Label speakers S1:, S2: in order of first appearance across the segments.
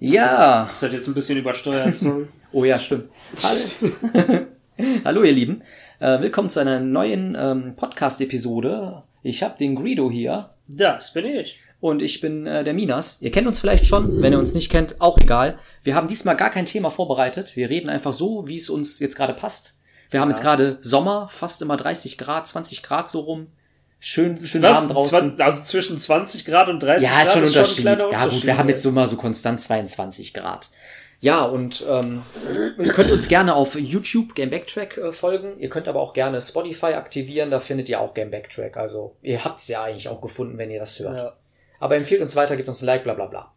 S1: Ja.
S2: Das hat jetzt ein bisschen übersteuert, sorry.
S1: Oh ja, stimmt. Hallo, Hallo ihr Lieben. Äh, willkommen zu einer neuen ähm, Podcast-Episode. Ich habe den Greedo hier
S2: Das bin ich.
S1: und ich bin äh, der Minas. Ihr kennt uns vielleicht schon, wenn ihr uns nicht kennt, auch egal. Wir haben diesmal gar kein Thema vorbereitet. Wir reden einfach so, wie es uns jetzt gerade passt. Wir haben jetzt gerade Sommer, fast immer 30 Grad, 20 Grad so rum. Schön, schön warm draußen.
S2: Also zwischen 20 Grad und 30
S1: Ja,
S2: Grad
S1: ist schon ein Unterschied.
S2: kleiner
S1: ja, gut,
S2: Unterschied,
S1: wir haben jetzt so mal so konstant 22 Grad. Ja, und ähm, ihr könnt uns gerne auf YouTube Game Backtrack äh, folgen. Ihr könnt aber auch gerne Spotify aktivieren, da findet ihr auch Game Backtrack. Also ihr habt es ja eigentlich auch gefunden, wenn ihr das hört.
S2: Ja.
S1: Aber empfehlt uns weiter, gebt uns ein Like, bla bla bla.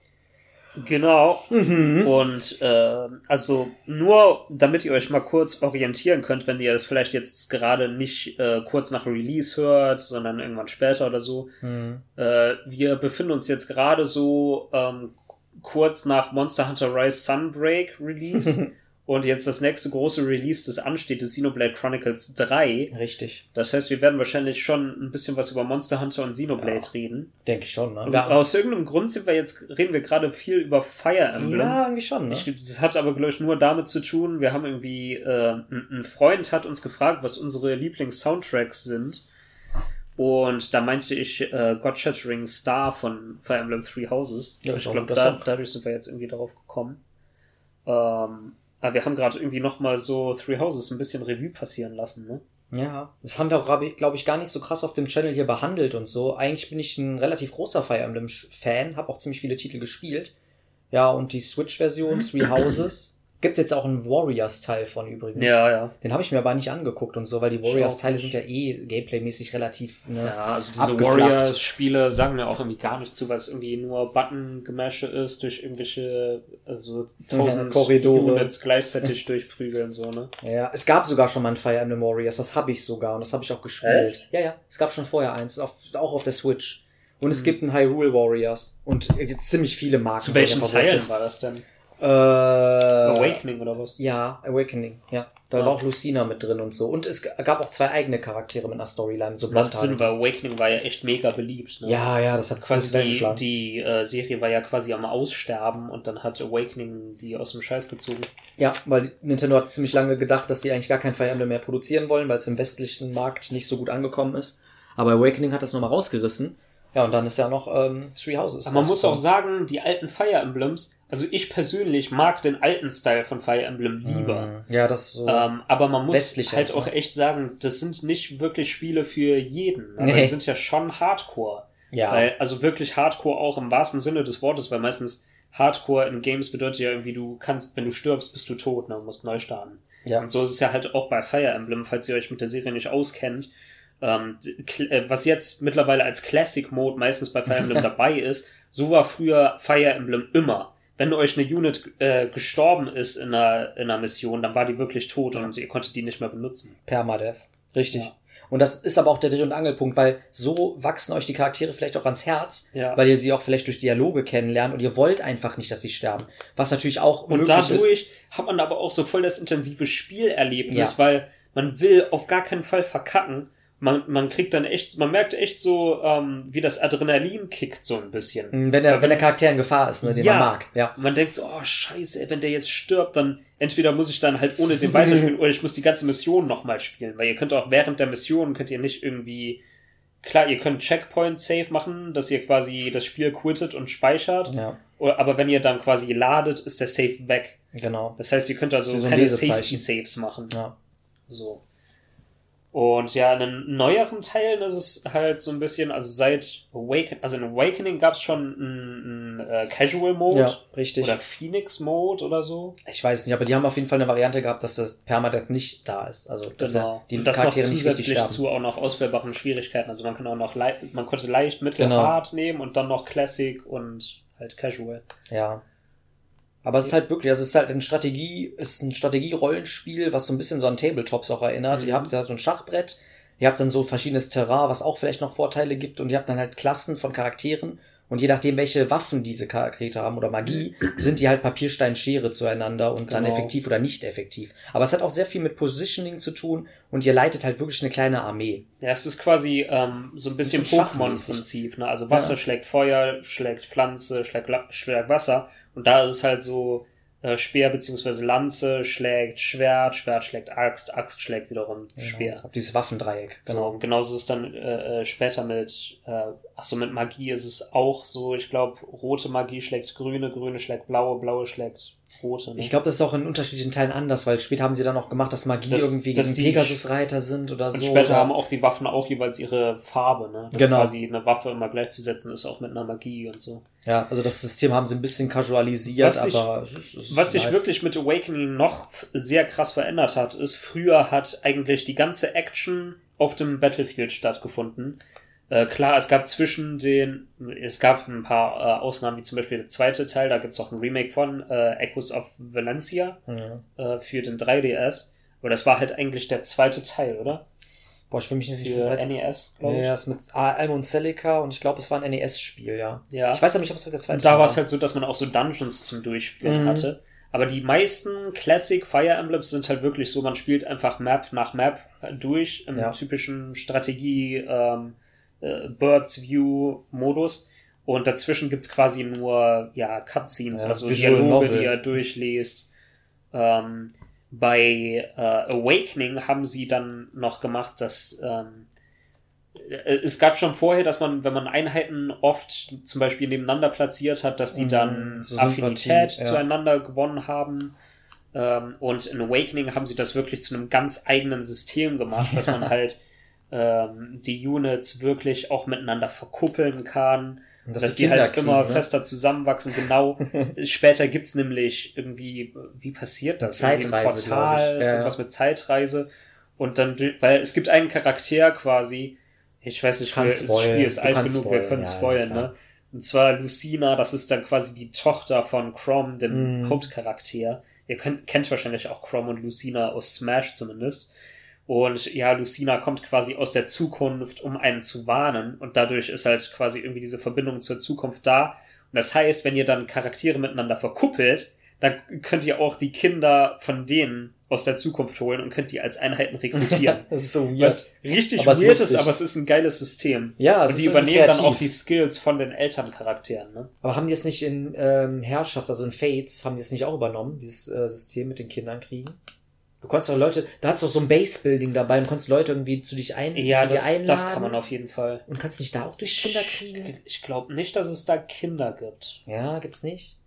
S2: Genau.
S1: Mhm.
S2: Und äh, also nur, damit ihr euch mal kurz orientieren könnt, wenn ihr das vielleicht jetzt gerade nicht äh, kurz nach Release hört, sondern irgendwann später oder so.
S1: Mhm.
S2: Äh, wir befinden uns jetzt gerade so ähm, kurz nach Monster Hunter Rise Sunbreak Release. und jetzt das nächste große Release, das ansteht, ist Xenoblade Chronicles 3.
S1: Richtig.
S2: Das heißt, wir werden wahrscheinlich schon ein bisschen was über Monster Hunter und Xenoblade
S1: Ja.
S2: reden.
S1: Denke ich schon, ne?
S2: Aber aus irgendeinem Grund sind wir jetzt, reden wir gerade viel über Fire Emblem.
S1: ja, irgendwie schon, ne?
S2: Ich, das hat aber, glaube ich, nur damit zu tun, wir haben irgendwie, äh, ein, Freund hat uns gefragt, was unsere Lieblings-Soundtracks sind. Und da meinte ich äh, God Shattering Star von Fire Emblem Three Houses.
S1: Ja,
S2: ich glaube, da, dadurch sind wir jetzt irgendwie darauf gekommen. Ähm, aber wir haben gerade irgendwie nochmal so Three Houses ein bisschen Revue passieren lassen, ne?
S1: Ja, das haben wir auch, glaube ich, gar nicht so krass auf dem Channel hier behandelt und so. Eigentlich bin ich ein relativ großer Fire Emblem-Fan, habe auch ziemlich viele Titel gespielt. Ja, und die Switch-Version, Three Houses, gibt's jetzt auch einen Warriors-Teil von übrigens.
S2: Ja, ja.
S1: Den habe ich mir aber nicht angeguckt und so, weil die Warriors-Teile sind ja eh gameplaymäßig relativ, ne?
S2: Ja, also diese
S1: Abgeflacht.
S2: Warrior-Spiele sagen mir auch irgendwie gar nicht zu, weil es irgendwie nur Button-Gemäsche ist, durch irgendwelche, also tausend
S1: Korridore.
S2: Units gleichzeitig durchprügeln, so, ne?
S1: Ja, es gab sogar schon mal ein Fire Emblem Warriors, das habe ich sogar und das habe ich auch gespielt. Ja, ja, es gab schon vorher eins, auf, auch auf der Switch. Und es gibt ein Hyrule Warriors und gibt ziemlich viele Marken.
S2: Zu welchen Teilen war das denn?
S1: Äh,
S2: Awakening oder was?
S1: Ja, Awakening, ja. Da
S2: Ja.
S1: war auch Lucina mit drin und so. Und es gab auch zwei eigene Charaktere mit einer Storyline, so
S2: Macht Sinn, weil Awakening war ja echt mega beliebt, ne?
S1: Ja, ja, das hat
S2: Quasi die, die äh, Serie war ja quasi am Aussterben und dann hat Awakening die aus dem Scheiß gezogen.
S1: Ja, weil Nintendo hat ziemlich lange gedacht, dass sie eigentlich gar kein Fire Emblem mehr produzieren wollen, weil es im westlichen Markt nicht so gut angekommen ist. Aber Awakening hat das nochmal rausgerissen. Ja, und dann ist ja noch ähm, Three Houses.
S2: Aber man muss auch sagen, die alten Fire Emblems, also ich persönlich mag den alten Style von Fire Emblem lieber.
S1: Ja, das ist so.
S2: Ähm, aber man muss halt
S1: ist,
S2: auch
S1: ne?
S2: echt sagen, das sind nicht wirklich Spiele für jeden. Aber
S1: Nee.
S2: die sind ja schon Hardcore.
S1: ja.
S2: Weil, also wirklich Hardcore auch im wahrsten Sinne des Wortes, weil meistens Hardcore in Games bedeutet ja irgendwie, du kannst, wenn du stirbst, bist du tot, ne, und musst neu starten.
S1: ja.
S2: Und so ist es ja halt auch bei Fire Emblem, falls ihr euch mit der Serie nicht auskennt. Ähm, äh, was jetzt mittlerweile als Classic Mode meistens bei Fire Emblem dabei ist, so war früher Fire Emblem immer. Wenn euch eine Unit äh, gestorben ist in einer, in einer Mission, dann war die wirklich tot und ihr konntet die nicht mehr benutzen.
S1: Permadeath. Richtig.
S2: Ja.
S1: Und das ist aber auch der Dreh- und Angelpunkt, weil so wachsen euch die Charaktere vielleicht auch ans Herz,
S2: Ja.
S1: weil ihr sie auch vielleicht durch Dialoge kennenlernt und ihr wollt einfach nicht, dass sie sterben. Was natürlich auch
S2: Und
S1: möglich ist.
S2: dadurch hat man aber auch so voll das intensive Spielerlebnis,
S1: Ja.
S2: weil man will auf gar keinen Fall verkacken. Man, man kriegt dann echt, man merkt echt so, ähm, wie das Adrenalin kickt so ein bisschen.
S1: Hm, Wenn der, wenn der Charakter in Gefahr ist, ne, den
S2: Ja.
S1: man mag. Ja.
S2: Man denkt so, oh scheiße, wenn der jetzt stirbt, dann entweder muss ich dann halt ohne den weiterspielen oder ich muss die ganze Mission nochmal spielen. Weil ihr könnt auch während der Mission, könnt ihr nicht irgendwie, klar, ihr könnt Checkpoint Save machen, dass ihr quasi das Spiel quittet und speichert.
S1: Ja,
S2: Aber wenn ihr dann quasi ladet, ist der Save weg.
S1: genau.
S2: Das heißt, ihr könnt also
S1: so ein
S2: keine
S1: Lesezeichen.
S2: Safety Saves machen.
S1: Ja.
S2: So. Und ja, in den neueren Teilen ist es halt so ein bisschen, also seit Awaken, also in Awakening gab es schon einen, einen äh, Casual Mode
S1: ja, richtig.
S2: oder Phoenix Mode oder so.
S1: ich weiß nicht, aber die haben auf jeden Fall eine Variante gehabt, dass das Permadeath nicht da ist. Also, dass
S2: Genau.
S1: die
S2: Und das noch
S1: Charaktere nicht richtig
S2: zusätzlich
S1: sterben.
S2: zu auch noch auswählbaren Schwierigkeiten. Also man kann auch noch lei- man konnte leicht, mittel,
S1: Genau.
S2: hart nehmen und dann noch Classic und halt Casual.
S1: Ja. Aber es ist halt wirklich, also es ist halt ein Strategie, es ist ein Strategie-Rollenspiel, was so ein bisschen so an Tabletops auch erinnert.
S2: Mhm.
S1: Ihr habt ja so ein Schachbrett, ihr habt dann so verschiedenes Terrain, was auch vielleicht noch Vorteile gibt und ihr habt dann halt Klassen von Charakteren Und je nachdem, welche Waffen diese Charaktere haben oder Magie, sind die halt Papierstein, Schere zueinander und dann
S2: Genau.
S1: effektiv oder nicht effektiv. Aber es hat auch sehr viel mit Positioning zu tun und ihr leitet halt wirklich eine kleine Armee.
S2: Ja, es ist quasi ähm, so ein bisschen. Pokémon-Prinzip. Ne? Also Wasser
S1: Ja.
S2: schlägt Feuer, schlägt Pflanze, schlägt, schlägt Wasser. Und da ist es halt so, äh, Speer beziehungsweise Lanze schlägt Schwert, Schwert schlägt Axt, Axt schlägt wiederum Speer.
S1: Genau. Dieses Waffendreieck.
S2: Genau. So, genauso ist es dann äh, äh, später mit, äh, ach so, mit Magie ist es auch so, ich glaube, rote Magie schlägt grüne, grüne schlägt blaue, blaue schlägt rote. Ne?
S1: Ich glaube, das ist auch in unterschiedlichen Teilen anders, weil später haben sie dann auch gemacht, dass Magie
S2: Das-
S1: irgendwie
S2: dass
S1: gegen Pegasus-Reiter sind oder
S2: und
S1: so.
S2: später
S1: oder-
S2: haben auch die Waffen auch jeweils ihre Farbe, ne? Dass
S1: Genau.
S2: quasi eine Waffe immer gleichzusetzen ist, auch mit einer Magie und so.
S1: Ja, also das System haben sie ein bisschen casualisiert,
S2: Was ich-
S1: aber es ist, es ist
S2: Was sich
S1: nice.
S2: wirklich mit Awakening noch sehr krass verändert hat, ist, früher hat eigentlich die ganze Action auf dem Battlefield stattgefunden. Äh, klar, es gab zwischen den, es gab ein paar äh, Ausnahmen, wie zum Beispiel der zweite Teil, da gibt's auch ein Remake von, äh, Echoes of Valencia
S1: Ja.
S2: äh, für den 3DS. Aber das war halt eigentlich der zweite Teil, oder?
S1: Boah, ich will mich nicht
S2: Für
S1: weit-
S2: NES,
S1: Ja,
S2: glaube ich.
S1: ja, ist mit Alm und Celica und ich glaube, es war ein NES-Spiel, ja.
S2: Ja.
S1: Ich weiß aber nicht, ob es der zweite
S2: Und da war es halt so, dass man auch so Dungeons zum Durchspielen
S1: Mhm.
S2: hatte. Aber die meisten Classic Fire Emblems sind halt wirklich so, man spielt einfach Map nach Map durch im
S1: Ja.
S2: typischen Strategie ähm, äh, Birds View Modus. Und dazwischen gibt's quasi nur ja, Cutscenes,
S1: Ja,
S2: also Dialoge,
S1: Novel.
S2: die ihr durchliest. Ähm, bei äh, Awakening haben sie dann noch gemacht, dass ähm, äh, es gab schon vorher, dass man, wenn man Einheiten oft zum Beispiel nebeneinander platziert hat, dass die
S1: Mhm,
S2: dann
S1: so
S2: Affinität
S1: ja.
S2: zueinander gewonnen haben. Ähm, und in Awakening haben sie das wirklich zu einem ganz eigenen System gemacht, dass man halt ähm, die Units wirklich auch miteinander verkuppeln kann,
S1: Und
S2: dass die halt immer
S1: ne?
S2: fester zusammenwachsen. Genau. Später gibt's nämlich irgendwie, wie passiert das?
S1: Zeitreise,
S2: Portal,
S1: ich. Ja,
S2: irgendwas mit Zeitreise. Und dann, weil es gibt einen Charakter quasi, ich weiß nicht, wir- das. Spiel ist
S1: Du
S2: alt genug, wir
S1: spoilen,
S2: können
S1: ja,
S2: spoilen,
S1: ja,
S2: ne? Und zwar Lucina, das ist dann quasi die Tochter von Crom, dem
S1: Mhm.
S2: Hauptcharakter. Ihr könnt, kennt wahrscheinlich auch Crom und Lucina aus Smash zumindest. Und ja, Lucina kommt quasi aus der Zukunft, um einen zu warnen. Und dadurch ist halt quasi irgendwie diese Verbindung zur Zukunft da. Und das heißt, wenn ihr dann Charaktere miteinander verkuppelt, dann könnt ihr auch die Kinder von denen aus der Zukunft holen und könnt die als Einheiten rekrutieren.
S1: das ist so weird.
S2: Was richtig
S1: Aber ist
S2: weird ist, aber es ist ein geiles System.
S1: Ja, es
S2: und
S1: ist
S2: die
S1: irgendwie
S2: übernehmen dann
S1: kreativ.
S2: auch die Skills von den Elterncharakteren, ne?
S1: Aber haben die es nicht in ähm, Herrschaft, also in Fates, haben die es nicht auch übernommen, dieses äh, System mit den Kindern kriegen? Du konntest doch Leute, da hat's doch so ein Base-Building dabei und konntest Leute irgendwie zu dich ein,
S2: Ja,
S1: zu dir
S2: das,
S1: einladen.
S2: das kann man auf jeden Fall.
S1: Und kannst nicht da auch durch Kinder kriegen?
S2: Ich glaube nicht, dass es da Kinder gibt.
S1: Ja, gibt's nicht.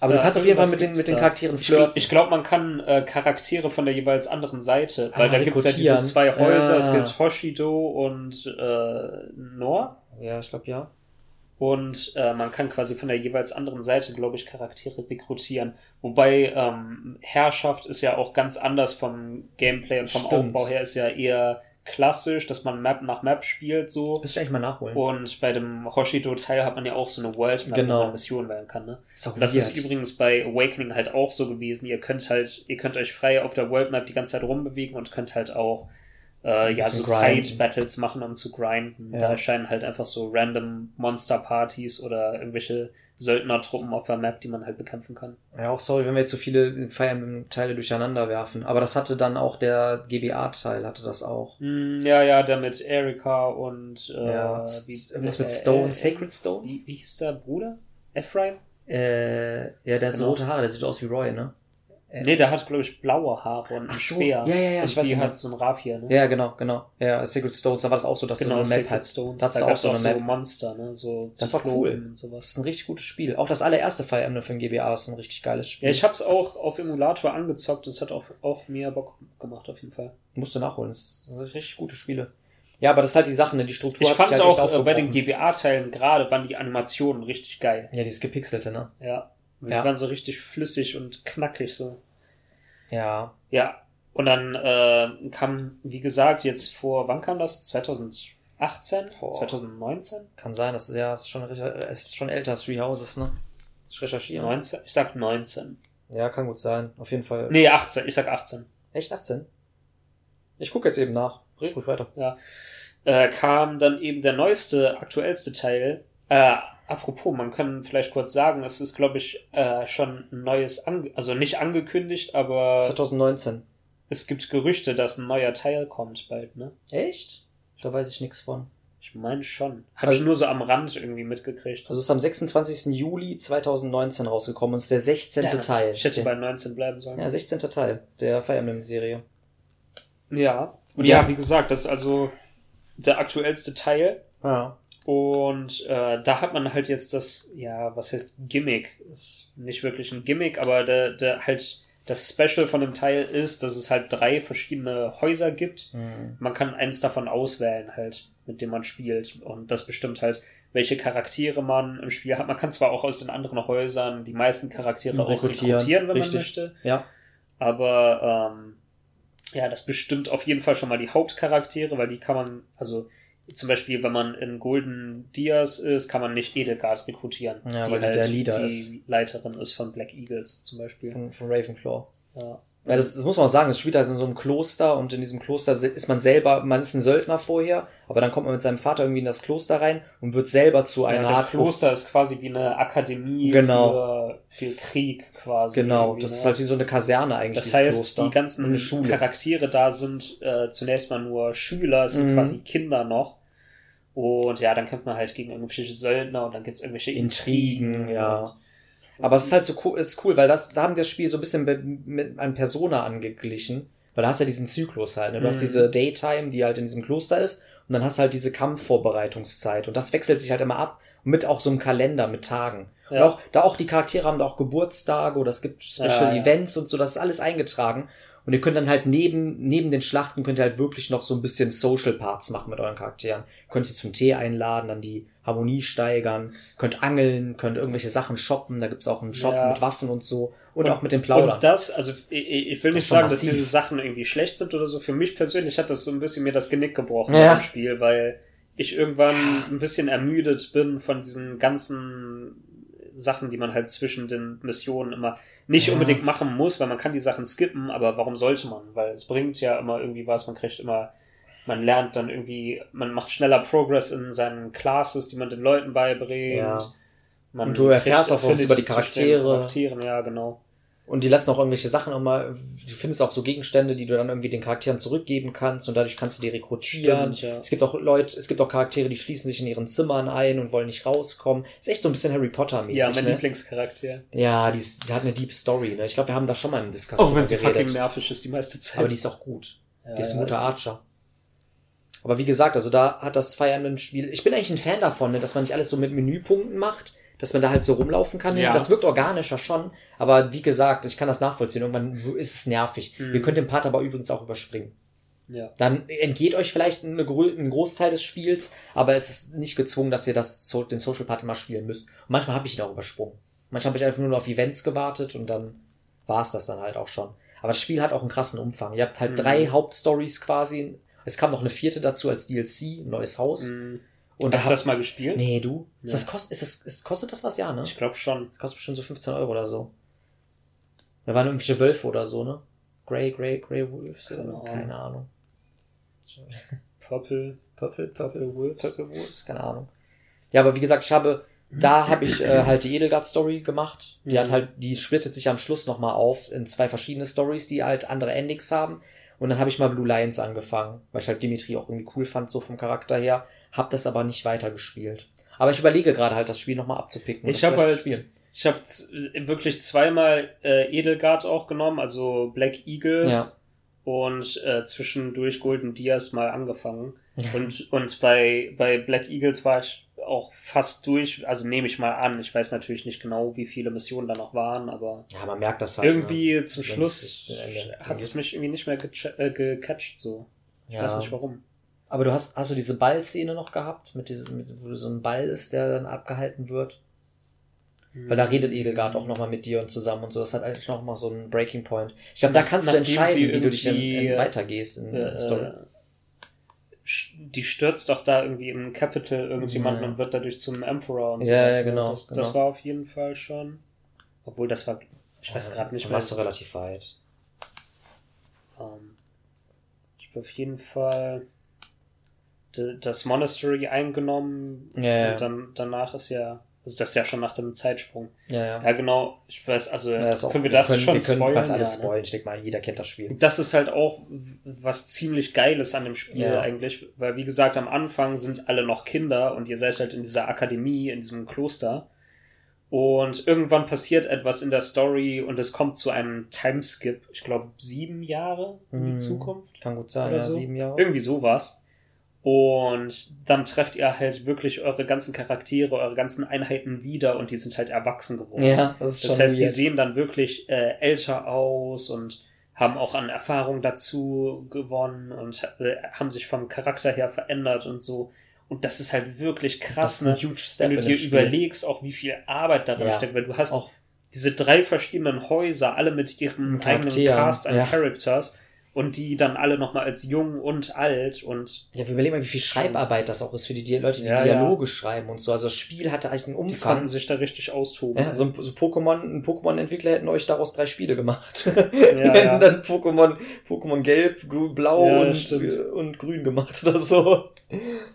S1: Aber
S2: Ja,
S1: du kannst auf jeden Fall mit den, mit den. Charakteren
S2: Ich,
S1: flirten.
S2: ich glaube, man kann äh, Charaktere von der jeweils anderen Seite, weil
S1: Ah,
S2: da gibt es ja diese zwei Häuser, es
S1: Ja.
S2: gibt Hoshido und äh, Nor.
S1: ja, ich glaube ja.
S2: Und äh, man kann quasi von der jeweils anderen Seite, glaube ich, Charaktere rekrutieren. Wobei ähm, Herrschaft ist ja auch ganz anders vom Gameplay und vom
S1: Stimmt.
S2: Aufbau her, ist ja eher klassisch, dass man Map nach Map spielt so.
S1: Müsste ich eigentlich mal nachholen.
S2: Und bei dem Hoshido-Teil hat man ja auch so eine World Map,
S1: Genau.
S2: wo man Missionen wählen kann, ne?
S1: ist auch
S2: das
S1: weird.
S2: ist übrigens bei Awakening halt auch so gewesen. Ihr könnt halt, ihr könnt euch frei auf der World Map die ganze Zeit rumbewegen und könnt halt auch äh, ja so. Side-Battles machen, um zu grinden.
S1: Ja.
S2: Da erscheinen halt einfach so random Monster-Partys oder irgendwelche Söldnertruppen auf der Map, die man halt bekämpfen kann.
S1: Ja, auch sorry, wenn wir jetzt so viele Fire Emblem-Teile durcheinander werfen. Aber das hatte dann auch der GBA-Teil, hatte das auch.
S2: Hm, ja, ja, der mit Erika und äh,
S1: ja,
S2: wie,
S1: irgendwas mit
S2: äh,
S1: Stone,
S2: äh,
S1: Sacred Stones?
S2: Wie, wie hieß der Bruder? Ephraim?
S1: Äh, ja, der hat so
S2: Genau.
S1: rote Haare, der sieht aus wie Roy, ne? Äh,
S2: Nee, der hat, glaube ich, blaue Haare und einen
S1: Ach so,
S2: Speer.
S1: ja, ja, ja,
S2: und
S1: ich weiß,
S2: sie hat so ein Rapier, ne?
S1: Ja, genau, genau. Ja, Sacred Stones, da war das auch so, dass
S2: Genau,
S1: du eine Map hast.
S2: Stones.
S1: Da
S2: da
S1: auch
S2: gab's
S1: so eine Map.
S2: Monster, ne? So
S1: Das war cool.
S2: Und
S1: Das
S2: sowas.
S1: ist ein richtig gutes Spiel. Auch das allererste Fire Emblem den GBA ist ein richtig geiles Spiel.
S2: Ja, ich hab's auch auf Emulator angezockt. Das hat auch, auch mir Bock gemacht, auf jeden Fall.
S1: Musst du nachholen. Das sind richtig gute Spiele. Ja, aber das ist halt die Sache, ne? Die Struktur
S2: Ich
S1: hat
S2: fand
S1: sich halt
S2: auch äh, bei den. GBA-Teilen gerade waren die Animationen richtig geil.
S1: Ja, dieses gepixelte, ne?
S2: Ja. Die
S1: Ja.
S2: waren so richtig flüssig und knackig so.
S1: Ja.
S2: Ja. Und dann äh, kam, wie gesagt, jetzt vor, wann kam das? 2018?
S1: Boah.
S2: 2019?
S1: Kann sein, das ist ja, es ist schon, es ist schon älter, Three Houses, ne? Ich recherchiere.
S2: 19? Ich sag 19.
S1: Ja, kann gut sein. Auf jeden Fall.
S2: Nee, 18. Ich sag 18.
S1: Echt 18? Ich gucke jetzt eben nach. Red ruhig weiter.
S2: äh, kam dann eben der neueste, aktuellste Teil. Äh, apropos, man kann vielleicht kurz sagen, es ist, glaube ich, äh, schon ein neues, ange also nicht angekündigt, aber
S1: 2019.
S2: es gibt Gerüchte, dass ein neuer Teil kommt bald, ne?
S1: Echt? Da weiß ich nichts von.
S2: Ich meine schon. Habe
S1: Also-
S2: ich nur so am Rand irgendwie mitgekriegt.
S1: Also es ist am 26. Juli 2019 rausgekommen und es ist der 16. Teil.
S2: Ich hätte bei 19 bleiben sollen.
S1: ja, 16. Teil der Fire Emblem Serie.
S2: Ja.
S1: Und
S2: ja,
S1: ja-
S2: wie gesagt, das ist also der aktuellste Teil.
S1: Ja.
S2: Und äh, da hat man halt jetzt das, ja, was heißt Gimmick? Ist nicht wirklich ein Gimmick, aber der, der halt das Special von dem Teil ist, dass es halt drei verschiedene Häuser gibt.
S1: Hm.
S2: Man kann eins davon auswählen, halt, mit dem man spielt. Und das bestimmt halt, welche Charaktere man im Spiel hat. Man kann zwar auch aus den anderen Häusern die meisten Charaktere auch
S1: Rekrutieren,
S2: rekrutieren, wenn
S1: richtig.
S2: man möchte.
S1: Ja.
S2: Aber ähm, ja, das bestimmt auf jeden Fall schon mal die Hauptcharaktere, weil die kann man, also zum Beispiel, wenn man in Golden Dias ist, kann man nicht Edelgard rekrutieren.
S1: Ja, weil die der Leader
S2: die
S1: ist.
S2: Leiterin ist von Black Eagles zum Beispiel.
S1: Von, von Ravenclaw.
S2: Ja.
S1: Ja, das, das muss man auch sagen, es spielt halt in so einem Kloster und in diesem Kloster ist man selber, man ist ein Söldner vorher, aber dann kommt man mit seinem Vater irgendwie in das Kloster rein und wird selber zu einer
S2: ja, das
S1: Art
S2: Kloster ist quasi wie eine Akademie
S1: Genau.
S2: für, für Krieg quasi.
S1: Genau, das
S2: ne?
S1: ist halt wie so eine Kaserne eigentlich.
S2: Das heißt,
S1: Kloster.
S2: die ganzen. Charaktere da sind äh, zunächst mal nur Schüler, es sind
S1: Mhm.
S2: quasi Kinder noch. Und ja, dann kämpft man halt gegen irgendwelche Söldner und dann gibt's irgendwelche
S1: Intrigen, ja. Aber es ist halt so cool, ist cool, weil das, da haben wir das Spiel so ein bisschen mit einem Persona angeglichen. Weil da hast du ja diesen Zyklus halt, ne? Du hast
S2: Mhm.
S1: diese Daytime, die halt in diesem Kloster ist, und dann hast du halt diese Kampfvorbereitungszeit. Und das wechselt sich halt immer ab, mit auch so einem Kalender mit Tagen. Und
S2: Ja.
S1: auch, da auch die Charaktere haben da auch Geburtstage oder es gibt Special
S2: Ja, ja.
S1: Events und so, das ist alles eingetragen. Und ihr könnt dann halt neben, neben den Schlachten könnt ihr halt wirklich noch so ein bisschen Social Parts machen mit euren Charakteren. Könnt ihr zum Tee einladen, dann die Harmonie steigern, könnt angeln, könnt irgendwelche Sachen shoppen, da gibt's auch einen Shop
S2: Ja.
S1: mit Waffen und so. Und, auch mit dem Plaudern.
S2: Und das, also ich, ich will
S1: Das
S2: nicht sagen, dass diese Sachen irgendwie schlecht sind oder so. Für mich persönlich hat das so ein bisschen mir das Genick gebrochen
S1: Ja.
S2: im Spiel, weil ich irgendwann ein bisschen ermüdet bin von diesen ganzen Sachen, die man halt zwischen den Missionen immer nicht
S1: Ja.
S2: unbedingt machen muss, weil man kann die Sachen skippen, aber warum sollte man? Weil es bringt ja immer irgendwie was, man kriegt immer, man lernt dann irgendwie, man macht schneller Progress in seinen Classes, die man den Leuten beibringt.
S1: Ja.
S2: Man
S1: Und du erfährst auch was über die Charaktere.
S2: Charakteren, ja, genau.
S1: Und die lassen auch irgendwelche Sachen immer, du findest auch so Gegenstände, die du dann irgendwie den Charakteren zurückgeben kannst und dadurch kannst du die rekrutieren.
S2: Stimmt, ja.
S1: Es gibt auch Leute, es gibt auch Charaktere, die schließen sich in ihren Zimmern ein und wollen nicht rauskommen. Ist echt so ein bisschen Harry Potter mäßig.
S2: Ja, mein
S1: ne?
S2: Lieblingscharakter.
S1: Ja, die, ist, die hat eine Deep Story, ne? Ich glaube, wir haben da schon mal im Discussion
S2: Auch wenn sie
S1: drüber
S2: fucking
S1: geredet.
S2: nervig ist die meiste Zeit.
S1: Aber die ist auch gut.
S2: ja,
S1: Die ist ein guter Archer. Aber wie gesagt, also da hat das Fire Emblem Spiel, ich bin eigentlich ein Fan davon, ne, dass man nicht alles so mit Menüpunkten macht, dass man da halt so rumlaufen kann.
S2: Ja.
S1: Das wirkt organischer schon, aber wie gesagt, ich kann das nachvollziehen. Irgendwann ist es nervig.
S2: Mhm.
S1: Ihr könnt den Part aber übrigens auch überspringen.
S2: Ja.
S1: Dann entgeht euch vielleicht eine, ein Großteil des Spiels, aber es ist nicht gezwungen, dass ihr das, so- den Social Part immer spielen müsst. Und manchmal habe ich ihn auch übersprungen. Manchmal habe ich einfach nur auf Events gewartet und dann war es das dann halt auch schon. Aber das Spiel hat auch einen krassen Umfang. Ihr habt halt
S2: Mhm.
S1: drei Hauptstories quasi. Es kam noch eine vierte dazu als DLC, ein neues Haus.
S2: Mhm.
S1: Und
S2: Hast du
S1: da
S2: das mal gespielt?
S1: Nee, du? Ist
S2: Ja.
S1: das kost, ist das, ist, kostet das was? Ja, ne?
S2: Ich glaube schon.
S1: Das kostet bestimmt so 15 Euro oder so. Da waren irgendwelche Wölfe oder so, ne? Grey, Grey, Grey Wolves?
S2: Keine Ahnung.
S1: Keine Ahnung.
S2: Purple.
S1: Purple, Purple Wolves. Purple Wolves, keine Ahnung. Ja, aber wie gesagt, ich habe, da habe ich äh, halt die Edelgard-Story gemacht. Die
S2: Mhm.
S1: hat halt, die splittet sich am Schluss nochmal auf in zwei verschiedene Stories, die halt andere Endings haben. Und dann habe ich mal Blue Lions angefangen, weil ich halt Dimitri auch irgendwie cool fand, so vom Charakter her. Hab das aber nicht weitergespielt. Aber ich überlege gerade halt, das Spiel nochmal abzupicken.
S2: Ich
S1: das
S2: hab
S1: vielleicht
S2: halt-
S1: spielen.
S2: Ich habe wirklich zweimal äh, Edelgard auch genommen, also Black Eagles und äh, zwischendurch Golden Dias mal angefangen. Und, und bei, bei Black Eagles war ich auch fast durch, also nehme ich mal an. Ich weiß natürlich nicht genau, wie viele Missionen da noch waren, aber
S1: Ja, man merkt das halt.
S2: irgendwie zum
S1: Wenn's
S2: Schluss hat es mich irgendwie nicht mehr gecha- äh, gecatcht so. Ich
S1: Ja.
S2: weiß nicht warum.
S1: Aber du hast, hast du diese Ballszene noch gehabt, mit diesem, mit, wo so ein Ball ist, der dann abgehalten wird? Weil da redet Edelgard auch nochmal mit dir und zusammen und so. Das hat eigentlich nochmal so einen Breaking Point. Ich glaube, da kannst du entscheiden, wie du dich in weitergehst in der
S2: äh,
S1: Story.
S2: die stürzt doch da irgendwie im Capital irgendjemanden
S1: Ja.
S2: und wird dadurch zum Emperor und
S1: Ja,
S2: sowas,
S1: ja,
S2: ne?
S1: genau,
S2: Das,
S1: genau.
S2: das war auf jeden Fall schon. Obwohl das war, ich weiß gerade nicht
S1: Dann
S2: mehr.
S1: warst du relativ weit.
S2: Ähm, ich habe auf jeden Fall das Monastery eingenommen
S1: Ja,
S2: und dann danach ist ja Also das ist ja schon nach dem Zeitsprung.
S1: Ja, ja.
S2: Ja, genau. Ich weiß, also
S1: Ja, ist auch-
S2: können wir das
S1: können,
S2: schon
S1: wir können,
S2: spoilern?
S1: alles
S2: Ja, ne?
S1: spoilen. Ich denke mal, jeder kennt das Spiel.
S2: Das ist halt auch was ziemlich Geiles an dem Spiel eigentlich, weil wie gesagt, am Anfang sind alle noch Kinder und ihr seid halt in dieser Akademie, in diesem Kloster. Und irgendwann passiert etwas in der Story und es kommt zu einem Timeskip, ich glaube sieben Jahre in die
S1: Hm.
S2: Zukunft.
S1: Kann gut sein, ja,
S2: so.
S1: sieben Jahre.
S2: Irgendwie sowas. Und dann trefft ihr halt wirklich eure ganzen Charaktere, eure ganzen Einheiten wieder und die sind halt erwachsen geworden.
S1: Ja, das ist schon
S2: Das heißt, die
S1: weird.
S2: sehen dann wirklich äh, älter aus und haben auch an Erfahrung dazu gewonnen und äh, haben sich vom Charakter her verändert und so. Und das ist halt wirklich
S1: das
S2: krass, ne? wenn du dir überlegst, auch wie viel Arbeit darin
S1: Ja.
S2: steckt, weil du hast
S1: Auch-
S2: diese drei verschiedenen Häuser, alle mit ihrem eigenen Cast an
S1: ja.
S2: Characters und die dann alle nochmal als jung und alt und
S1: Ja, wir überlegen mal, wie viel Schreibarbeit das auch ist für die Di- Leute, die
S2: Ja,
S1: Dialoge schreiben und so. Also das Spiel hatte eigentlich einen
S2: die
S1: Umfang.
S2: konnten sich da richtig austoben.
S1: Ja, so ein, so Pokémon, ein Pokémon-Entwickler hätten euch daraus drei Spiele gemacht.
S2: Ja,
S1: hätten
S2: ja.
S1: dann Pokémon, Pokémon Gelb, Blau
S2: Ja,
S1: und,
S2: stimmt.
S1: und Grün gemacht oder so.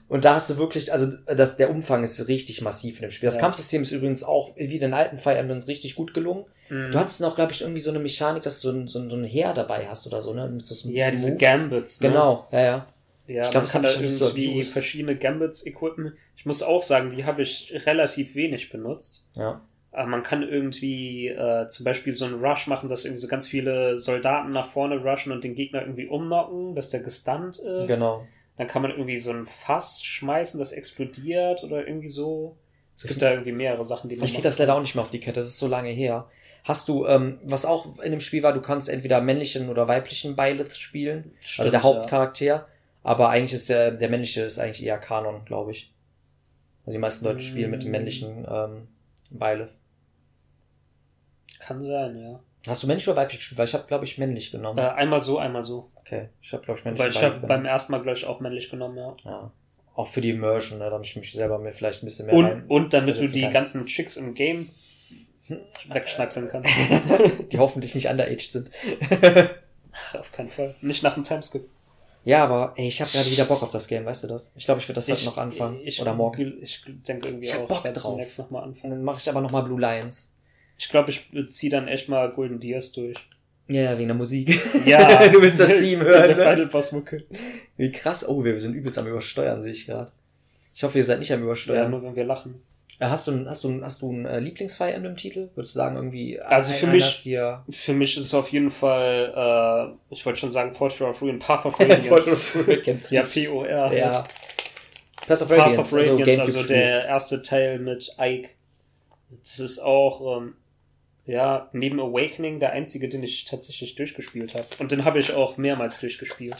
S1: Und da hast du wirklich, also das, der Umfang ist richtig massiv in dem Spiel. Das
S2: Ja.
S1: Kampfsystem ist übrigens auch, wie den alten Fire Emblem, richtig gut gelungen.
S2: Mhm.
S1: Du hattest noch, glaube ich, irgendwie so eine Mechanik, dass du so ein, so ein, so ein Heer dabei hast oder so, ne? Mit so so
S2: ja, diese
S1: Moves.
S2: Gambits. Ne?
S1: Genau, ja, ja.
S2: Ja,
S1: Ich glaub,
S2: man
S1: das
S2: kann da
S1: so
S2: irgendwie
S1: abused.
S2: verschiedene Gambits equippen. Ich muss auch sagen, die habe ich relativ wenig benutzt.
S1: Ja.
S2: Aber man kann irgendwie äh, zum Beispiel so einen Rush machen, dass irgendwie so ganz viele Soldaten nach vorne rushen und den Gegner irgendwie umnocken, dass der gestunt ist.
S1: Genau.
S2: Dann kann man irgendwie so ein Fass schmeißen, das explodiert oder irgendwie so. Es gibt da irgendwie mehrere Sachen, die man
S1: Ich krieg das leider auch nicht mehr auf die Kette, das ist so lange her. Hast du, ähm, was auch in dem Spiel war, du kannst entweder männlichen oder weiblichen Byleth spielen,
S2: Stimmt,
S1: also der
S2: ja.
S1: Hauptcharakter, aber eigentlich ist der, der männliche ist eigentlich eher Kanon, glaube ich. Also die meisten Leute
S2: Mm.
S1: spielen mit dem männlichen ähm, Byleth.
S2: Kann sein, ja.
S1: Hast du männlich oder weiblich gespielt? Weil ich habe, glaube ich, männlich genommen.
S2: Äh, einmal so, einmal so.
S1: Okay, ich habe, glaube ich, männlich
S2: Weil ich habe beim ersten Mal, glaube ich, auch männlich genommen, ja.
S1: Ja. Auch für die Immersion, ne, damit ich mich selber mir vielleicht ein bisschen mehr
S2: Und, und damit du die
S1: kann.
S2: ganzen Chicks im Game wegschnackseln kannst.
S1: die hoffentlich nicht underaged sind.
S2: Auf keinen Fall. Nicht nach dem Timeskip.
S1: Ja, aber ey, ich habe gerade wieder Bock auf das Game, weißt du das? Ich glaube, ich würde das heute
S2: Ich-
S1: noch anfangen.
S2: Ich,
S1: oder morgen.
S2: Ich denke irgendwie
S1: Ich
S2: auch,
S1: Bock
S2: ich werde
S1: drauf.
S2: demnächst nochmal anfangen.
S1: dann mache ich aber noch mal Blue Lions.
S2: Ich glaube, ich ziehe dann echt mal Golden Deers durch.
S1: Ja, ja, wegen der Musik.
S2: Ja.
S1: du willst das Theme hören,
S2: Der
S1: ne?
S2: Final Boss Mucke.
S1: Wie krass. Oh, wir sind übelst am Übersteuern, sehe ich gerade. Ich hoffe, ihr seid nicht am
S2: Ja,
S1: Übersteuern.
S2: nur wenn wir lachen.
S1: Äh, hast du, einen- hast du, hast du einen äh, Lieblings-Fire Emblem-Titel? Würdest du sagen, irgendwie.
S2: Also für mich-
S1: dir
S2: Für mich ist es auf jeden Fall, äh, ich wollte schon sagen Portrait of Ruin, Path of Radiance.
S1: Kennst du
S2: ja,
S1: nicht?
S2: POR.
S1: Ja. Path of
S2: Path
S1: Radiance,
S2: of Radiance, also,
S1: Gamecube-Spiel.
S2: der erste Teil mit Ike. Das ist auch, ähm, ja, neben Awakening der einzige, den ich tatsächlich durchgespielt habe. Und den habe ich auch mehrmals durchgespielt.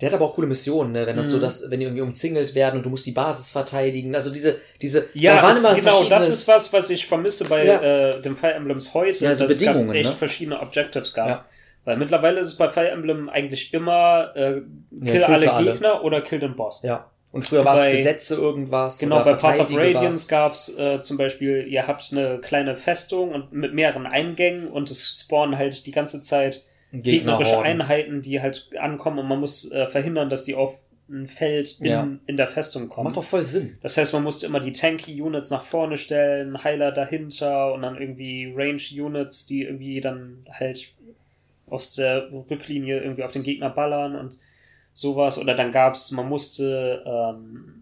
S1: Der hat aber auch coole Missionen, ne? Wenn das so
S2: Mhm.
S1: das, wenn die irgendwie umzingelt werden und du musst die Basis verteidigen. Also diese, diese,
S2: Ja,
S1: da
S2: es, genau, das ist was, was ich vermisse bei
S1: Ja.
S2: äh, dem Fire Emblems heute,
S1: Ja, so
S2: dass es
S1: Bedingungen,
S2: gab echt
S1: ne?
S2: verschiedene Objectives gab.
S1: Ja.
S2: Weil mittlerweile ist es bei Fire Emblem eigentlich immer äh, kill alle
S1: alle.
S2: Gegner oder kill den Boss.
S1: Ja. Und früher war es Besetze irgendwas.
S2: Genau,
S1: oder
S2: bei Path of Radiance
S1: was.
S2: gab's äh, zum Beispiel, ihr habt eine kleine Festung und mit mehreren Eingängen und es spawnen halt die ganze Zeit gegnerische. Einheiten, die halt ankommen und man muss äh, verhindern, dass die auf ein Feld in,
S1: Ja.
S2: in der Festung kommen.
S1: Macht doch voll Sinn.
S2: Das heißt, man musste immer die Tanky-Units nach vorne stellen, Heiler dahinter und dann irgendwie Range-Units, die irgendwie dann halt aus der Rücklinie irgendwie auf den Gegner ballern und sowas. Oder dann gab's, man musste ähm,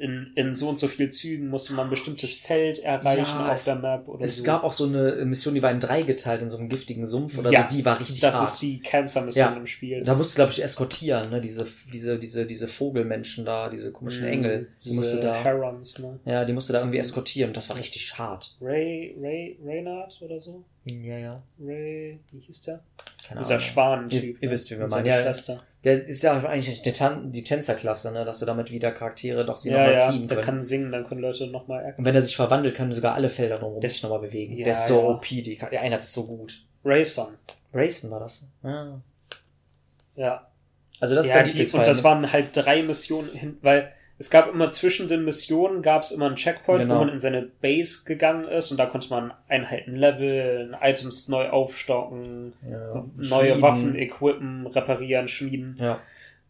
S2: in, in so und so viel Zügen musste man ein bestimmtes Feld erreichen
S1: Ja,
S2: auf
S1: es-
S2: der Map oder
S1: Es
S2: so.
S1: gab auch so eine Mission, die war in drei geteilt, in so einem giftigen Sumpf oder
S2: Ja,
S1: so. Die war richtig
S2: das
S1: hart.
S2: ist die Cancer-Mission
S1: Ja.
S2: im Spiel.
S1: da musst du, glaube ich, eskortieren, ne? Diese, diese, diese, diese Vogelmenschen da, diese komischen Engel. Die
S2: Diese
S1: musste da.
S2: Herons, ne?
S1: Ja, die musste da irgendwie eskortieren. Das war richtig hart.
S2: Ray, Ray, Reynard oder so?
S1: Ja, ja.
S2: Ray, wie hieß der?
S1: Keine
S2: Dieser. Schwanentyp.
S1: Ihr- ihr wisst, wie wir meinen. Ja.
S2: Schwester.
S1: Der ist ja eigentlich die, Tan die Tänzerklasse, ne? Dass du damit wieder Charaktere doch sie
S2: Ja,
S1: nochmal
S2: ja,
S1: ziehen
S2: der
S1: können.
S2: kann singen, dann können Leute nochmal erkennen.
S1: Und wenn er sich verwandelt, kann er sogar alle Felder drumherum sich nochmal bewegen.
S2: Ja,
S1: der ist so
S2: ja.
S1: OP, die, der eine hat es so gut.
S2: Rayson.
S1: Rayson war das. Ja.
S2: Ja.
S1: Also das
S2: ja
S1: ist der
S2: die, und das waren halt drei Missionen hin, weil es gab immer zwischen den Missionen gab es immer einen Checkpoint,
S1: Genau.
S2: wo man in seine Base gegangen ist und da konnte man Einheiten leveln, Items neu aufstocken,
S1: ja,
S2: neue
S1: Schmieden.
S2: Waffen equippen, reparieren, schmieden.
S1: Ja.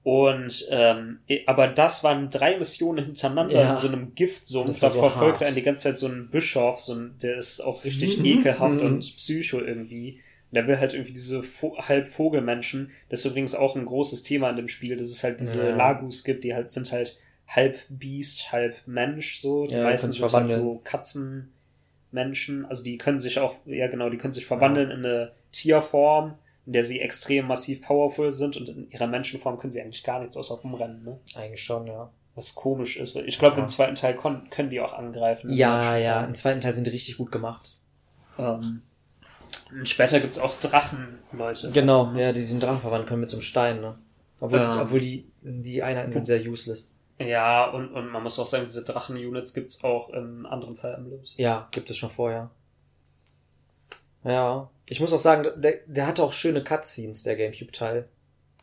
S2: Und ähm, aber das waren drei Missionen hintereinander
S1: Ja.
S2: in so einem Giftsumpf.
S1: Das
S2: Da
S1: so
S2: verfolgt
S1: hart.
S2: einen die ganze Zeit so ein Bischof, so ein, der ist auch richtig
S1: Mhm.
S2: ekelhaft
S1: Mhm.
S2: und psycho irgendwie. Und der will halt irgendwie diese Vo halb Vogelmenschen. Das ist übrigens auch ein großes Thema in dem Spiel, dass es halt diese
S1: Ja.
S2: Lagus gibt, die halt sind halt halb Biest, halb Mensch so. Die
S1: Ja,
S2: meisten sind halt so Katzenmenschen. Also die können sich auch, ja genau, die können sich verwandeln in eine Tierform, in der sie extrem massiv powerful sind und in ihrer Menschenform können sie eigentlich gar nichts außer rumrennen, ne?
S1: Eigentlich schon, ja.
S2: Was komisch ist. Ich glaube,
S1: Ja.
S2: im zweiten Teil können die auch angreifen.
S1: Ja, ja, im zweiten Teil sind die richtig gut gemacht.
S2: Ähm, und später gibt's auch Drachen, Leute.
S1: Genau, ja, die sind Drachen verwandeln können mit so einem Stein, ne? Obwohl,
S2: Ja.
S1: die, obwohl die, die Einheiten sind sehr useless.
S2: Ja, und, und man muss auch sagen, diese Drachen-Units gibt's auch in anderen Fire Emblems.
S1: Ja, gibt es schon vorher. Ja. Ich muss auch sagen, der, der hatte auch schöne Cutscenes, der Gamecube-Teil.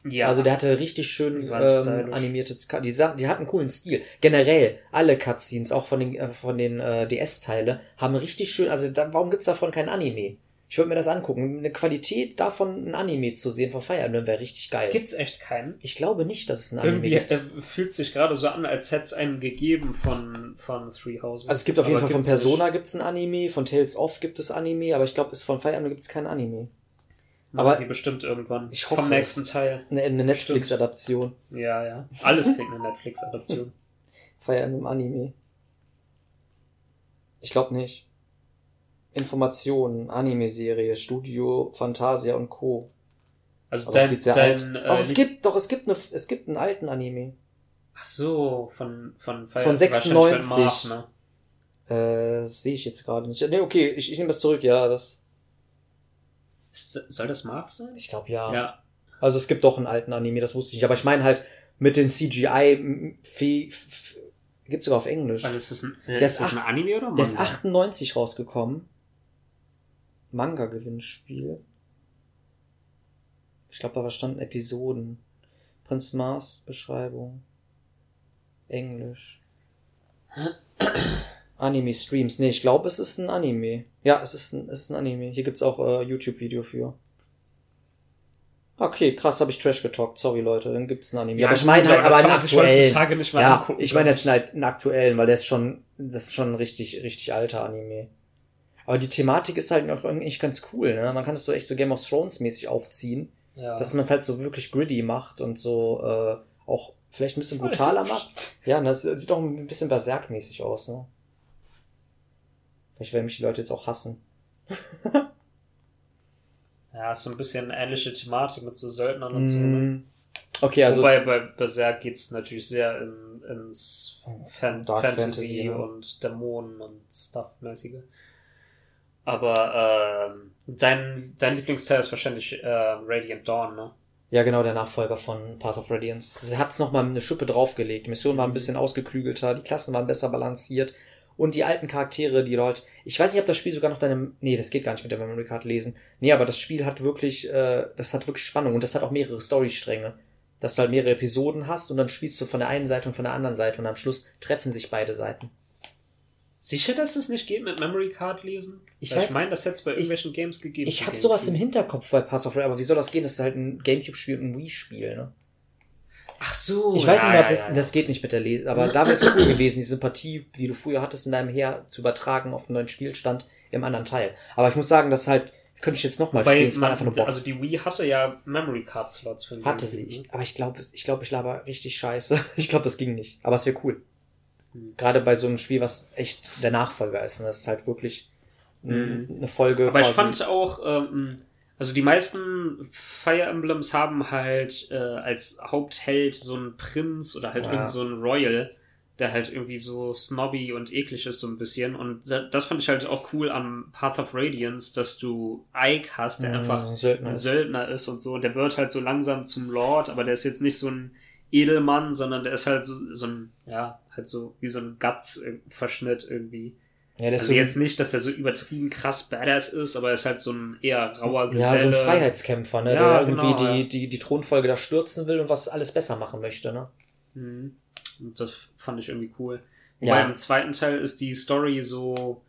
S2: Ja.
S1: Also der hatte richtig schön ähm, animierte Cut- die, sa- die hatten einen coolen Stil. Generell, alle Cutscenes, auch von den, äh, von den äh, DS-Teile, haben richtig schön, also da, warum gibt's davon kein Anime? Ich würde mir das angucken. Eine Qualität davon, ein Anime zu sehen von Fire Emblem wäre richtig geil.
S2: gibt's echt keinen.
S1: ich glaube nicht, dass es ein Anime
S2: Irgendwie
S1: gibt.
S2: äh, fühlt sich gerade so an, als hätte es einen gegeben von, von Three Houses.
S1: Also es gibt auf jeden
S2: Aber
S1: Fall von Persona
S2: nicht.
S1: gibt's ein Anime, von Tales of gibt es Anime, aber ich glaube, von Fire Emblem gibt's kein Anime.
S2: Machen
S1: aber-
S2: die bestimmt irgendwann.
S1: Ich hoffe
S2: Vom nächsten Teil.
S1: Eine, eine Netflix-Adaption.
S2: Ja, ja. Alles kriegt eine Netflix-Adaption.
S1: Fire Emblem Anime. Ich glaube nicht. Informationen, Anime-Serie, Studio, Fantasia und Co.
S2: Also
S1: Aber es
S2: dein,
S1: sieht sehr
S2: dein
S1: alt.
S2: äh,
S1: Oh, es gibt, doch, es gibt eine, es gibt einen alten Anime.
S2: Ach so, von von
S1: Von
S2: wahrscheinlich
S1: 96.
S2: Marv, ne?
S1: Äh, sehe ich jetzt gerade nicht. Nee, okay, ich, ich nehme das zurück, ja, das.
S2: Ist, soll das Marv sein?
S1: Ich glaube ja.
S2: Ja.
S1: Also es gibt doch einen alten Anime, das wusste ich nicht. Aber ich meine halt mit den CGI gibt's sogar auf Englisch.
S2: Weil ist das ein, äh,
S1: Der
S2: ist
S1: ist
S2: das ein Anime oder
S1: Der ist
S2: Manga?
S1: 98 rausgekommen. Manga-Gewinnspiel. Ich glaube, da standen Episoden. Prinz Mars Beschreibung. Englisch. Anime Streams. Nee, ich glaube, es ist ein Anime. Ja, es ist ein, es ist ein Anime. Hier gibt's auch äh, YouTube-Video für. Okay, krass, habe ich Trash getalkt. Sorry, Leute, dann gibt's ein Anime.
S2: Ja,
S1: aber ich meine halt,
S2: aber
S1: einen aktuellen. Ja, ich meine jetzt einen, einen aktuellen, weil der ist schon, das ist schon ein richtig, richtig alter Anime. Aber die Thematik ist halt auch eigentlich ganz cool, ne? Man kann es so echt so Game of Thrones mäßig aufziehen,
S2: Ja.
S1: dass man es halt so wirklich gritty macht und so äh, auch vielleicht ein bisschen brutaler macht. Ja, das sieht auch ein bisschen berserkmäßig aus, ne? Vielleicht werden mich die Leute jetzt auch hassen.
S2: Ja, ist so ein bisschen ähnliche Thematik mit so Söldnern und so. Ne?
S1: Mm. Okay, also
S2: Wobei
S1: es-
S2: bei Berserk geht's natürlich sehr in, ins Fan
S1: Dark
S2: Fantasy,
S1: Fantasy, ja.
S2: und Dämonen und Stuff-mäßige. Aber ähm, dein, dein Lieblingsteil ist wahrscheinlich äh, Radiant Dawn, ne?
S1: Ja, genau, der Nachfolger von Path of Radiance. Sie hat es nochmal eine Schippe draufgelegt. Die Mission war ein bisschen ausgeklügelter, die Klassen waren besser balanciert und die alten Charaktere, die dort. Ich weiß nicht, ob das Spiel sogar noch deine. Nee, das geht gar nicht mit der Memory Card lesen. Nee, aber das Spiel hat wirklich, äh, das hat wirklich Spannung und das hat auch mehrere Storystränge. Dass du halt mehrere Episoden hast und dann spielst du von der einen Seite und von der anderen Seite und am Schluss treffen sich beide Seiten.
S2: Sicher, dass es nicht geht mit Memory Card lesen?
S1: Ich weiß-
S2: ich meine, das hätte es bei irgendwelchen Games gegeben.
S1: Ich habe sowas im. Hinterkopf bei Path of Radiance, aber wie soll das gehen? Das ist halt ein Gamecube-Spiel und ein Wii-Spiel, ne?
S2: Ach so.
S1: Ich weiß
S2: ja,
S1: nicht mehr,
S2: ja,
S1: das,
S2: ja,
S1: das geht nicht mit der Lese, aber da wäre es cool gewesen, die Sympathie, die du früher hattest in deinem Heer, zu übertragen auf einen neuen Spielstand im anderen Teil. Aber ich muss sagen, das halt, könnte ich jetzt nochmal spielen, es war einfach nur Bock.
S2: also die Wii hatte ja Memory Card Slots für den
S1: Hatte
S2: GameCube,
S1: sie,
S2: ne?
S1: ich, aber ich glaube, ich glaube, ich laber richtig scheiße. Ich glaube, das ging nicht. Aber es wäre cool.
S2: Hm.
S1: Gerade bei so einem Spiel, was echt der Nachfolger ist. Ne? Das ist halt wirklich
S2: Mhm.
S1: eine Folge.
S2: Aber ich fand auch, ähm, also die meisten Fire Emblems haben halt äh, als Hauptheld so einen Prinz oder halt
S1: Ja.
S2: irgend so einen Royal, der halt irgendwie so snobby und eklig ist so ein bisschen. Und da- das fand ich halt auch cool am Path of Radiance, dass du Ike hast, der
S1: Mhm,
S2: einfach
S1: ein Söldner
S2: ein
S1: ist.
S2: Söldner ist und so. Und der wird halt so langsam zum Lord, aber der ist jetzt nicht so ein Edelmann, sondern der ist halt so, so ein, ja, halt so wie so ein Guts-Verschnitt irgendwie.
S1: ja,
S2: Also
S1: so,
S2: jetzt nicht, dass er so übertrieben krass badass ist, aber er ist halt so ein eher rauer
S1: ja,
S2: Geselle.
S1: so ein Freiheitskämpfer, ne?
S2: Ja,
S1: der irgendwie
S2: genau,
S1: die,
S2: ja.
S1: die, die Thronfolge da stürzen will und was alles besser machen möchte, ne?
S2: Mhm. Und das fand ich irgendwie cool.
S1: Ja.
S2: Wobei im zweiten Teil ist die Story so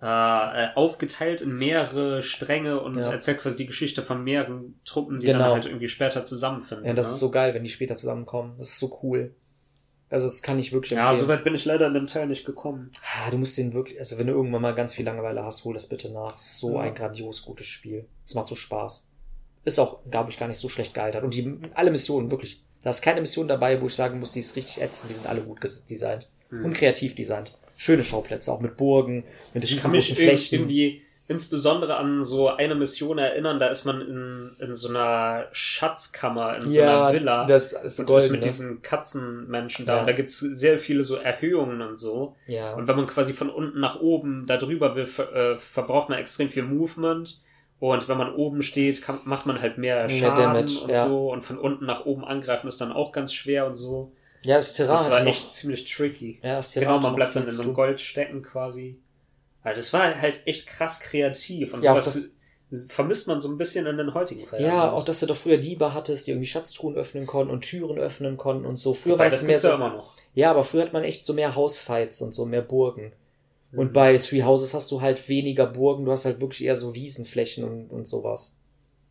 S2: äh, aufgeteilt in mehrere Stränge und
S1: Ja.
S2: erzählt quasi die Geschichte von mehreren Truppen, die dann
S1: Genau.
S2: halt irgendwie später zusammenfinden.
S1: Ja, das
S2: ne?
S1: ist so geil, wenn die später zusammenkommen. Das ist so cool. Also das kann ich wirklich
S2: Ja,
S1: empfehlen.
S2: so weit bin ich leider in dem Teil nicht gekommen.
S1: Ah, du musst den wirklich, also wenn du irgendwann mal ganz viel Langeweile hast, hol das bitte nach. Es ist so
S2: Ja.
S1: ein grandios gutes Spiel. Es macht so Spaß. Ist auch, glaube ich, gar nicht so schlecht gealtert. Und die, alle Missionen, wirklich. Da ist keine Mission dabei, wo ich sagen muss, die ist richtig ätzend. Die sind alle gut designt.
S2: Hm.
S1: Und kreativ designt. Schöne Schauplätze, auch mit Burgen, mit
S2: Ich kann mich
S1: riesengroßen Flächen.
S2: irgendwie insbesondere an so eine Mission erinnern, da ist man in, in so einer Schatzkammer, in so einer Villa.
S1: das ist
S2: und
S1: golden,
S2: ist mit
S1: ne?
S2: diesen Katzenmenschen da.
S1: Ja.
S2: Und da gibt's sehr viele so Erhöhungen und so.
S1: Ja.
S2: Und wenn man quasi von unten nach oben da drüber will, ver, äh, verbraucht man extrem viel Movement. Und wenn man oben steht, kann, macht man halt mehr
S1: Mehr
S2: Schaden
S1: Damage,
S2: und
S1: ja.
S2: so. Und von unten nach oben angreifen ist dann auch ganz schwer und so.
S1: Ja, das Terrain
S2: Das war echt ziemlich tricky.
S1: noch, ja, das Terrain
S2: Genau, man
S1: noch
S2: bleibt dann in so einem. Gold stecken quasi. Also das war halt echt krass kreativ. Und
S1: Ja,
S2: sowas vermisst man so ein bisschen in den heutigen Feiern.
S1: Ja, auch dass du doch früher Diebe hattest, die irgendwie Schatztruhen öffnen konnten und Türen öffnen konnten und so. Früher war
S2: Weil
S1: es
S2: das
S1: mehr so.
S2: ja immer noch.
S1: Ja, aber früher hat man echt so mehr Hausfights und so mehr Burgen.
S2: Mhm.
S1: Und bei Three Houses hast du halt weniger Burgen, du hast halt wirklich eher so Wiesenflächen und, und sowas.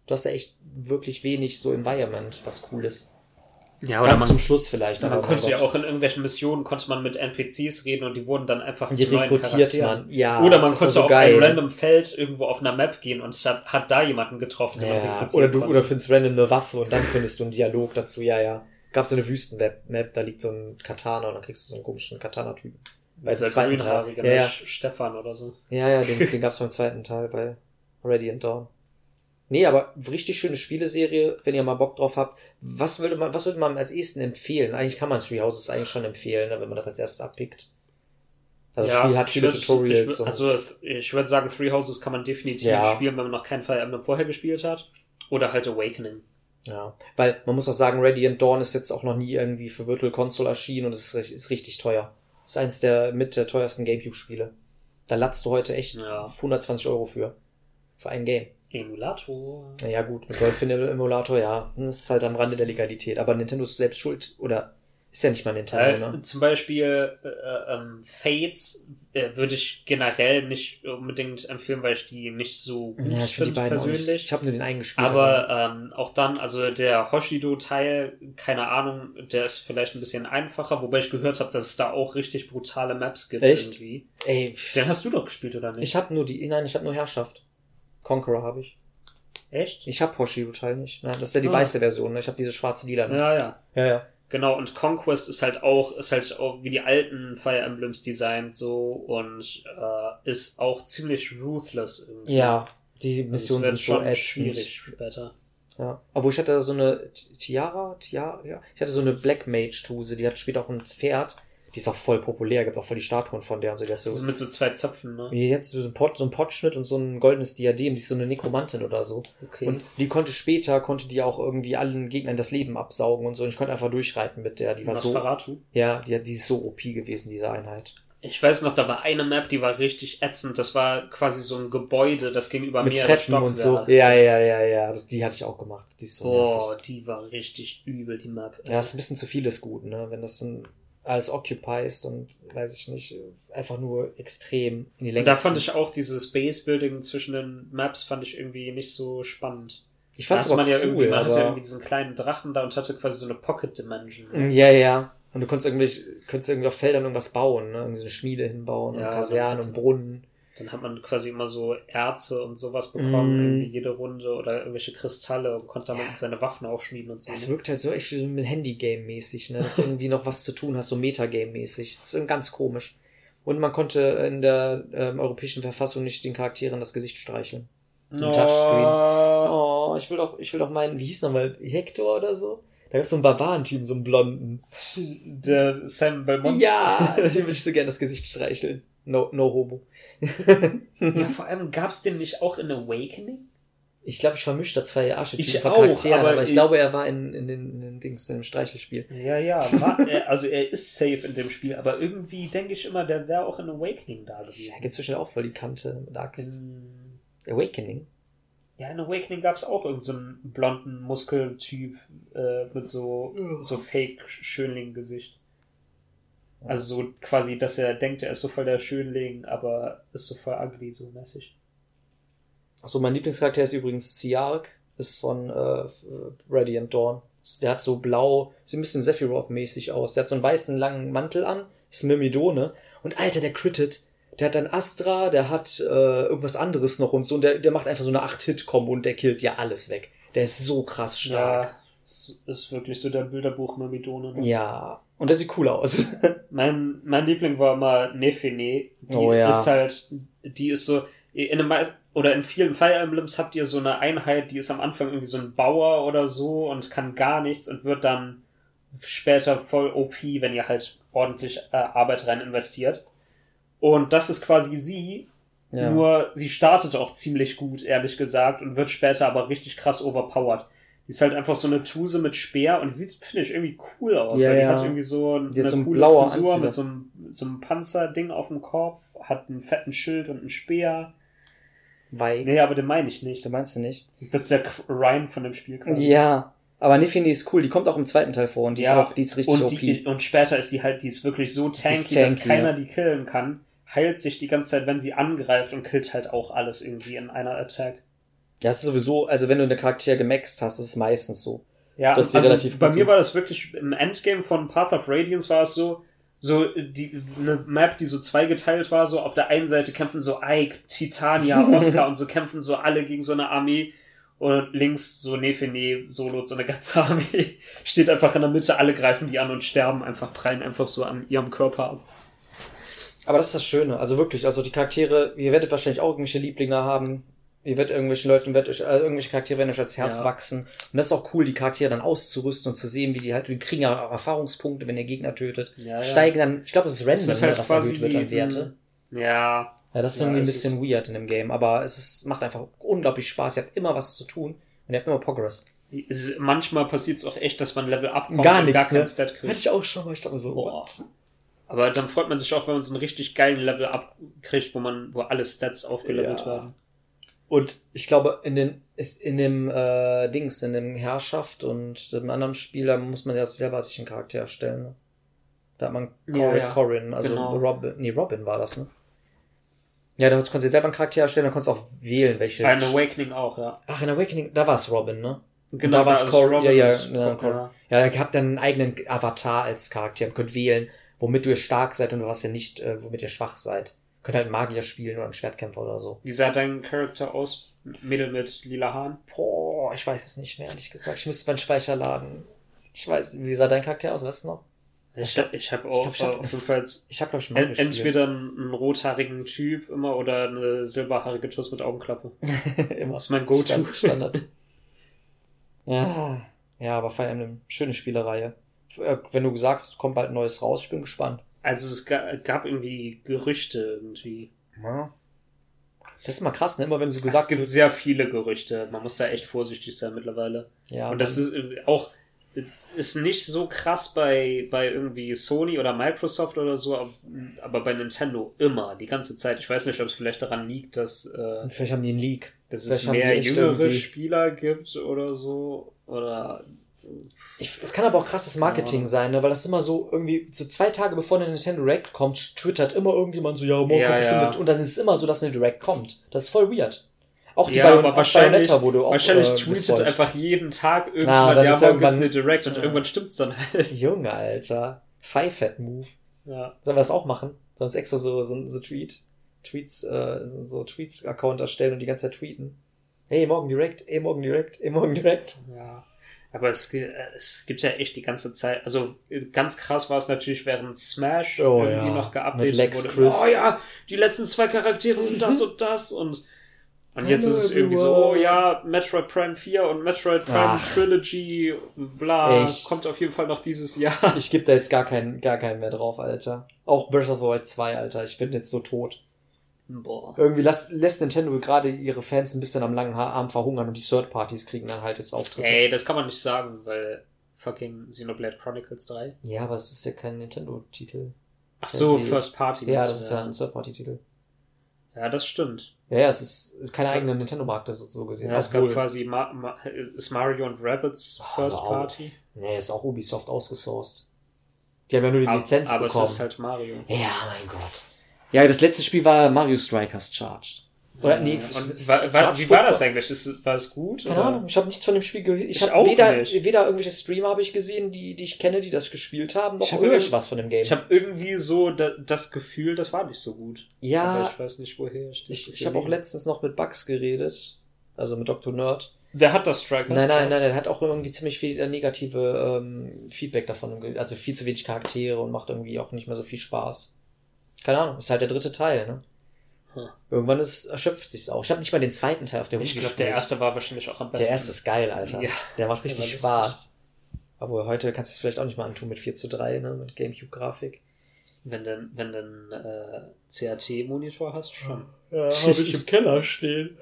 S1: Du hast ja echt wirklich wenig so Environment, was cool ist.
S2: Ja,
S1: Ganz zum Schluss vielleicht.
S2: man
S1: aber mein
S2: konnte ja auch in irgendwelchen Missionen konnte man mit NPCs reden und die wurden dann einfach
S1: Die
S2: zu neuen
S1: rekrutiert
S2: Charakteren.
S1: man. Ja,
S2: Oder man konnte
S1: so
S2: auf
S1: geil.
S2: ein random Feld irgendwo auf einer Map gehen und hat, hat da jemanden getroffen, man
S1: Ja, oder du
S2: konnte.
S1: oder findest random eine Waffe und dann findest du einen Dialog dazu. Ja, ja. Gab so eine Wüsten-Map, da liegt so ein Katana und dann kriegst du so einen komischen Katana-Typen. Bei
S2: Dieser
S1: zweiten Teil. Ja, ja.
S2: Sch- Stefan oder so.
S1: Ja, ja, den, den gab's beim zweiten Teil bei Radiant Dawn. Nee, aber richtig schöne Spieleserie, wenn ihr mal Bock drauf habt. Was würde man, was würde man als ehesten empfehlen? Eigentlich kann man Three Houses eigentlich schon empfehlen, ne, wenn man das als erstes abpickt. Also das Spiel hat
S2: ich
S1: viele
S2: würd-
S1: Tutorials.
S2: Ich,
S1: und-
S2: würd- also ich würde sagen, Three Houses kann man definitiv
S1: Ja.
S2: spielen, wenn man noch kein Fire Emblem vorher gespielt hat. Oder halt Awakening.
S1: ja, weil man muss auch sagen, Radiant Dawn ist jetzt auch noch nie irgendwie für Virtual Console erschienen und es ist, ist richtig teuer. ist eins der mit der teuersten Gamecube-Spiele. Da latzt du heute echt
S2: Ja.
S1: 120 Euro für. Für ein Game.
S2: Emulator.
S1: Naja, gut, mit Dolphin Emulator, ja, das ist halt am Rande der Legalität. Aber Nintendo ist selbst schuld, oder ist ja nicht mal Nintendo,
S2: Äh,
S1: ne?
S2: zum Beispiel äh, ähm, Fates äh, würde ich generell nicht unbedingt empfehlen, weil ich die nicht so gut
S1: Ja, ich finde beiden auch nicht.
S2: persönlich.
S1: Ich habe nur den einen gespielt.
S2: Aber ähm, auch dann, also der Hoshido-Teil, keine Ahnung, der ist vielleicht ein bisschen einfacher, wobei ich gehört habe, dass es da auch richtig brutale Maps gibt
S1: Echt?
S2: irgendwie.
S1: ey,
S2: Den hast du doch gespielt, oder nicht?
S1: ich habe nur die, nein, ich habe nur Herrschaft. Conqueror habe ich.
S2: Echt?
S1: Ich habe Hoshido Teil nicht. Nein, das ist ja die
S2: Ah.
S1: weiße Version, ne? Ich habe diese schwarze Lila. Ne?
S2: Ja, ja.
S1: ja, ja.
S2: Genau, und Conquest ist halt auch, ist halt auch wie die alten Fire Emblems designt so und äh, ist auch ziemlich ruthless irgendwie.
S1: Ja, die
S2: Also
S1: Missionen sind so
S2: schon
S1: ätzend.
S2: schwierig später.
S1: Ja. Obwohl ich hatte so eine Ti- Tiara, Tiara, ja. Ich hatte so eine Black Mage Tuse, die hat später auch ein Pferd. Die ist auch voll populär, gibt auch voll die Statuen von der und so. Die so,
S2: ist mit so zwei Zöpfen, ne?
S1: Jetzt so ein, Pot, so ein Pottschnitt und so ein goldenes Diadem, die ist so eine Nekromantin oder so.
S2: Okay.
S1: Und die konnte später, konnte die auch irgendwie allen Gegnern das Leben absaugen und so. Und ich konnte einfach durchreiten mit der. Die war so,
S2: Nosferatu?
S1: ja, die, die ist so OP gewesen, diese Einheit.
S2: Ich weiß noch, da war eine Map, die war richtig ätzend. Das war quasi so ein Gebäude, das ging über
S1: mit
S2: mehrere
S1: Treppen und so.
S2: Stockwerke.
S1: Ja, ja, ja, ja. Das, die hatte ich auch gemacht. Die ist so
S2: Boah,
S1: nervig.
S2: die war richtig übel, die Map.
S1: Ja, ist ein bisschen zu vieles gut, ne? Wenn das dann alles Occupy ist und, weiß ich nicht, einfach nur extrem in die Länge
S2: Und da fand ich auch dieses Base-Building zwischen den Maps fand ich irgendwie nicht so spannend.
S1: Ich
S2: hatte
S1: aber
S2: man ja
S1: cool,
S2: irgendwie, man hatte ja irgendwie diesen kleinen Drachen da und hatte quasi so eine Pocket Dimension.
S1: Ja, ja. Und du konntest irgendwie, konntest irgendwie auf Feldern irgendwas bauen, ne? Irgendwie so eine Schmiede hinbauen
S2: Ja,
S1: und Kasernen und Brunnen.
S2: Dann hat man quasi immer so Erze und sowas bekommen,
S1: Mm.
S2: irgendwie jede Runde oder irgendwelche Kristalle und konnte damit seine Waffen aufschmieden und so.
S1: Es
S2: ne?
S1: wirkt halt so echt wie so mit Handy-Game-mäßig, ne? Dass du irgendwie noch was zu tun hast, so Metagame-mäßig. Das ist ganz komisch. Und man konnte in der ähm, europäischen Verfassung nicht den Charakteren das Gesicht streicheln.
S2: No.
S1: Touchscreen. Oh, ich will doch, ich will doch meinen, wie hieß nochmal, Hector oder so? Da gab's so einen Barbarentypen, so einen blonden.
S2: Der Sam Belmont.
S1: Ja, dem würde ich so gerne das Gesicht streicheln. No, no homo.
S2: Ja, vor allem gab's den nicht auch in Awakening?
S1: Ich glaube, ich vermische da zwei
S2: Ich
S1: Archetypen von
S2: auch,
S1: Charakteren,
S2: aber
S1: aber, ich
S2: ich-
S1: glaube, er war in, in, den, in den Dings, in dem Streichelspiel.
S2: Ja, ja. War, also er ist safe in dem Spiel, aber irgendwie denke ich immer, der wäre auch in Awakening da
S1: Da
S2: gewesen.
S1: geht zwischen auch voll die Kante mit Axt.
S2: In,
S1: Awakening?
S2: ja, in Awakening gab's auch irgendeinen so einen blonden Muskeltyp äh, mit so, so Fake-Schönling-Gesicht. Also so quasi, dass er denkt, er ist so voll der Schönling, aber ist so voll ugly, so mäßig.
S1: Achso, mein Lieblingscharakter ist übrigens Siark, ist von äh, Radiant Dawn. Der hat so blau, sieht ein bisschen Sephiroth-mäßig aus. Der hat so einen weißen langen Mantel an, ist Myrmidone. Und Alter, der crittet. Der hat dann Astra, der hat äh, irgendwas anderes noch und so. Und der, der macht einfach so eine 8-Hit-Kombo und der killt ja alles weg. Der ist so krass stark.
S2: Ja, ist wirklich so der Bilderbuch Myrmidone. Ne?
S1: Ja, und der sieht cool aus.
S2: mein, mein Liebling war immer Nefene. Die
S1: Oh ja.
S2: ist halt, die ist so, in einem, oder in vielen Fire Emblems habt ihr so eine Einheit, die ist am Anfang irgendwie so ein Bauer oder so und kann gar nichts und wird dann später voll OP, wenn ihr halt ordentlich äh, Arbeit rein investiert. Und das ist quasi sie,
S1: ja.
S2: nur sie startet auch ziemlich gut, ehrlich gesagt, und wird später aber richtig krass overpowered. Die ist halt einfach so eine Tuse mit Speer und die sieht, finde ich, irgendwie cool aus,
S1: Ja,
S2: weil die
S1: ja.
S2: hat irgendwie so eine
S1: hat so ein
S2: coole
S1: blauer
S2: Frisur
S1: Anzieher.
S2: mit so einem, so einem Panzerding auf dem Kopf, hat einen fetten Schild und einen Speer.
S1: Weil,
S2: Nee, aber den meine ich nicht.
S1: du meinst du nicht?
S2: Das ist der Ryan von dem Spiel quasi.
S1: Ja. Aber Nifini ist cool, die kommt auch im zweiten Teil vor und die
S2: Ja,
S1: ist auch, die ist richtig
S2: und,
S1: OP.
S2: die, und später ist die halt, die ist wirklich so tanky,
S1: ist
S2: dass
S1: tanky,
S2: keiner
S1: ja.
S2: die killen kann. Heilt sich die ganze Zeit, wenn sie angreift und killt halt auch alles irgendwie in einer Attack.
S1: Ja, es ist sowieso, also wenn du eine Charakter gemaxt hast, ist es meistens so.
S2: Ja,
S1: Das ist
S2: also
S1: relativ
S2: bei mir
S1: so.
S2: war das wirklich im Endgame von Path of Radiance war es so, so die eine Map, die so zweigeteilt war, so auf der einen Seite kämpfen so Ike, Titania, Oscar und so kämpfen so alle gegen so eine Armee und links so Nefene, Solo, so eine ganze Armee steht einfach in der Mitte, alle greifen die an und sterben einfach, prallen einfach so an ihrem Körper ab.
S1: Aber das ist das Schöne, also wirklich, also die Charaktere, ihr werdet wahrscheinlich auch irgendwelche Lieblinge haben, ihr werdet irgendwelchen Leuten, werdet euch, äh, irgendwelche Charaktere werden euch als Herz
S2: Ja.
S1: wachsen. Und das ist auch cool, die Charaktere dann auszurüsten und zu sehen, wie die halt, die kriegen ja auch Erfahrungspunkte, wenn ihr Gegner tötet.
S2: Ja, ja.
S1: Steigen dann, ich glaube, es ist random,
S2: Das ist
S1: ne,
S2: halt
S1: was erhöht wird an Werte.
S2: Ja,
S1: Ja, das ist irgendwie ein bisschen weird in dem Game, aber es ist, macht einfach unglaublich Spaß. Ihr habt immer was zu tun und ihr habt immer Progress.
S2: es- manchmal passiert es auch echt, dass man Level abkommt
S1: Gar
S2: und
S1: nichts,
S2: gar kein
S1: ne?
S2: Stat kriegt.
S1: Hatte ich auch schon mal, ich dachte so,
S2: Boah.
S1: what?
S2: Aber dann freut man sich auch, wenn man so einen richtig geilen Level abkriegt, wo man, wo alle Stats aufgelevelt
S1: Ja.
S2: werden.
S1: Und ich glaube, in den, in dem äh, Dings, in dem Herrschaft und dem anderen Spiel, da muss man ja selber sich einen Charakter erstellen. Ne? Da hat man
S2: Ja,
S1: Corin,
S2: ja.
S1: Corin also
S2: Genau.
S1: Robin, nee, Robin war das, ne? Ja, da konntest du selber einen Charakter erstellen, dann konntest du auch wählen, welche.
S2: Bei Awakening auch, ja.
S1: Ach, in Awakening, da war es Robin, ne?
S2: Genau,
S1: da war's
S2: ist
S1: Cor- ja, ja, ja, Cor- Ja, ihr habt dann einen eigenen Avatar als Charakter und könnt wählen, womit ihr stark seid und was ihr nicht, äh, womit ihr schwach seid. Könnt halt Magier spielen oder einen Schwertkämpfer oder so.
S2: Wie sah dein Charakter aus? Mädel mit lila Haaren?
S1: Boah, ich weiß es nicht mehr, ehrlich gesagt. Ich müsste meinen Speicher laden. Ich weiß, wie sah dein Charakter aus, weißt du noch?
S2: Ich, glaub, ich habe auch
S1: glaub, ich hab-
S2: äh, auf jeden Fall
S1: Ich habe, glaube ich, mal gespielt.
S2: entweder einen, rothaarigen Typ immer oder eine silberhaarige Tuss mit Augenklappe.
S1: Immer.
S2: Das ist mein Go-To.
S1: Stand- Standard. ja. ja, aber Fire Emblem, schöne Spielereihe. Äh, Wenn du sagst, kommt bald ein neues raus, ich bin gespannt.
S2: Also es ga gab irgendwie Gerüchte irgendwie.
S1: Ja. Das ist immer krass, ne? Immer wenn so
S2: es
S1: gesagt
S2: gibt
S1: wird.
S2: sehr viele Gerüchte. Man muss da echt vorsichtig sein mittlerweile.
S1: Ja,
S2: Und das ist äh, auch ist nicht so krass bei, bei irgendwie Sony oder Microsoft oder so, aber- bei Nintendo immer, die ganze Zeit. Ich weiß nicht, ob es vielleicht daran liegt, dass, äh,
S1: vielleicht haben die einen Leak.
S2: dass
S1: Vielleicht
S2: es mehr jüngere
S1: irgendwie-
S2: Spieler gibt oder so. Oder
S1: Ich, es kann aber auch krasses Marketing
S2: Ja.
S1: sein, ne? weil das immer so irgendwie, so zwei Tage bevor eine Nintendo Direct kommt, twittert immer irgendjemand so, ja, morgen
S2: Ja,
S1: kommt bestimmt.
S2: ja.
S1: Und dann ist es immer so, dass eine Direct kommt. Das ist voll weird. Auch die
S2: Ja,
S1: auch
S2: wahrscheinlich-
S1: Bayonetta wurde auch
S2: wahrscheinlich
S1: äh,
S2: tweetet einfach jeden Tag
S1: Na,
S2: irgendjemand,
S1: dann
S2: ja,
S1: ist
S2: morgen gibt's
S1: irgendwann-
S2: eine Direct und
S1: Ja.
S2: irgendwann stimmt's dann halt.
S1: Junge, Alter. Five-Fat-Move.
S2: Ja.
S1: Sollen wir das auch machen? Sonst extra so, so, so Tweet, Tweets, äh, so, so Tweets-Account erstellen und die ganze Zeit tweeten. Hey, morgen direkt, hey, morgen direkt, hey, morgen direkt.
S2: Ja. Aber es, äh, es gibt ja echt die ganze Zeit, also äh, ganz krass war es natürlich, während Smash
S1: Oh,
S2: irgendwie
S1: ja.
S2: noch geupdatet wurde.
S1: Chris.
S2: Oh ja, die letzten zwei Charaktere sind das und das und und jetzt
S1: Hello,
S2: ist es irgendwie so, oh ja, Metroid Prime 4 und Metroid Prime
S1: Ach.
S2: Trilogy, bla,
S1: Echt?
S2: kommt auf jeden Fall noch dieses Jahr.
S1: Ich gebe da jetzt gar keinen, gar keinen mehr drauf, Alter. Auch Breath of the Wild 2, Alter. Ich bin jetzt so tot.
S2: Boah.
S1: Irgendwie lässt, lässt Nintendo gerade ihre Fans ein bisschen am langen Arm verhungern und die Third Parties kriegen dann halt jetzt Auftritte.
S2: Ey, das kann man nicht sagen, weil fucking Xenoblade Chronicles 3.
S1: Ja, aber es ist ja kein Nintendo-Titel.
S2: Ach so, First Party.
S1: Ja, das ist ja ein Third-Party-Titel.
S2: Ja, das stimmt.
S1: Ja, ja, es ist, keine eigene Nintendo-Marke, so, so gesehen.
S2: Ja, es gab quasi Ma Ma ist Mario und Rabbits
S1: Oh,
S2: First. Party.
S1: Nee, ist auch Ubisoft ausgesourced. Die haben ja nur die
S2: Aber,
S1: Lizenz
S2: aber
S1: bekommen.
S2: es ist halt Mario.
S1: ja, mein Gott. Ja, das letzte Spiel war Mario Strikers Charged. Oder nee,
S2: Und war, war, wie war das eigentlich? Ist, war es gut?
S1: Keine? Ahnung, ich habe nichts von dem Spiel gehört. Ich,
S2: Ich
S1: habe
S2: auch
S1: weder,
S2: nicht.
S1: weder irgendwelche Streamer habe ich gesehen, die, die ich kenne, die das gespielt haben, noch
S2: Ich hab
S1: höre ich
S2: irgend-
S1: was von dem Game.
S2: Ich habe irgendwie so da, das Gefühl, das war nicht so gut. Aber
S1: ja,
S2: ich weiß nicht, woher ich das
S1: ich, ich habe auch letztens noch mit Bugs geredet, also mit Dr. Nerd.
S2: Der hat das Strikers.
S1: Nein, nein, nein, der hat auch irgendwie ziemlich viel äh, negative ähm, Feedback davon, also viel zu wenig Charaktere und macht irgendwie auch nicht mehr so viel Spaß. Keine Ahnung, ist halt der dritte Teil, ne?
S2: Hm.
S1: Irgendwann ist, erschöpft sich's auch. Ich habe nicht mal den zweiten Teil auf der Wii
S2: Ich glaube, der erste war wahrscheinlich auch am besten.
S1: Der erste ist geil, Alter.
S2: Ja.
S1: Der macht richtig Spaß. Aber heute kannst du es vielleicht auch nicht mal antun mit 4 zu 3, ne? Mit Gamecube-Grafik.
S2: Wenn du wenn du einen äh, CRT-Monitor hast, schon.
S1: Ja, habe ich im Keller stehen.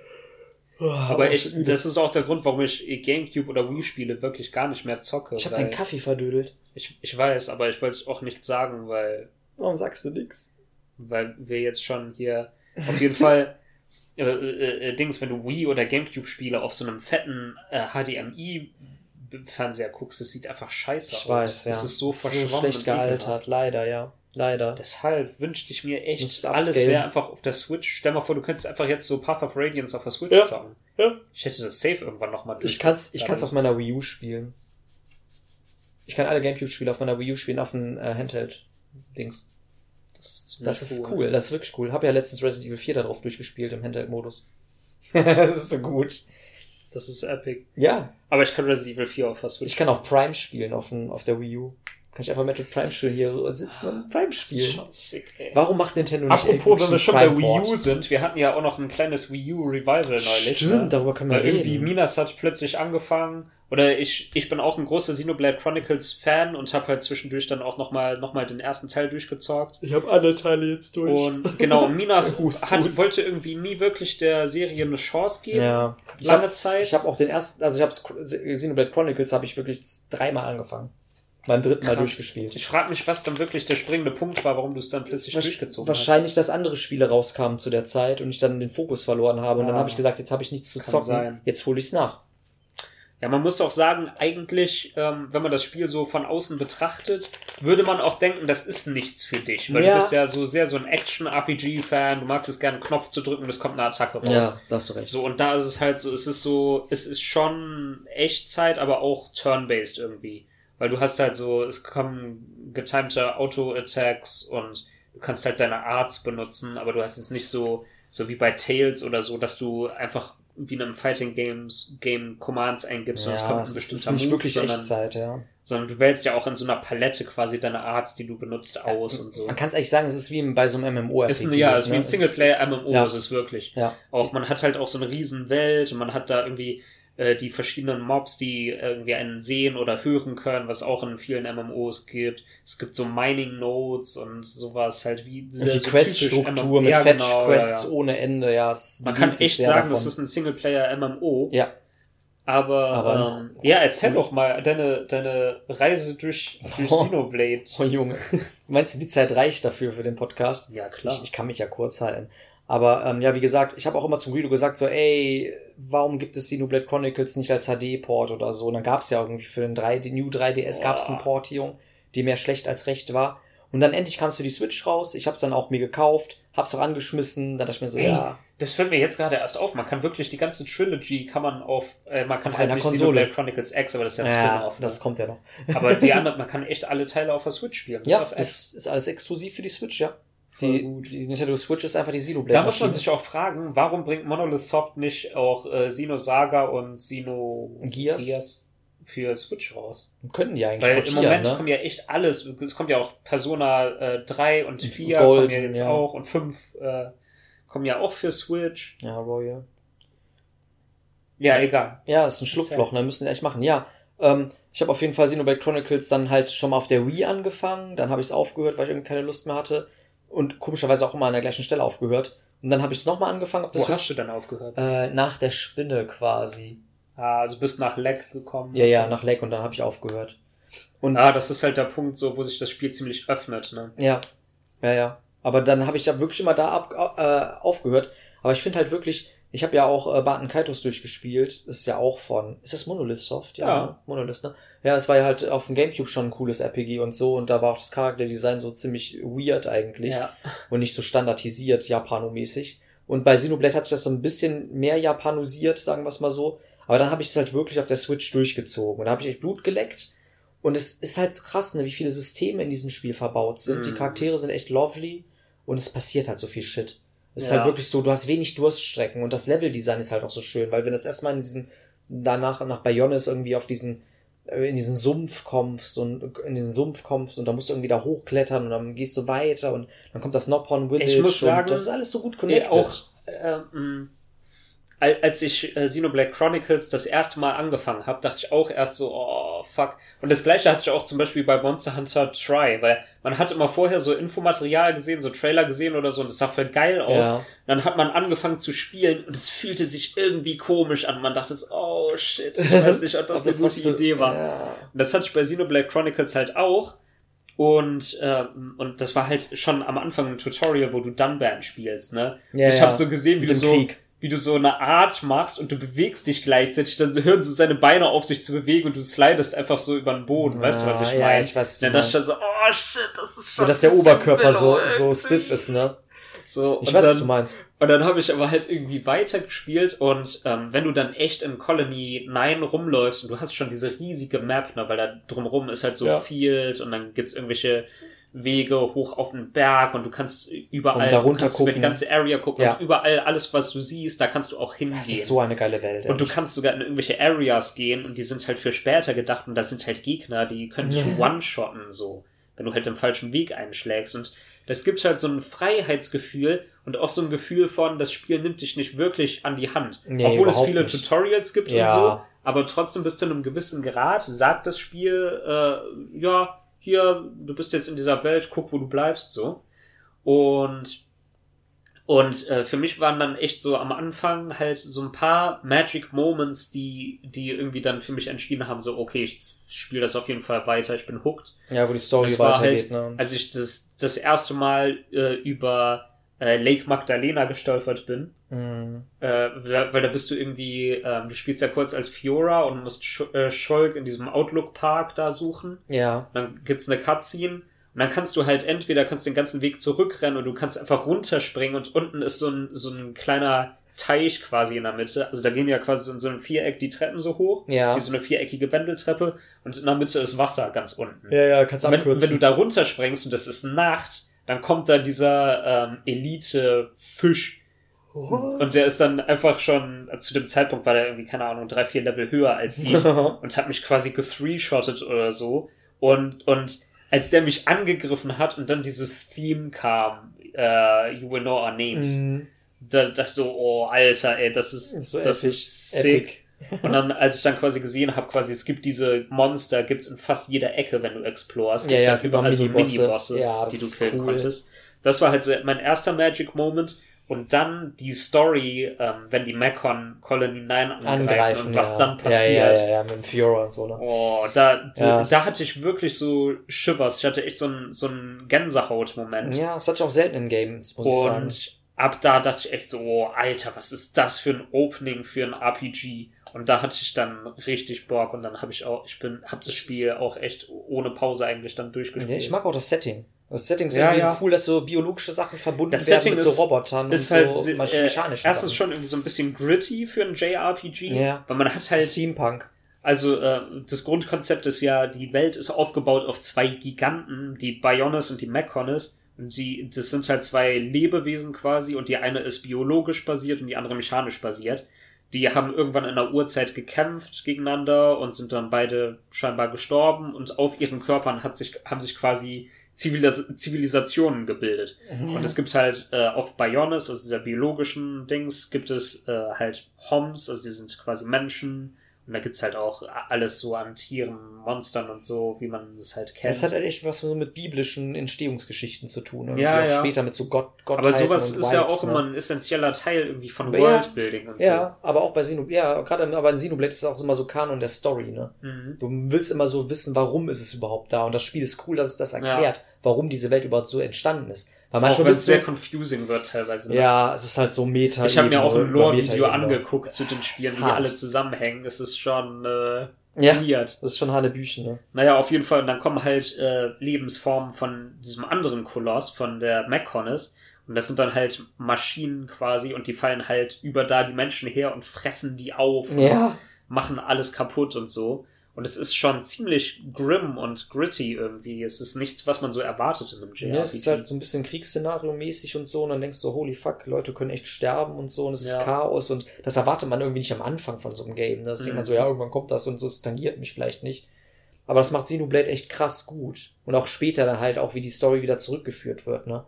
S2: Aber ich, das ist auch der Grund, warum ich Gamecube oder Wii-Spiele wirklich gar nicht mehr zocke.
S1: ich habe den Kaffee verdödelt.
S2: Ich, ich weiß, aber ich wollte auch nichts sagen, weil,
S1: Warum sagst du nix?
S2: Weil wir jetzt schon hier auf jeden Fall äh, äh, äh, Dings, wenn du Wii oder Gamecube-Spiele auf so einem fetten äh, HDMI-Fernseher guckst, das sieht einfach scheiße
S1: Ich
S2: aus.
S1: weiß, ja.
S2: Das ist so
S1: so
S2: verschwommen.
S1: schlecht
S2: und ekelhaft.
S1: gealtert, leider, ja. Leider.
S2: Deshalb wünschte ich mir echt, alles wäre einfach auf der Switch. Stell mal vor, du könntest einfach jetzt so Path of Radiance auf der Switch
S1: Ja.
S2: zocken.
S1: Ja.
S2: Ich hätte das safe irgendwann nochmal
S1: Ich kann's, ich kann's auf meiner Wii U spielen. Ich kann alle Gamecube-Spiele auf meiner Wii U spielen, auf dem äh, Handheld-Dings.
S2: Das ist,
S1: Das ist cool, das ist wirklich cool. Hab ja letztens Resident Evil 4 darauf durchgespielt im Handheld-Modus. das ist so gut.
S2: Das ist epic.
S1: Ja,
S2: Aber ich kann Resident Evil 4 auf der Switch.
S1: ich kann auch Prime spielen auf, dem, auf der Wii U. Kann ich einfach Metal Prime spielen, hier sitzen und Prime
S2: das ist
S1: spielen.
S2: schon sick, ey.
S1: Warum macht Nintendo nicht
S2: Apropos, wenn wir schon bei Wii? U sind, wir hatten ja auch noch ein kleines Wii U Revival neulich.
S1: Stimmt,
S2: ne?
S1: darüber können wir
S2: Weil irgendwie
S1: reden.
S2: Minas hat plötzlich angefangen, oder ich, ich bin auch ein großer Xenoblade Chronicles Fan und habe halt zwischendurch dann auch nochmal noch mal den ersten Teil durchgezockt.
S1: Ich habe alle Teile jetzt durch.
S2: Und genau, Minas
S1: Hust,
S2: hat,
S1: hust.
S2: wollte irgendwie nie wirklich der Serie eine Chance geben.
S1: ja. Ich
S2: Lange
S1: hab,
S2: Zeit.
S1: Ich habe auch den ersten, also ich habe Xenoblade Chronicles habe ich wirklich dreimal angefangen. Beim dritten Mal
S2: Krass.
S1: durchgespielt.
S2: Ich frage mich, was dann wirklich der springende Punkt war, warum du es dann plötzlich durchgezogen
S1: Wahrscheinlich, dass andere Spiele rauskamen zu der Zeit und ich dann den Fokus verloren habe. Und dann
S2: Ah.
S1: habe ich gesagt, jetzt habe ich nichts zu
S2: Kann
S1: zocken.
S2: sein.
S1: Jetzt hole ich's nach.
S2: Ja, man muss auch sagen, eigentlich, ähm, wenn man das Spiel so von außen betrachtet, würde man auch denken, das ist nichts für dich. Weil
S1: Ja.
S2: du bist ja so sehr so ein Action-RPG-Fan, du magst es gerne, einen Knopf zu drücken und es kommt eine Attacke raus.
S1: da hast du recht.
S2: So, und da ist es halt so, es ist so, es ist schon Echtzeit, aber auch turn-based irgendwie. Weil du hast halt so, es kommen getimte Auto-Attacks und du kannst halt deine Arts benutzen, aber du hast jetzt nicht so, so wie bei Tails oder so, dass du einfach wie in einem Fighting Games Game Commands eingibst und es
S1: ja,
S2: kommt ein
S1: es ist,
S2: bestimmter Move,
S1: wirklich
S2: sondern,
S1: Echtzeit, ja.
S2: sondern du wählst ja auch in so einer Palette quasi deine Arts, die du benutzt, aus und so.
S1: Man kann es eigentlich sagen, es ist wie bei so einem MMO.
S2: Ist ein, ja, ist wie ein
S1: ne? Es
S2: Singleplayer-MMO,
S1: ja.
S2: ist es wirklich.
S1: Ja.
S2: Auch man hat halt auch so eine riesen Welt und man hat da irgendwie äh, die verschiedenen Mobs, die irgendwie einen sehen oder hören können, was auch in vielen MMOs gibt. Es gibt so Mining Nodes und sowas halt wie
S1: Und
S2: sehr-
S1: die
S2: so
S1: Quest-Struktur mit
S2: Ja,
S1: Fetch-Quests
S2: genau, ja,
S1: ohne Ende, ja.
S2: Man kann echt sagen,
S1: davon.
S2: das ist ein Singleplayer-MMO.
S1: Ja,
S2: Aber,
S1: Aber-
S2: ähm, ja, erzähl doch mal deine, deine Reise durch, durch
S1: Oh.
S2: Xenoblade.
S1: oh Junge. Meinst du, die Zeit reicht dafür für den Podcast?
S2: Ja, klar.
S1: Ich, ich kann mich ja kurz halten. Aber ähm, ja, wie gesagt, ich habe auch immer zum Guido gesagt, so, ey, warum gibt es Xenoblade Chronicles nicht als HD-Port oder so? Und dann gab es ja irgendwie für den 3, New 3DS gab es eine
S2: Boah.
S1: Portierung, die mehr schlecht als recht war. Und dann endlich kam es für die Switch raus. Ich habe es dann auch mir gekauft, hab's auch angeschmissen. Dann dachte ich mir so,
S2: Ey,
S1: ja,
S2: Das fällt mir jetzt gerade erst auf. Man kann wirklich die ganze Trilogy kann man auf, äh, man kann
S1: Auf
S2: halt
S1: einer
S2: nicht
S1: Konsole.
S2: Xenoblade Chronicles X, aber das ist ja
S1: ja das
S2: ne?
S1: kommt ja noch.
S2: Aber die anderen, man kann echt alle Teile auf der Switch spielen.
S1: Ja,
S2: auf
S1: es ist alles exklusiv für die Switch, ja. Die, die Nintendo Switch ist einfach die Xenoblade.
S2: Da muss man sich auch fragen, warum bringt Monolith Soft nicht auch äh, Xenosaga und Xeno
S1: Gears?
S2: Für Switch raus?
S1: Könnten die eigentlich
S2: Weil im Moment
S1: ne?
S2: kommen ja echt alles. Es kommt ja auch Persona äh, 3 und 4
S1: Golden,
S2: kommen ja jetzt
S1: ja.
S2: auch und 5 äh, kommen ja auch für Switch.
S1: Ja, Royal.
S2: Ja, egal.
S1: Ja, ist ein Schlupfloch, ne? Müssen wir echt machen. Ja, ähm, ich habe auf jeden Fall Xenoblade Chronicles dann halt schon mal auf der Wii angefangen. Dann habe ich es aufgehört, weil ich irgendwie keine Lust mehr hatte. Und komischerweise auch immer an der gleichen Stelle aufgehört. Und dann habe ich es nochmal angefangen.
S2: Wo hast du denn aufgehört?
S1: Äh, nach der Spinne quasi.
S2: Ah, also bist nach Leck gekommen.
S1: Ja, ja, nach Leck und dann habe ich aufgehört. Und
S2: Ah, das ist halt der Punkt, so, wo sich das Spiel ziemlich öffnet, ne?
S1: Ja, ja, ja. Aber dann habe ich da wirklich immer da ab, äh, aufgehört. Aber ich finde halt wirklich, Ich habe ja auch äh, Barton Kaitos durchgespielt. Ist ja auch von. Ist das Monolith Soft?
S2: Ja.
S1: ne? Monolith, ne? Ja, es war ja halt auf dem Gamecube schon ein cooles RPG und so. Und da war auch das Charakterdesign so ziemlich weird eigentlich.
S2: Ja.
S1: Und nicht so standardisiert, japanomäßig. Und bei Xenoblade hat sich das so ein bisschen mehr japanosiert, sagen wir es mal so. Aber dann habe ich es halt wirklich auf der Switch durchgezogen. Und da habe ich echt Blut geleckt. Und es ist halt so krass, ne, wie viele Systeme in diesem Spiel verbaut sind. Die
S2: Mhm.
S1: Charaktere sind echt lovely. Und es passiert halt so viel Shit. Es ist
S2: Ja.
S1: halt wirklich so, du hast wenig Durststrecken und das Leveldesign ist halt auch so schön, weil wenn das erstmal in diesen, danach nach Bayonnes irgendwie auf diesen, äh, in diesen Sumpf kommst und in diesen Sumpf kommst und dann musst du irgendwie da hochklettern und dann gehst du weiter und dann kommt das Nophorn Village
S2: Ich muss sagen,
S1: das ist alles so gut connected.
S2: auch ähm, al- als ich äh, Xenoblade Chronicles das erste Mal angefangen habe, dachte ich auch erst so, oh fuck. Und das gleiche hatte ich auch zum Beispiel bei Monster Hunter Try, weil man hat immer vorher so Infomaterial gesehen, so Trailer gesehen oder so und es sah voll geil aus.
S1: Ja.
S2: Dann hat man angefangen zu spielen und es fühlte sich irgendwie komisch an. Man dachte, so, oh shit, ich weiß nicht, ob das eine gute Idee war.
S1: Ja.
S2: Und das hatte ich bei Xenoblade Chronicles halt auch. Und, ähm, und das war halt schon am Anfang ein Tutorial, wo du Dunban spielst, ne?
S1: Ja,
S2: ich
S1: ja.
S2: habe so gesehen, wie
S1: Mit
S2: du so,
S1: Krieg.
S2: Wie du so eine Art machst und du bewegst dich gleichzeitig, dann hören so seine Beine auf sich zu bewegen und du slidest einfach so über den Boden. weißt du, was ich
S1: Ja,
S2: meine?
S1: ja, ich weiß,
S2: Dann dachte ich
S1: meinst.
S2: so, oh shit, das ist schon.
S1: Ja, dass der Oberkörper so, so stiff ist, ne?
S2: So,
S1: Ich weiß,
S2: dann,
S1: was du meinst.
S2: und dann habe ich aber halt irgendwie weitergespielt und ähm, wenn du dann echt in Colony 9 rumläufst und du hast schon diese riesige Map, ne, weil da drumrum ist halt so
S1: Ja.
S2: Field und dann gibt's irgendwelche Wege hoch auf den Berg und du kannst überall
S1: da runter
S2: kannst über die
S1: gucken.
S2: ganze Area gucken
S1: Ja.
S2: und überall alles, was du siehst, da kannst du auch hingehen.
S1: Das ist so eine geile Welt.
S2: und du kannst sogar in irgendwelche Areas gehen und die sind halt für später gedacht und da sind halt Gegner, die können dich
S1: Ja.
S2: one-shotten so, wenn du halt den falschen Weg einschlägst und das gibt halt so ein Freiheitsgefühl und auch so ein Gefühl von, das Spiel nimmt dich nicht wirklich an die Hand.
S1: Nee,
S2: Obwohl es viele
S1: nicht.
S2: Tutorials gibt
S1: Ja.
S2: und so, aber trotzdem bis zu einem gewissen Grad sagt das Spiel, äh, ja, hier, du bist jetzt in dieser Welt, guck, wo du bleibst, so. Und und äh, für mich waren dann echt so am Anfang halt so ein paar Magic Moments, die, die irgendwie dann für mich entschieden haben, so, okay, ich spiele das auf jeden Fall weiter, ich bin hooked.
S1: Ja, wo die Story
S2: Das war
S1: weitergeht,
S2: halt,
S1: ne?
S2: als ich das, das erste Mal äh, über äh, Lake Magdalena gestolpert bin,
S1: Mhm.
S2: äh, weil, da bist du irgendwie, ähm, du spielst ja kurz als Fiora und musst Sch äh, Scholk in diesem Outlook Park da suchen.
S1: Ja.
S2: Dann gibt's eine Cutscene und dann kannst du halt entweder kannst den ganzen Weg zurückrennen oder du kannst einfach runterspringen und unten ist so ein, so ein kleiner Teich quasi in der Mitte. Also da gehen ja quasi so in so einem Viereck die Treppen so hoch.
S1: Ja.
S2: Wie so eine viereckige Wendeltreppe und in der Mitte ist Wasser ganz unten.
S1: Ja, ja, kannst
S2: Und wenn, wenn du da runterspringst und das ist Nacht, dann kommt da dieser ähm, Elite-Fisch. Und der ist dann einfach schon, zu dem Zeitpunkt war der irgendwie, keine Ahnung, drei, vier Level höher als ich und hat mich quasi gethree-shottet oder so. Und, und als der mich angegriffen hat und dann dieses Theme kam, äh, You Will Know Our Names,
S1: Mhm.
S2: da dachte ich so, oh, Alter, ey, das ist,
S1: So
S2: das
S1: epic,
S2: ist sick. Und dann, als ich dann quasi gesehen habe, quasi, es gibt diese Monster, gibt's in fast jeder Ecke, wenn du explorest.
S1: Ja, ja,
S2: halt
S1: es gibt auch
S2: überall so
S1: Minibosse. Ja,
S2: die du killen
S1: cool.
S2: konntest. Das war halt so mein erster Magic Moment. Und dann die Story, ähm, wenn die Mekon Colony 9 angreifen,
S1: Angreifen,
S2: und was
S1: ja.
S2: dann passiert.
S1: Ja, ja, ja, ja, mit dem Fiora und so, ne?
S2: Oh, da,
S1: Ja,
S2: da
S1: es-
S2: hatte ich wirklich so Shivers. Ich hatte echt so einen so einen Gänsehaut-Moment.
S1: Ja, das hatte ich auch selten in Games, muss ich sagen.
S2: Und ab da dachte ich echt so, oh, Alter, was ist das für ein Opening für ein RPG? Und da hatte ich dann richtig Bock und dann habe ich auch, ich bin, habe das Spiel auch echt ohne Pause eigentlich dann durchgespielt.
S1: Ich mag auch das Setting. Das Setting ist
S2: Ja, ja.
S1: cool, dass so biologische Sachen verbunden
S2: Das
S1: werden
S2: Setting
S1: mit
S2: ist-
S1: so Robotern
S2: ist
S1: und
S2: halt
S1: so
S2: äh,
S1: mechanischen
S2: erstens
S1: Sachen.
S2: schon irgendwie so ein bisschen gritty für ein JRPG,
S1: Ja.
S2: weil man hat halt
S1: Steampunk.
S2: Also äh, das Grundkonzept ist ja, die Welt ist aufgebaut auf zwei Giganten, die Bionis und die Mechonis. Und die, das sind halt zwei Lebewesen quasi und die eine ist biologisch basiert und die andere mechanisch basiert. Die haben irgendwann in der Urzeit gekämpft gegeneinander und sind dann beide scheinbar gestorben und auf ihren Körpern hat sich, haben sich quasi Zivilis Zivilisationen gebildet. Und es gibt halt äh, auf Bionis, also dieser biologischen Dings, gibt es äh, halt Homs, also die sind quasi Menschen. Und da gibt's halt auch alles so an Tieren, Monstern und so, wie man es halt kennt.
S1: Es hat halt echt was so mit biblischen Entstehungsgeschichten zu tun. Irgendwie
S2: Ja,
S1: auch
S2: ja.
S1: später mit so Gott,
S2: Aber
S1: Gottheiten
S2: sowas ist ja
S1: Vibes,
S2: auch
S1: ne?
S2: immer ein essentieller Teil irgendwie von
S1: Ja.
S2: Worldbuilding und
S1: Ja, aber auch bei Xenoblade, ja, gerade aber in Xenoblade ist es auch immer so Kanon der Story, ne?
S2: so. Mhm.
S1: Du willst immer so wissen, warum ist es überhaupt da und das Spiel ist cool, dass es das erklärt, warum diese Welt überhaupt so entstanden ist. Weil
S2: Auch
S1: manchmal
S2: wenn es sehr confusing wird teilweise. ne?
S1: ja, es ist halt so Meta.
S2: Ich habe mir auch ein Lore-Video
S1: Lore
S2: angeguckt zu den Spielen, wie alle zusammenhängen. Es ist schon äh,
S1: Ja,
S2: weird.
S1: das ist schon Hanebüchen, ne?
S2: Naja, auf jeden Fall. Und dann kommen halt äh, Lebensformen von diesem anderen Koloss, von der Mechonis. Und das sind dann halt Maschinen quasi und die fallen halt über da die Menschen her und fressen die auf und
S1: Ja.
S2: machen alles kaputt und so. Und es ist schon ziemlich grim und gritty irgendwie. Es ist nichts, was man so erwartet in einem JRPG.
S1: Ja, es ist halt so ein bisschen Kriegsszenario-mäßig und so, und dann denkst du, holy fuck, Leute können echt sterben und so, und es
S2: Ja.
S1: ist Chaos, und das erwartet man irgendwie nicht am Anfang von so einem Game. Ne? Das denkt
S2: Mhm.
S1: man so, ja, irgendwann kommt das und so, es tangiert mich vielleicht nicht. Aber das macht Xenoblade echt krass gut. Und auch später dann halt auch, wie die Story wieder zurückgeführt wird, ne?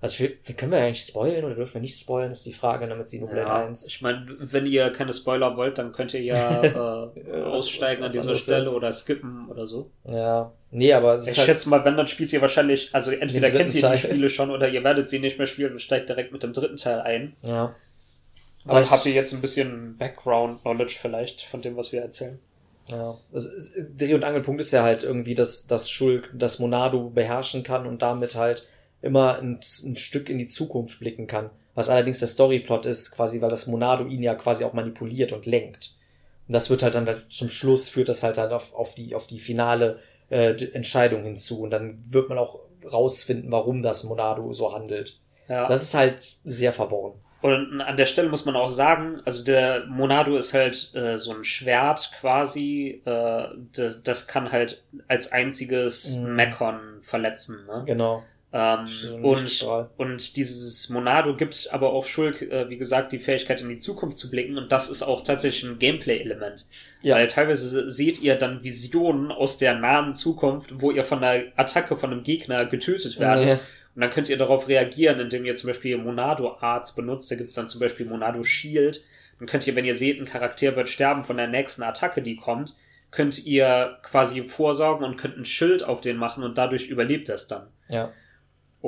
S1: Also, ich können wir eigentlich spoilen oder dürfen wir nicht spoilen, ist die Frage, ne, mit Xenoblade
S2: Ja,
S1: 1.
S2: ich meine, wenn ihr keine Spoiler wollt, dann könnt ihr ja äh, aussteigen
S1: was- was
S2: an dieser Stelle oder skippen oder so.
S1: Ja. Nee, aber
S2: Ich
S1: halt,
S2: schätze mal, wenn, dann spielt ihr wahrscheinlich, also entweder kennt ihr
S1: Teil.
S2: die Spiele schon oder ihr werdet sie nicht mehr spielen und steigt direkt mit dem dritten Teil ein.
S1: ja.
S2: Aber
S1: ich-
S2: habt ihr jetzt ein bisschen Background-Knowledge vielleicht von dem, was wir erzählen?
S1: Ja, das ist, Dreh- und Angelpunkt ist ja halt irgendwie, dass das Schulk das Monado beherrschen kann und damit halt immer ein, ein Stück in die Zukunft blicken kann. Was allerdings der Storyplot ist, quasi, weil das Monado ihn ja quasi auch manipuliert und lenkt. Und das wird halt dann halt zum Schluss, führt das halt dann auf, auf die, auf die finale äh, Entscheidung hinzu. Und dann wird man auch rausfinden, warum das Monado so handelt.
S2: Ja.
S1: Das ist halt sehr verworren.
S2: Und an der Stelle muss man auch sagen, also der Monado ist halt äh, so ein Schwert quasi, äh, das kann halt als einziges
S1: Mhm.
S2: Mekon verletzen. Ne?
S1: Genau.
S2: Ähm, und, und dieses Monado gibt aber auch Schulk, äh, wie gesagt, die Fähigkeit in die Zukunft zu blicken und das ist auch tatsächlich ein Gameplay-Element.
S1: Ja.
S2: Weil teilweise se- seht ihr dann Visionen aus der nahen Zukunft, wo ihr von einer Attacke von einem Gegner getötet werdet.
S1: Ja.
S2: Und dann könnt ihr darauf reagieren, indem ihr zum Beispiel Monado Arts benutzt. Da gibt's dann zum Beispiel Monado Shield. Dann könnt ihr, wenn ihr seht, ein Charakter wird sterben von der nächsten Attacke, die kommt, könnt ihr quasi vorsorgen und könnt ein Schild auf den machen und dadurch überlebt es dann.
S1: Ja.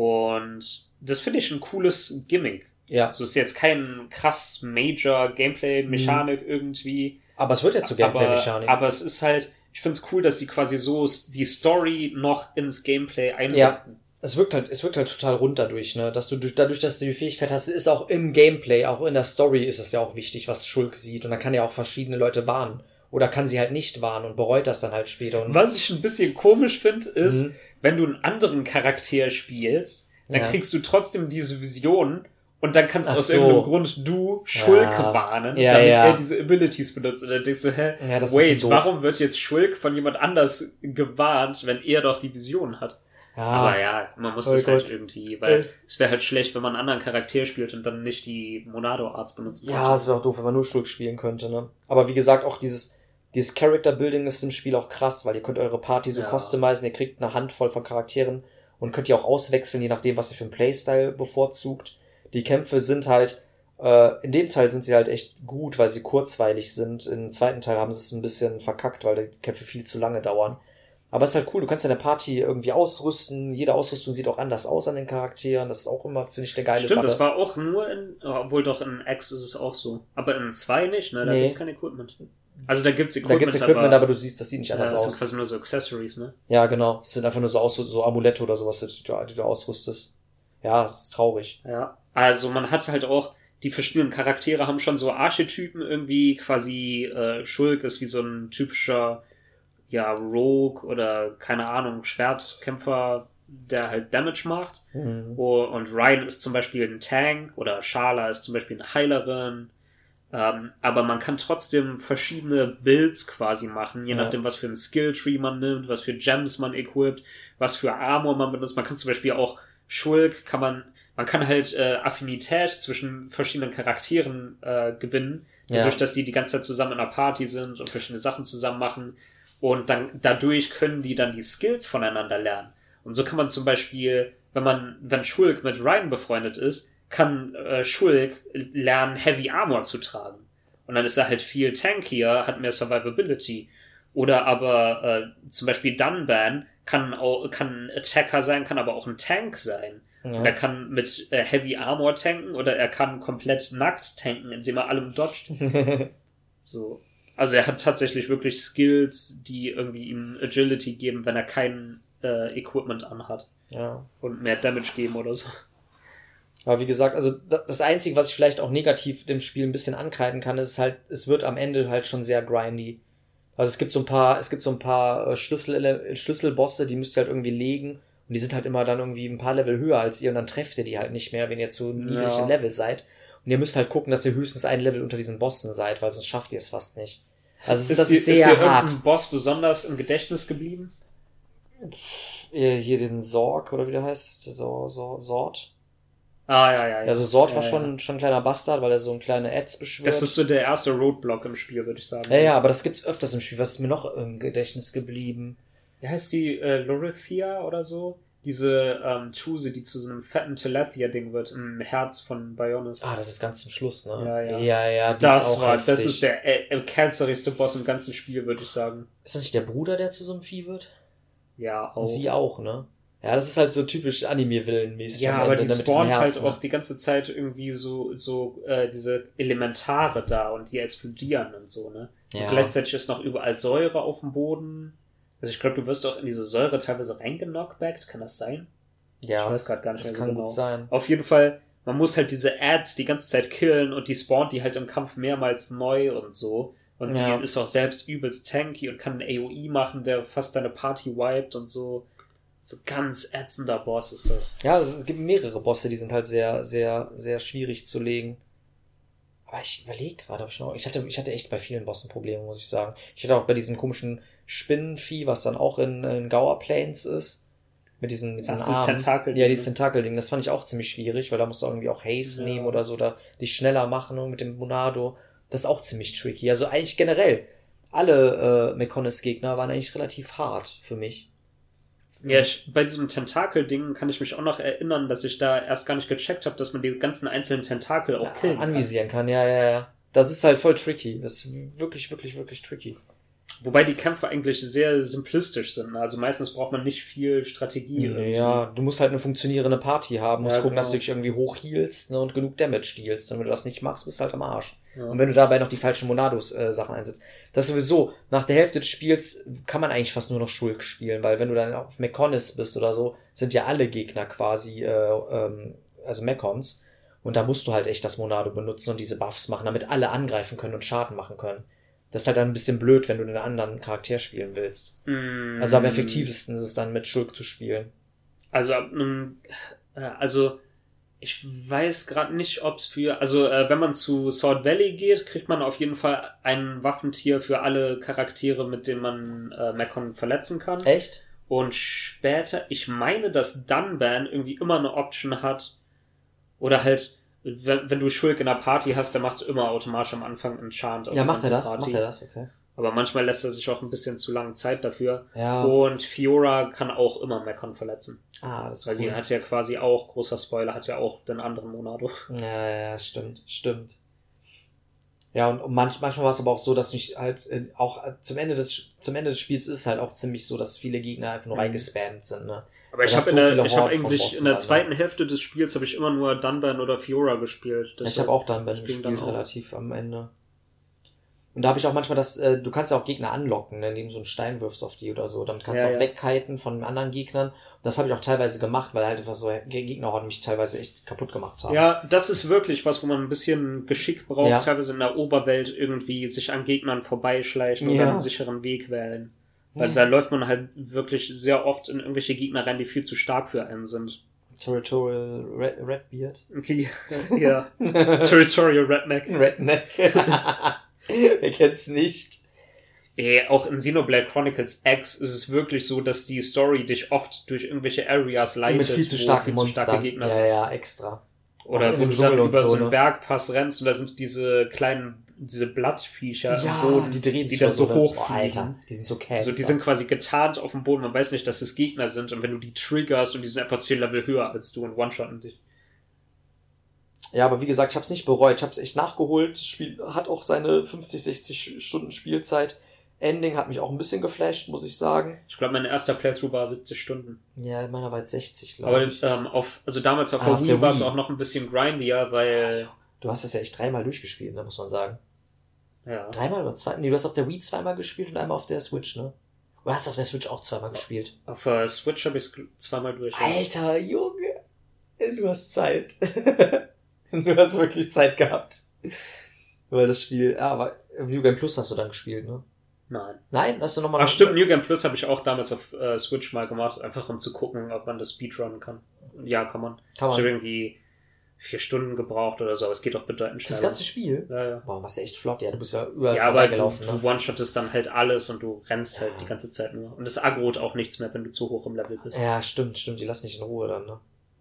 S2: Und das finde ich ein cooles Gimmick.
S1: Ja.
S2: Also es ist jetzt kein krass Major Gameplay-Mechanik irgendwie.
S1: Aber es wird ja zu
S2: Aber,
S1: Gameplay-Mechanik.
S2: aber es ist halt, ich finde es cool, dass sie quasi so die Story noch ins Gameplay einbinden.
S1: Ja. es wirkt halt, es wirkt halt total rund dadurch, ne? Dass du durch, dadurch, dass du die Fähigkeit hast, ist auch im Gameplay, auch in der Story ist es ja auch wichtig, was Schulk sieht. Und dann kann ja auch verschiedene Leute warnen. Oder kann sie halt nicht warnen und bereut das dann halt später. Und
S2: Was ich ein bisschen komisch finde, ist,
S1: Mhm.
S2: Wenn du einen anderen Charakter spielst, dann
S1: Ja.
S2: kriegst du trotzdem diese Vision und dann kannst du aus
S1: so.
S2: irgendeinem Grund du Schulk
S1: Ja.
S2: warnen,
S1: Ja,
S2: damit er diese Abilities benutzt. Und dann denkst du, hä, wait, warum wird jetzt Schulk von jemand anders gewarnt, wenn er doch die Vision hat?
S1: ja,
S2: Aber ja, man muss
S1: Oh
S2: das halt irgendwie, weil
S1: Äh.
S2: es wäre halt schlecht, wenn man einen anderen Charakter spielt und dann nicht die Monado Arts benutzen
S1: ja, es wäre auch doof, wenn man nur Schulk spielen könnte, ne? Aber wie gesagt, auch dieses, dieses Character Building ist im Spiel auch krass, weil ihr könnt eure Party so
S2: Ja.
S1: customizen, ihr kriegt eine Handvoll von Charakteren und könnt ihr auch auswechseln, je nachdem, was ihr für einen Playstyle bevorzugt. Die Kämpfe sind halt, äh, in dem Teil sind sie halt echt gut, weil sie kurzweilig sind. Im zweiten Teil haben sie es ein bisschen verkackt, weil die Kämpfe viel zu lange dauern. Aber es ist halt cool, du kannst deine Party irgendwie ausrüsten. Jede Ausrüstung sieht auch anders aus an den Charakteren. Das ist auch immer, finde ich, eine geile
S2: Stimmt,
S1: Sache.
S2: das war auch nur in, obwohl doch in X ist es auch so. Aber in 2 nicht, ne? Da
S1: Nee.
S2: gibt's kein Equipment. Also da gibt's
S1: da
S2: Equipment,
S1: gibt's Equipment, aber, du siehst, das sieht nicht
S2: ja,
S1: anders
S2: das sind
S1: aus.
S2: quasi nur so Accessories, ne?
S1: Ja, genau. Es sind einfach nur so, aus, so Amulette oder sowas, die du, die du ausrüstest. Ja, es ist traurig.
S2: Ja. Also man hat halt auch, die verschiedenen Charaktere haben schon so Archetypen irgendwie, quasi äh, Schulk ist wie so ein typischer, ja, Rogue oder keine Ahnung, Schwertkämpfer, der halt Damage macht.
S1: Mhm.
S2: Oh, Und Ryan ist zum Beispiel ein Tank oder Shala ist zum Beispiel eine Heilerin. Ähm, aber man kann trotzdem verschiedene Builds quasi machen, je
S1: Ja.
S2: nachdem, was für ein Skilltree man nimmt, was für Gems man equipt, was für Armor man benutzt. Man kann zum Beispiel auch Schulk, kann man, man kann halt äh, Affinität zwischen verschiedenen Charakteren äh, gewinnen,
S1: Ja.
S2: dadurch, dass die die ganze Zeit zusammen in einer Party sind und verschiedene Sachen zusammen machen. Und dann dadurch können die dann die Skills voneinander lernen. Und so kann man zum Beispiel, wenn man, wenn Schulk mit Ryan befreundet ist, kann äh, Schulk lernen, Heavy Armor zu tragen. Und dann ist er halt viel tankier, hat mehr Survivability. Oder aber äh, zum Beispiel Dunban kann auch kann ein Attacker sein, kann aber auch ein Tank sein. Und er
S1: Ja.
S2: kann mit äh, Heavy Armor tanken oder er kann komplett nackt tanken, indem er allem dodgt. So. Also er hat tatsächlich wirklich Skills, die irgendwie ihm Agility geben, wenn er keinen äh, Equipment anhat.
S1: Ja.
S2: Und mehr Damage geben oder so.
S1: Aber wie gesagt, also da- das Einzige, was ich vielleicht auch negativ dem Spiel ein bisschen ankreiden kann, ist halt, es wird am Ende halt schon sehr grindy. Also es gibt so ein paar, es gibt so ein paar äh, Schlüssel, Schlüsselbosse, die müsst ihr halt irgendwie legen. Und die sind halt immer dann irgendwie ein paar Level höher als ihr und dann trefft ihr die halt nicht mehr, wenn ihr zu niedrig
S2: Ja.
S1: Level seid. Und ihr müsst halt gucken, dass ihr höchstens ein Level unter diesen Bossen seid, weil sonst schafft ihr es fast nicht. Also ist, das
S2: dir,
S1: ist sehr
S2: ist dir
S1: hart.
S2: irgendein Boss besonders im Gedächtnis geblieben?
S1: Äh, Hier den Sorg, oder wie der heißt, so, so, Sort.
S2: Ah, ja, ja. ja.
S1: Also Sort war
S2: Ja,
S1: schon, schon ein kleiner Bastard, weil er so ein kleiner Ads beschwört.
S2: Das ist so der erste Roadblock im Spiel, würde ich sagen.
S1: Ja, ja, aber das gibt's öfters im Spiel. Was ist mir noch im Gedächtnis geblieben?
S2: Wie heißt die äh, Lorithia oder so? Diese ähm, Chuse, die zu so einem fetten Telethia-Ding wird im Herz von Bionis.
S1: Ah, das ist ganz zum Schluss, ne?
S2: Ja, ja.
S1: Ja, ja,
S2: das
S1: ist auch
S2: war,
S1: heftig.
S2: das ist der äh, äh, cancerigste Boss im ganzen Spiel, würde ich sagen.
S1: Ist das nicht der Bruder, der zu so einem Vieh wird?
S2: Ja, auch.
S1: Sie auch, ne? Ja, das ist halt so typisch Anime-Villen-mäßig.
S2: Ja, aber
S1: Ende,
S2: die
S1: ne,
S2: spawnt halt
S1: Herzen.
S2: auch die ganze Zeit irgendwie so, so äh, diese Elementare da und die explodieren und so, ne? Und
S1: Ja.
S2: gleichzeitig ist noch überall Säure auf dem Boden. Also ich glaube, du wirst auch in diese Säure teilweise reingenockbackt, kann das sein?
S1: Ja,
S2: ich weiß grad gar nicht
S1: das
S2: mehr so
S1: kann
S2: genau.
S1: gut sein.
S2: Auf jeden Fall, man muss halt diese Ads die ganze Zeit killen und die spawnt die halt im Kampf mehrmals neu und so. Und sie
S1: Ja.
S2: ist auch selbst übelst tanky und kann einen AOE machen, der fast deine Party wiped und so. So ganz ätzender Boss ist das.
S1: Ja, es gibt mehrere Bosse, die sind halt sehr, sehr, sehr schwierig zu legen. Aber ich überlege gerade, ob ich noch. Ich hatte, ich hatte echt bei vielen Bossen Probleme, muss ich sagen. Ich hatte auch bei diesem komischen Spinnenvieh, was dann auch in, in Gower Plains ist. Mit diesen, mit diesen Armen.
S2: Tentakel-Ding,
S1: Ja, dieses Tentakel-Ding. Das fand ich auch ziemlich schwierig, weil da musst du irgendwie auch Haze
S2: Ja.
S1: nehmen oder so, oder dich schneller machen und mit dem Monado. Das ist auch ziemlich tricky. Also eigentlich generell. Alle äh, Mekonis-Gegner waren eigentlich relativ hart für mich.
S2: Ja, ich, bei diesem Tentakel-Ding kann ich mich auch noch erinnern, dass ich da erst gar nicht gecheckt habe, dass man die ganzen einzelnen Tentakel auch
S1: Ja,
S2: killen kann.
S1: anvisieren kann. Ja, ja, ja. Das ist halt voll tricky. Das ist wirklich, wirklich, wirklich tricky.
S2: Wobei die Kämpfe eigentlich sehr simplistisch sind. Also meistens braucht man nicht viel Strategie. irgendwie.
S1: Ja, du musst halt eine funktionierende Party haben, musst
S2: Ja,
S1: gucken, dass
S2: genau.
S1: du dich irgendwie hochhealst ne, und genug Damage dealst. Und wenn du das nicht machst, bist du halt am Arsch.
S2: Ja.
S1: Und wenn du dabei noch die falschen Monados-Sachen einsetzt. Das ist sowieso, nach der Hälfte des Spiels kann man eigentlich fast nur noch Schulk spielen, weil wenn du dann auf Mekonis bist oder so, sind ja alle Gegner quasi, äh, ähm, also Mekons. Und da musst du halt echt das Monado benutzen und diese Buffs machen, damit alle angreifen können und Schaden machen können. Das ist halt dann ein bisschen blöd, wenn du einen anderen Charakter spielen willst.
S2: Mm.
S1: Also am effektivsten ist es dann mit Schulk zu spielen.
S2: Also äh, also ich weiß gerade nicht, ob es für, also äh, wenn man zu Sword Valley geht, kriegt man auf jeden Fall ein Waffentier für alle Charaktere, mit denen man äh, Mekon verletzen kann.
S1: Echt?
S2: Und später, ich meine, dass Dunban irgendwie immer eine Option hat. Oder halt, wenn, wenn du Schulk in der Party hast, der macht immer automatisch am Anfang einen Chant auf
S1: Ja, macht er das?
S2: Party.
S1: Macht er das? Okay.
S2: Aber manchmal lässt er sich auch ein bisschen zu lange Zeit dafür.
S1: Ja.
S2: Und Fiora kann auch immer Mekon verletzen.
S1: Ah, das ist
S2: Weil sie
S1: cool.
S2: hat ja quasi auch, großer Spoiler, hat ja auch den anderen Monado.
S1: Ja, ja, ja, stimmt, stimmt. Ja, und, manch, manchmal war es aber auch so, dass mich halt äh, auch äh, zum Ende des zum Ende des Spiels ist es halt auch ziemlich so, dass viele Gegner einfach nur
S2: Mhm.
S1: reingespammt sind, ne?
S2: Aber ich habe
S1: so von
S2: eigentlich in der
S1: ne?
S2: zweiten Hälfte des Spiels habe ich immer nur Dunban oder Fiora gespielt.
S1: Ja, ich habe auch
S2: ging
S1: gespielt,
S2: dann
S1: relativ am Ende. Und da habe ich auch manchmal das, äh, du kannst ja auch Gegner anlocken, ne, indem du so einen Stein wirfst auf die oder so. Damit kannst
S2: Ja,
S1: du auch
S2: ja.
S1: wegkiten von anderen Gegnern. Und das habe ich auch teilweise gemacht, weil halt einfach so Gegnerhorden mich teilweise echt kaputt gemacht haben.
S2: Ja, das ist wirklich was, wo man ein bisschen Geschick braucht,
S1: Ja.
S2: teilweise in der Oberwelt irgendwie sich an Gegnern vorbeischleichen oder einen sicheren Weg wählen. Weil da läuft man halt wirklich sehr oft in irgendwelche Gegner rein, die viel zu stark für einen sind.
S1: Territorial Red, Redbeard.
S2: Okay. ja. Territorial Redneck.
S1: Redneck. Wer kennt's nicht?
S2: Ey, auch in Xenoblade Chronicles X ist es wirklich so, dass die Story dich oft durch irgendwelche Areas leitet,
S1: Mit viel zu starken
S2: viel zu
S1: Monstern.
S2: starke Gegner
S1: ja,
S2: sind.
S1: ja, extra.
S2: Oder
S1: Auch in
S2: wo
S1: dem
S2: du dann über so einen
S1: ne?
S2: Bergpass rennst und da sind diese kleinen, diese Blattviecher
S1: Ja,
S2: im Boden,
S1: die drehen
S2: die
S1: sich
S2: dann
S1: oder
S2: so hoch
S1: Boah, Alter, die sind so Cancer.
S2: Also die sind quasi getarnt auf dem Boden, man weiß nicht, dass es Gegner sind und wenn du die triggerst und die sind einfach 10 Level höher als du und one-shotten dich.
S1: Ja, aber wie gesagt, ich habe es nicht bereut. Ich habe es echt nachgeholt. Das Spiel hat auch seine 50, 60 Stunden Spielzeit. Ending hat mich auch ein bisschen geflasht, muss ich sagen.
S2: Ich glaube, mein erster Playthrough war 70 Stunden.
S1: Ja, meiner war jetzt 60,
S2: Aber
S1: glaube ich.
S2: ähm, auf, also damals auf
S1: Ah,
S2: der
S1: auf
S2: Wii war es auch noch ein bisschen grindier, weil,
S1: Du hast das ja echt dreimal durchgespielt, ne, muss man sagen.
S2: Ja.
S1: Dreimal oder zwei? Nee, du hast auf der Wii zweimal gespielt und einmal auf der Switch, ne? Du hast auf der Switch auch zweimal gespielt.
S2: Auf der Switch habe ich es zweimal durch.
S1: Alter, Junge. Du hast Zeit. du hast wirklich Zeit gehabt. Weil das Spiel, ja, aber New Game Plus hast du dann gespielt, ne?
S2: Nein.
S1: Nein, hast du nochmal.
S2: Ach stimmt, New Game Plus habe ich auch damals auf äh, Switch mal gemacht, einfach um zu gucken, ob man das Speedrunnen kann. Ja, kann man.
S1: Kann
S2: Ich habe
S1: man.
S2: irgendwie vier Stunden gebraucht oder so, aber es geht auch bedeutend
S1: Das
S2: schneller.
S1: ganze Spiel?
S2: ja, ja.
S1: Boah, was echt flott. Ja, du bist ja überall
S2: Ja, aber du,
S1: vorbeigelaufen,
S2: du
S1: ne?
S2: one-shottest dann halt alles und du rennst halt die ganze Zeit nur. Und es aggroht auch nichts mehr, wenn du zu hoch im Level bist.
S1: Ja, stimmt, stimmt. Die lassen dich in Ruhe dann, ne?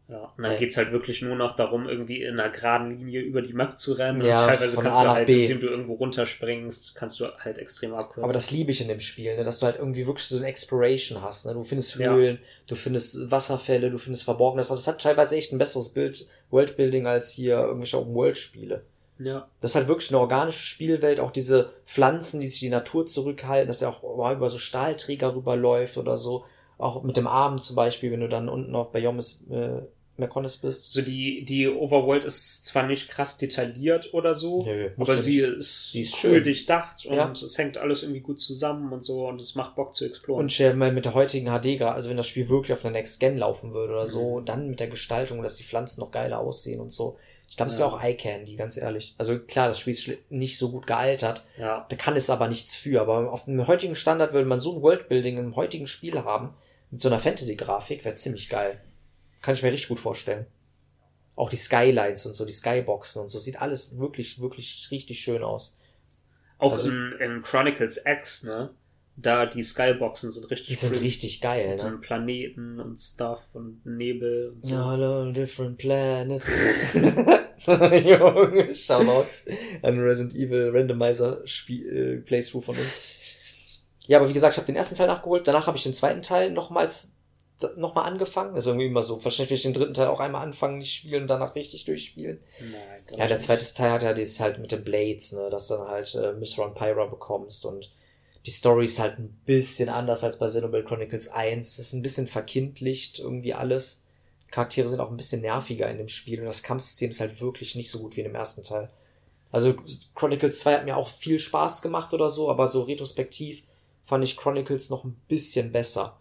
S2: Ja, und dann
S1: Ja.
S2: geht's halt wirklich nur noch darum, irgendwie in einer geraden Linie über die Map zu rennen.
S1: Ja,
S2: und teilweise kannst
S1: A
S2: du halt,
S1: B.
S2: indem du irgendwo runterspringst, kannst du halt extrem abkürzen.
S1: Aber das liebe ich in dem Spiel, ne? dass du halt irgendwie wirklich so eine Exploration hast. Ne? Du findest
S2: Ja.
S1: Höhlen, du findest Wasserfälle, du findest Verborgenes. Also das hat teilweise echt ein besseres Bild, Worldbuilding als hier irgendwelche Open-World-Spiele.
S2: ja.
S1: Das ist halt wirklich eine organische Spielwelt, auch diese Pflanzen, die sich die Natur zurückhalten, dass er auch mal über so Stahlträger rüberläuft oder so. Auch mit dem Arm zum Beispiel, wenn du dann unten bei Jomis äh, Mekonis bist.
S2: So die, die Overworld ist zwar nicht krass detailliert oder so,
S1: Nö,
S2: aber sie
S1: nicht.
S2: ist,
S1: Sie ist
S2: cool
S1: schön.
S2: durchdacht und
S1: Ja.
S2: es hängt alles irgendwie gut zusammen und so und es macht Bock zu exploren.
S1: Und stell dir mal mit der heutigen HD, also wenn das Spiel wirklich auf einer Next Gen laufen würde oder so,
S2: Mhm.
S1: dann mit der Gestaltung, dass die Pflanzen noch geiler aussehen und so. Ich glaube, es
S2: Ja.
S1: wäre auch Eye Candy, ganz ehrlich. Also klar, das Spiel ist nicht so gut gealtert.
S2: ja.
S1: Da kann es aber nichts für. Aber auf dem heutigen Standard würde man so ein Worldbuilding im heutigen Spiel haben, mit so einer Fantasy-Grafik, wäre ziemlich geil. Kann ich mir richtig gut vorstellen. Auch die Skylines und so, die Skyboxen und so, sieht alles wirklich, wirklich richtig schön aus.
S2: Auch
S1: Also-
S2: in, in Chronicles X, ne? Da die Skyboxen sind richtig
S1: Die sind
S2: pretty.
S1: richtig geil, ne?
S2: so Planeten und Stuff und Nebel und so.
S1: Ja, Hello, different planet. Junge, Shoutouts an Resident Evil Randomizer Spiel, äh, Playthrough von uns. Ja, aber wie gesagt, ich habe den ersten Teil nachgeholt. Danach habe ich den zweiten Teil nochmals nochmal angefangen. Also irgendwie immer so. Wahrscheinlich will ich den dritten Teil auch einmal anfangen, nicht spielen und danach richtig durchspielen.
S2: Nein,
S1: Ja, der zweite Teil hat ja dieses halt mit den Blades, ne, dass du dann halt äh, Mithra und Pyra bekommst und die Story ist halt ein bisschen anders als bei Xenoblade Chronicles 1. Es ist ein bisschen verkindlicht irgendwie alles. Charaktere sind auch ein bisschen nerviger in dem Spiel und das Kampfsystem ist halt wirklich nicht so gut wie in dem ersten Teil. Also Chronicles 2 hat mir auch viel Spaß gemacht oder so, aber so retrospektiv fand ich Chronicles noch ein bisschen besser.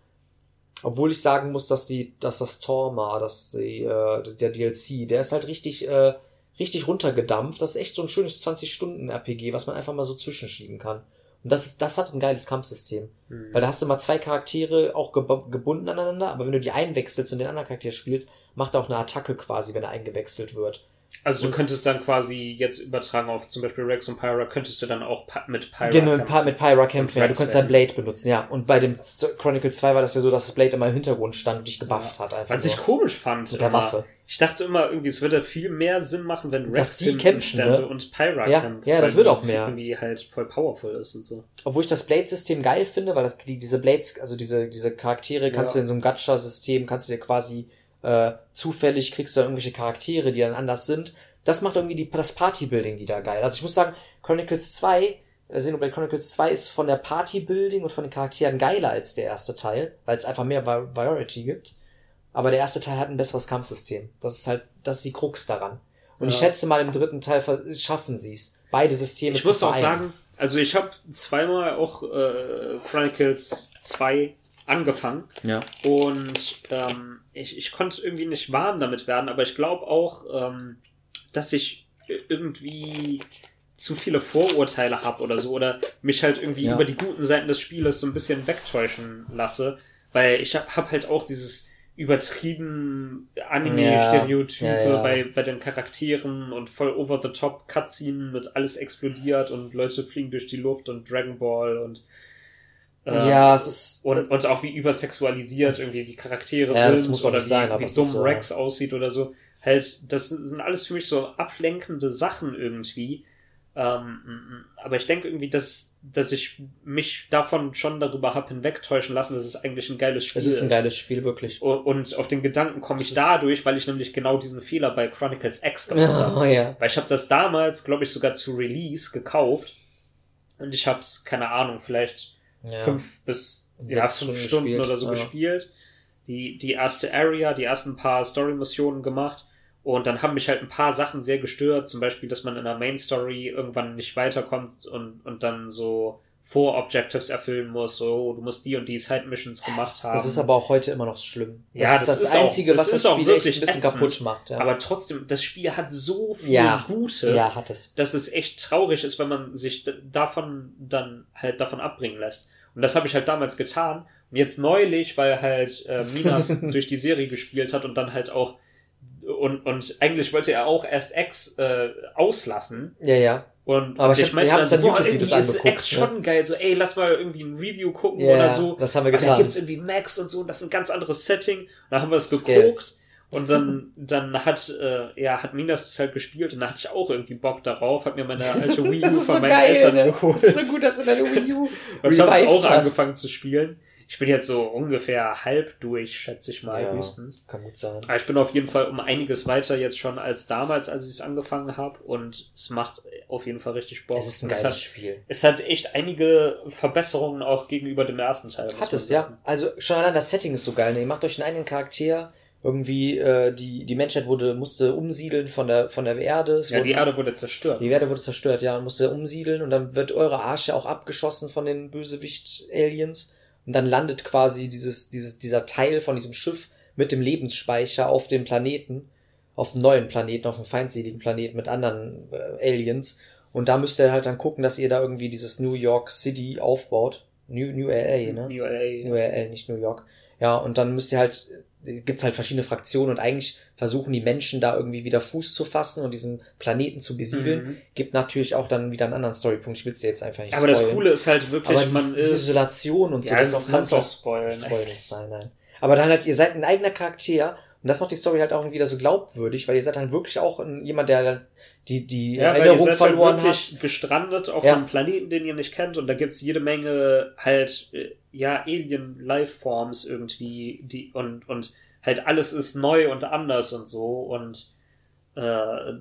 S1: Obwohl ich sagen muss, dass die, dass das Torma, dass die, äh, der DLC, der ist halt richtig, äh, richtig runtergedampft. Das ist echt so ein schönes 20-Stunden-RPG, was man einfach mal so zwischenschieben kann. Und das, ist, das hat ein geiles Kampfsystem.
S2: Hm.
S1: Weil da hast du mal zwei Charaktere auch geb gebunden aneinander, aber wenn du die einwechselst und den anderen Charakter spielst, macht er auch eine Attacke quasi, wenn er eingewechselt wird.
S2: Also du könntest dann quasi jetzt übertragen auf zum Beispiel Rex und Pyra, könntest du dann auch mit Pyra
S1: Genau,
S2: kämpfen.
S1: Pa- mit Pyra kämpfen, ja, du dein
S2: werden.
S1: Blade benutzen, ja. Und bei dem Chronicle 2 war das ja so, dass das Blade immer im Hintergrund stand und dich gebufft hat einfach.
S2: Was
S1: nur.
S2: ich komisch fand.
S1: Mit der
S2: immer.
S1: Waffe.
S2: Ich dachte immer, irgendwie, es würde viel mehr Sinn machen, wenn Rex
S1: kämpfen, ne?
S2: und Pyra
S1: Ja,
S2: kämpft.
S1: ja, das wird auch mehr.
S2: Irgendwie halt voll powerful ist und so.
S1: Obwohl ich das Blade-System geil finde, weil das, die, diese Blades, also diese, diese Charaktere kannst
S2: Ja.
S1: du in so einem Gacha-System, kannst du dir quasi äh, zufällig kriegst du dann irgendwelche Charaktere, die dann anders sind. Das macht irgendwie die, das Party-Building wieder geil. Also ich muss sagen, Chronicles 2, äh, Xenoblade Chronicles 2 ist von der Party-Building und von den Charakteren geiler als der erste Teil, weil es einfach mehr Va- Variety gibt. Aber der erste Teil hat ein besseres Kampfsystem. Das ist halt, das ist die Krux daran. Und ich
S2: Ja.
S1: schätze mal, im dritten Teil schaffen sie es, beide Systeme
S2: Ich
S1: zu
S2: muss auch
S1: vereinen.
S2: sagen, also ich habe zweimal auch äh, Chronicles 2 angefangen
S3: Ja.
S2: und ähm, ich, ich konnte irgendwie nicht warm damit werden, aber ich glaube auch, ähm, dass ich irgendwie zu viele Vorurteile habe oder so oder mich halt irgendwie
S3: Ja.
S2: über die guten Seiten des Spieles so ein bisschen wegtäuschen lasse, weil ich habe hab halt auch dieses übertrieben Anime-Stereotype
S1: Ja, ja,
S2: bei, bei den Charakteren und voll over-the-top Cutscene mit alles explodiert und Leute fliegen durch die Luft und Dragon Ball und ähm,
S1: ja, es ist.
S2: und, und auch wie übersexualisiert irgendwie die Charaktere
S1: Ja, das
S2: sind oder wie,
S1: sein,
S2: wie dumm
S1: ist so.
S2: Rex aussieht oder so. Halt, das sind alles für mich so ablenkende Sachen irgendwie. Ähm, aber ich denke irgendwie, dass, dass ich mich davon schon darüber habe hinwegtäuschen lassen, dass es eigentlich ein geiles Spiel
S1: Es ist ein geiles Spiel, wirklich.
S2: O- Und auf den Gedanken komme ich
S1: ist-
S2: dadurch, weil ich nämlich genau diesen Fehler bei Chronicles X gemacht habe.
S1: Oh, ja.
S2: Weil ich habe das damals, glaube ich, sogar zu Release gekauft. Und ich habe es, keine Ahnung, vielleicht
S1: ja.
S2: fünf bis ja, fünf
S1: Stunden
S2: Stunden
S1: gespielt,
S2: oder so
S1: ja.
S2: gespielt. Die, die erste Area, die ersten paar Story-Missionen gemacht. Und dann haben mich halt ein paar Sachen sehr gestört. Zum Beispiel, dass man in der Main Story irgendwann nicht weiterkommt und, und dann so Vor-Objectives erfüllen musst, so, du musst die und die Side-Missions gemacht haben.
S1: Das ist aber auch heute immer noch schlimm. Das
S2: Ja,
S1: ist
S2: das
S1: das,
S2: ist auch-
S1: Einzige,
S2: das
S1: was das
S2: auch
S1: Spiel echt
S2: wirklich
S1: ein bisschen
S2: ätzend.
S1: kaputt macht. Ja,
S2: Aber trotzdem, das Spiel hat so viel
S1: Ja.
S2: Gutes,
S1: ja hat es.
S2: dass es echt traurig ist, wenn man sich davon dann halt davon abbringen lässt. Und das habe ich halt damals getan. Und jetzt neulich, weil halt äh, Minas durch die Serie gespielt hat und dann halt auch und, und eigentlich wollte er auch erst X äh, auslassen.
S1: Ja, ja.
S2: Und
S1: Aber ich
S2: ich meinte dann so,
S1: dann
S2: boah, irgendwie ist X schon geil. So, ey, lass mal irgendwie ein Review gucken
S1: Ja,
S2: oder so.
S1: das haben wir
S2: Aber da
S1: getan.
S2: gibt's irgendwie Max und so, und das ist ein ganz anderes Setting. Da haben wir es geguckt. Und dann, dann hat, äh, ja, hat Minas das halt gespielt und da hatte ich auch irgendwie Bock darauf, hat mir meine alte Wii U
S1: Das ist
S2: von
S1: so
S2: meinen
S1: geil,
S2: Eltern
S1: ne?
S2: geholt.
S1: Das ist so gut, dass du deine Wii U
S2: Und ich habe es auch
S1: hast.
S2: angefangen zu spielen. Ich bin jetzt so ungefähr halb durch, schätze ich mal,
S1: Ja.
S2: höchstens.
S1: Kann gut sein.
S2: Aber ich bin auf jeden Fall um einiges weiter jetzt schon als damals, als ich es angefangen habe. Und es macht auf jeden Fall richtig Bock.
S1: Es ist ein
S2: Und es
S1: geiles
S2: hat,
S1: Spiel.
S2: es hat echt einige Verbesserungen auch gegenüber dem ersten Teil.
S1: Hat es, ja. Also schon allein das Setting ist so geil. Ne? Ihr macht euch einen eigenen Charakter. Irgendwie, äh, die, die Menschheit wurde, musste umsiedeln von der, von der Erde. Es
S2: Ja, die
S1: wurden-
S2: Erde wurde zerstört.
S1: Die Erde wurde zerstört, ja, und musste umsiedeln und dann wird eure Arche auch abgeschossen von den Bösewicht-Aliens und dann landet quasi dieses, dieses, dieser Teil von diesem Schiff mit dem Lebensspeicher auf dem Planeten, auf einem neuen Planeten, auf einem feindseligen Planeten mit anderen äh, Aliens und da müsst ihr halt dann gucken, dass ihr da irgendwie dieses New York City aufbaut. New, New LA, ne?
S2: New LA.
S1: New LA, nicht New York. Ja, und dann müsst ihr halt, gibt's halt verschiedene Fraktionen und eigentlich versuchen die Menschen da irgendwie wieder Fuß zu fassen und diesen Planeten zu besiedeln.
S2: Mhm.
S1: Gibt natürlich auch dann wieder einen anderen Storypunkt. Ich will's dir jetzt einfach nicht
S2: Aber das
S1: spoilen.
S2: Coole ist halt wirklich,
S1: Aber
S2: man ist.
S1: Isolation und so,
S2: ja,
S1: das
S2: du
S1: auf
S2: kannst
S1: keinen
S2: auch
S1: Fall-
S2: spoilern.
S1: Spoil nicht sein, nein. Aber dann halt, ihr seid ein eigener Charakter und das macht die Story halt auch wieder so glaubwürdig, weil ihr seid dann wirklich auch jemand, der halt die, die
S2: Ja, weil ihr
S1: Erinnerung
S2: seid halt
S1: verloren
S2: wirklich
S1: hat.
S2: gestrandet auf
S1: Ja.
S2: einem Planeten, den ihr nicht kennt, und da gibt's jede Menge halt, äh, ja, Alien-Lifeforms irgendwie, die, und, und halt alles ist neu und anders und so, und äh,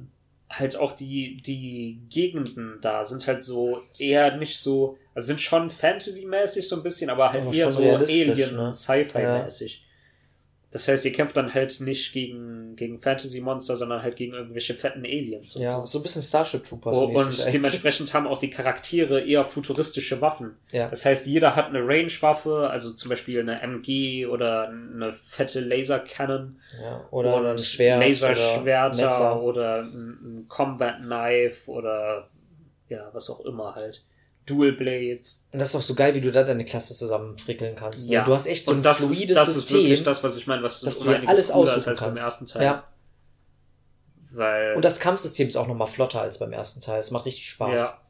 S2: halt auch die, die Gegenden da sind halt so eher nicht so, also sind schon Fantasy-mäßig so ein bisschen, aber halt
S1: Aber
S2: eher so
S1: realistisch, ne?
S2: Alien-Sci-Fi-mäßig. Das heißt, ihr kämpft dann halt nicht gegen, gegen Fantasy-Monster, sondern halt gegen irgendwelche fetten Aliens und
S1: Ja,
S2: so.
S1: so ein bisschen Starship Troopers.
S2: Oh, und
S1: eigentlich.
S2: dementsprechend haben auch die Charaktere eher futuristische Waffen.
S1: Ja.
S2: Das heißt, jeder hat eine Range-Waffe, also zum Beispiel eine MG oder eine fette Laser-Cannon
S1: ja, oder
S2: und
S1: ein Schwert. oder
S2: Laserschwerter oder ein, ein Combat-Knife oder ja, was auch immer halt. Dual Blades.
S1: Und das ist auch so geil, wie du da deine Klasse zusammenfrickeln kannst. Ne?
S2: Ja.
S1: Du hast echt so ein
S2: und das
S1: fluides
S2: ist, das ist
S1: System,
S2: wirklich das, was ich meine, was
S1: dass
S2: um
S1: du
S2: einiges
S1: alles
S2: cooler ist als beim
S1: kannst.
S2: ersten Teil.
S1: Ja.
S2: Weil,
S1: Und das Kampfsystem ist auch nochmal flotter als beim ersten Teil. Es macht richtig Spaß.
S2: ja,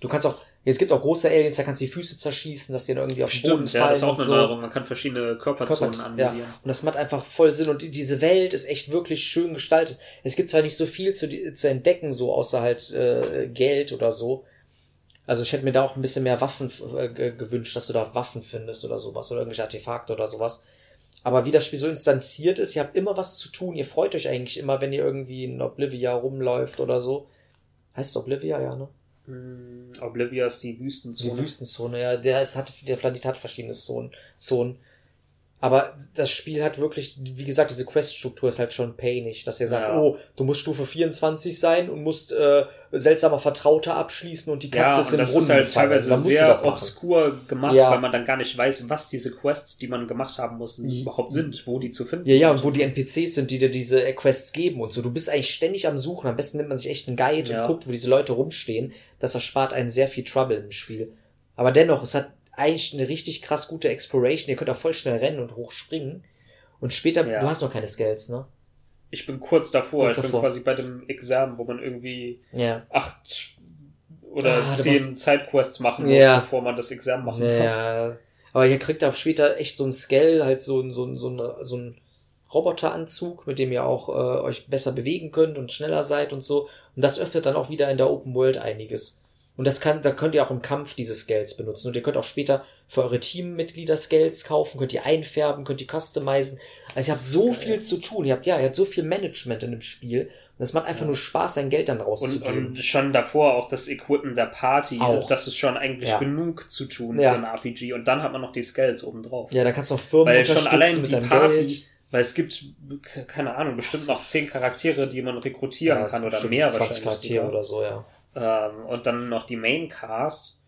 S1: Du kannst auch, es gibt auch große Aliens, da kannst du die Füße zerschießen, dass die dann irgendwie auf den Boden
S2: stimmt, ja,
S1: fallen
S2: das ist auch eine
S1: so.
S2: Neuerung. Man kann verschiedene Körperzonen
S1: Körper-
S2: anvisieren.
S1: Und das macht einfach voll Sinn. Und die, diese Welt ist echt wirklich schön gestaltet. Es gibt zwar nicht so viel zu, zu entdecken, so außer halt äh, Geld oder so. Also ich hätte mir da auch ein bisschen mehr Waffen äh, ge- gewünscht, dass du da Waffen findest oder sowas oder irgendwelche Artefakte oder sowas. Aber wie das Spiel so instanziert ist, ihr habt immer was zu tun. Ihr freut euch eigentlich immer, wenn ihr irgendwie in Oblivia rumläuft oder so. Heißt es Oblivia, ja, ne?
S2: Hm, Oblivia ist die Wüstenzone.
S1: Die Wüstenzone, ja, der, ist, hat, der Planet hat verschiedene Zonen, Zonen. Aber das Spiel hat wirklich, wie gesagt, diese Quest-Struktur ist halt schon painig, dass ihr sagt,
S2: Ja.
S1: oh, du musst Stufe 24 sein und musst äh, seltsamer Vertrauter abschließen und die Katze
S2: ja,
S1: ist im
S2: das
S1: Brunnen
S2: ist halt
S1: gefallen.
S2: teilweise
S1: du
S2: sehr
S1: das
S2: obskur gemacht,
S1: Ja.
S2: weil man dann gar nicht weiß, was diese Quests, die man gemacht haben muss,
S1: Ja.
S2: überhaupt sind, wo die zu finden
S1: Ja, ja,
S2: sind.
S1: und wo die NPCs sind, die dir diese äh, Quests geben und so. Du bist eigentlich ständig am Suchen. Am besten nimmt man sich echt einen Guide
S2: Ja.
S1: und guckt, wo diese Leute rumstehen. Das erspart einen sehr viel Trouble im Spiel. Aber dennoch, es hat eigentlich eine richtig krass gute Exploration. Ihr könnt auch voll schnell rennen und hochspringen. Und später,
S2: Ja.
S1: du hast noch keine Scales, ne?
S2: Ich bin kurz davor,
S1: Kurz
S2: ich
S1: davor.
S2: bin quasi bei dem Examen, wo man irgendwie
S1: Ja.
S2: acht oder
S1: Ah,
S2: zehn
S1: musst-
S2: Sidequests machen muss,
S1: Ja.
S2: bevor man das Examen machen darf.
S1: Naja. Aber ihr kriegt auch später echt so ein Scale, halt so, ein- so, ein- so, so ein Roboteranzug, mit dem ihr auch äh, euch besser bewegen könnt und schneller seid und so. Und das öffnet dann auch wieder in der Open World einiges. Und das kann, da könnt ihr auch im Kampf diese Scales benutzen. Und ihr könnt auch später für eure Teammitglieder Scales kaufen, könnt ihr einfärben, könnt ihr customizen. Also ihr habt so viel zu tun. Ihr habt, ja, ihr habt so viel Management in dem Spiel. Und es macht einfach
S2: Ja.
S1: nur Spaß, sein Geld dann
S2: Und,
S1: rauszugeben.
S2: und schon davor auch das Equippen der Party,
S1: Auch.
S2: das ist schon eigentlich
S1: Ja.
S2: genug zu tun
S1: Ja.
S2: für ein RPG. Und dann hat man noch die Scales obendrauf.
S1: ja, da kannst du auch Firmen
S2: Weil schon
S1: unterstützen
S2: allein
S1: mit
S2: die Party,
S1: Geld.
S2: weil es gibt, ke- keine Ahnung, bestimmt noch zehn Charaktere, die man rekrutieren kann oder mehr
S1: 20
S2: wahrscheinlich.
S1: Charaktere oder so, ja.
S2: Ähm, und dann noch die Maincast.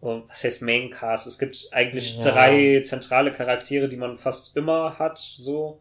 S2: Und was heißt Maincast? Es gibt eigentlich
S1: Ja.
S2: drei zentrale Charaktere, die man fast immer hat, so.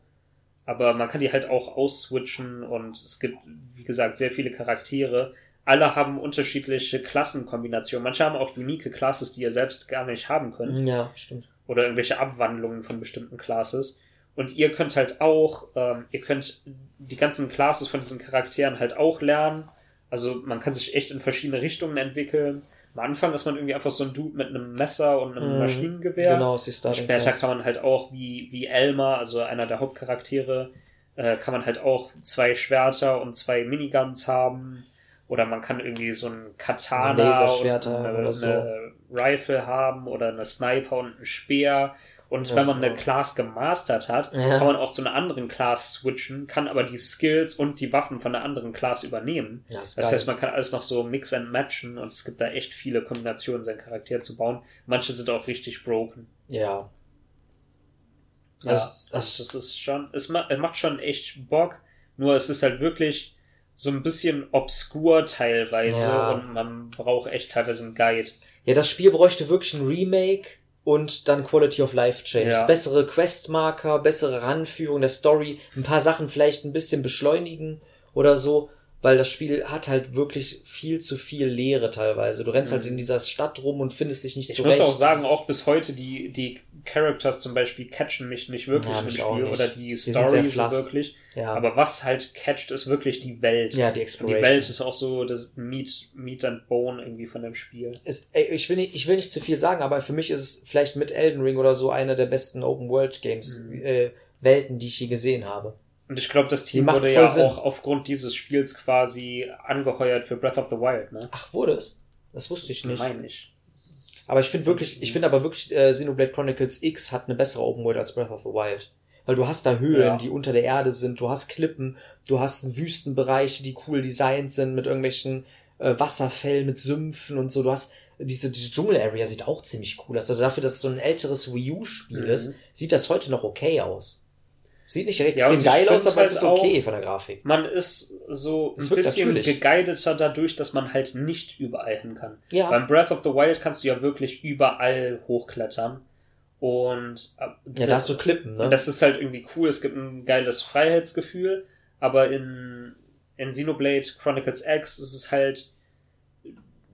S2: Aber man kann die halt auch ausswitchen und es gibt, wie gesagt, sehr viele Charaktere. Alle haben unterschiedliche Klassenkombinationen. Manche haben auch unique Classes, die ihr selbst gar nicht haben könnt
S1: Ja, stimmt.
S2: oder irgendwelche Abwandlungen von bestimmten Classes. Und ihr könnt halt auch, ähm, ihr könnt die ganzen Classes von diesen Charakteren halt auch lernen. Also man kann sich echt in verschiedene Richtungen entwickeln. Am Anfang ist man irgendwie einfach so ein Dude mit einem Messer und einem
S1: Mhm.
S2: Maschinengewehr.
S1: Genau, ist da.
S2: Und später kann man halt auch, wie, wie Elmer, also einer der Hauptcharaktere, äh, kann man halt auch zwei Schwerter und zwei Miniguns haben. Oder man kann irgendwie so ein Katana
S1: Laserschwerter
S2: und eine,
S1: oder so.
S2: eine Rifle haben oder eine Sniper und einen Speer. Und
S1: Ja,
S2: wenn man eine. Class gemastert hat,
S1: Ja.
S2: kann man auch zu einer anderen Class switchen, kann aber die Skills und die Waffen von der anderen Class übernehmen. Das
S1: geil.
S2: heißt, man kann alles noch so mix and matchen und es gibt da echt viele Kombinationen, seinen Charakter zu bauen. Manche sind auch richtig broken.
S1: ja.
S2: Ja,
S1: Also, das-
S2: das ist schon, es macht schon echt Bock, nur es ist halt wirklich so ein bisschen obskur teilweise
S1: Ja.
S2: und man braucht echt teilweise einen Guide.
S1: Ja, das Spiel bräuchte wirklich ein Remake und dann Quality of Life Changes.
S2: Ja.
S1: Bessere Questmarker, bessere Ranführung der Story, ein paar Sachen vielleicht ein bisschen beschleunigen oder so, weil das Spiel hat halt wirklich viel zu viel Leere teilweise. Du rennst halt
S2: Mhm.
S1: in dieser Stadt rum und findest dich nicht
S2: Ich
S1: zurecht.
S2: muss auch sagen, auch bis heute, die, die Characters zum Beispiel catchen mich nicht wirklich
S1: Ja,
S2: im Spiel
S1: nicht.
S2: oder die Story so wirklich.
S1: ja,
S2: Aber was halt catcht, ist wirklich die Welt.
S1: ja, die
S2: Und
S1: Exploration.
S2: die Welt ist auch so das Meat, Meat and Bone irgendwie von dem Spiel.
S1: ist, ey, ich, will nicht, ich will nicht zu viel sagen, aber für mich ist es vielleicht mit Elden Ring oder so einer der besten Open World Games,
S2: Mhm.
S1: äh, Welten, die ich je gesehen habe.
S2: Und ich glaube, das Team wurde ja
S1: Sinn.
S2: auch aufgrund dieses Spiels quasi angeheuert für Breath of the Wild, ne?
S1: Ach, wurde es? Das wusste ich nicht.
S2: Meine ich.
S1: Aber ich finde wirklich, ich finde aber wirklich, äh, Xenoblade Chronicles X hat eine bessere Open World als Breath of the Wild. Weil du hast da Höhlen,
S2: Ja.
S1: die unter der Erde sind, du hast Klippen, du hast Wüstenbereiche, die cool designt sind mit irgendwelchen äh, Wasserfällen, mit Sümpfen und so. Du hast diese, diese Dschungel-Area sieht auch ziemlich cool aus. Also dafür, dass es so ein älteres Wii U-Spiel
S2: Mhm.
S1: ist, sieht das heute noch okay aus. Sieht nicht extrem
S2: Ja, und
S1: geil aus, aber es
S2: halt
S1: ist okay
S2: auch-
S1: von der Grafik.
S2: Man ist so
S1: Es
S2: ein bisschen
S1: natürlich.
S2: geguideter dadurch, dass man halt nicht überall hin kann.
S1: Ja.
S2: Beim Breath of the Wild kannst du ja wirklich überall hochklettern. Und äh,
S1: Ja, da hast du Klippen, ne?
S2: Und das ist halt irgendwie cool. Es gibt ein geiles Freiheitsgefühl. Aber in, in Xenoblade Chronicles X ist es halt,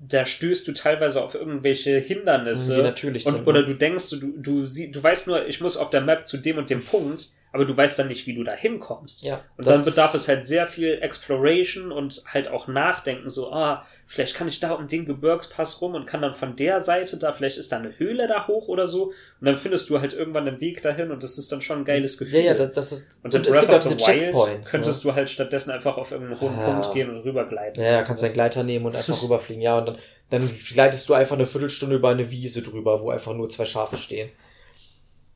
S2: da stößt du teilweise auf irgendwelche Hindernisse.
S1: Die natürlich
S2: und,
S1: sind,
S2: Oder
S1: ne?
S2: du denkst, du, du, sie, du weißt nur, ich muss auf der Map zu dem und dem Punkt, aber du weißt dann nicht, wie du da hinkommst.
S1: ja.
S2: Und dann bedarf es halt sehr viel Exploration und halt auch Nachdenken, so, ah, vielleicht kann ich da um den Gebirgspass rum und kann dann von der Seite da, vielleicht ist da eine Höhle da hoch oder so. Und dann findest du halt irgendwann den Weg dahin und das ist dann schon ein geiles Gefühl.
S1: Ja, ja, das, ist.
S2: und in
S1: es
S2: Breath of the Wild
S1: Checkpoints,
S2: könntest
S1: ne?
S2: du halt stattdessen einfach auf irgendeinen hohen
S1: Ja.
S2: Punkt gehen und rübergleiten.
S1: Ja, ja, kannst
S2: sowas.
S1: deinen Gleiter nehmen und einfach rüberfliegen. Ja, und dann, dann gleitest du einfach eine Viertelstunde über eine Wiese drüber, wo einfach nur zwei Schafe stehen.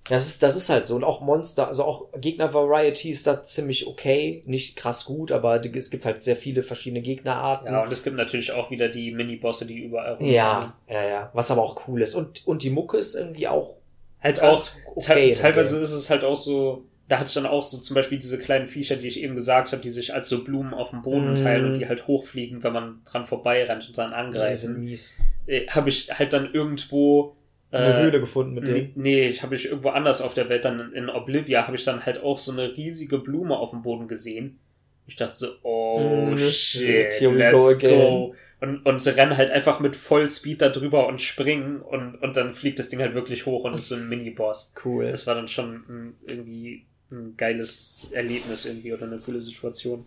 S1: Das ist, das ist halt so. Und auch Monster, also auch Gegner-Variety ist da ziemlich okay. Nicht krass gut, aber es gibt halt sehr viele verschiedene Gegnerarten.
S2: Ja, und es gibt natürlich auch wieder die Mini-Bosse, die überall rumrennen.
S1: ja, ja, ja. Was aber auch cool ist. Und, und die Mucke ist irgendwie auch
S2: Halt auch,
S1: ganz
S2: te
S1: okay.
S2: teilweise ist es halt auch so, da hatte ich dann auch so zum Beispiel diese kleinen Viecher, die ich eben gesagt habe, die sich als so Blumen auf dem Boden
S1: Mhm.
S2: teilen und die halt hochfliegen, wenn man dran vorbeirennt und dann
S1: die sind
S2: angreifen.
S1: mies.
S2: Äh, habe ich halt dann irgendwo
S1: Eine
S2: äh,
S1: Höhle gefunden mit denen.
S2: nee, ich habe ich irgendwo anders auf der Welt, dann in Oblivia, habe ich dann halt auch so eine riesige Blume auf dem Boden gesehen. Ich dachte so, oh
S1: Mm,
S2: shit,
S1: here we
S2: let's
S1: go
S2: go.
S1: again.
S2: Und, und sie rennen halt einfach mit Vollspeed da drüber und springen und, und dann fliegt das Ding halt wirklich hoch und ist so ein Mini-Boss.
S1: Cool.
S2: Das war dann schon ein, irgendwie ein geiles Erlebnis irgendwie oder eine coole Situation.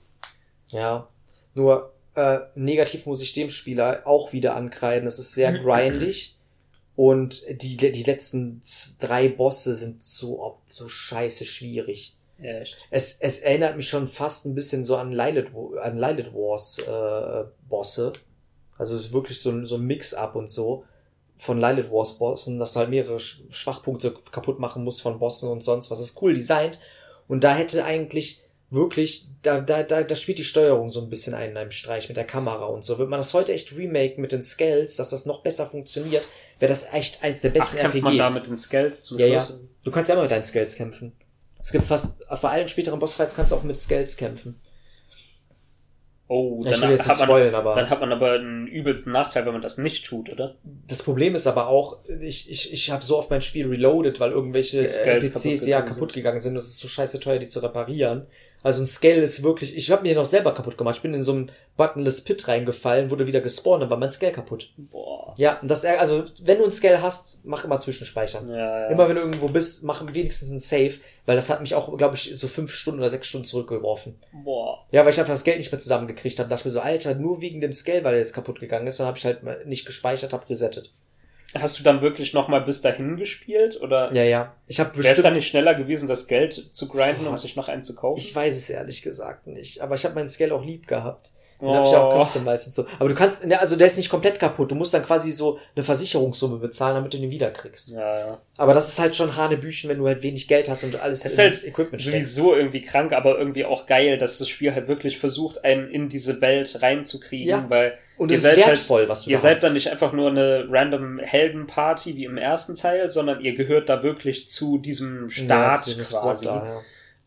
S1: Ja, nur äh, negativ muss ich dem Spieler auch wieder ankreiden. Es ist sehr grindig und die, die letzten drei Bosse sind so, ob- so scheiße schwierig.
S2: Echt.
S1: Es, es erinnert mich schon fast ein bisschen so an Lilith, an Lilith Wars äh, Bosse. Also es ist wirklich so ein, so ein Mix-up und so von Lilith Wars Bossen, dass du halt mehrere Sch- Schwachpunkte kaputt machen musst von Bossen und sonst was. Das ist cool designt. Und da hätte eigentlich wirklich, da, da, da, da spielt die Steuerung so ein bisschen einen in einem Streich mit der Kamera und so. Wird man das heute echt remaken mit den Scales, dass das noch besser funktioniert, wäre das echt eins der
S2: Ach,
S1: besten
S2: kämpft
S1: RPGs.
S2: man da mit den Scales zum
S1: Ja, ja. Du kannst ja immer mit deinen Scales kämpfen. Es gibt fast, bei allen späteren Bossfights kannst du auch mit Scales kämpfen.
S2: Oh,
S1: Ja, ich
S2: dann hat, man,
S1: spoilen, aber
S2: dann hat man aber einen übelsten Nachteil, wenn man das nicht tut, oder?
S1: das Problem ist aber auch, ich, ich, ich habe so oft mein Spiel reloaded, weil irgendwelche äh, PCs ja kaputt gegangen sind. Das ist so scheiße teuer, die zu reparieren. Also ein Scale ist wirklich, ich habe mir noch selber kaputt gemacht. Ich bin in so einem buttonless Pit reingefallen, wurde wieder gespawnt, dann war mein Scale kaputt.
S2: Boah.
S1: Ja, und das, also wenn du ein Scale hast, mach immer Zwischenspeichern.
S2: Ja, ja.
S1: Immer wenn du irgendwo bist, mach wenigstens ein Save, weil das hat mich auch, glaube ich, so fünf Stunden oder sechs Stunden zurückgeworfen.
S2: Boah.
S1: Ja, weil ich einfach das Geld nicht mehr zusammengekriegt habe. Dachte mir so, Alter, nur wegen dem Scale, weil er jetzt kaputt gegangen ist, dann habe ich halt nicht gespeichert, hab resettet.
S2: Hast du dann wirklich nochmal bis dahin gespielt? Oder
S1: Ja, ja. Ich habe
S2: wäre es dann nicht schneller gewesen, das Geld zu grinden,
S1: Boah.
S2: um sich noch einen zu kaufen?
S1: Ich weiß es ehrlich gesagt nicht. Aber ich habe meinen Scale auch lieb gehabt. Den habe ich auch
S2: Oh.
S1: customized und so. Aber du kannst, ne, also der ist nicht komplett kaputt. Du musst dann quasi so eine Versicherungssumme bezahlen, damit du den wiederkriegst.
S2: Ja, ja.
S1: Aber das ist halt schon Hanebüchen, wenn du halt wenig Geld hast und alles
S2: Das ist halt
S1: Equipment steckst.
S2: Sowieso irgendwie krank, aber irgendwie auch geil, dass das Spiel halt wirklich versucht, einen in diese Welt reinzukriegen,
S1: Ja.
S2: weil
S1: Und
S2: ihr seid halt-
S1: wertvoll, was du
S2: ihr
S1: da
S2: seid
S1: hast.
S2: dann nicht einfach nur eine random Heldenparty wie im ersten Teil, sondern ihr gehört da wirklich zu diesem Staat
S1: Ja,
S2: quasi.
S1: Da, ja.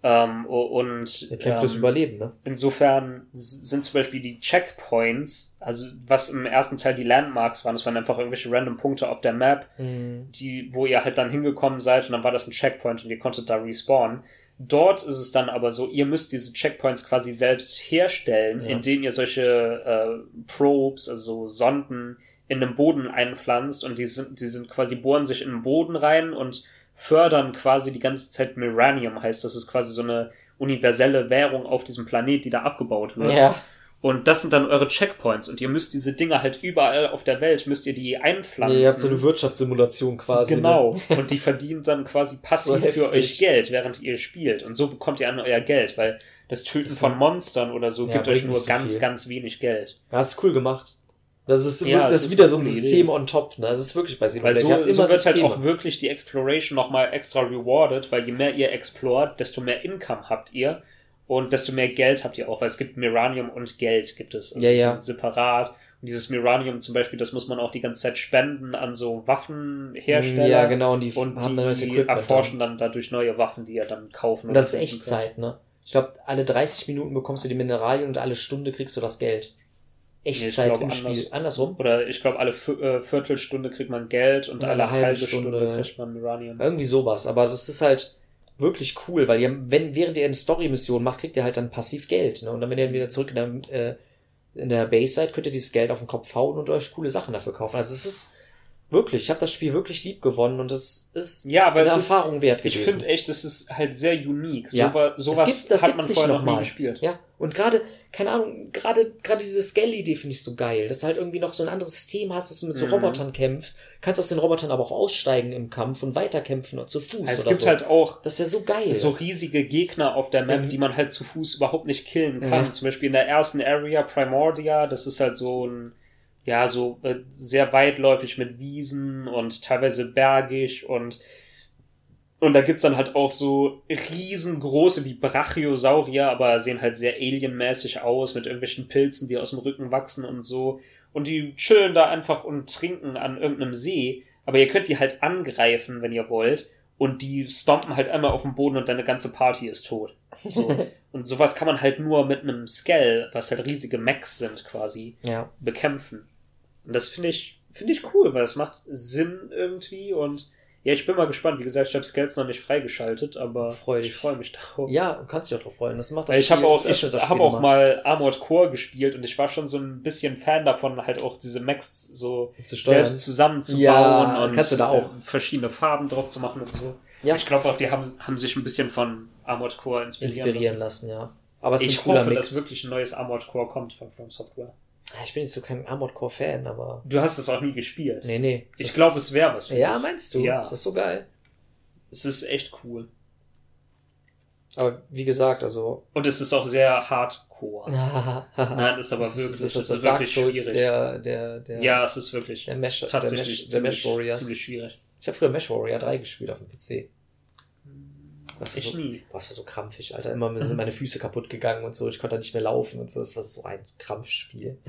S2: Ähm, und
S1: kämpft
S2: ähm,
S1: Überleben, ne?
S2: insofern sind zum Beispiel die Checkpoints, also was im ersten Teil die Landmarks waren, das waren einfach irgendwelche random Punkte auf der Map,
S1: Mhm.
S2: die, wo ihr halt dann hingekommen seid und dann war das ein Checkpoint und ihr konntet da respawnen. Dort ist es dann aber so, ihr müsst diese Checkpoints quasi selbst herstellen,
S1: Ja.
S2: indem ihr solche äh, Probes, also Sonden, in den Boden einpflanzt und die sind, die sind quasi bohren sich in den Boden rein und fördern quasi die ganze Zeit Miranium, heißt das ist quasi so eine universelle Währung auf diesem Planet, die da abgebaut wird.
S1: Ja.
S2: Und das sind dann eure Checkpoints und ihr müsst diese Dinger halt überall auf der Welt, müsst ihr die einpflanzen.
S1: Ihr habt so eine Wirtschaftssimulation quasi.
S2: Genau.
S1: Ne?
S2: Und die verdient dann quasi passiv
S1: So
S2: für euch Geld, während ihr spielt. Und so bekommt ihr an euer Geld, weil das Töten
S1: Das
S2: von Monstern oder so
S1: Ja,
S2: gibt euch nur
S1: so
S2: ganz,
S1: viel.
S2: ganz wenig Geld.
S1: Ja, das ist cool gemacht. Das ist,
S2: Ja,
S1: das ist wieder so ein System
S2: Idee.
S1: on top, ne? Das ist wirklich bei
S2: Weil
S1: Xenoblade.
S2: so,
S1: habt
S2: so
S1: immer
S2: wird halt
S1: Systeme.
S2: auch wirklich die Exploration nochmal extra rewarded, weil je mehr ihr explort, desto mehr Income habt ihr und desto mehr Geld habt ihr auch, weil es gibt Miranium und Geld gibt es. Also
S1: Ja,
S2: die
S1: ja.
S2: sind separat. Und dieses Miranium zum Beispiel, das muss man auch die ganze Zeit spenden an so Waffenhersteller.
S1: Ja, genau, und die
S2: Und
S1: haben dann neues
S2: die erforschen dann dadurch neue Waffen, die ihr dann kaufen.
S1: Und das ist Echtzeit, ne? Ich glaube, alle 30 Minuten bekommst du die Mineralien und alle Stunde kriegst du das Geld. Echtzeit
S2: glaub,
S1: im Spiel.
S2: anders.
S1: Andersrum?
S2: Oder ich glaube, alle äh, Viertelstunde kriegt man Geld und
S1: Und
S2: alle halbe Stunde, kriegt man Miranium.
S1: Irgendwie sowas. Aber das ist halt wirklich cool, weil ihr, wenn, während ihr eine Story-Mission macht, kriegt ihr halt dann passiv Geld. Ne? Und dann, wenn ihr wieder zurück in der, äh, in der Base seid, könnt ihr dieses Geld auf den Kopf hauen und euch coole Sachen dafür kaufen. Also es ist wirklich, ich habe das Spiel wirklich lieb gewonnen und es ist
S2: Ja, aber
S1: eine
S2: es ist,
S1: Erfahrung wert
S2: ich
S1: gewesen.
S2: finde echt, es ist halt sehr unique.
S1: Ja.
S2: Sowa- sowas
S1: Es
S2: hat man vorher noch
S1: nochmal.
S2: nie gespielt.
S1: Ja, und gerade, keine Ahnung, gerade gerade diese Scale-Idee finde ich so geil, dass du halt irgendwie noch so ein anderes System hast, dass du mit so
S2: Mhm.
S1: Robotern kämpfst, kannst aus den Robotern aber auch aussteigen im Kampf und weiterkämpfen und zu Fuß
S2: Also es
S1: oder
S2: gibt
S1: so.
S2: halt auch
S1: das wäre so geil.
S2: so riesige Gegner auf der Map,
S1: Mhm.
S2: die man halt zu Fuß überhaupt nicht killen kann.
S1: Ja.
S2: Zum Beispiel in der ersten Area Primordia, das ist halt so ein, ja, so äh, sehr weitläufig mit Wiesen und teilweise bergig und und da gibt's dann halt auch so riesengroße wie Brachiosaurier, aber sehen halt sehr alienmäßig aus mit irgendwelchen Pilzen, die aus dem Rücken wachsen und so. Und die chillen da einfach und trinken an irgendeinem See. Aber ihr könnt die halt angreifen, wenn ihr wollt. Und die stompen halt einmal auf den Boden und deine ganze Party ist tot. So. und sowas kann man halt nur mit einem Skell, was halt riesige Mechs sind quasi,
S1: ja.
S2: bekämpfen. Und das finde ich, finde ich cool, weil es macht Sinn irgendwie und ja, ich bin mal gespannt. Wie gesagt, ich habe Skells noch nicht freigeschaltet, aber
S1: Freu dich.
S2: ich freue mich darauf.
S1: Ja, du kannst dich auch drauf freuen. Das macht das
S2: ich habe auch, ich
S1: Spiel
S2: auch mal Armored Core gespielt und ich war schon so ein bisschen Fan davon, halt auch diese Mechs so
S1: Zu
S2: selbst zusammenzubauen
S1: Ja,
S2: und
S1: kannst du da auch.
S2: äh, verschiedene Farben drauf zu machen und so.
S1: Ja.
S2: Ich glaube auch, die haben, haben sich ein bisschen von Armored Core inspirieren,
S1: inspirieren
S2: lassen.
S1: lassen, ja. Aber es ist
S2: Ich
S1: ein cooler
S2: hoffe,
S1: Mix.
S2: dass wirklich ein neues Armored Core kommt von From Software.
S1: Ich bin jetzt so kein Armored Core Fan, aber
S2: Du hast es auch nie gespielt.
S1: nee, nee.
S2: ich
S1: Das
S2: glaube, es wäre was. für
S1: Ja,
S2: dich.
S1: meinst du?
S2: Ja.
S1: Das ist so geil.
S2: Es ist echt cool.
S1: Aber wie gesagt, also
S2: Und es ist auch sehr hardcore. Nein, ist aber
S1: Das
S2: wirklich,
S1: das ist
S2: das
S1: das
S2: ist wirklich
S1: Souls
S2: schwierig.
S1: der, der, der.
S2: ja, es ist wirklich
S1: der Mesh-
S2: tatsächlich
S1: der Mesh- der
S2: ziemlich,
S1: Mesh Warriors.
S2: ziemlich schwierig.
S1: Ich habe früher Mesh Warrior 3 gespielt auf dem PC. War
S2: Ich
S1: so,
S2: nie.
S1: boah, das war so krampfig, Alter. Immer sind meine Füße kaputt gegangen und so. Ich konnte nicht mehr laufen und so. Das war so ein Krampfspiel.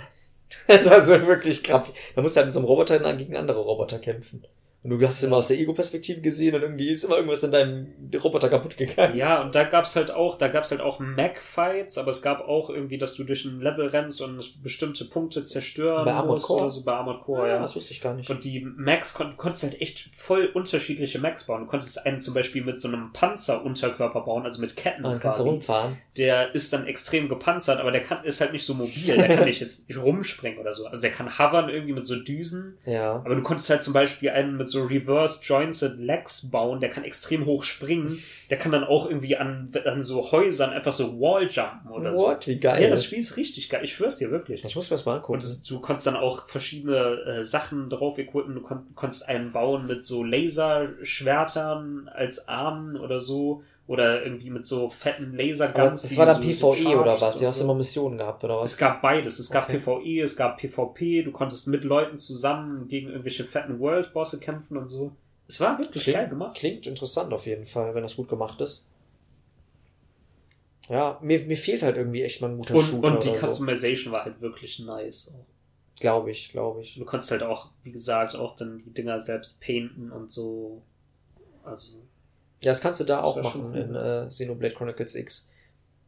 S1: Das war so wirklich krampfig. Da musst du halt mit so einem Roboter dann gegen andere Roboter kämpfen. Und du hast immer aus der Ego-Perspektive gesehen und irgendwie ist immer irgendwas in deinem Roboter kaputt gegangen.
S2: Ja, und da gab's halt auch, da gab's halt auch Mac-Fights, aber es gab auch irgendwie, dass du durch ein Level rennst und bestimmte Punkte zerstören
S1: Bei Armored
S2: musst
S1: Core?
S2: oder so bei Armored Core, ja.
S1: Das wusste ich gar nicht.
S2: Und die Macs, kon du konntest halt echt voll unterschiedliche Macs bauen. Du konntest einen zum Beispiel mit so einem Panzerunterkörper bauen, also mit Ketten
S1: du
S2: quasi.
S1: rumfahren.
S2: Der ist dann extrem gepanzert, aber der kann, ist halt nicht so mobil. Der kann nicht jetzt nicht rumspringen oder so. Also der kann hovern irgendwie mit so Düsen.
S1: Ja.
S2: Aber du konntest halt zum Beispiel einen mit so Reverse Jointed Legs bauen, der kann extrem hoch springen. Der kann dann auch irgendwie an, an so Häusern einfach so Walljumpen oder so.
S1: What? Wie geil.
S2: Ja, das Spiel ist richtig geil. Ich schwör's dir wirklich.
S1: ich muss mir das mal angucken.
S2: Und es, du konntest dann auch verschiedene äh, Sachen drauf equippen. Du kon konntest einen bauen mit so Laserschwertern als Armen oder so. Oder irgendwie mit so fetten Laserguns.
S1: das war dann
S2: du
S1: PvE
S2: so
S1: oder was? Du hast
S2: so.
S1: immer Missionen gehabt oder
S2: Es
S1: was?
S2: gab beides. Es gab
S1: Okay.
S2: PvE, es gab PvP. Du konntest mit Leuten zusammen gegen irgendwelche fetten World-Bosse kämpfen und so. Es war wirklich geil gemacht.
S1: Klingt interessant auf jeden Fall, wenn das gut gemacht ist. Ja, mir, mir fehlt halt irgendwie echt mal ein guter
S2: Und,
S1: Shooter
S2: und die
S1: oder so.
S2: Customization war halt wirklich nice.
S1: Glaube ich, glaube ich.
S2: Du konntest halt auch, wie gesagt, auch dann die Dinger selbst painten und so. Also,
S1: Ja, das kannst du da
S2: Das
S1: auch machen in äh, Xenoblade Chronicles X.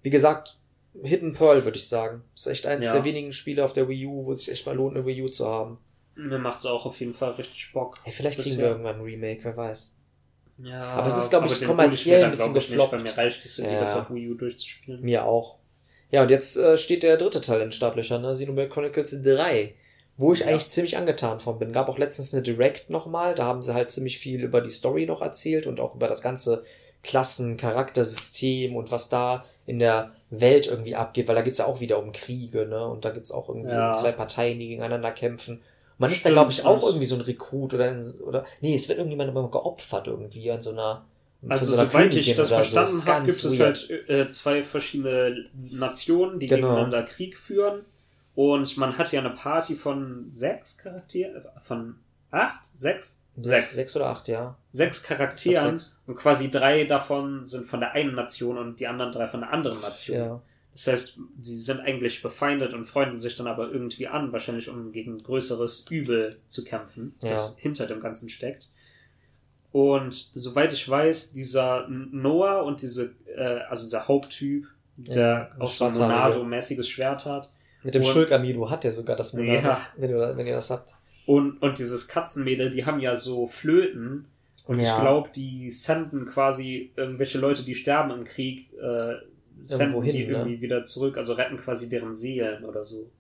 S1: Wie gesagt, Hidden Pearl würde ich sagen. ist echt eins
S2: Ja.
S1: der wenigen Spiele auf der Wii U, wo es sich echt mal lohnt, eine Wii U zu haben.
S2: mir macht's auch auf jeden Fall richtig Bock.
S1: Hey, vielleicht kriegen wir irgendwann ein Remake, wer weiß.
S2: Ja,
S1: Aber es ist, glaub ich, kommerziell ein bisschen gefloppt.
S2: Nicht, mir reicht es irgendwie,
S1: Ja.
S2: das auf Wii U durchzuspielen.
S1: Mir auch. Ja, und jetzt äh, steht der dritte Teil in Startlöchern, ne? Xenoblade Chronicles 3. Wo ich
S2: Ja.
S1: eigentlich ziemlich angetan von bin. Gab auch letztens eine Direct nochmal, da haben sie halt ziemlich viel über die Story noch erzählt und auch über das ganze Klassen, Charaktersystem und was da in der Welt irgendwie abgeht, weil da geht's ja auch wieder um Kriege, ne? Und da geht's auch irgendwie
S2: Ja.
S1: um zwei Parteien, die gegeneinander kämpfen. Man ist da,
S2: Stimmt,
S1: glaube ich, auch irgendwie so ein Rekrut oder, in, oder nee, es wird irgendjemand immer geopfert irgendwie an so einer
S2: Also,
S1: so
S2: soweit ich
S1: Königin
S2: das
S1: oder so.
S2: verstanden
S1: Ist
S2: habe, gibt es
S1: weird.
S2: halt äh, zwei verschiedene Nationen, die
S1: Genau.
S2: gegeneinander Krieg führen. Und man hat ja eine Party von sechs Charakteren, von acht? Sechs? Sechs.
S1: Sechs oder acht, ja.
S2: Sechs Charakteren.
S1: sechs.
S2: Und quasi drei davon sind von der einen Nation und die anderen drei von der anderen Nation.
S1: Ja.
S2: Das heißt, sie sind eigentlich befeindet und freunden sich dann aber irgendwie an, wahrscheinlich um gegen größeres Übel zu kämpfen, das hinter dem Ganzen steckt. Und soweit ich weiß, dieser Noah und diese, äh, also dieser Haupttyp, der
S1: Ja,
S2: auch so ein. Monado-mäßiges Schwert hat,
S1: Mit dem Schulk-Amiibo hat er sogar das Monat,
S2: Ja.
S1: wenn, ihr, wenn ihr das habt.
S2: und, und dieses Katzenmädel, die haben ja so Flöten. Und
S1: Ja.
S2: ich glaube, die senden quasi irgendwelche Leute, die sterben im Krieg, äh, senden
S1: hin,
S2: die
S1: ne?
S2: irgendwie wieder zurück, also retten quasi deren Seelen oder so.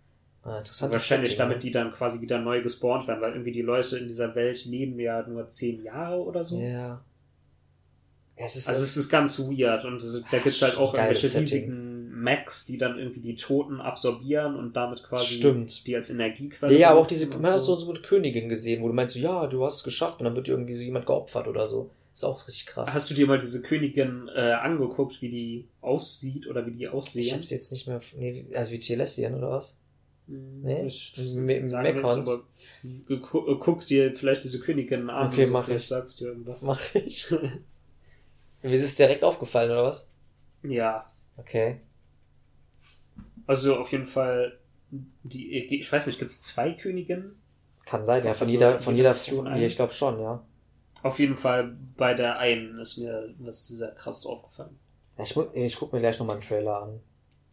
S1: Ah, interessant.
S2: Wahrscheinlich, damit die dann quasi wieder neu gespawnt werden, weil irgendwie die Leute in dieser Welt leben ja nur zehn Jahre oder so.
S1: Ja. Es ist
S2: Also es ist ganz weird und es- da gibt's halt auch irgendwelche
S1: Setting.
S2: riesigen Macs, die dann irgendwie die Toten absorbieren und damit quasi
S1: Stimmt.
S2: die als Energiequelle
S1: ja, aber auch diese, man
S2: und
S1: hat so, so Königin gesehen, wo du meinst, so, ja, du hast es geschafft und dann wird dir irgendwie so jemand geopfert oder so. ist auch richtig krass.
S2: Hast du dir mal diese Königin äh, angeguckt, wie die aussieht oder wie die
S1: ich
S2: aussehen?
S1: hab's jetzt nicht mehr, nee, also wie Telestian oder was? Nee,
S2: Ich sagen willst,
S1: Mekons.
S2: aber gu- äh, guck dir vielleicht diese Königin an.
S1: Okay,
S2: so,
S1: mach
S2: vielleicht
S1: ich.
S2: sagst du irgendwas.
S1: Was mache ich? Wie ist es direkt aufgefallen oder was?
S2: ja,
S1: Okay.
S2: Also auf jeden Fall, die, ich weiß nicht, gibt es zwei Königinnen?
S1: Kann sein, ja, von
S2: Also
S1: jeder, von
S2: jede
S1: jeder
S2: ein?
S1: ich glaube schon, ja.
S2: Auf jeden Fall bei der einen ist mir das sehr krass aufgefallen.
S1: Ich, ich guck mir gleich nochmal einen Trailer an.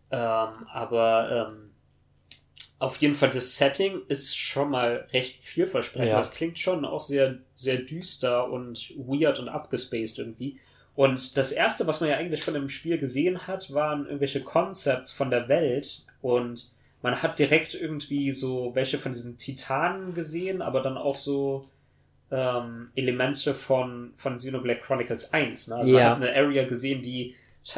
S2: Ähm, aber ähm, auf jeden Fall das Setting ist schon mal recht vielversprechend.
S1: Ja.
S2: Das klingt schon auch sehr, sehr düster und weird und abgespaced irgendwie. Und das erste, was man ja eigentlich von dem Spiel gesehen hat, waren irgendwelche Concepts von der Welt und man hat direkt irgendwie so welche von diesen Titanen gesehen, aber dann auch so ähm, Elemente von, von Xenoblade Chronicles 1. Ne? Also man
S1: Ja.
S2: hat eine Area gesehen, die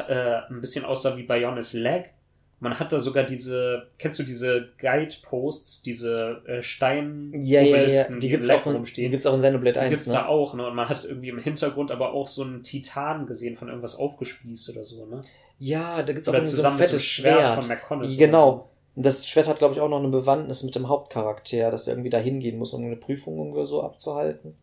S2: äh, ein bisschen aussah wie Bionis Leg. Man hat da sogar diese, kennst du diese Guideposts, diese äh, Stein
S1: Ja, ja, ja. Die
S2: im
S1: gibt's auch, in, die
S2: rumstehen.
S1: gibt's auch in Xenoblade
S2: Die
S1: 1,
S2: gibt's
S1: ne?
S2: da auch, ne? Und man hat irgendwie im Hintergrund aber auch so einen Titan gesehen von irgendwas aufgespießt oder so, ne?
S1: Ja, da gibt's auch
S2: Oder
S1: irgendwie so ein
S2: zusammen mit dem
S1: fettes
S2: Schwert,
S1: Schwert.
S2: von Mekonis.
S1: Genau. Und das Schwert hat, glaube ich, auch noch eine Bewandtnis mit dem Hauptcharakter, dass er irgendwie da hingehen muss, um eine Prüfung oder so abzuhalten.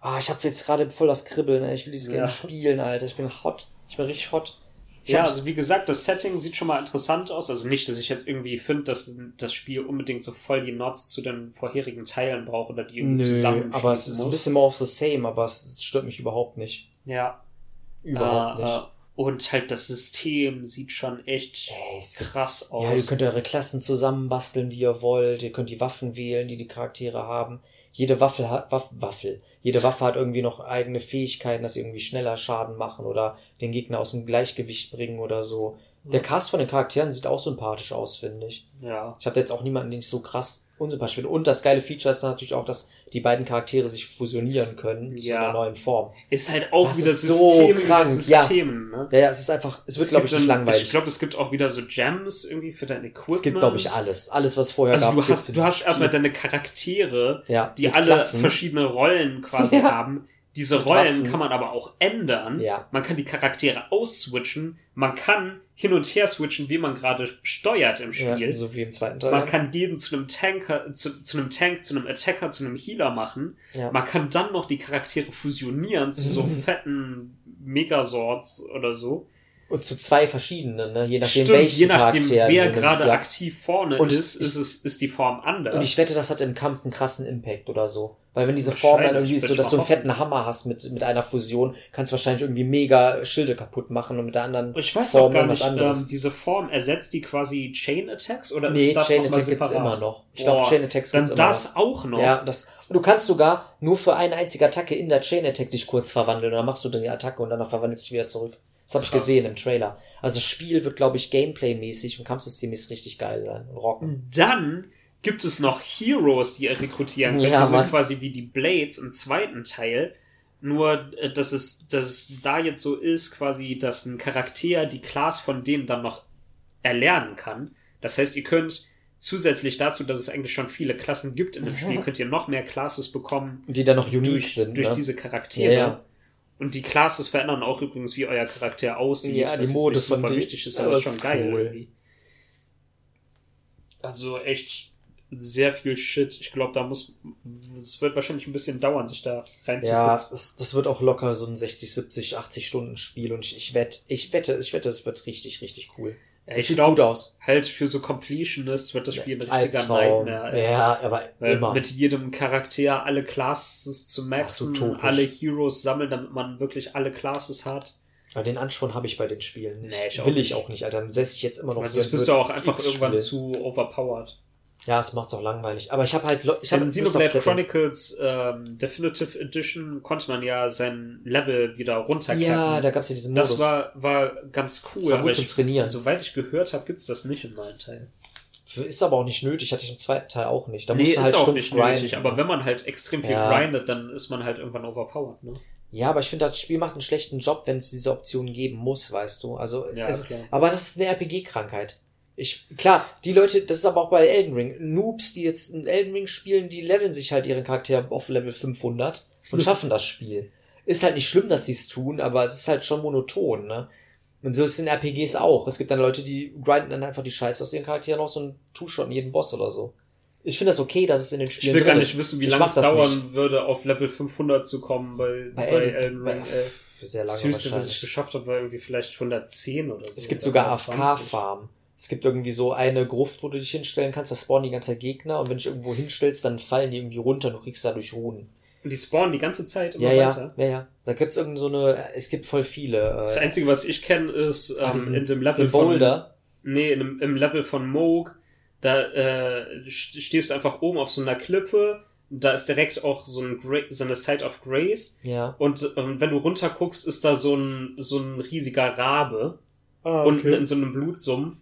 S1: Ah, ich habe jetzt gerade voll das Kribbeln, ey. Ich will dieses
S2: Ja.
S1: Game spielen, Alter. Ich bin hot. Ich bin richtig hot.
S2: Ja, also wie gesagt, das Setting sieht schon mal interessant aus. Also nicht, dass ich jetzt irgendwie finde, dass das Spiel unbedingt so voll die Nots zu den vorherigen Teilen braucht oder die irgendwie
S1: zusammen. Aber es ist muss. ein bisschen more of the same, aber es stört mich überhaupt nicht.
S2: Ja. Überhaupt uh, nicht. Und halt das System sieht schon echt Ey, krass aus.
S1: Ja, ihr könnt eure Klassen zusammenbasteln, wie ihr wollt. Ihr könnt die Waffen wählen, die die Charaktere haben. Jede Waffel hat, Waff, Waffel. Jede Waffe hat irgendwie noch eigene Fähigkeiten, dass sie irgendwie schneller Schaden machen oder den Gegner aus dem Gleichgewicht bringen oder so. Der Cast von den Charakteren sieht auch sympathisch aus, finde ich.
S2: Ja.
S1: Ich habe jetzt auch niemanden, den ich so krass unsympathisch finde. Und das geile Feature ist natürlich auch, dass die beiden Charaktere sich fusionieren können zu einer neuen Form.
S2: Ist halt auch
S1: das
S2: wieder
S1: ist System, so krank.
S2: Systemen, ja.
S1: Ne? ja, ja, es ist einfach, es wird, glaube ich, nicht langweilig.
S2: Ich glaube, es gibt auch wieder so Gems irgendwie für dein Equipment.
S1: Es gibt, glaube ich, alles. Alles, was vorher
S2: also gab. Also du hast, du hast erstmal deine Charaktere, ja, die alle Klassen. verschiedene Rollen quasi ja. haben diese Rollen Waffen. kann man aber auch ändern.
S1: Ja.
S2: Man kann die Charaktere ausswitchen. Man kann hin und her switchen, wie man gerade steuert im Spiel. Ja,
S1: so wie im zweiten Teil.
S2: Man kann jeden zu einem Tanker, zu, zu einem Tank, zu einem Attacker, zu einem Healer machen.
S1: Ja.
S2: Man kann dann noch die Charaktere fusionieren zu so fetten Megasorts oder so.
S1: Und zu zwei verschiedenen, ne? je nachdem,
S2: Stimmt, je nachdem, Charakter wer gerade aktiv vorne und ist, ist, es, ist die Form anders.
S1: Und ich wette, das hat im Kampf einen krassen Impact oder so. Weil wenn diese Form dann irgendwie ist, so dass du einen fetten Hammer hast mit, mit einer Fusion, kannst du wahrscheinlich irgendwie mega Schilde kaputt machen und mit der anderen
S2: ich weiß Form auch gar nicht, ähm, diese Form ersetzt die quasi Chain Attacks oder
S1: nee, ist das Chain Attacks gibt's immer noch. Ich glaube, Chain Attacks
S2: gibt's immer das auch noch.
S1: Ja, das, du kannst sogar nur für eine einzige Attacke in der Chain Attack dich kurz verwandeln und dann machst du dann die Attacke und danach verwandelst du dich wieder zurück. Das habe ich gesehen im Trailer. Also Spiel wird, glaube ich, Gameplay-mäßig und Kampfsystemmäßig richtig geil sein. Rocken.
S2: Dann gibt es noch Heroes, die ihr rekrutieren könnt. Ja, die sind quasi wie die Blades im zweiten Teil. Nur, äh, dass es, dass es da jetzt so ist, quasi, dass ein Charakter die Class von denen dann noch erlernen kann. Das heißt, ihr könnt zusätzlich dazu, dass es eigentlich schon viele Klassen gibt in dem Spiel, könnt ihr noch mehr Classes bekommen.
S1: Die dann noch unique
S2: durch,
S1: sind.
S2: Durch
S1: ne?
S2: diese Charaktere.
S1: Ja, ja.
S2: Und die Classes verändern auch übrigens, wie euer Charakter aussieht.
S1: Ja, die Mode ist super
S2: wichtig ist, aber ist schon geil cool. irgendwie. Also echt sehr viel Shit. Ich glaube, da muss, es wird wahrscheinlich ein bisschen dauern, sich da reinzufuchsen.
S1: Ja, das, das wird auch locker so ein 60, 70, 80 Stunden Spiel und ich, ich wette, ich wette, ich wette, es wird richtig, richtig cool.
S2: Ja, ich glaube, halt für so Completionists wird das Spiel ein richtiger
S1: Albtraum. Nightmare. Ja, aber
S2: Weil
S1: immer.
S2: Mit jedem Charakter alle Classes zu maxen, so alle Heroes sammeln, damit man wirklich alle Classes hat.
S1: Aber den Ansporn habe ich bei den Spielen
S2: nicht. Nee,
S1: ich Will ich auch nicht, Alter. Dann setze ich jetzt immer noch.
S2: Also das bist du auch einfach irgendwann zu overpowered.
S1: Ja, es macht's auch langweilig. Aber ich habe halt, ich habe
S2: in Xenoblade Chronicles ähm, Definitive Edition konnte man ja sein Level wieder runterkehren.
S1: Ja, da gab's ja diesen
S2: Modus. Das war war ganz cool. Das
S1: war gut zum Trainieren.
S2: soweit ich gehört habe, gibt's das nicht im neuen Teil.
S1: Ist aber auch nicht nötig, hatte ich im zweiten Teil auch nicht. Da
S2: nee, musst du halt ist auch nicht grinden. nötig, aber wenn man halt extrem viel ja. grindet, dann ist man halt irgendwann overpowered, ne?
S1: Ja, aber ich finde, das Spiel macht einen schlechten Job, wenn es diese Option geben muss, weißt du. Also,
S2: ja,
S1: es, aber das ist eine RPG-Krankheit. Ich, klar, die Leute, das ist aber auch bei Elden Ring. Noobs, die jetzt in Elden Ring spielen, die leveln sich halt ihren Charakter auf Level 500 und schaffen das Spiel. Ist halt nicht schlimm, dass sie es tun, aber es ist halt schon monoton, ne? Und so ist es in RPGs auch. Es gibt dann Leute, die grinden dann einfach die Scheiße aus ihren Charakteren aus und two-shotten jeden Boss oder so. Ich finde das okay, dass es in den Spielen
S2: Ich will gar nicht wissen, wie lange es dauern nicht. würde, auf Level 500 zu kommen bei, bei, bei Elden Ring. Bei,
S1: sehr lange
S2: das höchste, was ich geschafft habe, war irgendwie vielleicht 110 oder so.
S1: Es gibt sogar AFK-Farm. Es gibt irgendwie so eine Gruft, wo du dich hinstellen kannst, da spawnen die ganze Zeit Gegner und wenn du dich irgendwo hinstellst, dann fallen die irgendwie runter und du kriegst dadurch Ruhen.
S2: Und die spawnen die ganze Zeit
S1: immer ja, weiter? Ja, ja, ja. Da gibt's irgend so eine, es gibt voll viele. Äh,
S2: das Einzige, was ich kenne, ist ähm, diesen, in dem Level
S1: Boulder.
S2: von... Nee, in dem, im Level von Moog, da äh, stehst du einfach oben auf so einer Klippe, da ist direkt auch so, ein Gra so eine Site of Grace.
S1: Ja.
S2: Und ähm, wenn du runter guckst, ist da so ein, so ein riesiger Rabe.
S1: Ah, okay.
S2: Unten in so einem Blutsumpf.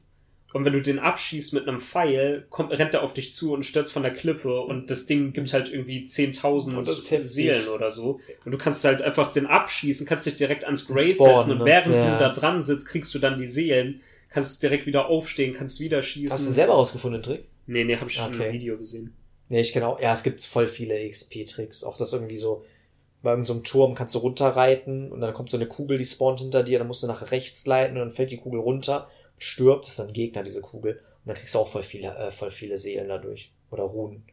S2: Und wenn du den abschießt mit einem Pfeil, kommt, rennt er auf dich zu und stürzt von der Klippe und das Ding gibt halt irgendwie 10.000 Seelen oder so. Und du kannst halt einfach den abschießen, kannst dich direkt ans Grace Spawn, setzen und ne? während ja. du da dran sitzt, kriegst du dann die Seelen, kannst direkt wieder aufstehen, kannst wieder schießen.
S1: Hast du selber rausgefunden, den Trick?
S2: Nee, nee, hab ich schon okay. im Video gesehen.
S1: Nee, ich genau. Ja, es gibt voll viele XP-Tricks. Auch das irgendwie so, bei irgendeinem so Turm kannst du runterreiten und dann kommt so eine Kugel, die spawnt hinter dir, dann musst du nach rechts leiten und dann fällt die Kugel runter stirbt, ist dann Gegner, diese Kugel. Und dann kriegst du auch voll viele, äh, voll viele Seelen dadurch. Oder Runen.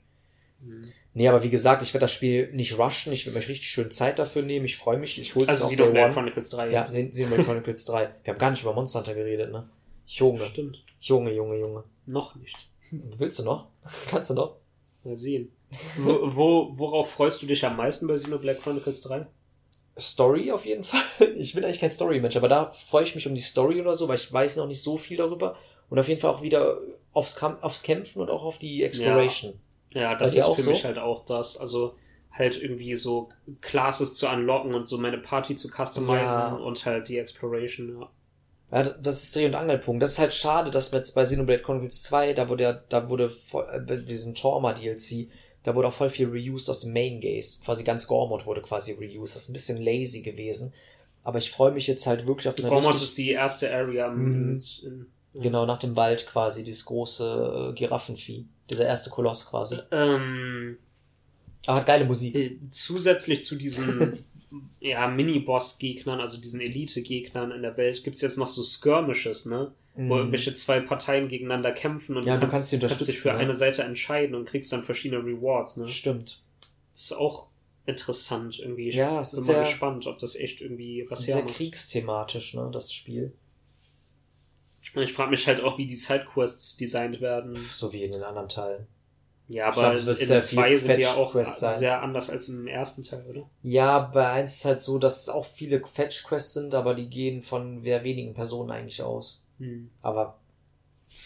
S1: Nee, aber wie gesagt, ich werde das Spiel nicht rushen, ich will mir richtig schön Zeit dafür nehmen, ich freue mich, ich hole es
S2: Also Xenoblade
S1: Day One.
S2: Chronicles 3
S1: Ja,
S2: jetzt.
S1: Xenoblade Chronicles 3. Wir haben gar nicht über Monster Hunter geredet, ne? Junge,
S2: Stimmt.
S1: Junge, Junge, Junge.
S2: Noch nicht.
S1: Willst du noch? Kannst du noch?
S2: Mal sehen. wo, wo, worauf freust du dich am meisten bei Xenoblade Chronicles 3?
S1: Story auf jeden Fall. Ich bin eigentlich kein Story-Mensch, aber da freue ich mich um die Story oder so, weil ich weiß noch nicht so viel darüber. Und auf jeden Fall auch wieder aufs, Kamp aufs Kämpfen und auch auf die Exploration.
S2: Ja, das
S1: Bei dir
S2: ist für
S1: so?
S2: mich halt auch das. Also halt irgendwie so Classes zu unlocken und so meine Party zu customizen
S1: Ja.
S2: und halt die Exploration, ja.
S1: Ja, das ist Dreh- und Angelpunkt. Das ist halt schade, dass jetzt bei Xenoblade Chronicles 2, da wurde ja, da wurde voll, äh, bei diesem Trauma DLC, da wurde auch voll viel reused aus dem Main Gaze. Quasi ganz Gormod wurde quasi reused. Das ist ein bisschen lazy gewesen. Aber ich freue mich jetzt halt wirklich auf eine
S2: Gormod
S1: richtig,
S2: ist die erste Area
S1: Mhm.
S2: in, in,
S1: genau, nach dem Wald quasi, dieses große äh, Giraffenvieh. Dieser erste Koloss quasi.
S2: ähm,
S1: Aber hat geile Musik.
S2: äh, zusätzlich zu diesen ja, Mini-Boss-Gegnern, also diesen Elite-Gegnern in der Welt, gibt's jetzt noch so Skirmishes, ne? Wo
S1: Mhm.
S2: irgendwelche zwei Parteien gegeneinander kämpfen und
S1: Ja,
S2: du
S1: du
S2: kannst,
S1: die
S2: kannst dich für
S1: ne?
S2: eine Seite entscheiden und kriegst dann verschiedene Rewards, ne?
S1: Stimmt.
S2: Das ist auch interessant irgendwie. Ich
S1: Ja, es
S2: bin
S1: ist
S2: mal
S1: sehr-
S2: gespannt, ob das echt irgendwie was
S1: Sehr
S2: hermacht.
S1: kriegsthematisch, ne, das Spiel.
S2: Und ich frage mich halt auch, wie die Sidequests designt werden.
S1: So wie in den anderen Teilen.
S2: Ja, aber
S1: glaub,
S2: in zwei sind die ja auch sehr anders als im ersten Teil, oder?
S1: Ja, bei eins ist halt so, dass es auch viele Fetch-Quests sind, aber die gehen von sehr wenigen Personen eigentlich aus.
S2: Hm.
S1: Aber,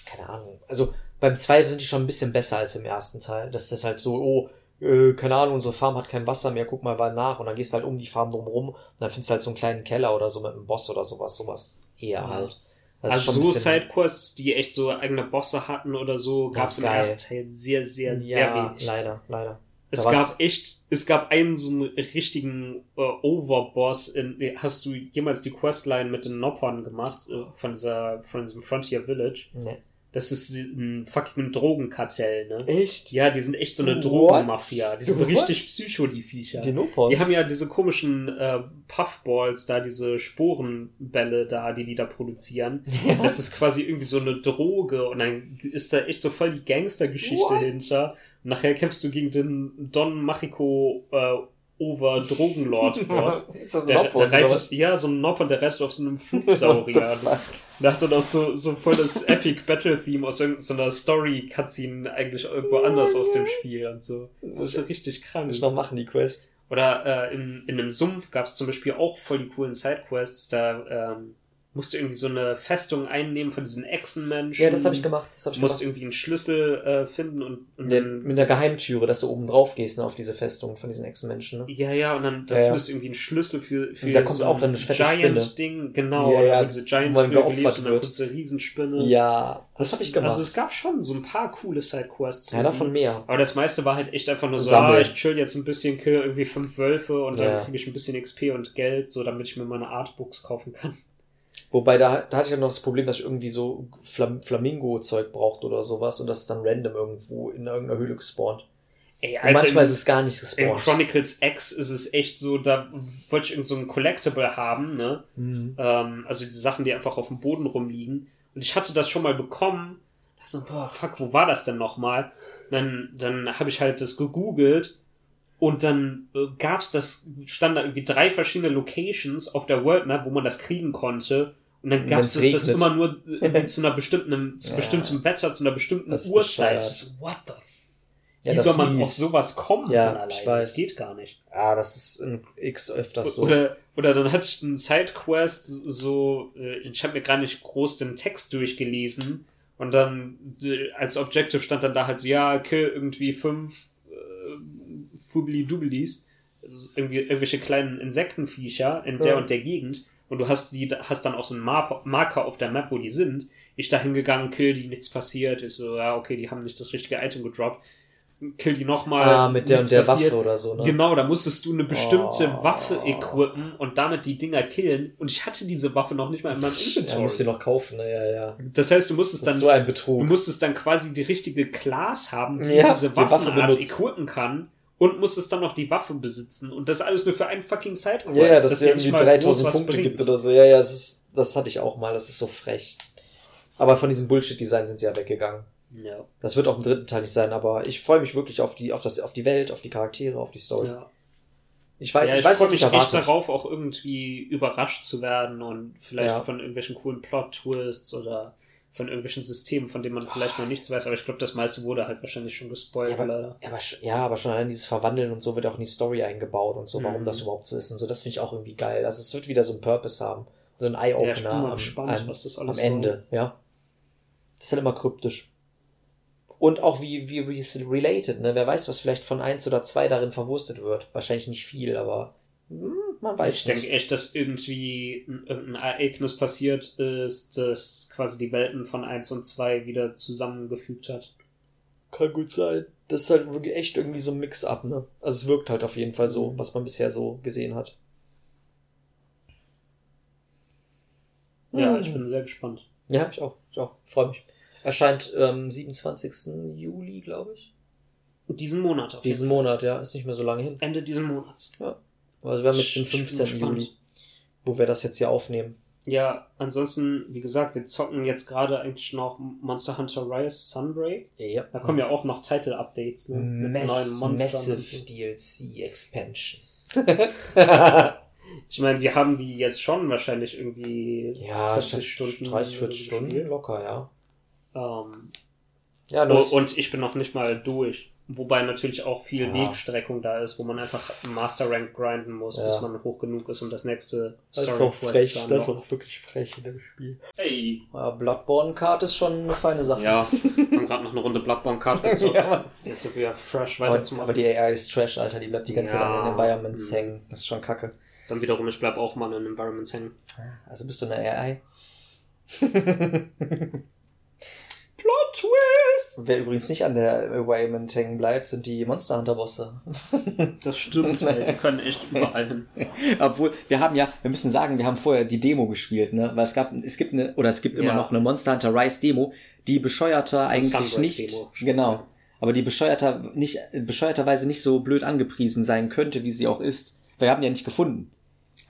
S1: keine Ahnung. Also, beim zweiten sind die schon ein bisschen besser als im ersten Teil. Das ist halt so, oh, äh, keine Ahnung, unsere Farm hat kein Wasser mehr, guck mal mal nach. Und dann gehst du halt um die Farm drumrum und dann findest du halt so einen kleinen Keller oder so mit einem Boss oder sowas, sowas eher
S2: Ja.
S1: halt. Das
S2: Also so Sidequests, die echt so eigene Bosse hatten oder so, gab es im ersten Teil sehr, sehr, sehr
S1: ja,
S2: wenig.
S1: leider, leider.
S2: Es gab echt, es gab einen so einen richtigen äh, Overboss. In, hast du jemals die Questline mit den Noppern gemacht äh, von dieser, von diesem Frontier Village?
S1: Nee.
S2: Das ist ein fucking Drogenkartell, ne?
S1: Echt?
S2: Ja, die sind echt so eine
S1: What?
S2: Drogenmafia. Die sind
S1: What?
S2: richtig psycho, die Viecher.
S1: Die Nopons?
S2: Die haben ja diese komischen äh, Puffballs da, diese Sporenbälle da, die die da produzieren.
S1: Ja.
S2: Das ist quasi irgendwie so eine Droge und dann ist da echt so voll die Gangstergeschichte hinter. Nachher kämpfst du gegen den Don Machiko äh, Over Drogenlord Boss.
S1: ist das ein
S2: Der, der reitet, ja, so ein Nopper, der reitet auf so einem Flugsaurier. Der hat dann auch so, so voll das Epic Battle Theme aus irgendeiner Story-Cutscene eigentlich irgendwo anders aus dem Spiel und so. Das ist so richtig krank.
S1: Ich noch machen, die Quest.
S2: Oder äh, in, in einem Sumpf gab es zum Beispiel auch voll die coolen Sidequests. Da ähm, musst du irgendwie so eine Festung einnehmen von diesen Echsenmenschen.
S1: Ja, das habe ich gemacht. Das habe
S2: Du
S1: ich
S2: musst
S1: gemacht.
S2: irgendwie einen Schlüssel äh, finden und, und dann,
S1: mit der Geheimtüre, dass du oben drauf gehst, ne, auf diese Festung von diesen Echsenmenschen, ne?
S2: ja, ja, und dann da
S1: Ja, ja.
S2: findest du irgendwie einen Schlüssel für, für
S1: Und da kommt
S2: so
S1: auch dann eine fette
S2: Giant-Ding, genau,
S1: Ja, ja,
S2: diese Giants
S1: geopfert
S2: gelebt und dann kommt diese Riesenspinne.
S1: Ja, das habe ich gemacht.
S2: Also es gab schon so ein paar coole Sidequests.
S1: ja, davon mehr.
S2: Aber das meiste war halt echt einfach nur so,
S1: Sammeln.
S2: ah, ich chill jetzt ein bisschen, kill irgendwie fünf Wölfe und dann
S1: Ja.
S2: kriege ich ein bisschen XP und Geld, so damit ich mir meine Artbooks kaufen kann.
S1: Wobei, da, da hatte ich ja noch das Problem, dass ich irgendwie so Flam Flamingo-Zeug braucht oder sowas und das ist dann random irgendwo in irgendeiner Höhle gespawnt.
S2: Ey,
S1: Und manchmal
S2: in,
S1: ist es gar nicht
S2: in
S1: gespawnt.
S2: Chronicles X ist es echt so, da wollte ich irgend so ein Collectible haben, ne?
S1: Mhm.
S2: Ähm, also die Sachen, die einfach auf dem Boden rumliegen. Und ich hatte das schon mal bekommen. Da so, boah, fuck, wo war das denn nochmal? Dann, dann habe ich halt das gegoogelt und dann äh, gab's das, stand da irgendwie drei verschiedene Locations auf der World Map, wo man das kriegen konnte. Und dann das,
S1: wenn's
S2: das immer nur äh, zu einer bestimmten, zu
S1: Ja.
S2: bestimmtem Wetter, zu einer bestimmten Uhrzeit. Ich so, what the
S1: Ja,
S2: Wie soll man
S1: mies.
S2: auf sowas kommen
S1: Ja,
S2: von
S1: ich
S2: alleine?
S1: weiß.
S2: Das geht gar nicht.
S1: Ah, das ist in X öfters so.
S2: Oder, oder dann hatte ich einen Sidequest, so, äh, ich habe mir gar nicht groß den Text durchgelesen und dann äh, als Objective stand dann da halt so, ja, kill irgendwie fünf äh, Fubili-Dubilis, also irgendwie irgendwelche kleinen Insektenviecher in der
S1: Ja.
S2: und der Gegend und du hast die, hast dann auch so einen Mar Marker auf der Map, wo die sind. Ich da hingegangen, kill die, nichts passiert. Ich so, ja, okay, die haben nicht das richtige Item gedroppt. Kill die nochmal.
S1: ah, mit der und der
S2: passiert.
S1: Waffe oder so, ne?
S2: Genau, da musstest du eine bestimmte
S1: Oh.
S2: Waffe equippen und damit die Dinger killen. Und ich hatte diese Waffe noch nicht mal in meinem
S1: Ja,
S2: Inventory.
S1: musst du noch kaufen, ne? Ja, ja.
S2: das heißt, du musstest dann,
S1: so ein
S2: du
S1: Betrug.
S2: musstest dann quasi die richtige Class haben, die
S1: Ja,
S2: diese
S1: die Waffe
S2: Waffenart equippen kann. Und musstest dann noch die Waffe besitzen. Und das alles nur für einen fucking Sidequest.
S1: Ja, ja, dass
S2: das
S1: es
S2: dir
S1: irgendwie
S2: nicht mal
S1: 3000
S2: groß was
S1: Punkte
S2: bringt.
S1: gibt oder so. Ja, ja, das ist, das hatte ich auch mal. Das ist so frech. Aber von diesem Bullshit-Design sind sie ja weggegangen.
S2: Ja.
S1: Das wird auch im dritten Teil nicht sein, aber ich freue mich wirklich auf die, auf das, auf die Welt, auf die Charaktere, auf die Story.
S2: ja.
S1: Ich weiß,
S2: ja,
S1: ich,
S2: ich
S1: weiß,
S2: freue
S1: was mich
S2: mich echt
S1: erwartet.
S2: darauf, auch irgendwie überrascht zu werden und vielleicht
S1: Ja.
S2: von irgendwelchen coolen Plot-Twists oder von irgendwelchen Systemen, von denen man vielleicht noch nichts weiß. Aber ich glaube, das meiste wurde halt wahrscheinlich schon gespoilt,
S1: Ja, aber-
S2: leider.
S1: Ja, aber, ja, aber schon allein dieses Verwandeln und so wird auch in die Story eingebaut und so, warum
S2: Mhm.
S1: das überhaupt so ist und so. Das finde ich auch irgendwie geil. Also es wird wieder so einen Purpose haben. So ein
S2: Ja,
S1: Eye-Opener
S2: mal
S1: am,
S2: gespannt,
S1: am,
S2: was das
S1: am Ende, ja. Das ist halt immer kryptisch. Und auch wie, wie, related, ne? Wer weiß, was vielleicht von eins oder zwei darin verwurstet wird. Wahrscheinlich nicht viel, aber hm, man weiß
S2: Ich
S1: nicht.
S2: denke echt, dass irgendwie ein, ein Ereignis passiert ist, das quasi die Welten von 1 und 2 wieder zusammengefügt hat.
S1: Kann gut sein. Das ist halt wirklich echt irgendwie so ein Mix-up, ne? Also es wirkt halt auf jeden Fall so,
S2: Mhm.
S1: was man bisher so gesehen hat.
S2: Ja,
S1: Mhm.
S2: ich bin sehr gespannt.
S1: Ja, ich auch. Ich auch. Freue mich. Erscheint ähm, 27. Juli, glaube ich.
S2: Diesen Monat auf
S1: Diesen
S2: jeden
S1: Monat, ja. Ist nicht mehr so lange hin.
S2: Fall. Ende diesen Monats.
S1: Also wir haben jetzt den
S2: Ich bin
S1: 15.
S2: gespannt.
S1: Juli, wo wir das jetzt hier aufnehmen.
S2: Ja, ansonsten, wie gesagt, wir zocken jetzt gerade eigentlich noch Monster Hunter Rise Sunbreak.
S1: Ja.
S2: Da kommen ja auch noch Title-Updates, ne? Mit neuen
S1: Mass
S2: Monstern.
S1: Massive
S2: so.
S1: DLC Expansion.
S2: Ich meine, wir haben die jetzt schon wahrscheinlich irgendwie
S1: ja,
S2: 40
S1: ich
S2: Stunden.
S1: hab 30, 40
S2: gespielt.
S1: Stunden locker, ja.
S2: Ähm,
S1: Ja, los.
S2: und ich bin noch nicht mal durch. Wobei natürlich auch viel
S1: Ja.
S2: Wegstreckung da ist, wo man einfach Master Rank grinden muss, bis
S1: Ja.
S2: man hoch genug ist, um das nächste
S1: das ist
S2: Story
S1: auch
S2: Quest
S1: frech,
S2: zu
S1: das ist auch wirklich frech in dem Spiel.
S2: Hey!
S1: Ja, Bloodborne Card ist schon eine feine Sache.
S2: Ja, wir haben gerade noch eine Runde Bloodborne Card gezockt.
S1: Ja.
S2: Jetzt sind wir fresh
S1: aber,
S2: weiterzumachen.
S1: aber die AI ist Trash, Alter. Die bleibt die ganze Zeit
S2: Ja.
S1: an den Environments
S2: Mhm.
S1: hängen. Das ist schon kacke.
S2: Dann wiederum, ich bleib auch mal in Environments hängen.
S1: Also bist du eine AI?
S2: Plot Twist!
S1: Wer übrigens nicht an der Environment hängen bleibt, sind die Monster Hunter Bosse.
S2: Das stimmt, ey, die können echt überall hin.
S3: Obwohl, wir haben ja, wir müssen sagen, wir haben vorher die Demo gespielt, ne? Weil es gab, es gibt eine, oder es gibt immer
S2: Ja.
S3: noch eine Monster Hunter Rise Demo, die bescheuerter eigentlich
S2: Sunbreak
S3: nicht,
S2: Demo,
S3: genau, aber die bescheuerter, nicht, bescheuerterweise nicht so blöd angepriesen sein könnte, wie sie auch ist. Weil wir haben die ja nicht gefunden.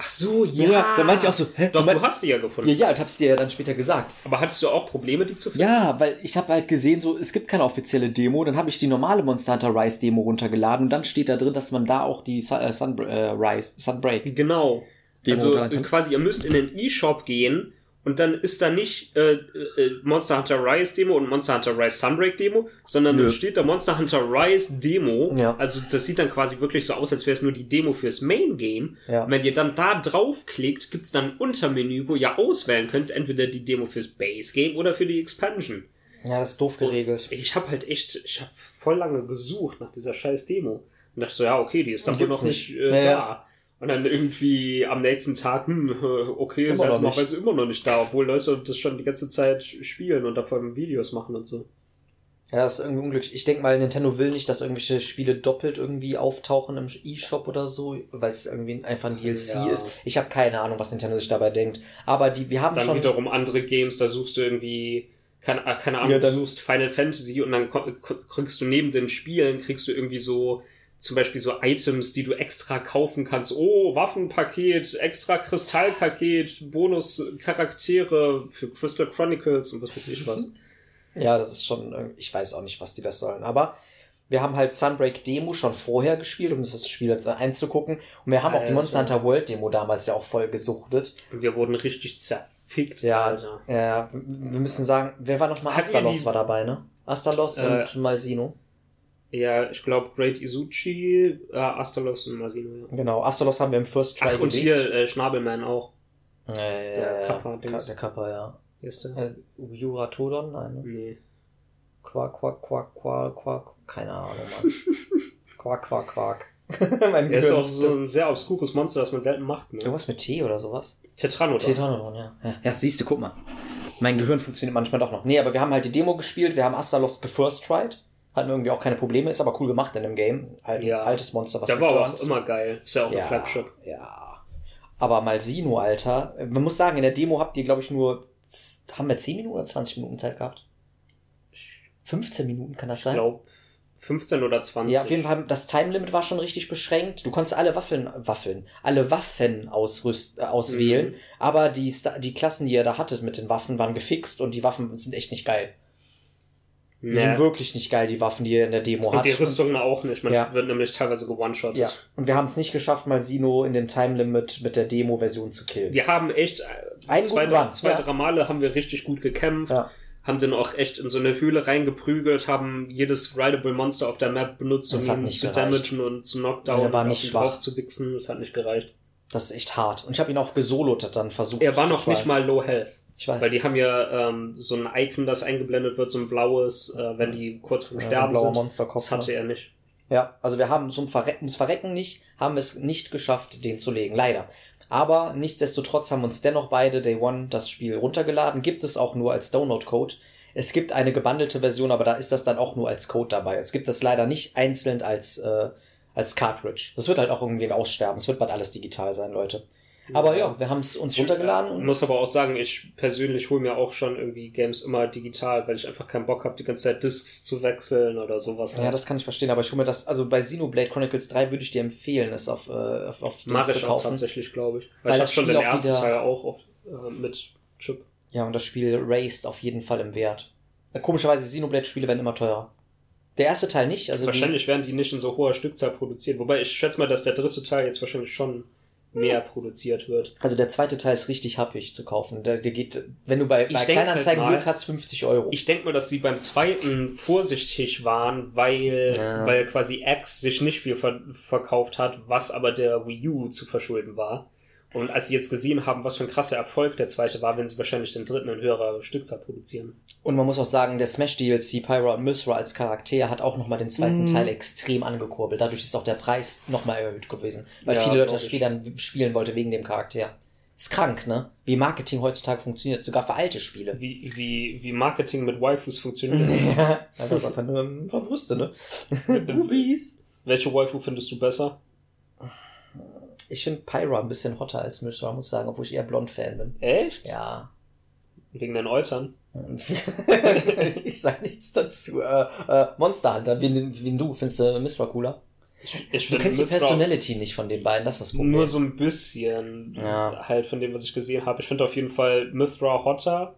S2: Ach so,
S3: da meinte ich auch so, hä?
S2: Doch,
S3: du
S2: du hast die ja gefunden.
S3: ja, ja, ich hab's dir ja dann später gesagt.
S2: Aber hattest du auch Probleme, die zu finden?
S3: Ja, weil ich habe halt gesehen, so es gibt keine offizielle Demo, dann habe ich die normale Monster Hunter Rise Demo runtergeladen und dann steht da drin, dass man da auch die Sun, äh, Sun, äh, Rise, Sunbreak
S2: Genau.
S3: Demo
S2: also quasi, ihr müsst in den E-Shop gehen und dann ist da nicht äh, äh, Monster Hunter Rise Demo und Monster Hunter Rise Sunbreak Demo, sondern
S3: Nö.
S2: dann steht da Monster Hunter Rise Demo.
S1: Ja.
S2: Also das sieht dann quasi wirklich so aus, als wäre es nur die Demo fürs Main Game.
S1: Ja.
S2: Und wenn ihr dann da draufklickt, gibt's dann ein Untermenü, wo ihr auswählen könnt, entweder die Demo fürs Base Game oder für die Expansion.
S1: Ja, das ist doof geregelt.
S2: Ich habe halt echt, ich habe voll lange gesucht nach dieser scheiß Demo. Und dachte so, ja, okay, die ist dann wohl noch nicht,
S1: nicht.
S2: äh,
S1: Ja, ja.
S2: da. Und dann irgendwie am nächsten Tag, hm, okay,
S1: Immer
S2: ist
S1: noch
S2: noch immer noch nicht da, obwohl Leute das schon die ganze Zeit spielen und davon Videos machen und so.
S1: Ja, das ist irgendwie unglücklich. Ich denke mal, Nintendo will nicht, dass irgendwelche Spiele doppelt irgendwie auftauchen im E-Shop oder so, weil es irgendwie einfach ein DLC
S2: Ja.
S1: ist. Ich habe keine Ahnung, was Nintendo sich dabei denkt. Aber die, wir haben
S2: Dann
S1: schon.
S2: wiederum andere Games, da suchst du irgendwie, keine, äh, keine Ahnung,
S1: Ja,
S2: du
S1: dann-
S2: suchst Final Fantasy und dann kriegst du neben den Spielen, kriegst du irgendwie so, zum Beispiel so Items, die du extra kaufen kannst. Oh, Waffenpaket, extra Kristallpaket, Bonus-Charaktere für Crystal Chronicles und was weiß ich was.
S1: Ja, das ist schon, irgendwie- ich weiß auch nicht, was die das sollen. Aber wir haben halt Sunbreak Demo schon vorher gespielt, um das Spiel jetzt einzugucken. Und wir haben auch die
S2: Alter.
S1: Monster Hunter World Demo damals ja auch voll gesuchtet.
S2: Und wir wurden richtig zerfickt,
S1: Ja,
S2: Alter.
S1: ja, wir müssen sagen, wer war nochmal? Astalos
S2: die-
S1: war dabei, ne? Astalos
S2: Äh,
S1: und Malsino.
S2: Ja, ich glaube Great Izuchi, äh, Astalos und Masino, ja.
S1: Genau, Astalos haben wir im First Try
S2: Ach, und hier äh, Schnabelman auch.
S1: Ja, ja,
S2: der
S1: ja, ja.
S2: Kappa-Dings.
S1: Ka- Der Kappa, ja.
S2: Wie ist der?
S1: Äh, Juratodon? Nein, ne?
S2: Nee.
S1: Quack, quack, quack, quack, quack. Keine Ahnung, Mann. quack, quack, quack. mein
S2: Er ist auch so ein sehr obskures Monster, das man selten macht, ne?
S1: Irgendwas mit T oder sowas?
S2: Tetranodon.
S1: Tetanodon, ja. ja.
S3: Ja, siehst du, guck mal.
S1: Mein Gehirn funktioniert manchmal doch noch. Nee, aber wir haben halt die Demo gespielt, wir haben Astalos gefirst tried. Hatten irgendwie auch keine Probleme, ist aber cool gemacht in dem Game. Halt ein
S2: Ja.
S1: altes Monster, was
S2: Der war auch immer geil. Ist ja auch ein
S1: ja,
S2: Flagship.
S1: Ja. Aber Malsino, Alter. Man muss sagen, in der Demo habt ihr, glaube ich, nur, haben wir 10 Minuten oder 20 Minuten Zeit gehabt? 15 Minuten kann das
S2: Ich
S1: sein?
S2: glaube 15 oder 20.
S1: Ja, auf jeden Fall, das Time Limit war schon richtig beschränkt. Du konntest alle Waffeln, Waffeln, alle Waffen ausrüst, äh, auswählen,
S2: Mhm.
S1: aber die, Sta- die Klassen, die ihr da hattet mit den Waffen, waren gefixt und die Waffen sind echt nicht geil. Die
S2: Nee.
S1: sind wirklich nicht geil, die Waffen, die er in der Demo
S2: Und
S1: hat.
S2: die Rüstungen auch nicht. Man
S1: Ja.
S2: wird nämlich teilweise gewone-shottet.
S1: ja. Und wir haben es nicht geschafft, mal Sino in dem Time-Limit mit der Demo-Version zu killen.
S2: Wir haben echt äh,
S1: Einen
S2: zwei,
S1: Run,
S2: zwei
S1: ja.
S2: drei Male haben wir richtig gut gekämpft.
S1: Ja.
S2: Haben dann auch echt in so eine Höhle reingeprügelt, haben jedes Rideable Monster auf der Map benutzt, um
S1: Das
S2: ihn
S1: nicht
S2: zu
S1: gereicht.
S2: damagen und zu Knockdown
S1: der war
S2: und
S1: nicht schwach.
S2: zu wichsen. Das hat nicht gereicht.
S1: Das ist echt hart. Und ich habe ihn auch gesolotet dann versucht.
S2: Er war noch nicht mal Low Health.
S1: Ich weiß.
S2: Weil die haben ja ähm, so ein Icon, das eingeblendet wird, so ein blaues, äh, wenn die kurz vorm
S1: Ja, so
S2: Sterben
S1: blauer
S2: sind. Das hatte
S1: ne?
S2: er nicht.
S1: Ja, also wir haben zum Verrecken, ums Verrecken nicht, haben es nicht geschafft, den zu legen, leider. Aber nichtsdestotrotz haben uns dennoch beide Day One das Spiel runtergeladen. Gibt es auch nur als Download-Code. Es gibt eine gebundelte Version, aber da ist das dann auch nur als Code dabei. Es gibt das leider nicht einzeln als, äh, als Cartridge. Das wird halt auch irgendwie aussterben. Es wird bald alles digital sein, Leute. Aber ja, wir haben es uns runtergeladen
S2: Ich muss aber auch sagen, ich persönlich hole mir auch schon irgendwie Games immer digital, weil ich einfach keinen Bock habe, die ganze Zeit Discs zu wechseln oder sowas.
S1: ja, das kann ich verstehen, aber ich hole mir das, also bei Xenoblade Chronicles 3 würde ich dir empfehlen, es auf, äh, auf, auf
S2: ich
S1: zu
S2: auch
S1: kaufen.
S2: tatsächlich, glaube ich.
S1: Weil
S2: Weil ich
S1: das
S2: habe schon
S1: Spiel
S2: den
S1: auch
S2: ersten
S1: wieder-
S2: Teil auch auf, äh, mit Chip.
S1: Ja, und das Spiel raced auf jeden Fall im Wert. Äh, Komischerweise, Xenoblade-Spiele werden immer teurer. Der erste Teil nicht, also
S2: wahrscheinlich werden die nicht in so hoher Stückzahl produziert. Wobei ich schätze mal, dass der dritte Teil jetzt wahrscheinlich schon mehr produziert wird.
S1: Also der zweite Teil ist richtig happig zu kaufen. Der, der geht, wenn du bei,
S2: Ich
S1: bei
S2: denk
S1: Kleinanzeigen
S2: halt mal-
S1: Glück hast, 50 Euro.
S2: Ich denke mal, dass sie beim zweiten vorsichtig waren, weil,
S1: Ja.
S2: weil quasi X sich nicht viel ver verkauft hat, was aber der Wii U zu verschulden war. Und als sie jetzt gesehen haben, was für ein krasser Erfolg der zweite war, werden sie wahrscheinlich den dritten in höherer Stückzahl produzieren.
S1: Und man muss auch sagen, der Smash DLC, Pyra und Mythra als Charakter hat auch nochmal den zweiten
S2: Mhm.
S1: Teil extrem angekurbelt. Dadurch ist auch der Preis nochmal erhöht gewesen. Weil
S2: Ja,
S1: viele Leute das. Spiel dann spielen wollte wegen dem Charakter. Ist krank, ne? Wie Marketing heutzutage funktioniert, sogar für alte Spiele.
S2: Wie, wie, wie Marketing mit Waifus funktioniert.
S1: ja, das ist einfach nur ein paar Brüste, ne? Boobies.
S2: Welche Waifu findest du besser?
S1: Ich finde Pyra ein bisschen hotter als Mythra, muss ich sagen, obwohl ich eher Blond-Fan bin.
S2: Echt?
S1: Ja.
S2: Wegen den Eutern?
S1: ich sag nichts dazu. Äh, äh, Monster Hunter, wie, wie du, findest du Mythra cooler?
S2: Ich, ich
S1: Du kennst die Personality nicht von den beiden, das ist das Problem.
S2: Nur so ein bisschen
S1: Ja.
S2: halt von dem, was ich gesehen habe. Ich finde auf jeden Fall Mythra hotter,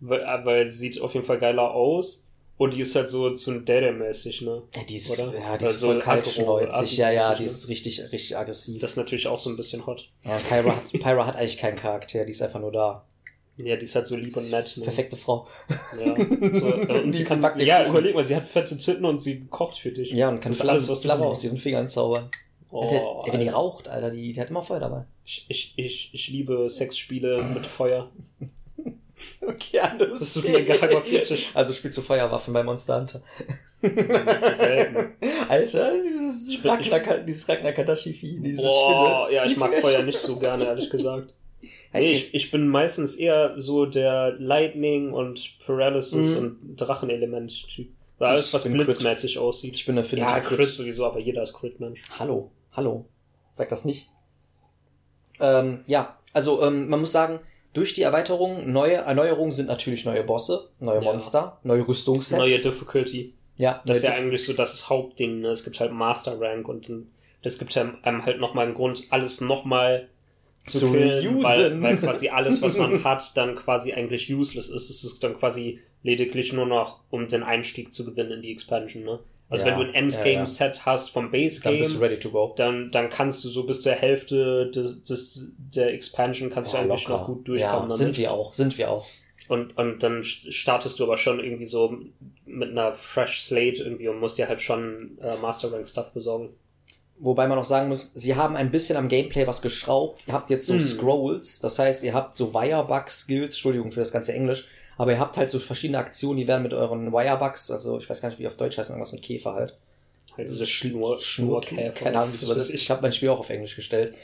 S2: weil, äh, weil sie sieht auf jeden Fall geiler aus. Und die ist halt so zu mäßig ne?
S1: Ja, die ist,
S2: Oder?
S1: ja, die ist
S2: Also
S1: voll kaltschneuzig. Ja, ja, die
S2: ne?
S1: ist richtig, richtig aggressiv.
S2: Das ist natürlich auch so ein bisschen hot.
S1: ja, Pyra hat, Pyra hat eigentlich keinen Charakter, die ist einfach nur da.
S2: Ja, die ist halt so lieb und nett. Ne?
S1: Perfekte Frau.
S2: Ja, so, äh, und sie
S1: kann
S2: ja, überleg mal, sie hat fette Titten und sie kocht für dich.
S1: Ja, und kann
S2: das ist alles, was du
S1: Flamme aus ihren Fingern zaubern.
S2: Oh,
S1: ey, wenn die raucht, Alter, die, die hat immer Feuer dabei.
S2: ich, ich, ich, ich liebe Sexspiele mit Feuer.
S1: Okay, anderes
S2: Das ist mir geheimer Fetisch.
S1: Also spielst du Feuerwaffen bei Monster Hunter.
S2: Selten.
S1: Alter, dieses Ragnar, dieses Ragnar Kadashi-Vieh, dieses
S2: Boah,
S1: Spinne.
S2: ja, ich mag Feuer nicht so gerne, ehrlich gesagt.
S1: Heißt
S2: Nee, ich, ich bin meistens eher so der Lightning und Paralysis
S1: Mhm.
S2: und Drachenelement-Typ. Weil alles, was blitzmäßig aussieht.
S1: Ich bin der
S2: Ja,
S1: Affinity
S2: Crit sowieso, aber jeder ist Crit-Mensch.
S1: Hallo, hallo. Sag das nicht. Ähm, ja, also ähm, man muss sagen, durch die Erweiterung, neue Erneuerungen sind natürlich neue Bosse, neue. Monster, neue Rüstungssets.
S2: Neue Difficulty.
S1: ja,
S2: Das ist ja eigentlich so das Hauptding. Ne? Es gibt halt Master Rank und dann, das gibt einem halt nochmal einen Grund, alles nochmal zu,
S1: Zu
S2: killen, weil, weil quasi alles, was man hat, dann quasi eigentlich useless ist. Es ist dann quasi lediglich nur noch, um den Einstieg zu gewinnen in die Expansion. Ne? Also
S1: Ja,
S2: wenn du ein
S1: ja,
S2: Endgame-Set hast vom
S1: dann bist du
S2: Base-Game,
S1: ready to go.
S2: dann, dann kannst du so bis zur Hälfte des, des, der Expansion kannst du
S1: Ja,
S2: eigentlich
S1: locker.
S2: noch gut durchkommen.
S1: Ja,
S2: damit.
S1: sind wir auch, sind wir auch.
S2: Und, und dann st- startest du aber schon irgendwie so mit einer Fresh Slate irgendwie und musst dir halt schon äh, Master Rank Stuff besorgen.
S1: Wobei man auch sagen muss, sie haben ein bisschen am Gameplay was geschraubt. Ihr habt jetzt so
S2: Mm.
S1: Scrolls, das heißt, ihr habt so Wirebug-Skills, Entschuldigung für das ganze Englisch, aber ihr habt halt so verschiedene Aktionen, die werden mit euren Wirebugs, also ich weiß gar nicht, wie auf Deutsch heißt, irgendwas mit Käfer halt.
S2: Halt diese Schnur, Schnurkäfer.
S1: Keine Ahnung, wie es
S2: Was
S1: übersetzt.
S2: weiß
S1: Ich habe mein Spiel auch auf Englisch gestellt,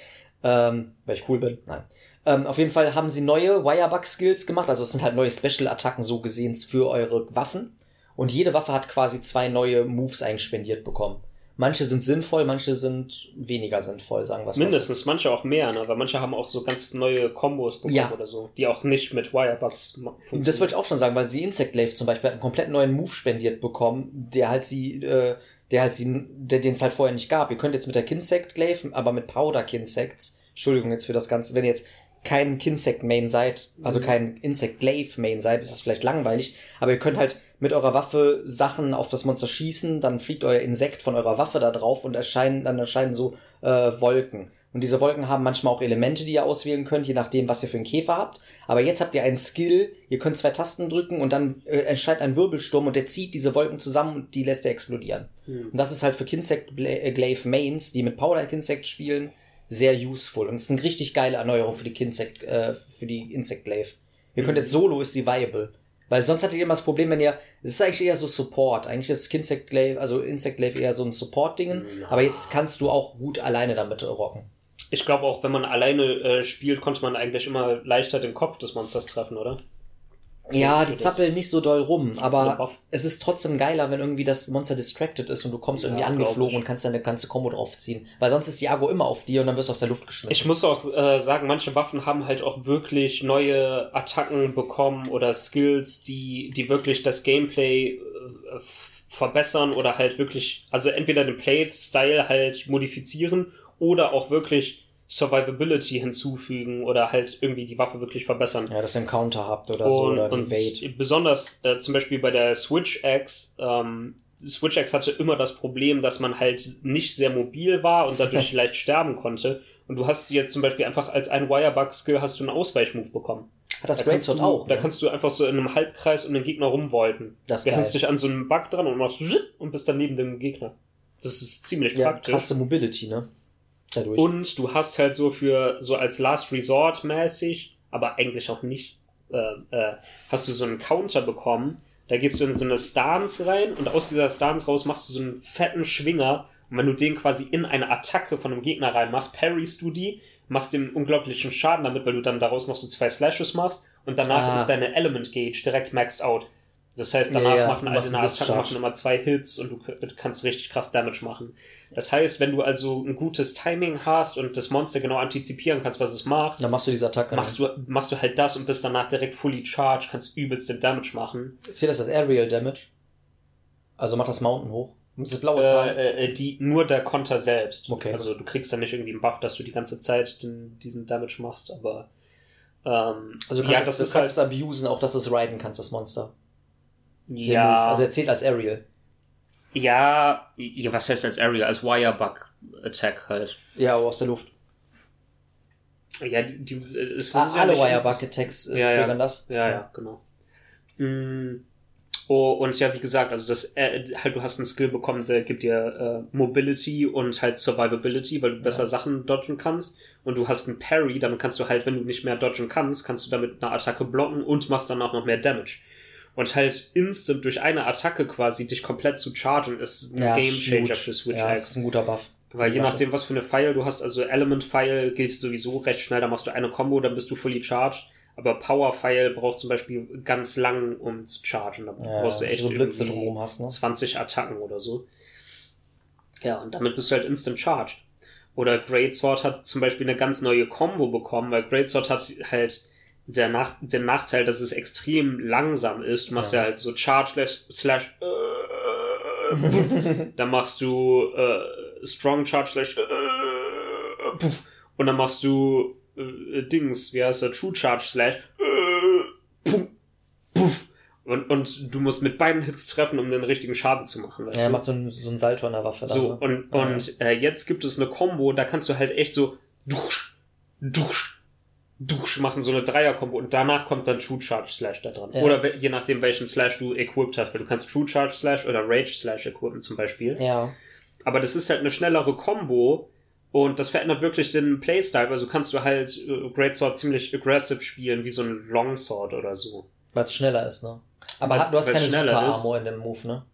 S1: ähm, weil ich cool bin. Nein. Ähm, auf jeden Fall haben sie neue Wirebug-Skills gemacht, also es sind halt neue Special-Attacken so gesehen für eure Waffen. Und jede Waffe hat quasi zwei neue Moves eingespendiert bekommen. Manche sind sinnvoll, manche sind weniger sinnvoll, sagen wir es mal so.
S2: Mindestens, manche auch mehr, ne? Weil manche haben auch so ganz neue Kombos bekommen
S1: Ja.
S2: oder so, die auch nicht mit Wirebugs funktionieren.
S1: Das wollte ich auch schon sagen, weil die Insect Glaive zum Beispiel hat einen komplett neuen Move spendiert bekommen, der halt sie, äh, der halt sie, der den es halt vorher nicht gab. Ihr könnt jetzt mit der Kinsect Glaive, aber mit Powder Kinsects, Entschuldigung jetzt für das Ganze, wenn ihr jetzt kein Kinsect Main seid, also kein Insect Glaive Main seid, ist das vielleicht langweilig, aber ihr könnt halt mit eurer Waffe Sachen auf das Monster schießen, dann fliegt euer Insekt von eurer Waffe da drauf und erscheinen, dann erscheinen so äh, Wolken. Und diese Wolken haben manchmal auch Elemente, die ihr auswählen könnt, je nachdem, was ihr für einen Käfer habt. Aber jetzt habt ihr einen Skill, ihr könnt zwei Tasten drücken und dann äh, erscheint ein Wirbelsturm und der zieht diese Wolken zusammen und die lässt er explodieren. Und das ist halt für Kinsect äh, Glaive Mains, die mit Powder Kinsect spielen, sehr useful. Und es ist eine richtig geile Erneuerung für die Kinsect, äh, für die Insect Glaive. Ihr könnt jetzt solo ist sie viable. Weil sonst hattet ihr immer das Problem, wenn ihr, es ist eigentlich eher so Support. Eigentlich ist Kinsect Glaive, also Insect Glaive eher so ein Support-Dingen. Aber jetzt kannst du auch gut alleine damit rocken.
S2: Ich glaube auch, wenn man alleine äh, spielt, konnte man eigentlich immer leichter den Kopf des Monsters treffen, oder?
S1: Ja, die zappeln nicht so doll rum, aber es ist trotzdem geiler, wenn irgendwie das Monster distracted ist und du kommst irgendwie
S2: Ja,
S1: angeflogen und kannst deine ganze Combo draufziehen. Weil sonst ist die Ago immer auf dir und dann wirst du aus der Luft geschmissen.
S2: Ich muss auch äh, sagen, manche Waffen haben halt auch wirklich neue Attacken bekommen oder Skills, die, die wirklich das Gameplay äh, verbessern oder halt wirklich, also entweder den Play-Style halt modifizieren oder auch wirklich Survivability hinzufügen oder halt irgendwie die Waffe wirklich verbessern.
S1: ja, dass ihr einen Counter habt oder so
S2: Und,
S1: oder
S2: und
S1: Bait.
S2: besonders äh, zum Beispiel bei der Switch X, ähm, Switch X hatte immer das Problem, dass man halt nicht sehr mobil war und dadurch leicht sterben konnte. Und du hast jetzt zum Beispiel einfach als ein Wirebug-Skill hast du einen Ausweichmove bekommen.
S1: Hat das
S2: Da
S1: Greatsword
S2: du,
S1: auch.
S2: da
S1: ne?
S2: kannst du einfach so in einem Halbkreis um den Gegner rumvolten.
S1: Das geil.
S2: hängst dich an so einem Bug dran und machst und bist dann neben dem Gegner. Das ist ziemlich
S1: ja,
S2: praktisch.
S1: krasse Mobility, ne? Dadurch.
S2: Und du hast halt so für, so als Last Resort mäßig, aber eigentlich auch nicht, äh, äh, hast du so einen Counter bekommen. Da gehst du in so eine Stance rein und aus dieser Stance raus machst du so einen fetten Schwinger. Und wenn du den quasi in eine Attacke von einem Gegner reinmachst, parryst du die, machst dem unglaublichen Schaden damit, weil du dann daraus noch so zwei Slashes machst und danach
S1: Ah.
S2: ist deine Element Gauge direkt maxed out. Das heißt, danach
S1: Ja, ja,
S2: machen
S1: du
S2: all
S1: machst
S2: deine
S1: einen Discharge.
S2: machen immer zwei Hits und du kannst richtig krass Damage machen. Das heißt, wenn du also ein gutes Timing hast und das Monster genau antizipieren kannst, was es macht,
S1: dann machst du diese Attacke.
S2: machst du, machst du halt das und bist danach direkt fully charged, kannst übelst den Damage machen.
S1: Zählt das als Aerial Damage? Also macht das Mountain hoch. Das ist blaue Zahl.
S2: Äh, äh, die, nur der Konter selbst.
S1: Okay.
S2: Also du kriegst dann nicht irgendwie einen Buff, dass du die ganze Zeit den, diesen Damage machst, aber ähm,
S1: also du kannst,
S2: ja, das
S1: du
S2: ist
S1: kannst
S2: halt,
S1: es abusen, auch dass du es riden kannst, das Monster. Den Move.
S2: ja,
S1: Also er zählt als Aerial.
S2: ja, ja, was heißt als Area, als Wirebug Attack halt.
S1: Ja, aber aus der Luft.
S2: Ja, die, die äh, es
S1: Ah,
S2: sind ja
S1: alle
S2: nicht-
S1: Wirebug-Attacks äh,
S2: Ja, ja.
S1: triggern das.
S2: Ja, ja, genau. Mm, Oh, und ja, wie gesagt, also das äh, halt, du hast einen Skill bekommen, der gibt dir äh, Mobility und halt Survivability, weil du besser Sachen dodgen kannst. Und du hast einen Parry, damit kannst du halt, wenn du nicht mehr dodgen kannst, kannst du damit eine Attacke blocken und machst danach noch mehr Damage. Und halt instant durch eine Attacke quasi dich komplett zu chargen, ist ein
S1: Ja,
S2: Game
S1: ist
S2: Changer
S1: huge.
S2: für Switch
S1: Ja,
S2: X.
S1: das ist ein guter Buff.
S2: Weil je nachdem, was für eine File du hast, also Element File geht sowieso recht schnell, da machst du eine Combo, dann bist du fully charged. Aber Power File braucht zum Beispiel ganz lang, um zu chargen. Da
S1: Ja,
S2: brauchst du echt
S1: so Blitze drumherum hast, ne?
S2: 20 Attacken oder so. Ja, und damit bist du halt instant charged. Oder Greatsword hat zum Beispiel eine ganz neue Combo bekommen, weil Greatsword hat halt der Nach den Nachteil, dass es extrem langsam ist. Du machst ja,
S1: Ja.
S2: halt so Charge slash, slash äh, dann machst du äh, Strong Charge slash äh, puff. und dann machst du äh, Dings, wie heißt der, True Charge slash äh, puff, puff. Und, und du musst mit beiden Hits treffen, um den richtigen Schaden zu machen. Weißt
S1: Ja, er macht so einen, so einen Salto an der Waffe. da,
S2: So,
S1: ne?
S2: und,
S1: Ja.
S2: und äh, jetzt gibt es eine Combo, da kannst du halt echt so dusch, dusch, dusch machen, so eine Dreier-Kombo und danach kommt dann True Charge Slash da dran.
S1: Ja.
S2: Oder je nachdem, welchen Slash du equipped hast, weil du kannst True Charge Slash oder Rage Slash equippen zum Beispiel.
S1: Ja.
S2: Aber das ist halt eine schnellere Combo und das verändert wirklich den Playstyle, also kannst du halt äh, Greatsword ziemlich aggressive spielen, wie so ein Longsword oder so.
S1: Weil es schneller ist, ne? Aber
S2: Weil's-
S1: du hast keine Super
S2: ist.
S1: Armor in dem Move, ne?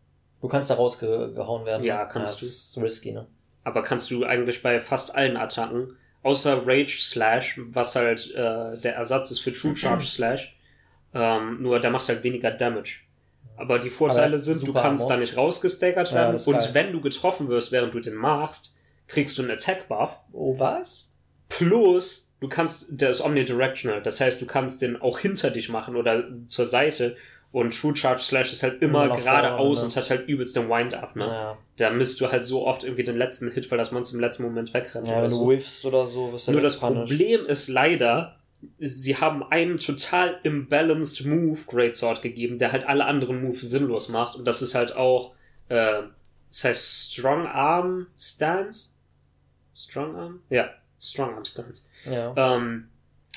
S1: Du kannst da rausgehauen werden.
S2: Ja, kannst
S1: ja,
S2: du.
S1: Das ist risky, ne?
S2: aber kannst du eigentlich bei fast allen Attacken, außer Rage Slash, was halt äh, der Ersatz ist für True Charge Slash, ähm, nur der macht halt weniger Damage. Aber die Vorteile
S1: Aber
S2: sind, du kannst
S1: Armor.
S2: da nicht rausgestaggert
S1: Ja,
S2: werden
S1: ist
S2: und
S1: geil.
S2: wenn du getroffen wirst, während du den machst, kriegst du einen Attack Buff.
S1: Oh, was?
S2: Plus, du kannst, der ist omnidirectional, das heißt, du kannst den auch hinter dich machen oder zur Seite. Und True Charge Slash ist halt immer
S1: Immer
S2: geradeaus
S1: ne?
S2: und hat halt übelst den Wind-Up, ne?
S1: Ja.
S2: Da misst du halt so oft irgendwie den letzten Hit, weil das Monster im letzten Moment wegrennt.
S1: Ja,
S2: oder
S1: wenn
S2: so.
S1: du whiffst oder so, wirst du
S2: Nur das
S1: wegpunished.
S2: Problem ist leider, sie haben einen total imbalanced Move Greatsword gegeben, der halt alle anderen Moves sinnlos macht. Und das ist halt auch, äh, das heißt Strong Arm Stance. Strong Arm? Ja, Strong Arm Stance.
S1: Ja.
S2: Ähm,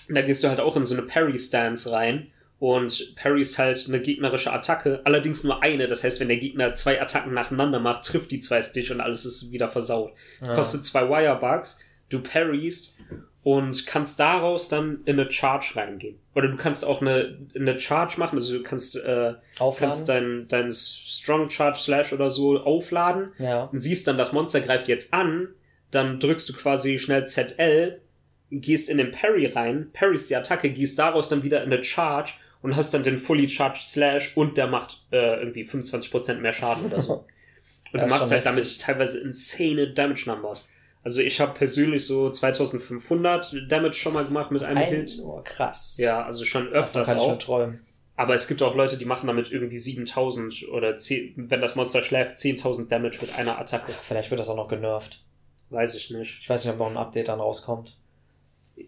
S2: da gehst du halt auch in so eine Parry Stance rein. Und Parry ist halt eine gegnerische Attacke, allerdings nur eine. Das heißt, wenn der Gegner zwei Attacken nacheinander macht, trifft die zweite dich und alles ist wieder versaut.
S1: Ja.
S2: Kostet zwei Wirebugs, du parryst und kannst daraus dann in eine Charge reingehen. Oder du kannst auch eine, eine Charge machen, also du kannst, äh,
S1: Aufladen.
S2: kannst dein, dein Strong Charge Slash oder so aufladen
S1: ja.
S2: und siehst dann, das Monster greift jetzt an, dann drückst du quasi schnell ZL, gehst in den Parry rein, parries die Attacke, gehst daraus dann wieder in eine Charge und hast dann den Fully Charged Slash und der macht äh, irgendwie 25% mehr Schaden oder so. Und du machst
S1: schon
S2: halt damit
S1: heftig.
S2: teilweise insane Damage Numbers. Also ich habe persönlich so 2500 Damage schon mal gemacht mit einem
S1: Ein,
S2: Hit.
S1: oh, krass.
S2: Ja, also schon
S1: Davon
S2: öfters
S1: kann ich nur
S2: auch.
S1: träumen.
S2: Aber es gibt auch Leute, die machen damit irgendwie 7000 oder 10, wenn das Monster schläft, 10.000 Damage mit einer Attacke.
S1: Vielleicht wird das auch noch genervt.
S2: Weiß ich nicht.
S1: Ich weiß nicht, ob noch ein Update dann rauskommt.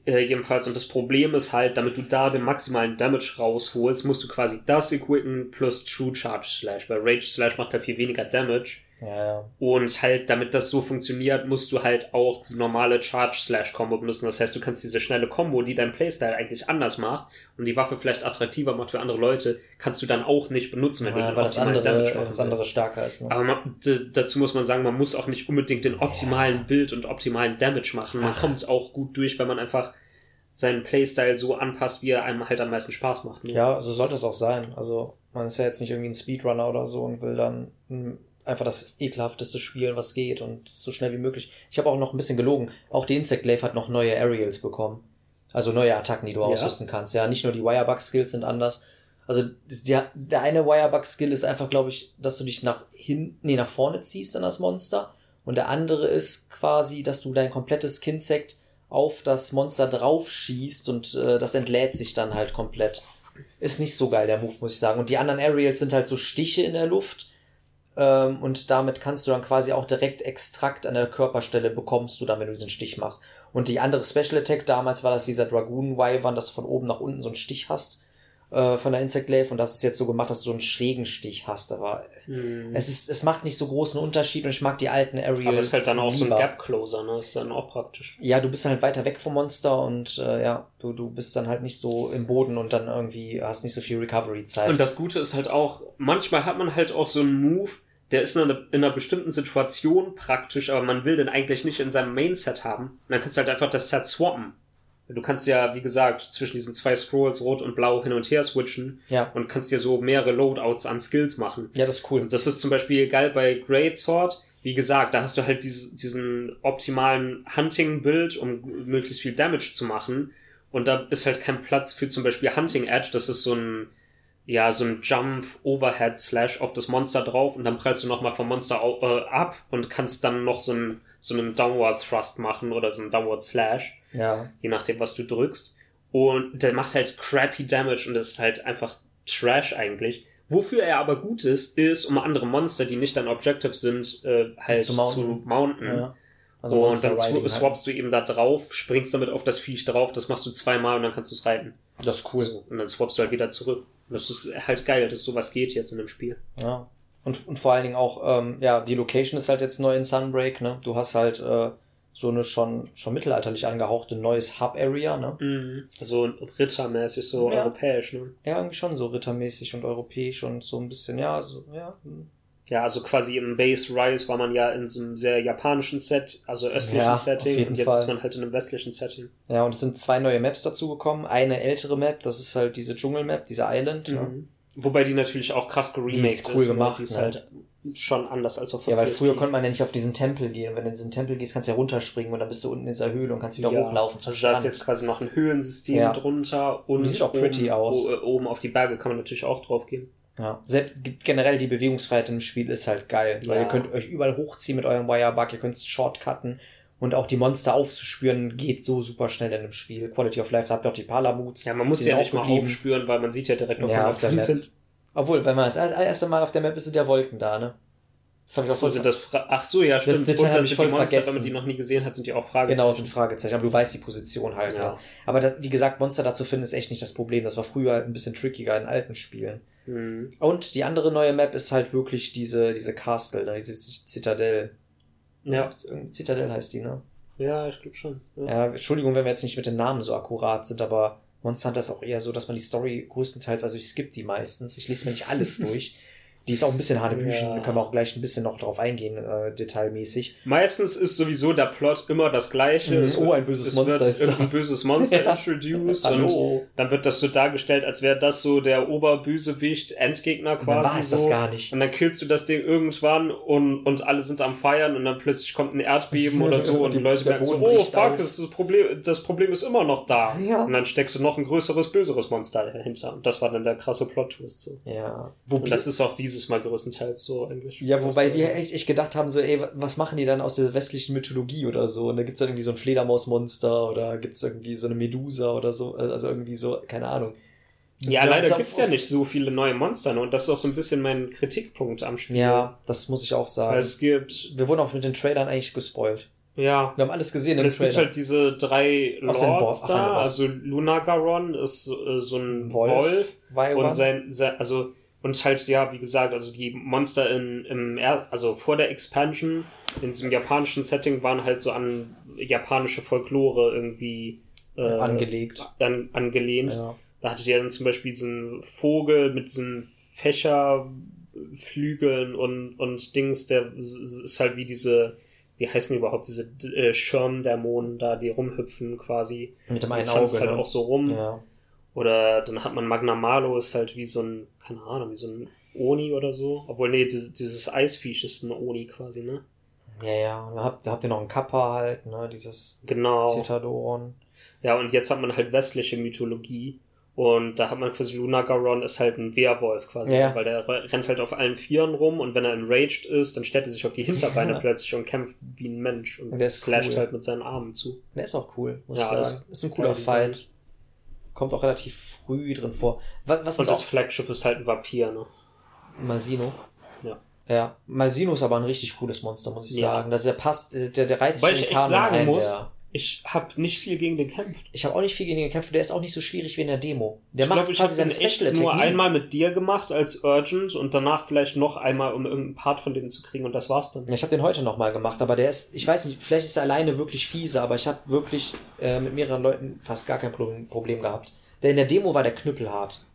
S2: Äh, jedenfalls, und das Problem ist halt, damit du da den maximalen Damage rausholst, musst du quasi das equippen plus True Charge Slash, weil Rage Slash macht halt viel weniger Damage.
S1: Ja, ja.
S2: Und halt, damit das so funktioniert, musst du halt auch die normale Charge-Slash-Combo benutzen. Das heißt, du kannst diese schnelle Combo, die dein Playstyle eigentlich anders macht und die Waffe vielleicht attraktiver macht für andere Leute, kannst du dann auch nicht benutzen, wenn du
S1: ja
S2: den
S1: weil das andere,
S2: Damage machen
S1: das andere stärker ist. Ne?
S2: aber man, dazu muss man sagen, man muss auch nicht unbedingt den optimalen Bild und optimalen Damage machen. Man kommt auch gut durch, wenn man einfach seinen Playstyle so anpasst, wie er einem halt am meisten Spaß macht. Ne?
S1: Ja, so sollte es auch sein. Also man ist ja jetzt nicht irgendwie ein Speedrunner oder so und will dann einfach das ekelhafteste spielen, was geht und so schnell wie möglich. Ich habe auch noch ein bisschen gelogen. Auch die Insect Glaive hat noch neue Aerials bekommen. Also neue Attacken, die du
S2: Ja?
S1: ausrüsten kannst. Ja, nicht nur die Wirebug-Skills sind anders. Also der, der eine Wirebug-Skill ist einfach, glaube ich, dass du dich nach hinten, nee, nach vorne ziehst an das Monster. Und der andere ist quasi, dass du dein komplettes Kinsect auf das Monster drauf schießt und äh, das entlädt sich dann halt komplett. Ist nicht so geil, der Move, muss ich sagen. Und die anderen Aerials sind halt so Stiche in der Luft. Ähm, und damit kannst du dann quasi auch direkt Extrakt an der Körperstelle bekommst du dann, wenn du diesen Stich machst. Und die andere Special Attack damals war das dieser Dragoon Wyvern, dass du von oben nach unten so einen Stich hast äh, von der Insect Glaive und das ist jetzt so gemacht, dass du so einen schrägen Stich hast. Aber
S2: Hm.
S1: es ist, es macht nicht so großen Unterschied und ich mag die alten Aerials.
S2: Aber es ist halt dann auch so ein
S1: lieber.
S2: Gap Closer, ne? Ist dann auch praktisch.
S1: Ja, du bist halt weiter weg vom Monster und äh, ja, du, du bist dann halt nicht so im Boden und dann irgendwie hast nicht so viel Recovery-Zeit.
S2: Und das Gute ist halt auch, manchmal hat man halt auch so einen Move, der ist in einer, in einer bestimmten Situation praktisch, aber man will den eigentlich nicht in seinem Main-Set haben. Und dann kannst du halt einfach das Set swappen. Du kannst ja, wie gesagt, zwischen diesen zwei Scrolls, Rot und Blau, hin und her switchen
S1: ja.
S2: und kannst dir so mehrere Loadouts an Skills machen.
S1: ja, das ist cool.
S2: Und das ist zum Beispiel geil bei Great Sword. Wie gesagt, da hast du halt dieses, diesen optimalen Hunting-Bild, um möglichst viel Damage zu machen. Und da ist halt kein Platz für zum Beispiel Hunting Edge. Das ist so ein, ja, so ein Jump Overhead Slash auf das Monster drauf und dann prallst du nochmal vom Monster äh, ab und kannst dann noch so einen, so einen Downward Thrust machen oder so einen Downward Slash
S1: Ja.
S2: je nachdem, was du drückst. Und der macht halt crappy Damage und das ist halt einfach Trash eigentlich. Wofür er aber gut ist, ist, um andere Monster, die nicht dein Objective sind, äh, halt
S1: Zu
S2: zu
S1: mounten.
S2: mounten.
S1: ja.
S2: und
S1: Monster
S2: dann
S1: Riding halt.
S2: swappst du eben da drauf, springst damit auf das Viech drauf, das machst du zweimal und dann kannst du es reiten.
S1: Das ist cool.
S2: So, und dann swappst du halt wieder zurück. Und das ist halt geil, dass sowas geht jetzt in dem Spiel.
S1: Ja. Und, und vor allen Dingen auch, ähm, ja, die Location ist halt jetzt neu in Sunbreak, ne? Du hast halt äh, so eine schon, schon mittelalterlich angehauchte neues Hub-Area, ne?
S2: Mhm. So rittermäßig, so
S1: Ja.
S2: europäisch, ne?
S1: Ja, irgendwie schon so rittermäßig und europäisch und so ein bisschen, ja, so, ja. hm.
S2: Ja, also quasi im Base Rise war man ja in so einem sehr japanischen Set, also östlichen
S1: Ja,
S2: Setting, und jetzt
S1: Fall.
S2: ist man halt in einem westlichen Setting.
S1: Ja, und es sind zwei neue Maps dazugekommen. Eine ältere Map, das ist halt diese Dschungel-Map, diese Island, ne?
S2: Wobei die natürlich auch krass geremaked
S1: Die ist cool
S2: ne?
S1: gemacht,
S2: Die ist
S1: ne?
S2: halt schon anders als auf
S1: Ja, weil
S2: PSP.
S1: früher konnte man ja nicht auf diesen Tempel gehen. Und wenn du in diesen Tempel gehst, kannst du ja runterspringen und dann bist du unten in dieser Höhle und kannst wieder
S2: ja.
S1: hochlaufen zum
S2: Also da ist jetzt quasi noch ein Höhlensystem
S1: Ja.
S2: drunter und
S1: sieht auch pretty
S2: oben,
S1: aus.
S2: äh, oben auf die Berge kann man natürlich auch drauf gehen.
S1: Ja, selbst generell die Bewegungsfreiheit im Spiel ist halt geil, weil
S2: Ja.
S1: ihr könnt euch überall hochziehen mit eurem Wirebug, ihr könnt shortcutten und auch die Monster aufzuspüren geht so super schnell in dem Spiel. Quality of Life, da habt ihr auch die Palamutes.
S2: Ja, man muss
S1: die
S2: ja nicht mal
S1: geblieben.
S2: aufspüren, weil man sieht ja direkt,
S1: Ja,
S2: wo
S1: auf der Map.
S2: sind.
S1: Obwohl, wenn man das erste Mal auf der Map ist, sind ja Wolken da, ne? Das habe ich auch
S2: So sind das Fra Ach so, ja, stimmt.
S1: Detail
S2: Und
S1: hab
S2: dann
S1: ich voll
S2: die Monster, wenn
S1: vergessen.
S2: man die noch nie gesehen hat, sind die auch Fragezeichen.
S1: Genau, sind Fragezeichen, aber du weißt die Position halt.
S2: Ja.
S1: Ja. Aber da, wie gesagt, Monster da zu finden ist echt nicht das Problem. Das war früher halt ein bisschen trickiger in alten Spielen.
S2: Hm.
S1: Und die andere neue Map ist halt wirklich diese, diese Castle, diese Zitadelle.
S2: Ja.
S1: Zitadelle heißt die, ne?
S2: ja, ich glaube schon. Ja.
S1: Ja, Entschuldigung, wenn wir jetzt nicht mit den Namen so akkurat sind, aber Monster Hunter ist auch eher so, dass man die Story größtenteils, also ich skippe die meistens, ich lese mir nicht alles durch. Die ist auch ein bisschen Hanebüchen,
S2: Ja.
S1: da können wir auch gleich ein bisschen noch drauf eingehen, äh, detailmäßig.
S2: Meistens ist sowieso der Plot immer das gleiche.
S1: Mhm.
S2: Es
S1: Oh, ein böses
S2: es
S1: Monster
S2: wird
S1: ist da.
S2: irgendein böses Monster
S1: Ja.
S2: introduced
S1: Hallo.
S2: und dann wird das so dargestellt, als wäre das so der Oberbösewicht, Endgegner
S1: Und dann
S2: quasi
S1: war es
S2: so.
S1: das gar nicht.
S2: Und dann killst du das Ding irgendwann und, und alle sind am Feiern und dann plötzlich kommt ein Erdbeben oder so und die
S1: die-
S2: Leute merken so, oh fuck, das, das, Problem, das Problem ist immer noch da.
S1: Ja.
S2: Und dann steckst du noch ein größeres, böseres Monster dahinter. Und das war dann der krasse Plot-Twist so.
S1: Ja.
S2: Und das ist auch dieses Mal größtenteils so eigentlich.
S1: Ja, wobei wir echt, echt gedacht haben, so, ey, was machen die dann aus der westlichen Mythologie oder so? Und da gibt's dann irgendwie so ein Fledermausmonster oder gibt's irgendwie so eine Medusa oder so, also irgendwie so, keine Ahnung.
S2: Ja, leider gibt's
S1: auf-
S2: ja nicht so viele neue Monster, ne? Und das ist auch so ein bisschen mein Kritikpunkt am Spiel.
S1: Ja, das muss ich auch sagen.
S2: Weil es gibt,
S1: wir wurden auch mit den Trailern eigentlich gespoilt.
S2: ja,
S1: Wir haben alles gesehen im
S2: und es gibt
S1: Trailer.
S2: halt diese drei Lords da, also Lunagaron ist äh, so ein Wolf,
S1: Viola.
S2: und sein, sein, also, und halt, ja, wie gesagt, also die Monster in, im, er also vor der Expansion, in diesem japanischen Setting, waren halt so an japanische Folklore irgendwie äh,
S1: angelegt.
S2: an, angelehnt.
S1: Ja.
S2: Da hattet ihr dann zum Beispiel diesen Vogel mit diesen Fächerflügeln und, und Dings, der ist halt wie diese, wie heißen die überhaupt, diese äh, Schirmdämonen da, die rumhüpfen quasi.
S1: Mit dem einen Auge.
S2: halt
S1: ne?
S2: auch so rum.
S1: ja.
S2: Oder dann hat man Magna Malo, ist halt wie so ein, keine Ahnung, wie so ein Oni oder so. Obwohl, nee, dieses, dieses Eisviech ist ein Oni quasi, ne?
S1: ja, ja. Und dann habt, da habt ihr noch einen Kappa halt, ne? Dieses
S2: Genau.
S1: Tetadoron.
S2: Ja, und jetzt hat man halt westliche Mythologie. Und da hat man quasi Lunagaron ist halt ein Werwolf quasi,
S1: Ja.
S2: weil der rennt halt auf allen Vieren rum und wenn er enraged ist, dann stellt er sich auf die Hinterbeine plötzlich und kämpft wie ein Mensch und
S1: Und der ist
S2: slasht
S1: cool.
S2: halt mit seinen Armen zu.
S1: Der ist auch cool, muss
S2: Ja,
S1: ich sagen. Ist ein cooler
S2: geil designt.
S1: Kommt auch relativ früh drin vor. Was, was
S2: Und das Flagship ist halt ein Vampir, ne?
S1: Malsino.
S2: Ja.
S1: Ja, Malsino ist aber ein richtig cooles Monster, muss ich
S2: Ja.
S1: sagen. Das, der passt, der, der reizt
S2: Weil
S1: sich
S2: ich echt sagen
S1: ein,
S2: muss,
S1: Der,
S2: ich habe nicht viel gegen den kämpft.
S1: ich habe auch nicht viel gegen ihn gekämpft, der ist auch nicht so schwierig wie in der Demo. Der
S2: ich
S1: macht
S2: glaube, ich
S1: quasi
S2: habe den
S1: seine
S2: echt
S1: Special
S2: nur einmal mit dir gemacht als Urgent und danach vielleicht noch einmal, um irgendeinen Part von denen zu kriegen und das war's dann.
S1: Ja, Ich habe den heute nochmal gemacht, aber der ist, ich weiß nicht, vielleicht ist er alleine wirklich fiese, aber ich habe wirklich äh, mit mehreren Leuten fast gar kein Problem, Problem gehabt. Der in der Demo war der knüppelhart.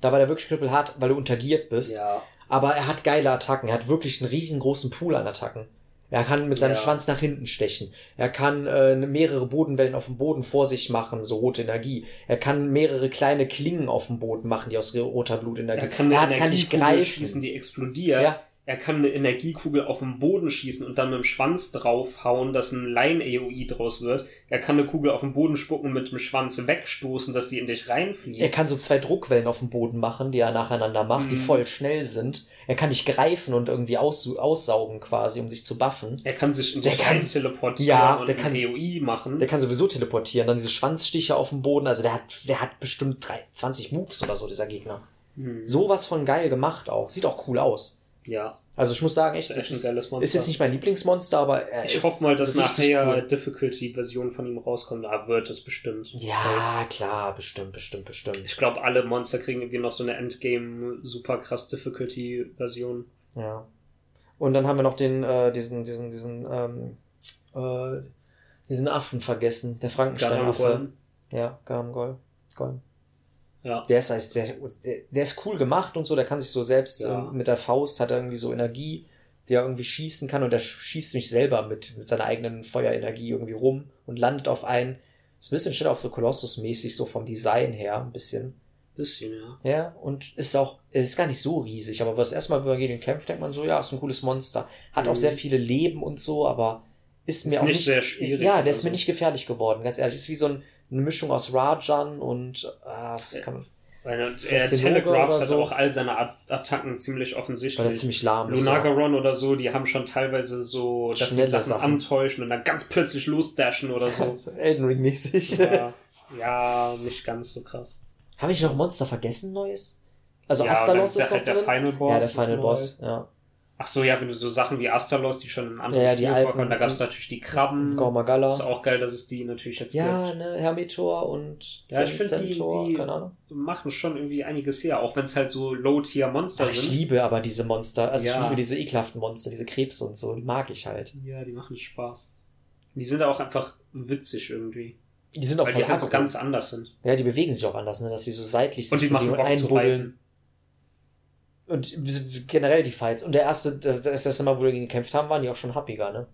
S1: Da war der wirklich knüppelhart, weil du untergiert bist.
S2: Ja.
S1: Aber er hat geile Attacken. Er hat wirklich einen riesengroßen Pool an Attacken. Er kann mit seinem
S2: Ja.
S1: Schwanz nach hinten stechen. Er kann äh, mehrere Bodenwellen auf dem Boden vor sich machen, so rote Energie. Er kann mehrere kleine Klingen auf dem Boden machen, die aus roter Blutenergie.
S2: Er kann eine
S1: hat, kann nicht greifen.
S2: schießen, die explodiert.
S1: Ja.
S2: Er kann eine Energiekugel auf den Boden schießen und dann mit dem Schwanz draufhauen, dass ein Line-AOE draus wird. Er kann eine Kugel auf den Boden spucken und mit dem Schwanz wegstoßen, dass sie in dich reinfliegt.
S1: Er kann so zwei Druckwellen auf dem Boden machen, die er nacheinander macht, die
S2: Mhm.
S1: voll schnell sind. Er kann dich greifen und irgendwie aus, aussaugen quasi, um sich zu buffen.
S2: Er kann sich in dich
S1: kann-
S2: rein teleportieren
S1: Ja,
S2: und
S1: der kann-
S2: AOE machen.
S1: Der kann sowieso teleportieren, dann diese Schwanzstiche auf dem Boden. Also der hat, der hat bestimmt drei, 20 Moves oder so, dieser Gegner.
S2: Hm.
S1: Sowas von geil gemacht auch. Sieht auch cool aus.
S2: Ja,
S1: Also ich muss sagen, echt,
S2: ist
S1: das
S2: ein geiles Monster.
S1: ist jetzt nicht mein Lieblingsmonster, aber er
S2: ich
S1: ist
S2: hoffe mal, dass nachher
S1: cool.
S2: Difficulty-Version von ihm rauskommt. Da wird es bestimmt.
S1: Ja, klar, bestimmt, bestimmt, bestimmt.
S2: Ich glaube, alle Monster kriegen irgendwie noch so eine Endgame super krass Difficulty-Version.
S1: Ja. Und dann haben wir noch den, äh, diesen, diesen, diesen, ähm, äh, diesen Affen vergessen, der Frankenstein-Affe. Ja, Garangol. Golem.
S2: Ja.
S1: Der ist, eigentlich sehr, der, der ist cool gemacht und so, der kann sich so selbst
S2: Ja.
S1: ähm, mit der Faust, hat er irgendwie so Energie, die er irgendwie schießen kann und der sch- schießt mich selber mit, mit seiner eigenen Feuerenergie irgendwie rum und landet auf einen. Ist ein bisschen schneller auf so Kolossus-mäßig, so vom Design her, ein bisschen.
S2: Bisschen, ja.
S1: Ja, und ist auch, es ist gar nicht so riesig, aber was erstmal, wenn man gegen ihn kämpft, denkt man so, ja, ist ein cooles Monster. Hat auch
S2: Mhm.
S1: sehr viele Leben und so, aber ist mir
S2: Ist
S1: auch
S2: nicht
S1: nicht
S2: sehr schwierig
S1: Ja, der ist mir nicht gefährlich geworden, ganz ehrlich. Ist wie so ein, eine Mischung aus Rajan und, ah, was kann man,
S2: Weil er, er telegraft
S1: oder
S2: hat
S1: so.
S2: auch all seine At- Attacken ziemlich
S1: weil er
S2: offensichtlich.
S1: ziemlich lahm ist. ja.
S2: Lunagaron oder so, die haben schon teilweise so, dass
S1: Schnelle
S2: die Sachen,
S1: Sachen.
S2: antäuschen und dann ganz plötzlich losdashen oder so.
S1: Elden Ring mäßig.
S2: ja, ja, nicht ganz so krass.
S1: Habe ich noch Monster vergessen, Neues? Also
S2: ja,
S1: Astalos ist noch
S2: halt der
S1: drin.
S2: Final Boss.
S1: ja, der Final
S2: neu.
S1: Boss, ja.
S2: Ach so, ja, wenn du so Sachen wie Astalos, die schon in anderen
S1: Ja, ja,
S2: Spielen vorkommen, da gab es natürlich die Krabben.
S1: Gormagala.
S2: Ist auch geil, dass es die natürlich jetzt
S1: Ja,
S2: gibt.
S1: ne, Hermitor und
S2: Ja, ich finde, die, die machen schon irgendwie einiges her, auch wenn es halt so Low-Tier-Monster
S1: Ach, ich
S2: sind.
S1: liebe aber diese Monster. Also ich
S2: Ja.
S1: liebe diese ekelhaften Monster, diese Krebse und so. Die mag ich halt.
S2: Ja, die machen Spaß. Die sind auch einfach witzig irgendwie.
S1: Die sind auch
S2: Weil die halt so ganz anders sind.
S1: Ja, die bewegen sich auch anders, ne? Dass sie so seitlich
S2: Und die machen Bock reiten.
S1: Und generell die Fights. Und der erste, das erste Mal, wo wir gegen gekämpft haben, waren die auch schon happiger, ne?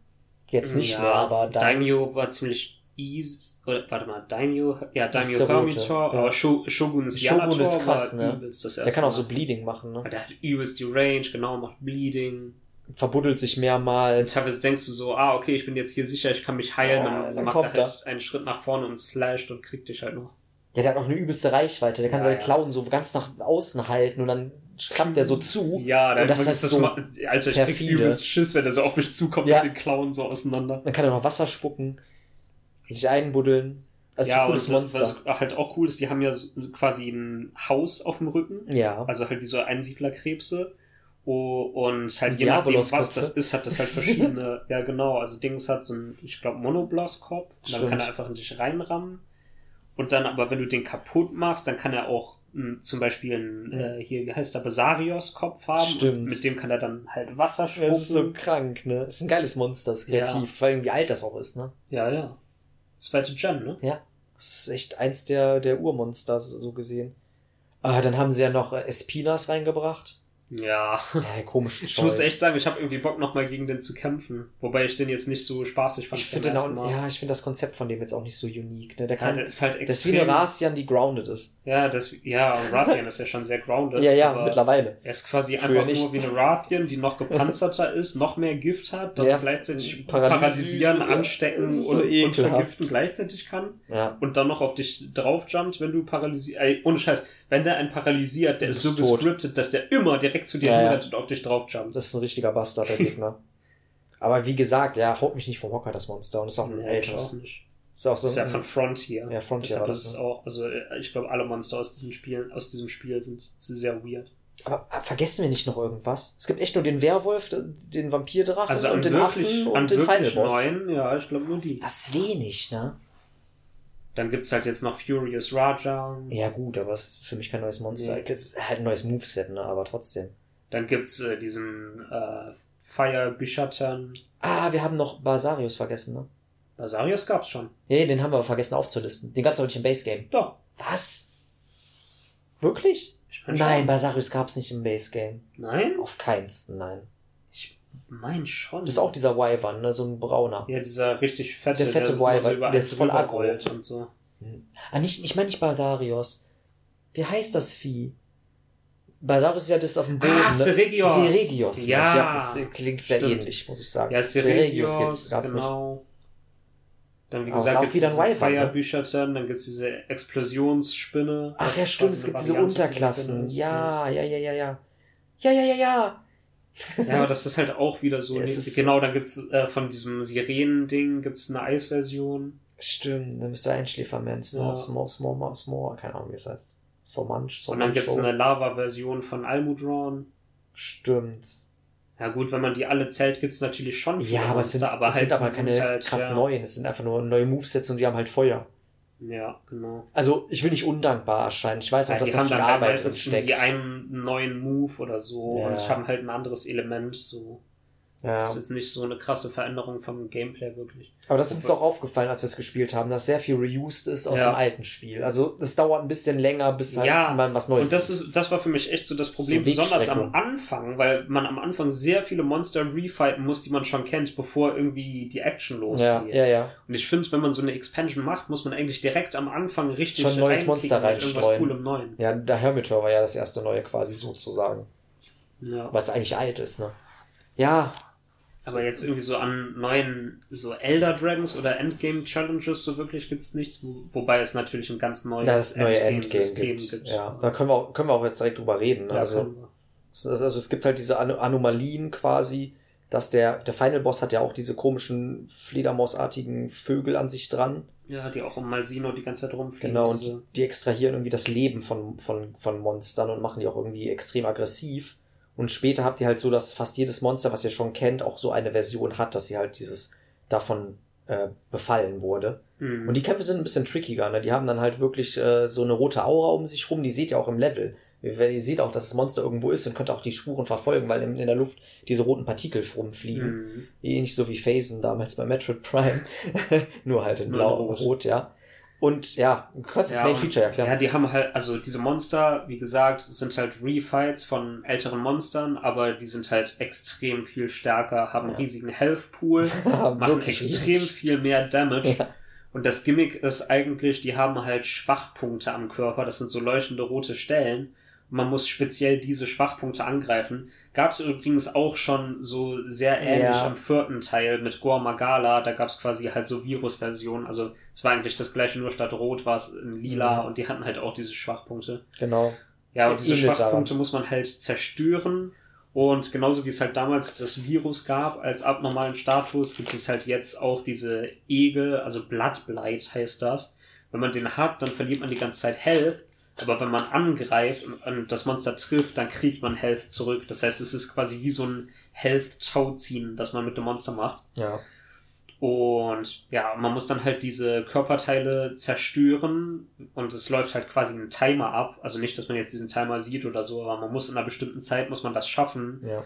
S1: Jetzt nicht
S2: Ja,
S1: mehr, aber da.
S2: Daimyo war ziemlich easy. Oder, warte mal, Daimyo, ja, Daimyo Hermitor,
S1: ja.
S2: aber Sho- Shogun ist
S1: Shogun ist krass, ne? der kann auch so. Bleeding machen, ne?
S2: Der hat übelst die Range, genau, macht Bleeding.
S1: Verbuddelt sich mehrmals.
S2: Teilweise denkst du so, ah, okay, ich bin jetzt hier sicher, ich kann mich heilen.
S1: Ja,
S2: dann,
S1: dann
S2: macht er halt einen Schritt nach vorne und slasht und kriegt dich halt noch.
S1: Ja, der hat auch eine übelste Reichweite. Der kann
S2: Ja,
S1: seine. Klauen so ganz nach außen halten und dann klappt der so zu.
S2: Ja,
S1: Und das ist so
S2: ma- Alter, ich krieg
S1: perfide.
S2: übelst Schiss, wenn der so auf mich zukommt
S1: Ja.
S2: mit den Klauen so auseinander.
S1: Dann kann er noch Wasser spucken, sich einbuddeln. Das ist
S2: ja,
S1: ein cooles
S2: und
S1: Monster.
S2: was halt auch cool ist, die haben ja so quasi ein Haus auf dem Rücken.
S1: ja.
S2: Also halt wie so Einsiedlerkrebse. Oh, und halt je nachdem, was das ist, hat das halt verschiedene. ja, genau. Also Dings hat so ein, ich glaube, Monoblas-Kopf. Dann kann er einfach in dich reinrammen. Und dann aber, wenn du den kaputt machst, dann kann er auch zum Beispiel einen,
S1: Mhm.
S2: äh, hier, wie heißt der, Besarios-Kopf haben.
S1: Stimmt.
S2: Und mit dem kann er dann halt Wasser spucken.
S1: Das ist so krank, ne? Das ist ein geiles Monster, ist kreativ,
S2: Ja.
S1: vor allem wie alt das auch ist, ne?
S2: ja, ja. Zweite Gen, ne?
S1: Ja. Das ist echt eins der, der Urmonster, so so gesehen. Ah, dann haben sie ja noch äh, Espinas reingebracht.
S2: Ja.
S1: Ja, komischen
S2: Ich muss echt sagen, ich habe irgendwie Bock nochmal gegen den zu kämpfen. Wobei ich den jetzt nicht so spaßig fand.
S1: Ich finde ja, ich finde das Konzept von dem jetzt auch nicht so unique, ne? Der
S2: Ja,
S1: kann,
S2: der ist halt
S1: das ist wie eine Rastian, die grounded ist.
S2: Ja, das, ja, Rathian ist ja schon sehr grounded.
S1: Ja, ja, mittlerweile.
S2: Er ist quasi
S1: Früher
S2: einfach
S1: nicht.
S2: nur wie eine Rathian, die noch gepanzerter ist, noch mehr Gift hat, dann
S1: Ja.
S2: gleichzeitig paralysieren,
S1: ja.
S2: anstecken
S1: so
S2: und, vergiften gleichzeitig kann
S1: Ja.
S2: und dann noch auf dich draufjumpt, wenn du paralysiert. Ey, ohne Scheiß, wenn der einen paralysiert, der ist so
S1: tot.
S2: gescriptet, dass der immer direkt zu dir
S1: Ja,
S2: hinrennt und auf dich draufjumpt.
S1: Das ist ein richtiger Bastard, der Gegner. Aber wie gesagt, ja, haut mich nicht vom Hocker, das Monster. Und ist auch ein
S2: Nee,
S1: älteres. Ist auch so
S2: Das ist ja von Frontier.
S1: Ja, Frontier
S2: Deshalb ist
S1: das,
S2: es
S1: ne?
S2: auch, also äh, ich glaube, alle Monster aus diesem Spiel, aus diesem Spiel sind sehr weird.
S1: Aber äh, vergessen wir nicht noch irgendwas? Es gibt echt nur den Werwolf, den Vampirdrachen
S2: Also
S1: und den
S2: wirklich,
S1: Affen und den Final Boss.
S2: neuen, ja, ich glaube nur die.
S1: Das ist wenig, ne?
S2: Dann gibt's halt jetzt noch Furious Raja.
S1: Ja, gut, aber es ist für mich kein neues Monster.
S2: Nee.
S1: Das ist halt ein neues Moveset, ne? Aber trotzdem.
S2: Dann gibt's äh, diesen äh, Fire Bishatan.
S1: Ah, wir haben noch Basarius vergessen, ne?
S2: Basarius gab's schon.
S1: Nee, den haben wir aber vergessen aufzulisten. Den gab's aber nicht im Base Game.
S2: Doch.
S1: Was? Wirklich? Nein. Basarius gab's nicht im Base Game.
S2: Nein?
S1: Auf keinsten, nein.
S2: Mein schon.
S1: Das ist auch dieser Wyvern, ne? So ein brauner.
S2: Ja, dieser richtig fette,
S1: Der fette
S2: so immer
S1: Wyvern,
S2: über
S1: der ist voll aggro.
S2: und so.
S1: Ah, nicht, ich meine nicht Basarius. Wie heißt das Vieh? Basarius ist ja das auf dem Boden.
S2: Ah,
S1: ne?
S2: Seregios.
S1: Seregios.
S2: Ja.
S1: ja das klingt sehr
S2: Stimmt.
S1: ähnlich, muss ich sagen.
S2: Ja, Seregios,
S1: gab's
S2: genau. Dann, wie gesagt,
S1: ein
S2: diesen
S1: Wyvern, ne?
S2: Dann gibt's diese Explosionsspinne.
S1: Ach ja, stimmt, es gibt diese
S2: der
S1: Unterklassen.
S2: Ist.
S1: Ja, ja, ja, ja, ja. Ja, ja, ja, ja.
S2: Ja, aber das ist halt auch wieder so.
S1: Es ist-
S2: genau, dann gibt's äh, von diesem Sirenen-Ding gibt's eine Eisversion.
S1: Stimmt, dann müsste Einschläferman, Small,
S2: Ja.
S1: Small, Small, Small, Small, keine Ahnung, wie es heißt. So manch, so
S2: Und dann
S1: manch.
S2: gibt's eine Lava-Version von Almudron.
S1: Stimmt.
S2: Ja gut, wenn man die alle zählt, gibt's natürlich schon viele
S1: Ja, aber es sind,
S2: Monster, aber
S1: es
S2: halt,
S1: sind aber keine
S2: halt,
S1: krass
S2: ja,
S1: neuen. Es sind einfach nur neue Movesets und die haben halt Feuer.
S2: Ja, genau.
S1: Also, ich will nicht undankbar erscheinen. Ich weiß auch,
S2: Ja,
S1: dass
S2: die
S1: da
S2: haben
S1: viel Arbeit drin
S2: meistens
S1: steckt.
S2: irgendwie einen neuen Move oder so
S1: Ja.
S2: und haben halt ein anderes Element. So.
S1: Ja.
S2: Das ist nicht so eine krasse Veränderung vom Gameplay wirklich.
S1: Aber das ist uns auch aufgefallen, als wir es gespielt haben, dass sehr viel reused ist aus
S2: Ja.
S1: dem alten Spiel. Also, das dauert ein bisschen länger, bis halt
S2: Ja,
S1: mal was Neues
S2: Und das ist, das war für mich echt so das Problem,
S1: So
S2: besonders am. Anfang, weil man am Anfang sehr viele Monster refighten muss, die man schon kennt, bevor irgendwie die Action losgeht.
S1: Ja, ja, ja.
S2: Und ich finde, wenn man so eine Expansion macht, muss man eigentlich direkt am Anfang richtig
S1: Schon ein neues Monster reinstreuen.
S2: coolem Neuen.
S1: Ja, der Hermitor war ja das erste neue quasi sozusagen.
S2: Ja.
S1: Was eigentlich alt ist, ne? Ja,
S2: Aber jetzt irgendwie so an neuen, so Elder Dragons oder Endgame Challenges so wirklich gibt's nichts, wo, wobei es natürlich ein ganz neues
S1: es neue Endgame
S2: Endgame-System
S1: gibt. Ja, da können wir, auch, können wir auch jetzt direkt drüber reden. Ne?
S2: Ja,
S1: also, also es gibt halt diese Ano- Anomalien quasi, dass der, der Final Boss hat ja auch diese komischen Fledermausartigen Vögel an sich dran.
S2: ja, die auch um Malsino die ganze Zeit rumfliegen.
S1: Genau, und die, die extrahieren irgendwie das Leben von, von, von Monstern und machen die auch irgendwie extrem aggressiv. Und später habt ihr halt so, dass fast jedes Monster, was ihr schon kennt, auch so eine Version hat, dass sie halt dieses davon äh, befallen wurde.
S2: Mhm.
S1: Und die Kämpfe sind ein bisschen trickiger, ne? Die haben dann halt wirklich äh, so eine rote Aura um sich rum, die seht ihr auch im Level. Wenn ihr seht auch, dass das Monster irgendwo ist und könnt auch die Spuren verfolgen, weil in, in der Luft diese roten Partikel rumfliegen.
S2: Mhm.
S1: Ähnlich so wie Phasen damals bei Metroid Prime. Nur halt in blau und
S2: rot.
S1: rot, ja. Und ja, das
S2: Ja,
S1: Main Feature erklären.
S2: Ja, die haben halt, also diese Monster, wie gesagt, sind halt Refights von älteren Monstern, aber die sind halt extrem viel stärker, haben einen
S1: Ja.
S2: riesigen Health Pool, machen extrem viel mehr Damage.
S1: Ja.
S2: Und das Gimmick ist eigentlich, die haben halt Schwachpunkte am Körper, das sind so leuchtende rote Stellen. Und man muss speziell diese Schwachpunkte angreifen. Gab es übrigens auch schon so sehr ähnlich
S1: Ja.
S2: am vierten Teil mit Gore Magala. Da gab es quasi halt so Virus-Versionen. Also es war eigentlich das gleiche, nur statt Rot war es in Lila
S1: Mhm.
S2: und die hatten halt auch diese Schwachpunkte.
S1: Genau.
S2: Ja, und diese
S1: Ähnelt daran.
S2: Schwachpunkte muss man halt zerstören. Und genauso wie es halt damals das Virus gab als abnormalen Status, gibt es halt jetzt auch diese Egel, also Bloodblight heißt das. Wenn man den hat, dann verliert man die ganze Zeit Health. Aber wenn man angreift und, und das Monster trifft, dann kriegt man Health zurück. Das heißt, es ist quasi wie so ein Health-Tauziehen, das man mit dem Monster macht.
S1: Ja.
S2: Und ja, man muss dann halt diese Körperteile zerstören und es läuft halt quasi ein Timer ab. Also nicht, dass man jetzt diesen Timer sieht oder so, aber man muss in einer bestimmten Zeit muss man das schaffen.
S1: Ja.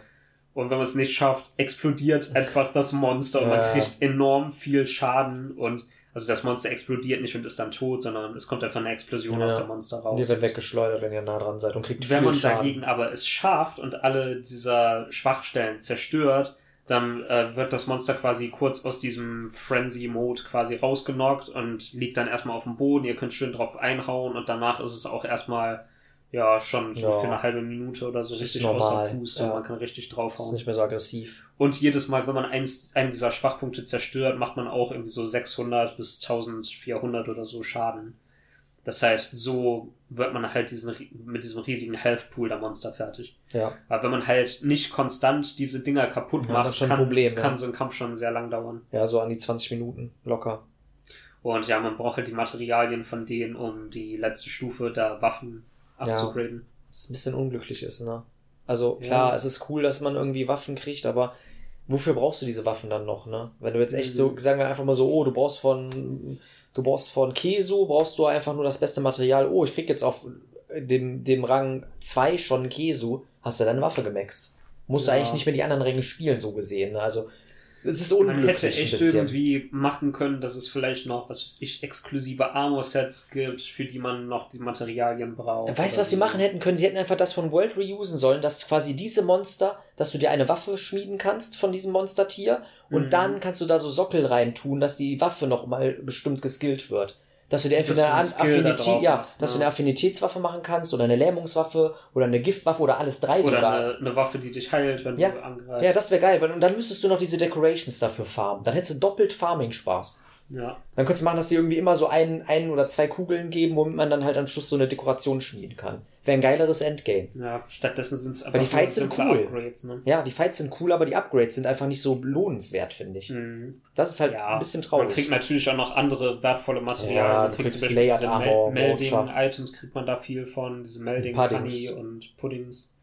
S2: Und wenn man es nicht schafft, explodiert einfach das Monster und
S1: Ja.
S2: man kriegt enorm viel Schaden und also das Monster explodiert nicht und ist dann tot, sondern es kommt einfach eine Explosion
S1: Ja.
S2: aus dem Monster
S1: Und ihr
S2: raus.
S1: werdet weggeschleudert, wenn ihr nah dran seid und kriegt
S2: Wenn man
S1: Schaden.
S2: dagegen aber es schafft und alle dieser Schwachstellen zerstört, dann äh, wird das Monster quasi kurz aus diesem Frenzy-Mode quasi rausgenockt und liegt dann erstmal auf dem Boden. Ihr könnt schön drauf einhauen und danach ist es auch erstmal ja schon
S1: Ja.
S2: für eine halbe Minute oder so
S1: Das
S2: richtig außer Puste.
S1: ja.
S2: Man kann richtig
S1: Das ist
S2: draufhauen.
S1: nicht mehr so aggressiv.
S2: Und jedes Mal, wenn man eins, einen dieser Schwachpunkte zerstört, macht man auch irgendwie so 600 bis 1400 oder so Schaden. Das heißt, so wird man halt diesen, mit diesem riesigen Health Pool der Monster fertig.
S1: Ja.
S2: Aber wenn man halt nicht konstant diese Dinger kaputt macht, kann,
S1: Problem,
S2: kann so ein Kampf schon sehr lang dauern.
S1: Ja, so an die 20 Minuten. Locker.
S2: Und ja, man braucht halt die Materialien von denen, um die letzte Stufe der Waffen
S1: Ja.
S2: abzugraden.
S1: Was ein bisschen unglücklich ist, ne? Also klar,
S2: Ja.
S1: es ist cool, dass man irgendwie Waffen kriegt, aber wofür brauchst du diese Waffen dann noch, ne? Wenn du jetzt echt
S2: Mhm.
S1: so, sagen wir einfach mal so, oh, du brauchst von, du brauchst von Kesu, brauchst du einfach nur das beste Material, oh, ich krieg jetzt auf dem, dem Rang 2 schon Kesu, hast du deine Waffe gemaxt. Musst
S2: Ja.
S1: du eigentlich nicht mehr die anderen Ränge spielen, so gesehen, ne? Also, es ist
S2: Man
S1: unglücklich
S2: hätte
S1: ein
S2: echt irgendwie machen können, dass es vielleicht noch, was weiß ich, exklusive Armor-Sets gibt, für die man noch die Materialien braucht.
S1: Weißt du, was sie machen hätten können? Sie hätten einfach das von World reusen sollen, dass quasi diese Monster, dass du dir eine Waffe schmieden kannst von diesem Monstertier und
S2: Mhm.
S1: dann kannst du da so Sockel reintun, dass die Waffe noch mal bestimmt geskillt wird. Dass du dir entweder eine Affinität, ja,
S2: machst,
S1: dass du
S2: ne?
S1: eine Affinitätswaffe machen kannst oder eine Lähmungswaffe oder eine Giftwaffe oder alles drei
S2: Oder
S1: sogar.
S2: eine, eine Waffe, die dich heilt, wenn
S1: Ja.
S2: du angreifst.
S1: Ja, das wäre geil, weil und dann müsstest du noch diese Decorations dafür farmen. Dann hättest du doppelt Farming-Spaß.
S2: Ja.
S1: Dann könntest du machen, dass sie irgendwie immer so ein, ein oder zwei Kugeln geben, womit man dann halt am Schluss so eine Dekoration schmieden kann. Wäre ein geileres Endgame.
S2: ja, stattdessen sind es
S1: Aber die Fights sind cool.
S2: Upgrades, ne?
S1: Ja, die Fights sind cool, aber die Upgrades sind einfach nicht so lohnenswert, finde ich.
S2: Mhm.
S1: Das ist halt
S2: Ja,
S1: ein bisschen
S2: Man
S1: traurig.
S2: kriegt natürlich auch noch andere wertvolle Materialien.
S1: Ja,
S2: man kriegt zum Beispiel
S1: Layered
S2: diese
S1: Armor,
S2: Mel Melding
S1: Mortar.
S2: Items kriegt man da viel von, diese Melding
S1: Puddings.
S2: Honey und Puddings.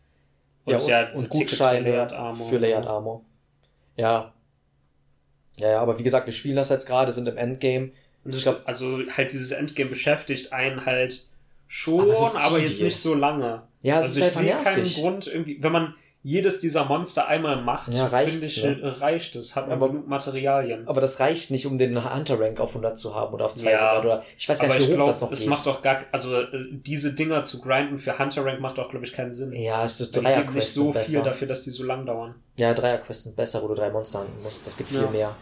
S1: ja, und,
S2: diese
S1: und Gutscheine
S2: für Layered Armor.
S1: für Layered Armor. Ja. Ja, ja, aber wie gesagt, wir spielen das jetzt gerade, sind im Endgame. Ich glaub-
S2: also halt dieses Endgame beschäftigt einen halt schon,
S1: Aber
S2: aber, jetzt nicht so lange.
S1: Ja, es
S2: also
S1: ist
S2: ich
S1: einfach
S2: sehe keinen
S1: nervig.
S2: Grund irgendwie, wenn man jedes dieser Monster einmal macht,
S1: Ja,
S2: finde ich,
S1: ne?
S2: äh, reicht es, hat man
S1: Aber-
S2: genug Materialien.
S1: Aber das reicht nicht, um den Hunter-Rank auf 100 zu haben oder auf 200
S2: Ja,
S1: oder ich weiß gar nicht,
S2: ich
S1: wie hoch
S2: glaube,
S1: das noch
S2: es
S1: geht.
S2: macht doch gar, also äh, diese Dinger zu grinden für Hunter Rank macht doch, glaube ich, keinen Sinn.
S1: ja, es ist
S2: geben nicht
S1: Dreier-Quests
S2: so viel
S1: besser.
S2: dafür, dass die so lang dauern.
S1: Ja, Dreier-Quests sind besser, wo du drei Monster handeln musst. Das gibt viel
S2: Ja.
S1: mehr.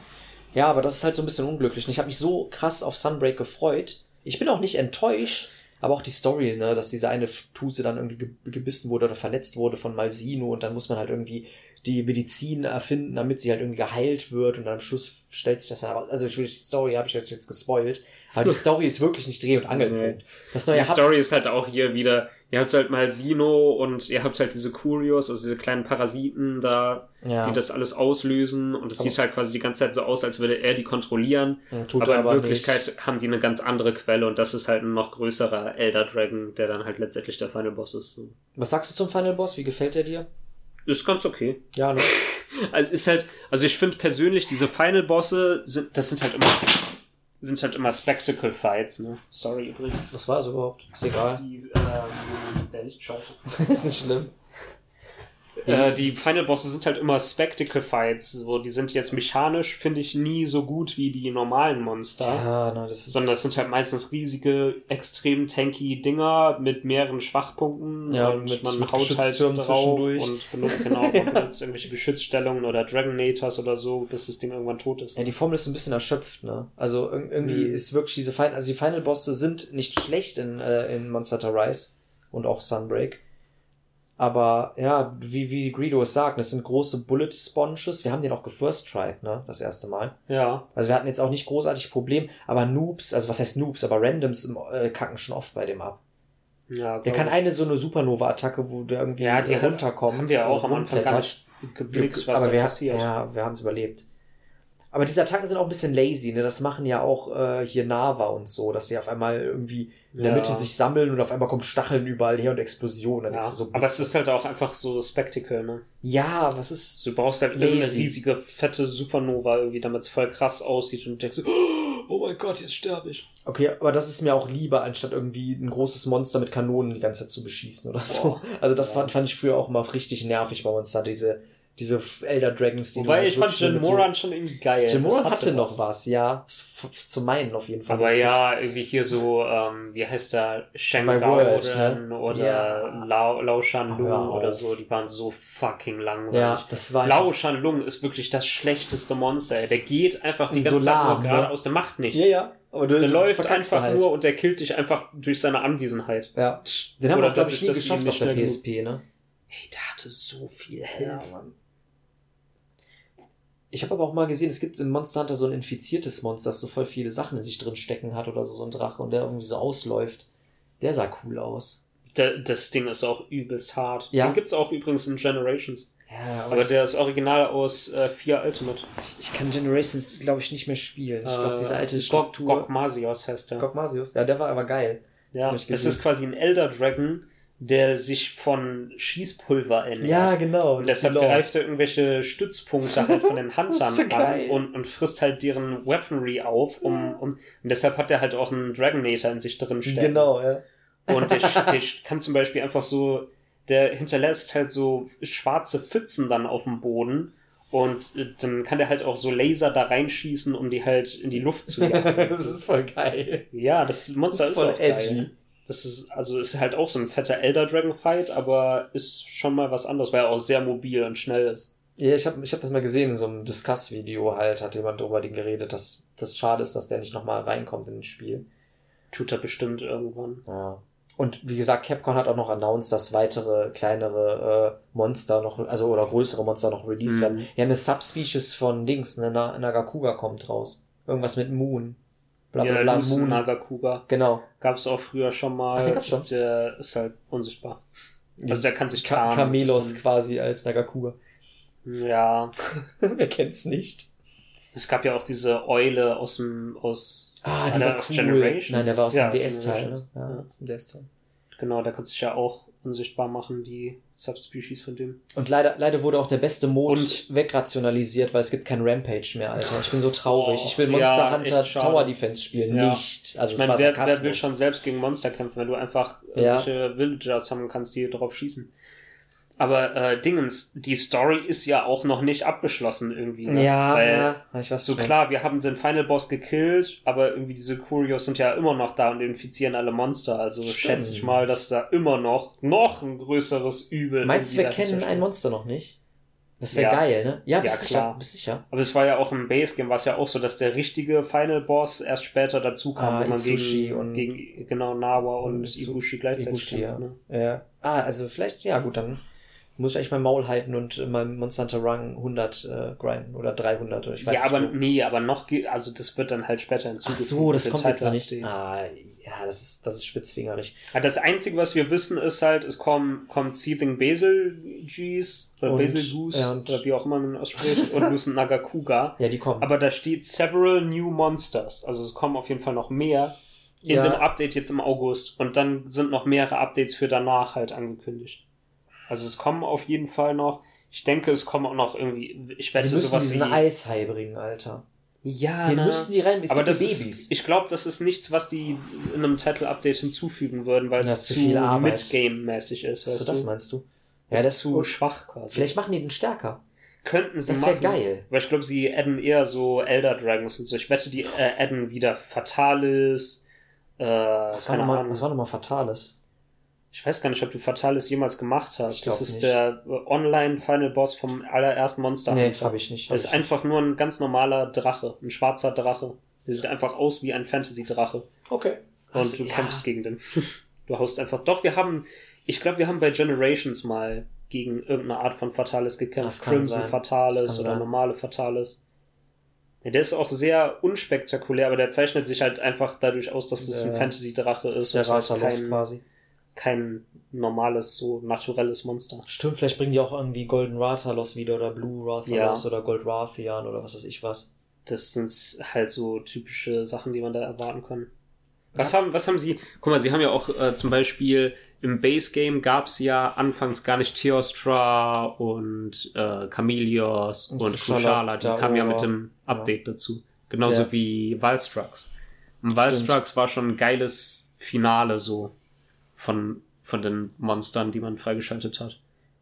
S1: Ja, aber das ist halt so ein bisschen unglücklich. Und ich habe mich so krass auf Sunbreak gefreut. Ich bin auch nicht enttäuscht, aber auch die Story, ne, dass diese eine Tuse dann irgendwie ge gebissen wurde oder verletzt wurde von Malsino und dann muss man halt irgendwie die Medizin erfinden, damit sie halt irgendwie geheilt wird und dann am Schluss stellt sich das dann heraus. Also ich will- die Story habe ich jetzt gespoilt, aber die Story ist wirklich nicht Dreh- und Angelpunkt. Das neue
S2: die Story ist halt auch hier wieder, ihr habt halt mal Sino und ihr habt halt diese Curios, also diese kleinen Parasiten da,
S1: ja,
S2: die das alles auslösen und es sieht halt quasi die ganze Zeit so aus, als würde er die kontrollieren.
S1: tut
S2: aber in
S1: aber
S2: Wirklichkeit
S1: nicht.
S2: haben die eine ganz andere Quelle und das ist halt ein noch größerer Elder Dragon, der dann halt letztendlich der Final Boss ist.
S1: Was sagst du zum Final Boss? Wie gefällt er dir?
S2: Ist ganz okay.
S1: Ja, ne?
S2: Also ist halt, also ich finde persönlich, diese Final Bosse sind, das sind halt immer, sind halt immer Spectacle Fights, ne? Sorry übrigens.
S1: Was war es überhaupt? Ist egal.
S2: Die, ähm, der Lichtschalter.
S1: ist nicht schlimm.
S2: Äh, die Final Bosse sind halt immer Spectacle Fights, so, die sind jetzt mechanisch, finde ich, nie so gut wie die normalen Monster.
S1: Ja, ne, das ist.
S2: Sondern es sind halt meistens riesige, extrem tanky Dinger mit mehreren Schwachpunkten
S1: Ja,
S2: und
S1: mit-
S2: man
S1: mit
S2: haut halt drauf und benutzt, genau, man benutzt irgendwelche Geschützstellungen oder Dragonators oder so, bis das Ding irgendwann tot ist.
S1: Ja, die Formel ist ein bisschen erschöpft, ne? Also ir- irgendwie
S2: Mhm.
S1: ist wirklich diese Final, also die Final Bosse sind nicht schlecht in, äh, in Monster Hunter Rise und auch Sunbreak. Aber ja, wie, wie Greedo es sagt, das sind große Bullet Sponges. Wir haben den auch gefirst tried, ne? Das erste Mal.
S2: Ja,
S1: Also wir hatten jetzt auch nicht großartig Problem, aber Noobs, also was heißt Noobs, aber Randoms im, äh, kacken schon oft bei dem ab.
S2: ja.
S1: Der kann
S2: ich.
S1: eine so eine Supernova-Attacke, wo der irgendwie
S2: ja, die
S1: runterkommt.
S2: Haben wir auch am Anfang gar nicht geblickt, was
S1: aber
S2: da
S1: wir,
S2: passiert.
S1: Ja, wir haben es überlebt. Aber diese Attacken sind auch ein bisschen lazy, ne? Das machen ja auch äh, hier Nava und so, dass sie auf einmal irgendwie in der
S2: Ja.
S1: Mitte sich sammeln und auf einmal kommen Stacheln überall her und Explosionen.
S2: Ja,
S1: so,
S2: aber es ist halt auch einfach so Spectacle, ne?
S1: ja, was ist.
S2: Du brauchst halt irgendeine
S1: Lazy.
S2: riesige, fette Supernova irgendwie, damit es voll krass aussieht und du denkst so, oh mein Gott, jetzt sterbe ich.
S1: Okay, aber das ist mir auch lieber, anstatt irgendwie ein großes Monster mit Kanonen die ganze Zeit zu beschießen oder so.
S2: Boah.
S1: Also das
S2: Ja.
S1: fand, fand ich früher auch immer richtig nervig bei Monster, diese, diese Elder Dragons, die
S2: Wobei
S1: halt
S2: ich fand
S1: so-
S2: Moran schon irgendwie geil.
S1: Jim Moran hatte noch was, ja. Zu meinen auf jeden Fall.
S2: Aber ja, irgendwie hier so, ähm, wie heißt der, Shang
S1: Bei World,
S2: Gaoren
S1: ne?
S2: oder
S1: Ja.
S2: Lao, Lao Shanlung
S1: auf.
S2: oder so, die waren so fucking langweilig.
S1: Ja, das war
S2: Lao
S1: einfach-
S2: Shanlung ist wirklich das schlechteste Monster. ey. Der geht einfach die ganze
S1: so
S2: Zeit nur
S1: ne?
S2: geradeaus, der macht nichts.
S1: Ja, ja. Aber du
S2: Der läuft einfach
S1: halt.
S2: nur und der killt dich einfach durch seine Anwesenheit.
S1: Ja. Den haben
S2: Oder
S1: wir, glaube ich,
S2: dadurch,
S1: nie geschafft auf der PSP, ne?
S2: Hey, der hatte so viel
S1: Ja,
S2: Health.
S1: Mann. Ich habe aber auch mal gesehen, es gibt im Monster Hunter so ein infiziertes Monster, das so voll viele Sachen in sich drin stecken hat oder so, so ein Drache und der irgendwie so ausläuft. Der sah cool aus.
S2: Da- das Ding ist auch übelst hart.
S1: Ja.
S2: Den gibt's auch übrigens in Generations.
S1: Ja,
S2: Aber der ist original aus äh, 4 Ultimate.
S1: ich, ich kann Generations, glaube ich, nicht mehr spielen. Ich glaube, diese alte
S2: Gok,
S1: Struktur.
S2: Gok Masios heißt der.
S1: Gokmasius. Ja, der war aber geil.
S2: ja, es
S1: gesehen.
S2: ist quasi ein Elder Dragon, der sich von Schießpulver ernährt.
S1: Ja, genau.
S2: Und
S1: ist
S2: deshalb greift er irgendwelche Stützpunkte halt von den Huntern
S1: ist so
S2: an und, und frisst halt deren Weaponry auf, um, um, und deshalb hat er halt auch einen Dragonator in sich drin stecken.
S1: Genau, ja.
S2: Und der, der kann zum Beispiel einfach so, der hinterlässt halt so schwarze Pfützen dann auf dem Boden. Und äh, dann kann der halt auch so Laser da reinschießen, um die halt in die Luft zu jagen.
S1: das ist voll geil.
S2: ja, das Monster
S1: Das
S2: ist,
S1: ist voll
S2: auch
S1: edgy.
S2: geil. Das ist, also ist halt auch so ein fetter Elder Dragon Fight, aber ist schon mal was anderes, weil er auch sehr mobil und schnell ist.
S1: Ja, ich habe ich hab das mal gesehen in so einem Discuss-Video halt, hat jemand darüber geredet, dass das schade ist, dass der nicht nochmal reinkommt in das Spiel.
S2: Tut er bestimmt irgendwann.
S1: Ja. Und wie gesagt, Capcom hat auch noch announced, dass weitere kleinere äh, Monster noch, also oder größere Monster noch released
S2: Mhm.
S1: werden. Ja, eine Subspecies von Dings, eine Na Nagakuga kommt raus. Irgendwas mit Moon. Bla bla
S2: ja,
S1: bla, Moon.
S2: Nagakuga
S1: Genau.
S2: gab's auch früher schon mal.
S1: Ach, den gab's schon?
S2: Der ist halt unsichtbar. Also der kann sich tarnen. Ist
S1: quasi als Nagakuga.
S2: Ja.
S1: Wer kennt's nicht?
S2: Es gab ja auch diese Eule aus dem, aus,
S1: Ah, die war cool.
S2: Generations?
S1: Nein, der war aus
S2: Ja,
S1: dem DS-Teil, ne? Ja,
S2: Ja.
S1: aus dem DS-Teil.
S2: genau, der kann sich ja auch unsichtbar machen, die Subspecies von dem.
S1: Und leider, leider wurde auch der beste Mode
S2: Und-
S1: wegrationalisiert, weil es gibt kein Rampage mehr, Alter. Ich bin so traurig.
S2: Oh,
S1: ich will Monster
S2: ja,
S1: Hunter. Tower Defense spielen,
S2: Ja.
S1: nicht. Also
S2: Ich
S1: es
S2: meine,
S1: war
S2: wer,
S1: Sarkasmus.
S2: wer will schon selbst gegen Monster kämpfen, wenn du einfach
S1: Ja.
S2: irgendwelche Villagers haben kannst, die drauf schießen. Aber äh, Dingens, die Story ist ja auch noch nicht abgeschlossen irgendwie. Ne?
S1: Ja,
S2: Weil
S1: ja. Ich weiß
S2: So klar, wir haben den Final Boss gekillt, aber irgendwie diese Curios sind ja immer noch da und infizieren alle Monster. Also
S1: Stimmt.
S2: schätze ich mal, dass da immer noch noch ein größeres Übel.
S1: Meinst du, wir kennen ein Monster noch nicht? Das wäre
S2: Ja.
S1: geil, ne? Ja, bist
S2: Ja,
S1: sicher,
S2: klar.
S1: bist sicher.
S2: Aber es war ja auch im Base Game, war es ja auch so, dass der richtige Final Boss erst später dazu kam,
S1: Ah,
S2: wo man
S1: Itsushi
S2: gegen,
S1: und-
S2: gegen genau Nawa und,
S1: und
S2: Ibushi gleichzeitig
S1: Ibushi, ja.
S2: Ne?
S1: Ja. Ah, also vielleicht, ja gut, dann muss ich eigentlich mein Maul halten und in meinem Monster Hunter Run 100 äh, grinden oder 300 oder ich weiß
S2: Ja, aber
S1: wo.
S2: nee, aber noch, also das wird dann halt später
S1: Ach
S2: hinzugefügt.
S1: so, das kommt jetzt noch nicht. Ah, ja, das ist, das ist spitzfingerig.
S2: Ja, Das Einzige, was wir wissen, ist halt, es kommen, kommt Seething Basil Gs oder
S1: Und-
S2: Basil Goose
S1: ja, und-
S2: oder wie auch immer man ausspricht und Lucent Nagakuga.
S1: Ja, die kommen.
S2: Aber da steht several new monsters. Also es kommen auf jeden Fall noch mehr in
S1: Ja.
S2: dem Update jetzt im August. Und dann sind noch mehrere Updates für danach halt angekündigt. Also es kommen auf jeden Fall noch. Ich denke, es kommen auch noch irgendwie, ich wette
S1: Die müssen
S2: sowas
S1: diesen
S2: wie,
S1: Eishai bringen, Alter.
S2: ja,
S1: Den
S2: ne?
S1: müssen die rein, es
S2: aber das
S1: die
S2: ist,
S1: Babys.
S2: ich glaube, das ist nichts, was die in einem Title-Update hinzufügen würden, weil
S1: Das
S2: es
S1: ist
S2: zu
S1: zu viel Arbeit.
S2: Mid-Game-mäßig ist, weißt
S1: das
S2: du?
S1: meinst du?
S2: Ja,
S1: das
S2: das ist zu
S1: gut.
S2: schwach quasi.
S1: Vielleicht machen die den stärker.
S2: könnten sie
S1: Das wäre
S2: machen.
S1: geil.
S2: Weil ich glaube, sie adden eher so Elder Dragons und so. Ich wette, die äh, adden wieder Fatalis. Äh,
S1: Was war
S2: keine
S1: nochmal,
S2: Ahnung.
S1: was war nochmal Fatales?
S2: Ich weiß gar nicht, ob du Fatalis jemals gemacht hast. Das ist
S1: nicht.
S2: der äh, Online-Final-Boss vom allerersten Monster
S1: Nee, habe ich nicht. Hab
S2: Das ist
S1: ich nicht.
S2: einfach nur ein ganz normaler Drache. Ein schwarzer Drache. Der sieht einfach aus wie ein Fantasy-Drache.
S1: Okay.
S2: Und
S1: Also,
S2: du
S1: ja.
S2: kämpfst gegen den. du haust einfach. Doch, wir haben. Ich glaube, wir haben bei Generations mal gegen irgendeine Art von Fatalis gekämpft.
S1: Das
S2: Crimson
S1: sein. Das
S2: Fatalis oder
S1: sein.
S2: normale Fatalis. Ja, der ist auch sehr unspektakulär, aber der zeichnet sich halt einfach dadurch aus, dass es ein
S1: Ja.
S2: Fantasy-Drache
S1: Das
S2: ist.
S1: der
S2: und halt
S1: Rathalos
S2: kein,
S1: quasi.
S2: Kein normales, so naturelles Monster.
S1: Stimmt, vielleicht bringen die auch irgendwie Golden Rathalos wieder oder Blue Rathalos
S2: Ja.
S1: oder Gold Rathian oder was weiß ich was.
S2: Das sind halt so typische Sachen, die man da erwarten kann. Was haben, was haben sie? Guck mal, sie haben ja auch äh, zum Beispiel im Base Game gab's ja anfangs gar nicht Theostra und äh, Chameleos
S1: Und
S2: und
S1: Kushala,
S2: die kamen ja mit dem Update dazu. Genauso
S1: Ja.
S2: wie Valstrux. Und Valstrux war schon ein geiles Finale so von, von den Monstern, die man freigeschaltet hat.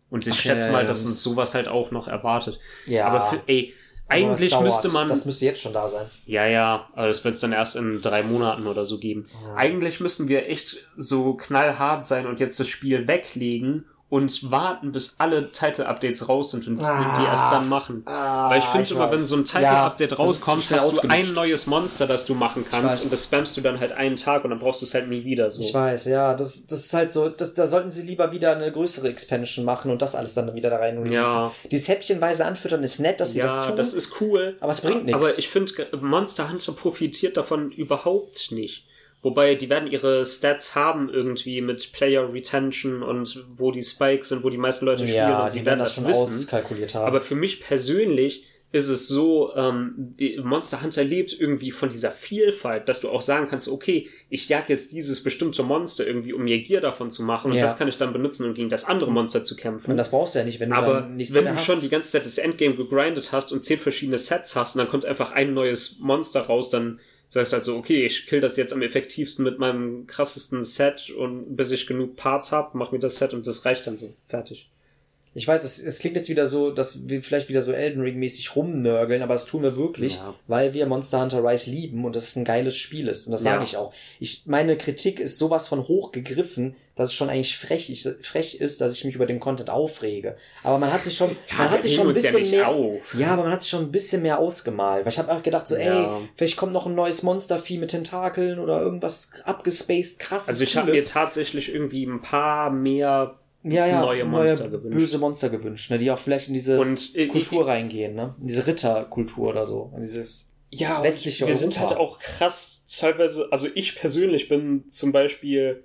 S2: Und ich
S1: Ach,
S2: schätze
S1: ja,
S2: mal, dass
S1: das-
S2: uns sowas halt auch noch erwartet.
S1: Ja.
S2: Aber für, ey, eigentlich
S1: dauert.
S2: müsste man.
S1: Das müsste jetzt schon da sein.
S2: Ja, ja, aber das wird es dann erst in drei Monaten oder so geben.
S1: Ja.
S2: Eigentlich müssten wir echt so knallhart sein und jetzt das Spiel weglegen und warten, bis alle Title-Updates raus sind und
S1: Ah.
S2: die erst dann machen.
S1: Ah,
S2: Weil ich finde immer, wenn so ein
S1: Ja,
S2: Title-Update
S1: zu
S2: rauskommt, hast du ein neues Monster, das du machen kannst und das spammst du dann halt einen Tag und dann brauchst du es halt nie wieder so.
S1: Ich weiß, ja, das, das ist halt so, das, da sollten sie lieber wieder eine größere Expansion machen und das alles dann wieder da rein releasen.
S2: Ja.
S1: Dieses häppchenweise anfüttern ist nett, dass sie
S2: ja,
S1: das tun.
S2: das ist cool.
S1: Aber es bringt nichts.
S2: Aber ich finde, Monster Hunter profitiert davon überhaupt nicht. Wobei, die werden ihre Stats haben irgendwie mit Player Retention und wo die Spikes sind, wo die meisten Leute spielen
S1: ja,
S2: und sie
S1: die
S2: werden
S1: das schon
S2: wissen.
S1: auskalkuliert haben.
S2: Aber für mich persönlich ist es so, ähm, Monster Hunter lebt irgendwie von dieser Vielfalt, dass du auch sagen kannst, okay, ich jag jetzt dieses bestimmte Monster irgendwie, um mir Gier davon zu machen und
S1: Ja.
S2: das kann ich dann benutzen, um gegen das andere Monster zu kämpfen.
S1: und das brauchst du ja nicht, wenn du
S2: Aber
S1: dann nichts
S2: wenn du
S1: hast.
S2: schon die ganze Zeit das Endgame gegrindet hast und zehn verschiedene Sets hast und dann kommt einfach ein neues Monster raus, dann sagst halt so, okay, ich kill das jetzt am effektivsten mit meinem krassesten Set und bis ich genug Parts hab, mach mir das Set und das reicht dann so. Fertig.
S1: Ich weiß, es, es klingt jetzt wieder so, dass wir vielleicht wieder so Elden Ring-mäßig rumnörgeln, aber das tun wir wirklich,
S2: Ja.
S1: weil wir Monster Hunter Rise lieben und das ein geiles Spiel ist. Und das
S2: Ja.
S1: sage ich auch. Ich, meine Kritik ist sowas von hoch gegriffen, dass es schon eigentlich frech, ich, frech ist, dass ich mich über den Content aufrege. Aber man hat sich schon, man hat sich schon ein bisschen mehr,
S2: auf.
S1: ja, aber man hat sich schon ein bisschen mehr ausgemalt. Weil ich habe auch gedacht, so,
S2: Ja.
S1: ey, vielleicht kommt noch ein neues Monstervieh mit Tentakeln oder irgendwas abgespaced, krasses.
S2: Also ich habe mir tatsächlich irgendwie ein paar mehr
S1: ja, ja,
S2: neue Monster gewünscht.
S1: böse Monster gewünscht, ne, die auch vielleicht in diese
S2: und äh,
S1: Kultur reingehen, ne? In diese Ritterkultur oder so. In dieses
S2: ja,
S1: westliche
S2: wir sind
S1: Europa.
S2: halt auch krass teilweise, also ich persönlich bin zum Beispiel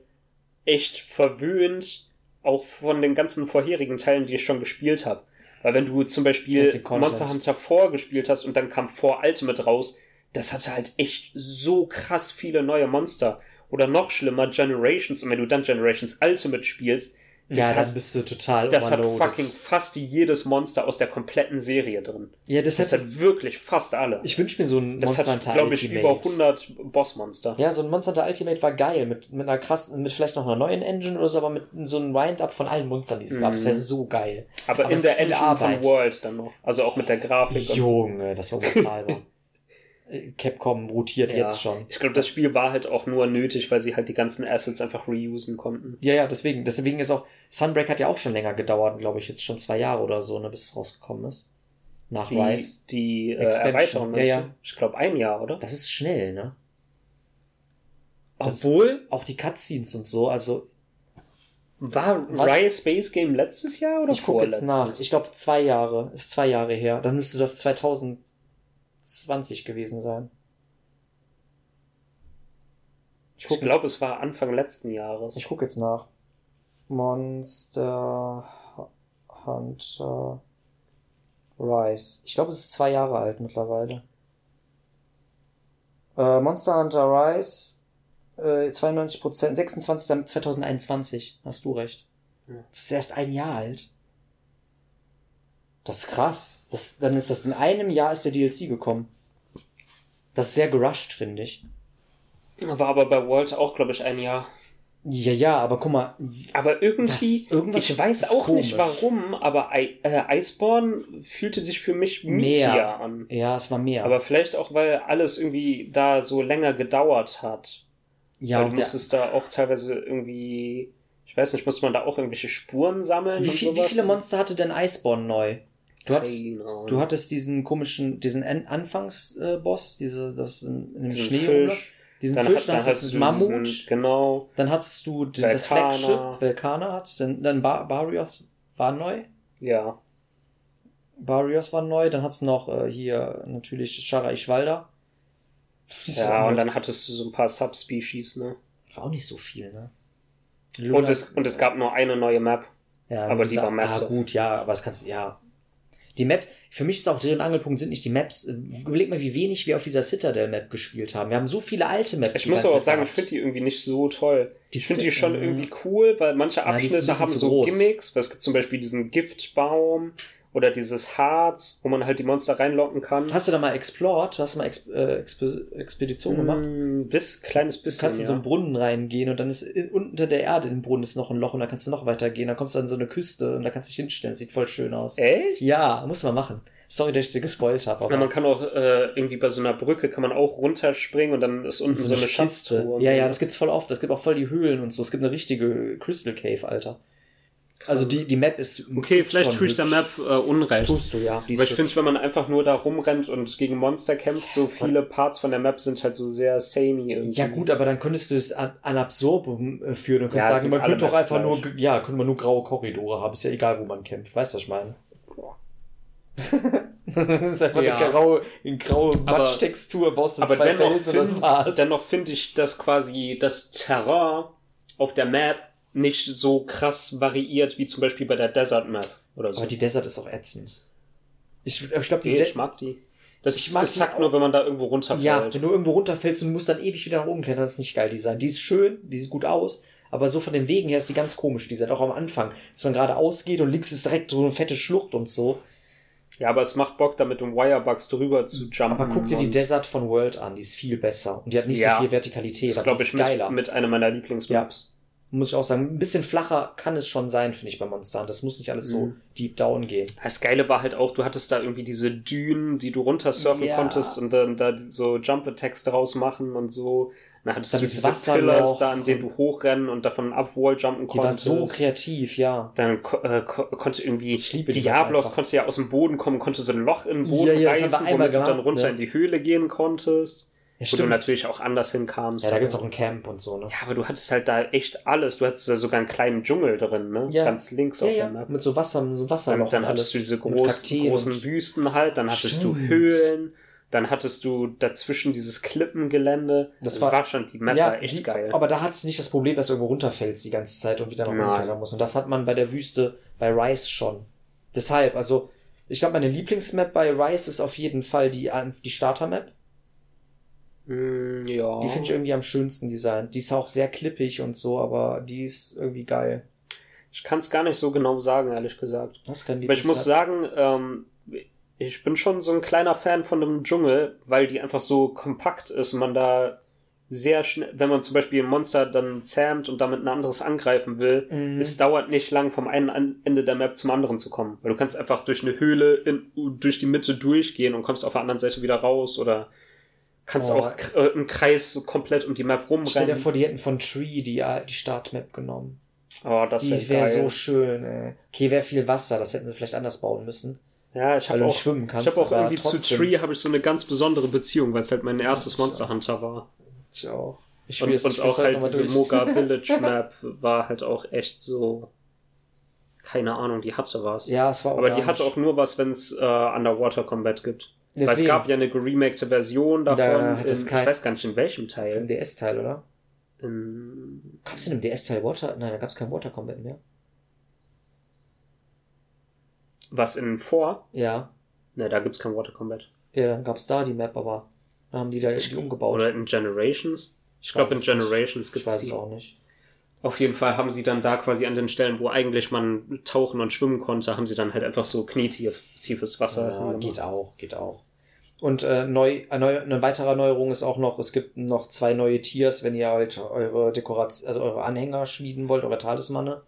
S2: echt verwöhnt, auch von den ganzen vorherigen Teilen, die ich schon gespielt habe. Weil wenn du zum Beispiel. Monster Hunter 4 gespielt hast und dann kam 4 Ultimate raus, das hatte halt echt so krass viele neue Monster. Oder noch schlimmer, Generations. Und wenn du dann Generations Ultimate spielst, das
S1: ja,
S2: hat,
S1: dann bist du total
S2: das hat
S1: overloaded.
S2: fucking fast jedes Monster aus der kompletten Serie drin.
S1: Ja, das,
S2: Das
S1: hat,
S2: hat wirklich fast alle.
S1: ich wünsche mir so ein
S2: Das
S1: Monster
S2: hat,
S1: Hunter
S2: glaube ich,
S1: Ultimate.
S2: über 100 Bossmonster.
S1: Ja, so ein Monster Hunter Ultimate war geil, mit, mit einer krassen, mit vielleicht noch einer neuen Engine oder so, aber mit so einem Wind-Up von allen Monstern, die es gab. Das wäre
S2: Mhm.
S1: so geil.
S2: Aber,
S1: Aber
S2: in der Engine
S1: Arbeit.
S2: von World dann noch. Also auch mit der Grafik. und so.
S1: Junge, das war unbezahlbar. Capcom rotiert
S2: Ja.
S1: jetzt schon.
S2: Ich glaube, das Spiel war halt auch nur nötig, weil sie halt die ganzen Assets einfach reusen konnten.
S1: Ja, ja, deswegen. Deswegen ist auch, Sunbreak hat ja auch schon länger gedauert, glaube ich, jetzt schon zwei Jahre oder so, ne, bis es rausgekommen ist. Nach
S2: Die,
S1: Rise.
S2: die äh,
S1: Expansion.
S2: Erweiterung,
S1: Ja,
S2: du?
S1: ja.
S2: Ich glaube, ein Jahr, oder?
S1: Das ist schnell, ne? das-
S2: Obwohl,
S1: Auch die Cutscenes und so, also
S2: war? Rise Space Game letztes Jahr oder
S1: ich gucke jetzt nach.
S2: vorletztes?
S1: Ich glaube zwei Jahre, ist zwei Jahre her. Dann müsste das 2020 gewesen sein. Ich
S2: Ich
S1: gucke
S2: glaube, es war Anfang letzten Jahres.
S1: ich guck jetzt nach. Monster Hunter Rise. Ich glaube, es ist zwei Jahre alt mittlerweile. Äh, Monster Hunter Rise, äh, 92%, 26. 2021. Hast du recht.
S2: Ja.
S1: Das ist erst ein Jahr alt. Das ist krass. Das, dann ist das in einem Jahr ist der DLC gekommen. Das ist sehr gerusht, finde ich.
S2: War aber bei World auch, glaube ich, ein Jahr.
S1: Ja, ja, aber guck mal.
S2: Aber irgendwie,
S1: Das- irgendwas
S2: ich weiß auch nicht
S1: komisch.
S2: warum, aber I, äh, Iceborne fühlte sich für mich
S1: Mehr.
S2: an.
S1: Ja, es war mehr.
S2: Aber vielleicht auch, weil alles irgendwie da so länger gedauert hat.
S1: ja,
S2: weil
S1: und
S2: du musstest da auch teilweise irgendwie, ich weiß nicht, musste man da auch irgendwelche Spuren sammeln
S1: wie,
S2: und
S1: viel, wie viele Monster hatte denn Iceborne neu? Du hattest, du hattest diesen komischen, diesen An Anfangsboss, äh, diese, das in, in dem
S2: Diesen
S1: Schnee
S2: Fisch.
S1: diesen
S2: Dann,
S1: Fisch,
S2: hat,
S1: dann
S2: dann
S1: hattest du
S2: du
S1: Mammut,
S2: diesen, genau.
S1: dann hattest du den, das
S2: Velkana.
S1: Flagship, Velkana hattest, dann, dann Bar Barrios war neu,
S2: Ja.
S1: Barrios war neu, dann hat's noch äh, hier natürlich Shara Ishwalda.
S2: Ja, und dann hattest du so ein paar Subspecies, ne?
S1: War auch nicht so viel, ne?
S2: Und es, und es gab nur eine neue Map.
S1: Ja,
S2: Aber die war massive.
S1: Ah, gut, ja, aber es kannst, ja. Die Maps, für mich ist auch Dreh- und Angelpunkt sind nicht die Maps. Äh, Überleg mal, wie wenig wir auf dieser Citadel-Map gespielt haben. Wir haben so viele alte Maps.
S2: Ich muss aber auch sagen, ich
S1: gehabt.
S2: finde die irgendwie nicht so toll.
S1: Die
S2: ich finde die schon irgendwie cool, weil manche
S1: Ja,
S2: Abschnitte
S1: bisschen
S2: haben so
S1: groß.
S2: Gimmicks, weil es gibt zum Beispiel diesen Giftbaum oder dieses Harz, wo man halt die Monster reinlocken kann.
S1: Hast du da mal explored? Hast du mal Ex äh, Exp Expedition gemacht?
S2: Mm, bis kleines
S1: Du
S2: bisschen.
S1: kannst in
S2: ja.
S1: so einen Brunnen reingehen und dann ist in, unter der Erde im Brunnen ist noch ein Loch und da kannst du noch weiter gehen. Dann kommst du an so eine Küste und da kannst du dich hinstellen. Sieht voll schön aus.
S2: Echt?
S1: Ja, muss man machen. Sorry, dass ich dir gespoilt habe.
S2: Ja, man kann auch äh, irgendwie bei so einer Brücke kann man auch runterspringen und dann ist unten so, eine Schatztruhe. und
S1: Ja,
S2: so.
S1: ja, das gibt's voll oft. Es gibt auch voll die Höhlen und so. Es gibt eine richtige Crystal Cave, Alter. Also die, die Map ist.
S2: Okay,
S1: ist
S2: vielleicht tue ich der. Map äh, Unrecht.
S1: Tust du, ja.
S2: Aber ich finde, wenn man einfach nur da rumrennt und gegen Monster kämpft, so viele Parts von der Map sind halt so sehr samey irgendwie.
S1: Ja gut, aber dann könntest du es an, an Absorbum äh, führen und könntest
S2: Ja,
S1: sagen, man könnte doch einfach nur, ja, könnte man nur graue Korridore haben. Ist ja egal, wo man kämpft. Weißt du, was ich meine? das ist einfach
S2: Ja.
S1: eine graue, eine graue Matschtextur, baust du
S2: Aber
S1: zwei
S2: dennoch
S1: Felsen und das
S2: finde
S1: war's.
S2: dennoch finde ich, dass quasi das Terrain auf der Map nicht so krass variiert wie zum Beispiel bei der Desert Map oder so.
S1: aber die Desert ist auch ätzend. Ich, ich glaube, die
S2: nee,
S1: De
S2: ich mag die. Das
S1: Ich
S2: ist
S1: auch.
S2: nur, wenn man da irgendwo runterfällt.
S1: Ja, wenn du irgendwo runterfällst und musst dann ewig wieder nach oben klettern, das ist nicht geil, die sein. Die ist schön, die sieht gut aus, aber so von den Wegen her ist die ganz komisch, die sind auch am Anfang, dass man gerade ausgeht und links ist direkt so eine fette Schlucht und so.
S2: Ja, aber es macht Bock, da mit dem Wirebugs drüber zu jumpen.
S1: Aber guck dir die Desert von World an, die ist viel besser und die hat nicht
S2: Ja.
S1: so viel Vertikalität,
S2: Das
S1: aber
S2: glaube ich
S1: ist geiler.
S2: mit, mit einer meiner Lieblingsmaps.
S1: Muss ich auch sagen, ein bisschen flacher kann es schon sein, finde ich, bei Monster Hunter. Das muss nicht alles so
S2: Mhm.
S1: deep down gehen.
S2: Das Geile war halt auch, du hattest da irgendwie diese Dünen, die du runtersurfen
S1: Ja.
S2: konntest und dann da so Jump-Attacks draus machen und so. Dann hattest
S1: Dann
S2: du diese
S1: Wasserloch
S2: Pillars da, an denen du hochrennen und davon Upwall jumpen
S1: Die war
S2: konntest.
S1: so kreativ, ja.
S2: dann äh, ko konnte irgendwie Diablos konnte ja aus dem Boden kommen, konnte so ein Loch in den Boden
S1: Ja, ja,
S2: reißen, womit du dann runter
S1: ne?
S2: in die Höhle gehen konntest.
S1: Ja,
S2: wo du natürlich auch anders hinkamst.
S1: Ja, da gibt's auch ein Camp und so, ne?
S2: Ja, aber du hattest halt da echt alles. Du hattest da sogar einen kleinen Dschungel drin, ne?
S1: Ja.
S2: Ganz links
S1: Ja,
S2: auf
S1: ja,
S2: der Map.
S1: mit so Wasser, mit so Wasserloch
S2: Und dann hattest du diese großen
S1: und-
S2: Wüsten halt, dann hattest du
S1: Stimmt.
S2: Höhlen, dann hattest du dazwischen dieses Klippengelände.
S1: Das
S2: Also
S1: war-
S2: schon, die Map
S1: ja,
S2: war echt
S1: die,
S2: geil.
S1: aber da hat's nicht das Problem, dass du irgendwo runterfällst die ganze Zeit und wieder nach oben klettern musst. Und das hat man bei der Wüste bei Rice schon. Deshalb, also, ich glaube, meine Lieblingsmap bei Rice ist auf jeden Fall die, die Starter-Map.
S2: Mm, ja.
S1: Die finde ich irgendwie am schönsten designt. Die ist auch sehr klippig und so, aber die ist irgendwie geil.
S2: ich kann es gar nicht so genau sagen, ehrlich gesagt.
S1: Das ist kein
S2: Aber ich muss sagen, ähm, ich bin schon so ein kleiner Fan von dem Dschungel, weil die einfach so kompakt ist und man da sehr schnell, wenn man zum Beispiel ein Monster dann zähmt und damit ein anderes angreifen will,
S1: Mhm.
S2: es dauert nicht lang vom einen Ende der Map zum anderen zu kommen. Weil du kannst einfach durch eine Höhle in, durch die Mitte durchgehen und kommst auf der anderen Seite wieder raus oder kannst
S1: Oh.
S2: auch äh, im Kreis so komplett um die Map
S1: Stell dir
S2: rumrennen.
S1: vor, die hätten von Tree die, die Startmap genommen.
S2: oh, das
S1: Die
S2: wäre geil.
S1: so schön, ey. Okay, wäre viel Wasser, das hätten sie vielleicht anders bauen müssen.
S2: ja, ich habe auch
S1: schwimmen kannst.
S2: Ich habe auch irgendwie zu
S1: trotzdem.
S2: Tree habe ich so eine ganz besondere Beziehung, weil es halt mein erstes Monster
S1: auch.
S2: Hunter war.
S1: Ich auch. Ich
S2: Und, und
S1: ich
S2: auch halt diese. Moga Village Map war halt auch echt so. Keine Ahnung, die hatte was.
S1: Ja, es war
S2: Aber die hatte auch nur was, wenn es äh, Underwater Combat gibt. Weil es
S1: Deswegen.
S2: gab ja eine geremakte Version davon.
S1: Da hat
S2: in,
S1: es
S2: ich
S1: kein-
S2: weiß gar nicht in welchem
S1: Im
S2: Teil.
S1: DS-Teil, oder?
S2: In,
S1: Gab's denn im DS-Teil Water? Nein, da gab's kein Water Combat mehr.
S2: was in 4?
S1: Ja.
S2: Ne, da gibt's kein Water Combat.
S1: Ja, dann gab's da die Map, aber dann haben die da die umgebaut.
S2: Oder in Generations? Ich
S1: Ich
S2: glaube, in
S1: weiß es nicht.
S2: Generations
S1: ich weiß
S2: die.
S1: es auch nicht.
S2: Auf jeden Fall haben sie dann da quasi an den Stellen, wo eigentlich man tauchen und schwimmen konnte, haben sie dann halt einfach so knietiefes Wasser.
S1: Ja, geht auch, geht auch. Und äh, neu, eine, neu, eine weitere Neuerung ist auch noch, es gibt noch zwei neue Tiers, wenn ihr halt eure Dekoration, also eure Anhänger schmieden wollt, eure Talismane.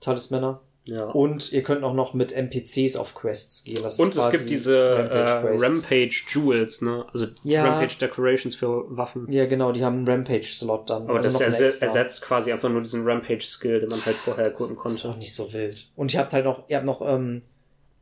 S1: Talismänner.
S2: Ja.
S1: Und ihr könnt auch noch mit NPCs auf Quests gehen. Das ist
S2: Und es gibt diese Rampage, äh. Rampage Jewels, ne? Also
S1: Ja.
S2: Rampage Decorations für Waffen.
S1: Ja, genau, die haben einen Rampage-Slot dann.
S2: Aber
S1: Also
S2: das
S1: noch einen
S2: erse
S1: extra.
S2: ersetzt quasi einfach nur diesen Rampage-Skill, den man halt vorher gucken
S1: Das ist
S2: konnte.
S1: auch nicht so wild. Und ihr habt halt noch, ihr habt noch ähm,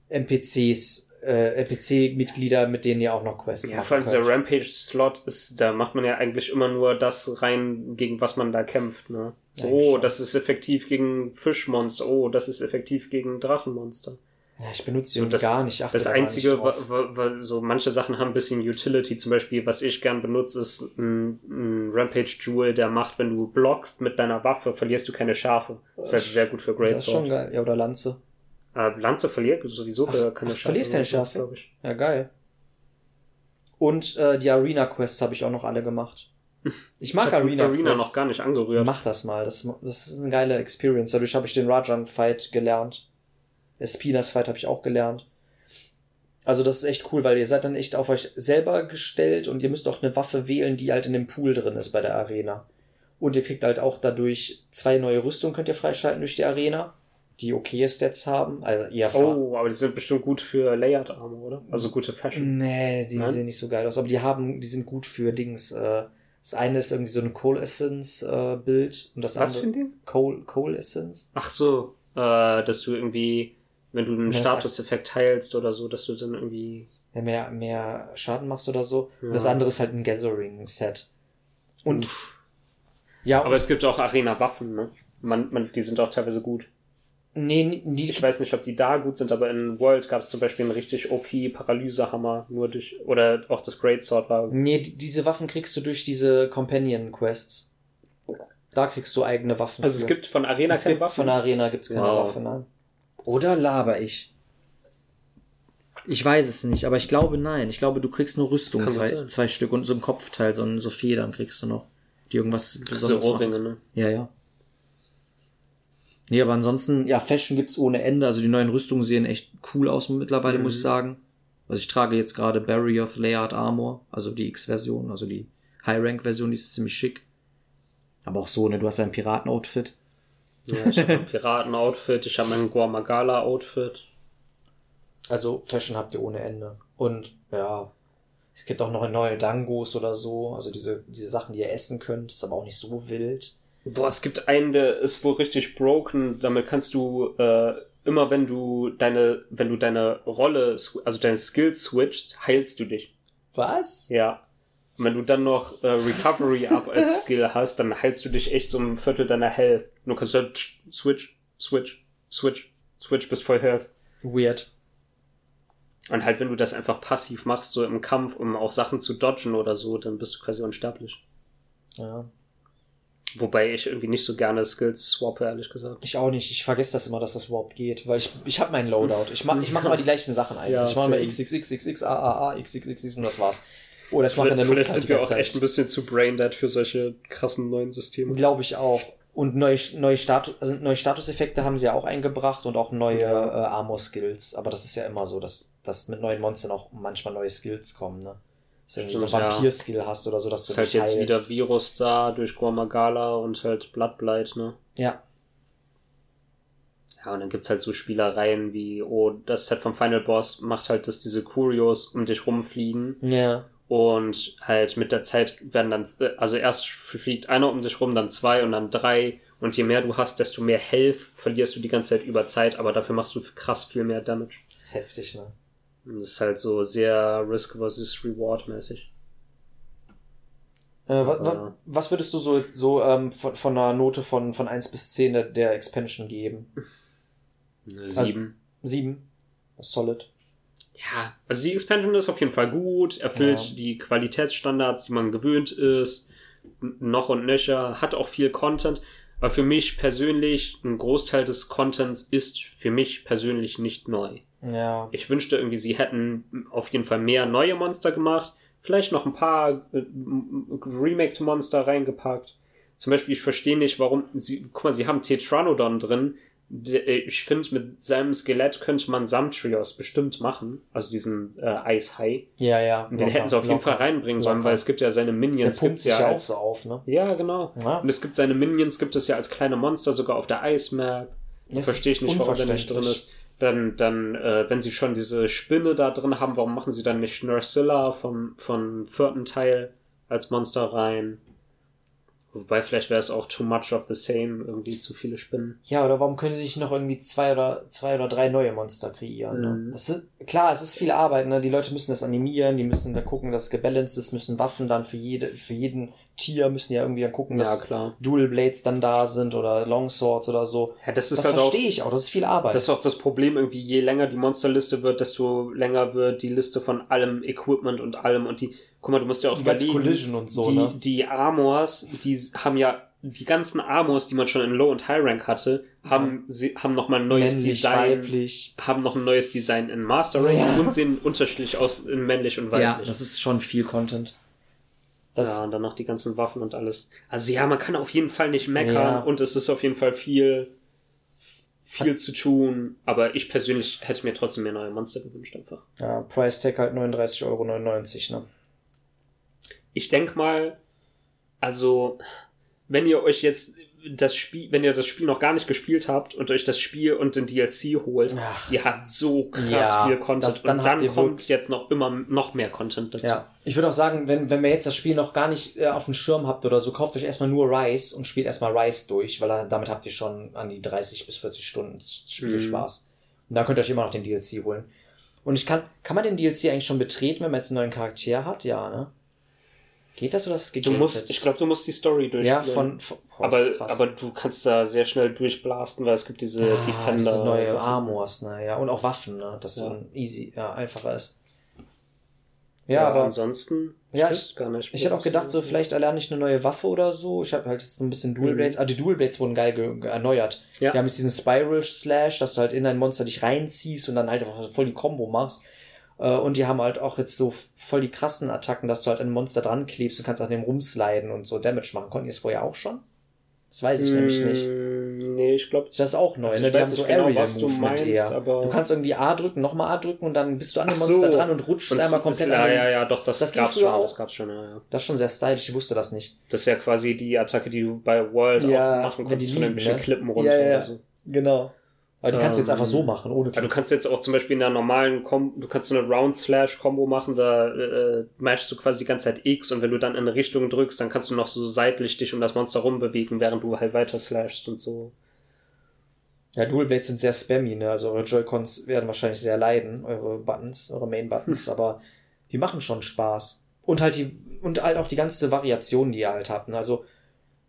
S1: NPCs, äh, NPC-Mitglieder, mit denen ihr auch noch Quests
S2: Ja, vor allem dieser. Rampage-Slot ist, da macht man ja eigentlich immer nur das rein, gegen was man da kämpft, ne? So, oh, das ist effektiv gegen Fischmonster, oh, das ist effektiv gegen Drachenmonster.
S1: Ja, ich benutze die
S2: So,
S1: irgendwie gar nicht. Ich achte
S2: Das
S1: nicht
S2: einzige, wa, so manche Sachen haben ein bisschen Utility, zum Beispiel, was ich gern benutze, ist ein, ein Rampage Jewel, der macht, wenn du blockst mit deiner Waffe, verlierst du keine Schärfe. Das ist halt sehr gut für
S1: Das ist schon
S2: Greatsword.
S1: geil. Ja, oder Lanze.
S2: Äh, Lanze verliert sowieso
S1: Ach,
S2: keine
S1: ach,
S2: Schärfe.
S1: verliert keine Schärfe?
S2: glaube ich.
S1: Ja, geil. Und äh, die Arena-Quests habe ich auch noch alle gemacht. Ich mag
S2: ich
S1: Arena,
S2: Arena
S1: Quests.
S2: noch gar nicht angerührt.
S1: Mach das mal. Das, das ist eine geile Experience. Dadurch habe ich den Rajan-Fight gelernt. Espinas Fight habe ich auch gelernt. Also das ist echt cool, weil ihr seid dann echt auf euch selber gestellt und ihr müsst auch eine Waffe wählen, die halt in dem Pool drin ist bei der Arena. Und ihr kriegt halt auch dadurch zwei neue Rüstungen könnt ihr freischalten durch die Arena, die okay Stats haben. Also ihr
S2: Oh, aber die sind bestimmt gut für Layered Armor, oder? Also gute Fashion.
S1: Nee, die
S2: Nein?
S1: sehen nicht so geil aus. Aber die haben, die sind gut für Dings. Äh, das eine ist irgendwie so ein Coal Essence äh, Bild und das
S2: Was für
S1: andere
S2: ein Ding?
S1: Coal, Coal Essence.
S2: Ach so, äh, dass du irgendwie, wenn du einen Statuseffekt heilst oder so, dass du dann irgendwie.
S1: Ja, mehr, mehr Schaden machst oder so.
S2: Ja.
S1: Das andere ist halt ein Gathering Set. Und
S2: Uff.
S1: ja,
S2: Aber es gibt auch Arena-Waffen, ne? Man, man, die sind auch teilweise gut.
S1: Nee, die,
S2: Ich weiß nicht, ob die da gut sind, aber in World gab es zum Beispiel einen richtig OP Paralysehammer, nur durch, oder auch das Greatsword war.
S1: nee, die- diese Waffen kriegst du durch diese Companion Quests. Da kriegst du eigene Waffen.
S2: Also es gibt von Arena
S1: es
S2: keine Waffen.
S1: von Arena gibt's keine
S2: Wow.
S1: Waffe, nein. Oder laber ich? Ich weiß es nicht, aber ich glaube nein. Ich glaube, du kriegst nur Rüstung,
S2: Kann
S1: zwei, zwei Stück und so ein Kopfteil, so, so Federn kriegst du noch, die irgendwas
S2: Diese
S1: Besonderes machen.
S2: Ohrringe, ne?
S1: Ja, ja. Nee, aber ansonsten, ja, Fashion gibt's ohne Ende. Also die neuen Rüstungen sehen echt cool aus mittlerweile,
S2: Mhm.
S1: muss ich sagen. Also ich trage jetzt gerade Barrier of Layered Armor, also die X-Version, also die High-Rank-Version, die ist ziemlich schick. Aber auch so, ne, du hast ein Piraten-Outfit.
S2: Ja, ich habe ein Piraten-Outfit, ich habe mein Guamagala-Outfit.
S1: Also Fashion habt ihr ohne Ende. Und ja, es gibt auch noch neue Dangos oder so, also diese, diese Sachen, die ihr essen könnt, ist aber auch nicht so wild.
S2: Boah, es gibt einen, der ist wohl richtig broken. Damit kannst du äh, immer, wenn du deine, wenn du deine Rolle, also deine Skills switchst, heilst du dich.
S1: Was?
S2: Ja. Und wenn du dann noch äh, Recovery Up als Skill hast, dann heilst du dich echt so ein Viertel deiner Health. Und du kannst dann switch, switch, switch, switch bis voll Health.
S1: Weird.
S2: Und halt, wenn du das einfach passiv machst, so im Kampf, um auch Sachen zu dodgen oder so, dann bist du quasi unsterblich.
S1: Ja.
S2: Wobei ich irgendwie nicht so gerne Skills swappe, ehrlich gesagt.
S1: Ich auch nicht. Ich vergesse das immer, dass das überhaupt geht, weil ich, ich habe meinen Loadout. Ich mach, ich mach mal die gleichen Sachen eigentlich.
S2: Ja,
S1: ich mache mal
S2: same.
S1: XXXXX, AAA, XXXX und das war's. Oder ich mache in der
S2: Vielleicht
S1: Luft
S2: sind
S1: halt
S2: wir auch echt ein bisschen zu braindead für solche krassen neuen Systeme.
S1: Glaube ich auch. Und neue, neue, Status, also neue Statuseffekte haben sie ja auch eingebracht und auch neue
S2: Ja.
S1: äh, Armor-Skills. Aber das ist ja immer so, dass, dass mit neuen Monstern auch manchmal neue Skills kommen, ne? Dass du so
S2: Stimmt, ja.
S1: Vampir-Skill hast oder so, dass
S2: Es
S1: du
S2: ist halt jetzt
S1: heilst.
S2: wieder Virus da durch Guamagala und halt Bloodblight, ne?
S1: Ja.
S2: Ja, und dann gibt's halt so Spielereien wie, oh, das Set vom Final Boss macht halt, dass diese Curios um dich rumfliegen
S1: Ja.
S2: und halt mit der Zeit werden dann, also erst fliegt einer um dich rum, dann zwei und dann drei und je mehr du hast, desto mehr Health verlierst du die ganze Zeit über Zeit, aber dafür machst du krass viel mehr Damage.
S1: Das ist heftig, ne?
S2: Und das ist halt so sehr Risk versus Reward mäßig.
S1: Äh, wa, wa, was würdest du so jetzt so ähm, von, von einer Note von, von 1 bis 10 der, der Expansion geben?
S2: Eine
S1: Also-
S2: Sieben.
S1: 7. Solid.
S2: Ja, also die Expansion ist auf jeden Fall gut, erfüllt
S1: Ja.
S2: die Qualitätsstandards, die man gewöhnt ist, noch und nöcher, hat auch viel Content, aber für mich persönlich, ein Großteil des Contents ist für mich persönlich nicht neu.
S1: Ja.
S2: Ich wünschte irgendwie, sie hätten auf jeden Fall mehr neue Monster gemacht, vielleicht noch ein paar äh, m- m- Remaked Monster reingepackt. zum Beispiel, ich verstehe nicht, warum sie, guck mal, sie haben Tetranodon drin. Der- äh, Ich finde, mit seinem Skelett könnte man Samtrios bestimmt machen. Also diesen äh, Eishai.
S1: Ja, ja.
S2: Den hätten sie auf jeden Fall reinbringen sollen,
S1: Locker.
S2: weil es gibt ja seine
S1: Der
S2: Minions,
S1: pumpt
S2: gibt's
S1: sich
S2: ja
S1: ja auch so auf, ne?
S2: ja, genau.
S1: Ja.
S2: Und es gibt seine Minions, gibt es ja als kleine Monster sogar auf der Ice Map.
S1: Das
S2: Verstehe ich nicht, warum der nicht drin ist. Dann, dann, äh, wenn sie schon diese Spinne da drin haben, warum machen sie dann nicht Nursilla vom, vom vierten Teil als Monster rein? Wobei, vielleicht wäre es auch too much of the same, irgendwie zu viele Spinnen.
S1: Ja, oder warum können sie sich noch irgendwie zwei oder zwei oder drei neue Monster kreieren? Ne?
S2: Mhm.
S1: Das sind, klar, es ist viel Arbeit, ne? Die Leute müssen das animieren, die müssen da gucken, dass es gebalanced ist, müssen Waffen dann für jede, für jeden Tier müssen ja irgendwie dann gucken,
S2: Ja,
S1: dass
S2: klar.
S1: Dual Blades dann da sind oder Longswords oder so.
S2: Ja, das ist
S1: Das
S2: halt auch,
S1: verstehe ich auch, das ist viel Arbeit.
S2: das ist auch das Problem irgendwie, je länger die Monsterliste wird, desto länger wird die Liste von allem Equipment und allem und die, guck mal, du musst ja auch
S1: Die
S2: überlegen,
S1: Collision und so,
S2: die,
S1: ne?
S2: die Armors, die haben ja, die ganzen Armors, die man schon in Low und High Rank hatte, haben, sie, haben nochmal ein neues
S1: Männlich,
S2: Design,
S1: weiblich.
S2: haben noch ein neues Design in Master Rank
S1: Ja.
S2: und sehen unterschiedlich aus in männlich und weiblich.
S1: Ja, das ist schon viel Content. Das,
S2: ja, und dann noch die ganzen Waffen und alles. Also ja, man kann auf jeden Fall nicht meckern
S1: Ja.
S2: und es ist auf jeden Fall viel, viel zu tun. Aber ich persönlich hätte mir trotzdem mehr neue Monster gewünscht einfach.
S1: ja, Price Tag halt 39,99 Euro, ne?
S2: Ich denk mal, also, wenn ihr euch jetzt das Spiel, wenn ihr das Spiel noch gar nicht gespielt habt und euch das Spiel und den DLC holt,
S1: Ach.
S2: ihr habt so krass
S1: Ja,
S2: viel Content
S1: das- dann
S2: und dann kommt jetzt noch immer noch mehr Content dazu.
S1: Ja, ich würde auch sagen, wenn, wenn ihr jetzt das Spiel noch gar nicht äh, auf dem Schirm habt oder so, kauft euch erstmal nur Rise und spielt erstmal Rise durch, weil da- damit habt ihr schon an die 30 bis 40 Stunden Spielspaß. Und dann könnt ihr euch immer noch den DLC holen. Und ich kann, kann man den DLC eigentlich schon betreten, wenn man jetzt einen neuen Charakter hat? Ja, ne? Geht das oder ist es
S2: Du
S1: gegatet?
S2: musst, ich glaube, du musst die Story durchspielen.
S1: Ja, von, von boah,
S2: aber, aber du kannst da sehr schnell durchblasten, weil es gibt diese
S1: ah,
S2: Defender.
S1: diese neue
S2: Sachen.
S1: Armors, ne? Ja, und auch Waffen, ne? Das
S2: Ja.
S1: so ein easy, ja, einfacher ist.
S2: Ja,
S1: Ja, aber
S2: ansonsten,
S1: Ja,
S2: wüsste gar nicht.
S1: Ich hätte auch gedacht, so vielleicht erlerne ich eine neue Waffe oder so. Ich habe halt jetzt so ein bisschen Dual
S2: Mhm.
S1: Blades. Ah, die Dual Blades wurden geil ge ge- erneuert.
S2: Ja.
S1: Die haben jetzt diesen Spiral Slash, dass du halt in ein Monster dich reinziehst und dann halt einfach voll die Combo machst. Äh, Und die haben halt auch jetzt so voll die krassen Attacken, dass du halt ein Monster dran klebst und kannst an dem rumsliden und so Damage machen. Konnten die das vorher auch schon? Das weiß ich nämlich nicht.
S2: Mm, Nee, ich glaube,
S1: Das ist auch neu,
S2: Also
S1: ne? Die haben so
S2: nicht genau,
S1: Area Movement
S2: meinst,
S1: eher.
S2: aber-
S1: Du kannst irgendwie A drücken, nochmal A drücken und dann bist du an dem Monster
S2: so.
S1: dran und rutschst
S2: Und
S1: einmal komplett
S2: es-
S1: an
S2: Ja, ja, ja, doch, das,
S1: Das
S2: gab's schon,
S1: auch.
S2: das gab's schon, ja, ja.
S1: Das ist schon sehr stylisch, ich wusste das nicht.
S2: Das ist ja quasi die Attacke, die du bei World
S1: Ja,
S2: auch machen konntest, von irgendwelchen
S1: ne?
S2: Klippen runter
S1: Ja, ja.
S2: oder so.
S1: Genau. Aber die kannst du jetzt
S2: Ähm,
S1: einfach so machen, ohne
S2: Ja, du kannst jetzt auch zum Beispiel in einer normalen Kom du kannst so eine Round-Slash-Kombo machen, da äh, mashst du quasi die ganze Zeit X und wenn du dann in eine Richtung drückst, dann kannst du noch so seitlich dich um das Monster rumbewegen, während du halt weiter slashst und so.
S1: Ja, Dual Blades sind sehr spammy, ne? Also eure Joy-Cons werden wahrscheinlich sehr leiden, eure Buttons, eure Main-Buttons, aber die machen schon Spaß. Und halt die, und halt auch die ganze Variation, die ihr halt habt. Ne? Also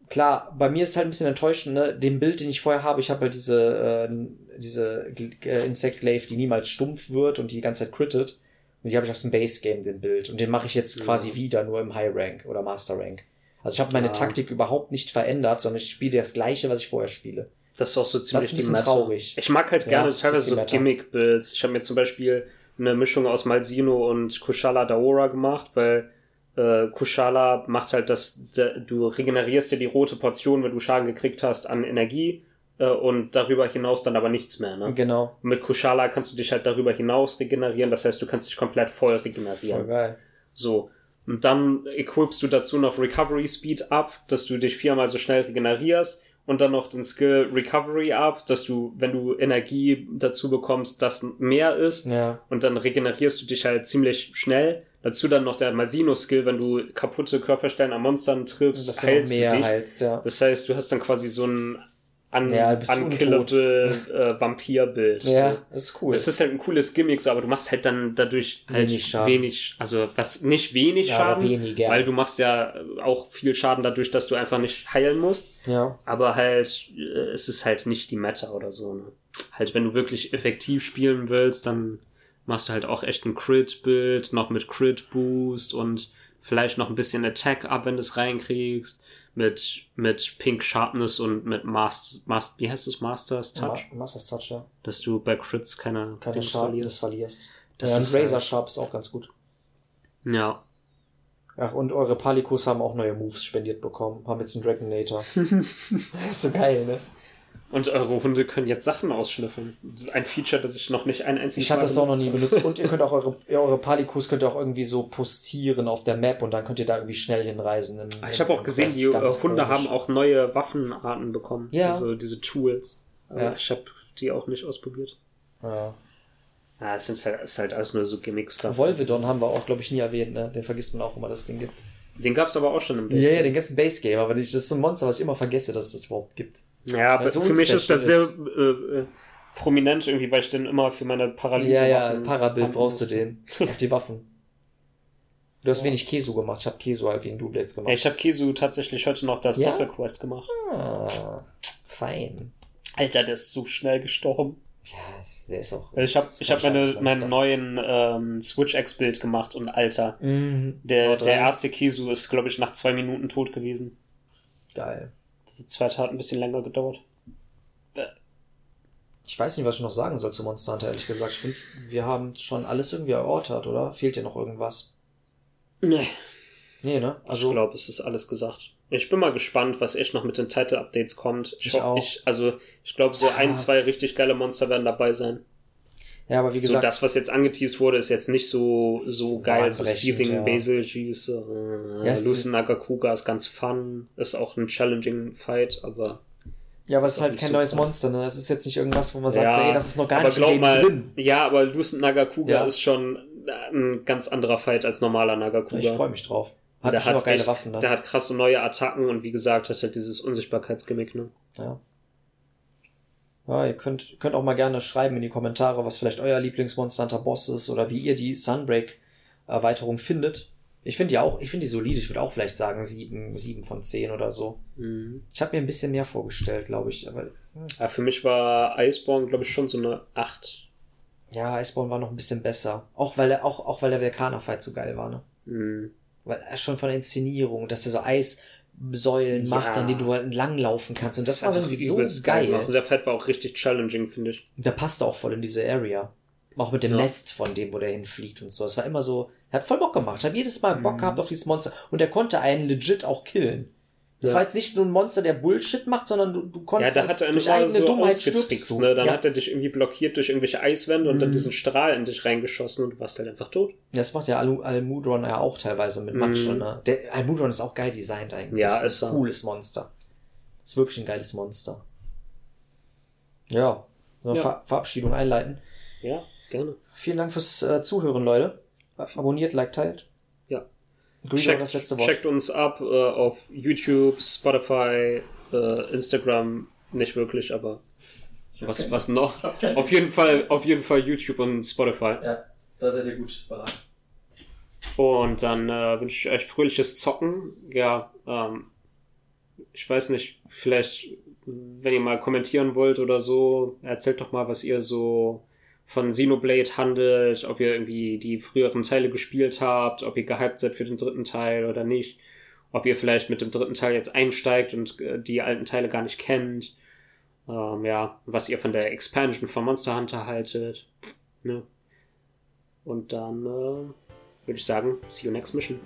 S1: klar, bei mir ist halt ein bisschen enttäuschend, ne? Dem Bild, den ich vorher habe, ich habe halt diese, äh, diese äh, Insect Glaive, die niemals stumpf wird und die die ganze Zeit crittet. Und die habe ich aus dem Base Game, den Bild. Und den mache ich jetzt
S2: Ja.
S1: quasi wieder, nur im High Rank oder Master Rank. Also ich habe meine
S2: Ja.
S1: Taktik überhaupt nicht verändert, sondern ich spiele das gleiche, was ich vorher spiele.
S2: Das ist auch so ziemlich
S1: ein
S2: die
S1: bisschen
S2: Meta.
S1: traurig.
S2: Ich mag halt
S1: Ja,
S2: gerne
S1: das ist
S2: teilweise
S1: die
S2: so. Gimmick-Builds. Ich habe mir zum Beispiel eine Mischung aus Malzino und Kushala Daora gemacht, weil äh, Kushala macht halt das, da, du regenerierst dir die rote Portion, wenn du Schaden gekriegt hast, an Energie und darüber hinaus dann aber nichts mehr. Ne?
S1: Genau.
S2: Mit Kushala kannst du dich halt darüber hinaus regenerieren, das heißt, du kannst dich komplett voll regenerieren.
S1: Voll geil.
S2: So. Und dann equipst du dazu noch Recovery Speed ab, dass du dich viermal so schnell regenerierst und dann noch den Skill Recovery ab, dass du, wenn du Energie dazu bekommst, das mehr ist
S1: Ja.
S2: und dann regenerierst du dich halt ziemlich schnell. Dazu dann noch der Masino-Skill, wenn du kaputte Körperstellen an Monstern triffst,
S1: noch
S2: heilst du dich.
S1: heilst, ja.
S2: Das heißt, du hast dann quasi so ein un
S1: Ja,
S2: unkillable äh, Vampirbild.
S1: Ja,
S2: So.
S1: das ist cool.
S2: Es ist halt ein cooles Gimmick, so, aber du machst halt dann dadurch halt
S1: Wenig
S2: wenig, also was nicht wenig
S1: Ja,
S2: Schaden,
S1: weniger.
S2: weil du machst ja auch viel Schaden dadurch, dass du einfach nicht heilen musst,
S1: ja.
S2: aber halt äh, es ist halt nicht die Meta oder so. Ne? Halt, wenn du wirklich effektiv spielen willst, dann machst du halt auch echt ein Crit-Bild, noch mit Crit-Boost und vielleicht noch ein bisschen Attack ab, wenn du es reinkriegst. Mit, mit Pink Sharpness und mit Master, Master, wie heißt es, Master's Touch?
S1: Ma Masters Touch, ja.
S2: Dass du bei Crits keine,
S1: Keine
S2: verlierst.
S1: das verlierst.
S2: Das
S1: ja,
S2: ist
S1: und Razor Sharp ist auch ganz gut.
S2: Ja.
S1: Ach, und eure Palikos haben auch neue Moves spendiert bekommen. Haben jetzt einen Dragonator. das ist so geil, ne?
S2: Und eure Hunde können jetzt Sachen ausschnüffeln. Ein Feature, das ich noch nicht ein einziges
S1: Ich habe
S2: Mal
S1: das auch noch nie benutzt. Und ihr könnt auch eure, ja, eure Palikos könnt ihr auch irgendwie so postieren auf der Map und dann könnt ihr da irgendwie schnell hinreisen. Im,
S2: Ah, Ich habe auch gesehen, die äh, Hunde
S1: komisch.
S2: haben auch neue Waffenarten bekommen.
S1: Ja.
S2: Also diese Tools. Aber
S1: Ja.
S2: ich habe die auch nicht ausprobiert.
S1: Ja.
S2: Ja, es sind halt, es ist halt alles nur so Gimmicks da.
S1: Volvidon haben wir auch, glaube ich, nie erwähnt, ne? Den vergisst man auch immer, dass es den gibt.
S2: Den gab's aber auch schon im
S1: Ja,
S2: Base.
S1: ja, den gibt's im Base Game, aber das ist ein Monster, was ich immer vergesse, dass es das überhaupt gibt.
S2: Ja, aber für mich ist das sehr äh, äh, prominent irgendwie, weil ich den immer für meine Paralyse
S1: Ja, ja, Parabild brauchst du den. Auf die Waffen. Du hast wenig Kesu gemacht. Ich habe Kesu halt gegen
S2: Ey,
S1: gemacht.
S2: ich habe Kisu tatsächlich heute noch das
S1: Ja?
S2: Doppelquest gemacht.
S1: Ah, fein.
S2: Alter, der ist so schnell gestorben.
S1: Ja, der ist auch.
S2: Also ich habe
S1: ist
S2: ich hab meine, meinen neuen ähm, Switch-X-Bild gemacht und Alter,
S1: Mhm.
S2: der, der erste Kisu ist, glaube ich, nach zwei Minuten tot gewesen.
S1: Geil.
S2: Die zweite hat ein bisschen länger gedauert.
S1: Ich weiß nicht, was ich noch sagen soll zu Monster Hunter, ehrlich gesagt. Ich finde, wir haben schon alles irgendwie erörtert, oder? Fehlt dir noch irgendwas?
S2: Nee.
S1: Nee, ne?
S2: ich
S1: Also,
S2: glaube, es ist alles gesagt. Ich bin mal gespannt, was echt noch mit den Title-Updates kommt.
S1: Ich
S2: ho-
S1: auch.
S2: Ich, also, ich glaube, so ein,
S1: Ja.
S2: zwei richtig geile Monster werden dabei sein.
S1: Ja, aber wie
S2: So,
S1: gesagt,
S2: das, was jetzt angeteased wurde, ist jetzt nicht so, so geil. So Seething
S1: ja.
S2: Basil Juice, äh,
S1: Ja,
S2: Lucen Nagakuga ist ganz fun. Ist auch ein challenging Fight, aber.
S1: ja, aber es ist halt kein
S2: so
S1: neues. Monster, ne? Es ist jetzt nicht irgendwas, wo man sagt, so, ey, das ist noch gar
S2: aber
S1: nicht
S2: glaub mal,
S1: drin.
S2: Ja, aber Lucent Nagakuga
S1: Ja.
S2: ist schon ein ganz anderer Fight als normaler Nagakuga.
S1: Ich freue mich drauf. Hat
S2: der hat,
S1: auch geile
S2: echt,
S1: Waffen, ne?
S2: der hat krasse neue Attacken und wie gesagt, hat halt dieses Unsichtbarkeitsgimmick, ne?
S1: Ja. Ja, ihr könnt, könnt auch mal gerne schreiben in die Kommentare, was vielleicht euer Lieblingsmonster Hunter Boss ist oder wie ihr die Sunbreak Erweiterung findet. Ich finde die auch, ich finde die solide. Ich würde auch vielleicht sagen sieben, sieben von zehn oder so.
S2: Mhm.
S1: Ich habe mir ein bisschen mehr vorgestellt, glaube ich. Aber
S2: Ja, für mich war Iceborne, glaube ich, schon so eine 8.
S1: ja, Iceborne war noch ein bisschen besser. Auch weil er, auch, auch weil der Vulkaner-Fight so geil war, ne?
S2: Mhm.
S1: Weil er schon von der Inszenierung, dass er so Eissäulen
S2: Ja.
S1: macht, an denen du halt entlang laufen kannst. Und das, war
S2: einfach
S1: irgendwie so geil.
S2: gemacht. Und der Fight war auch richtig challenging, finde ich.
S1: Und der passte auch voll in diese Area. Auch mit dem
S2: Ja.
S1: Nest von dem, wo der hinfliegt und so. Es war immer so, er hat voll Bock gemacht. Ich habe jedes Mal Bock
S2: Mhm.
S1: gehabt auf dieses Monster. Und er konnte einen legit auch killen. Das
S2: Ja.
S1: war jetzt nicht so ein Monster, der Bullshit macht, sondern du, du
S2: Ja,
S1: konntest
S2: da hat er
S1: durch eigene
S2: so
S1: Dummheit
S2: ausgetrickst,
S1: du.
S2: ne? Dann
S1: ja.
S2: hat er dich irgendwie blockiert durch irgendwelche Eiswände und dann
S1: Mhm.
S2: diesen Strahl in dich reingeschossen und du warst halt einfach tot.
S1: Das macht ja Al Almudron ja auch teilweise mit
S2: Mhm.
S1: Matsche, ne? Der Almudron ist auch geil designt eigentlich.
S2: Ja,
S1: das
S2: ist
S1: ist ein cooles Monster. Das ist wirklich ein geiles Monster. Ja.
S2: Ja.
S1: Ver Verabschiedung einleiten.
S2: Ja, gerne.
S1: Vielen Dank fürs äh, Zuhören, Leute. Abonniert, like, teilt. Grüße auch das letzte Wort.
S2: checkt uns ab äh, auf YouTube, Spotify, äh, Instagram, nicht wirklich, aber was, was noch? Auf jeden Fall, auf jeden Fall YouTube und Spotify.
S1: Ja, da seid ihr gut beraten.
S2: Und dann äh, wünsche ich euch fröhliches Zocken. Ja, ähm, ich weiß nicht, vielleicht, wenn ihr mal kommentieren wollt oder so, erzählt doch mal, was ihr so von Xenoblade handelt, ob ihr irgendwie die früheren Teile gespielt habt, ob ihr gehypt seid für den dritten Teil oder nicht, ob ihr vielleicht mit dem dritten Teil jetzt einsteigt und äh, die alten Teile gar nicht kennt. Ähm, ja, was ihr von der Expansion von Monster Hunter haltet. Ne? Und dann äh, würde ich sagen, see you next mission.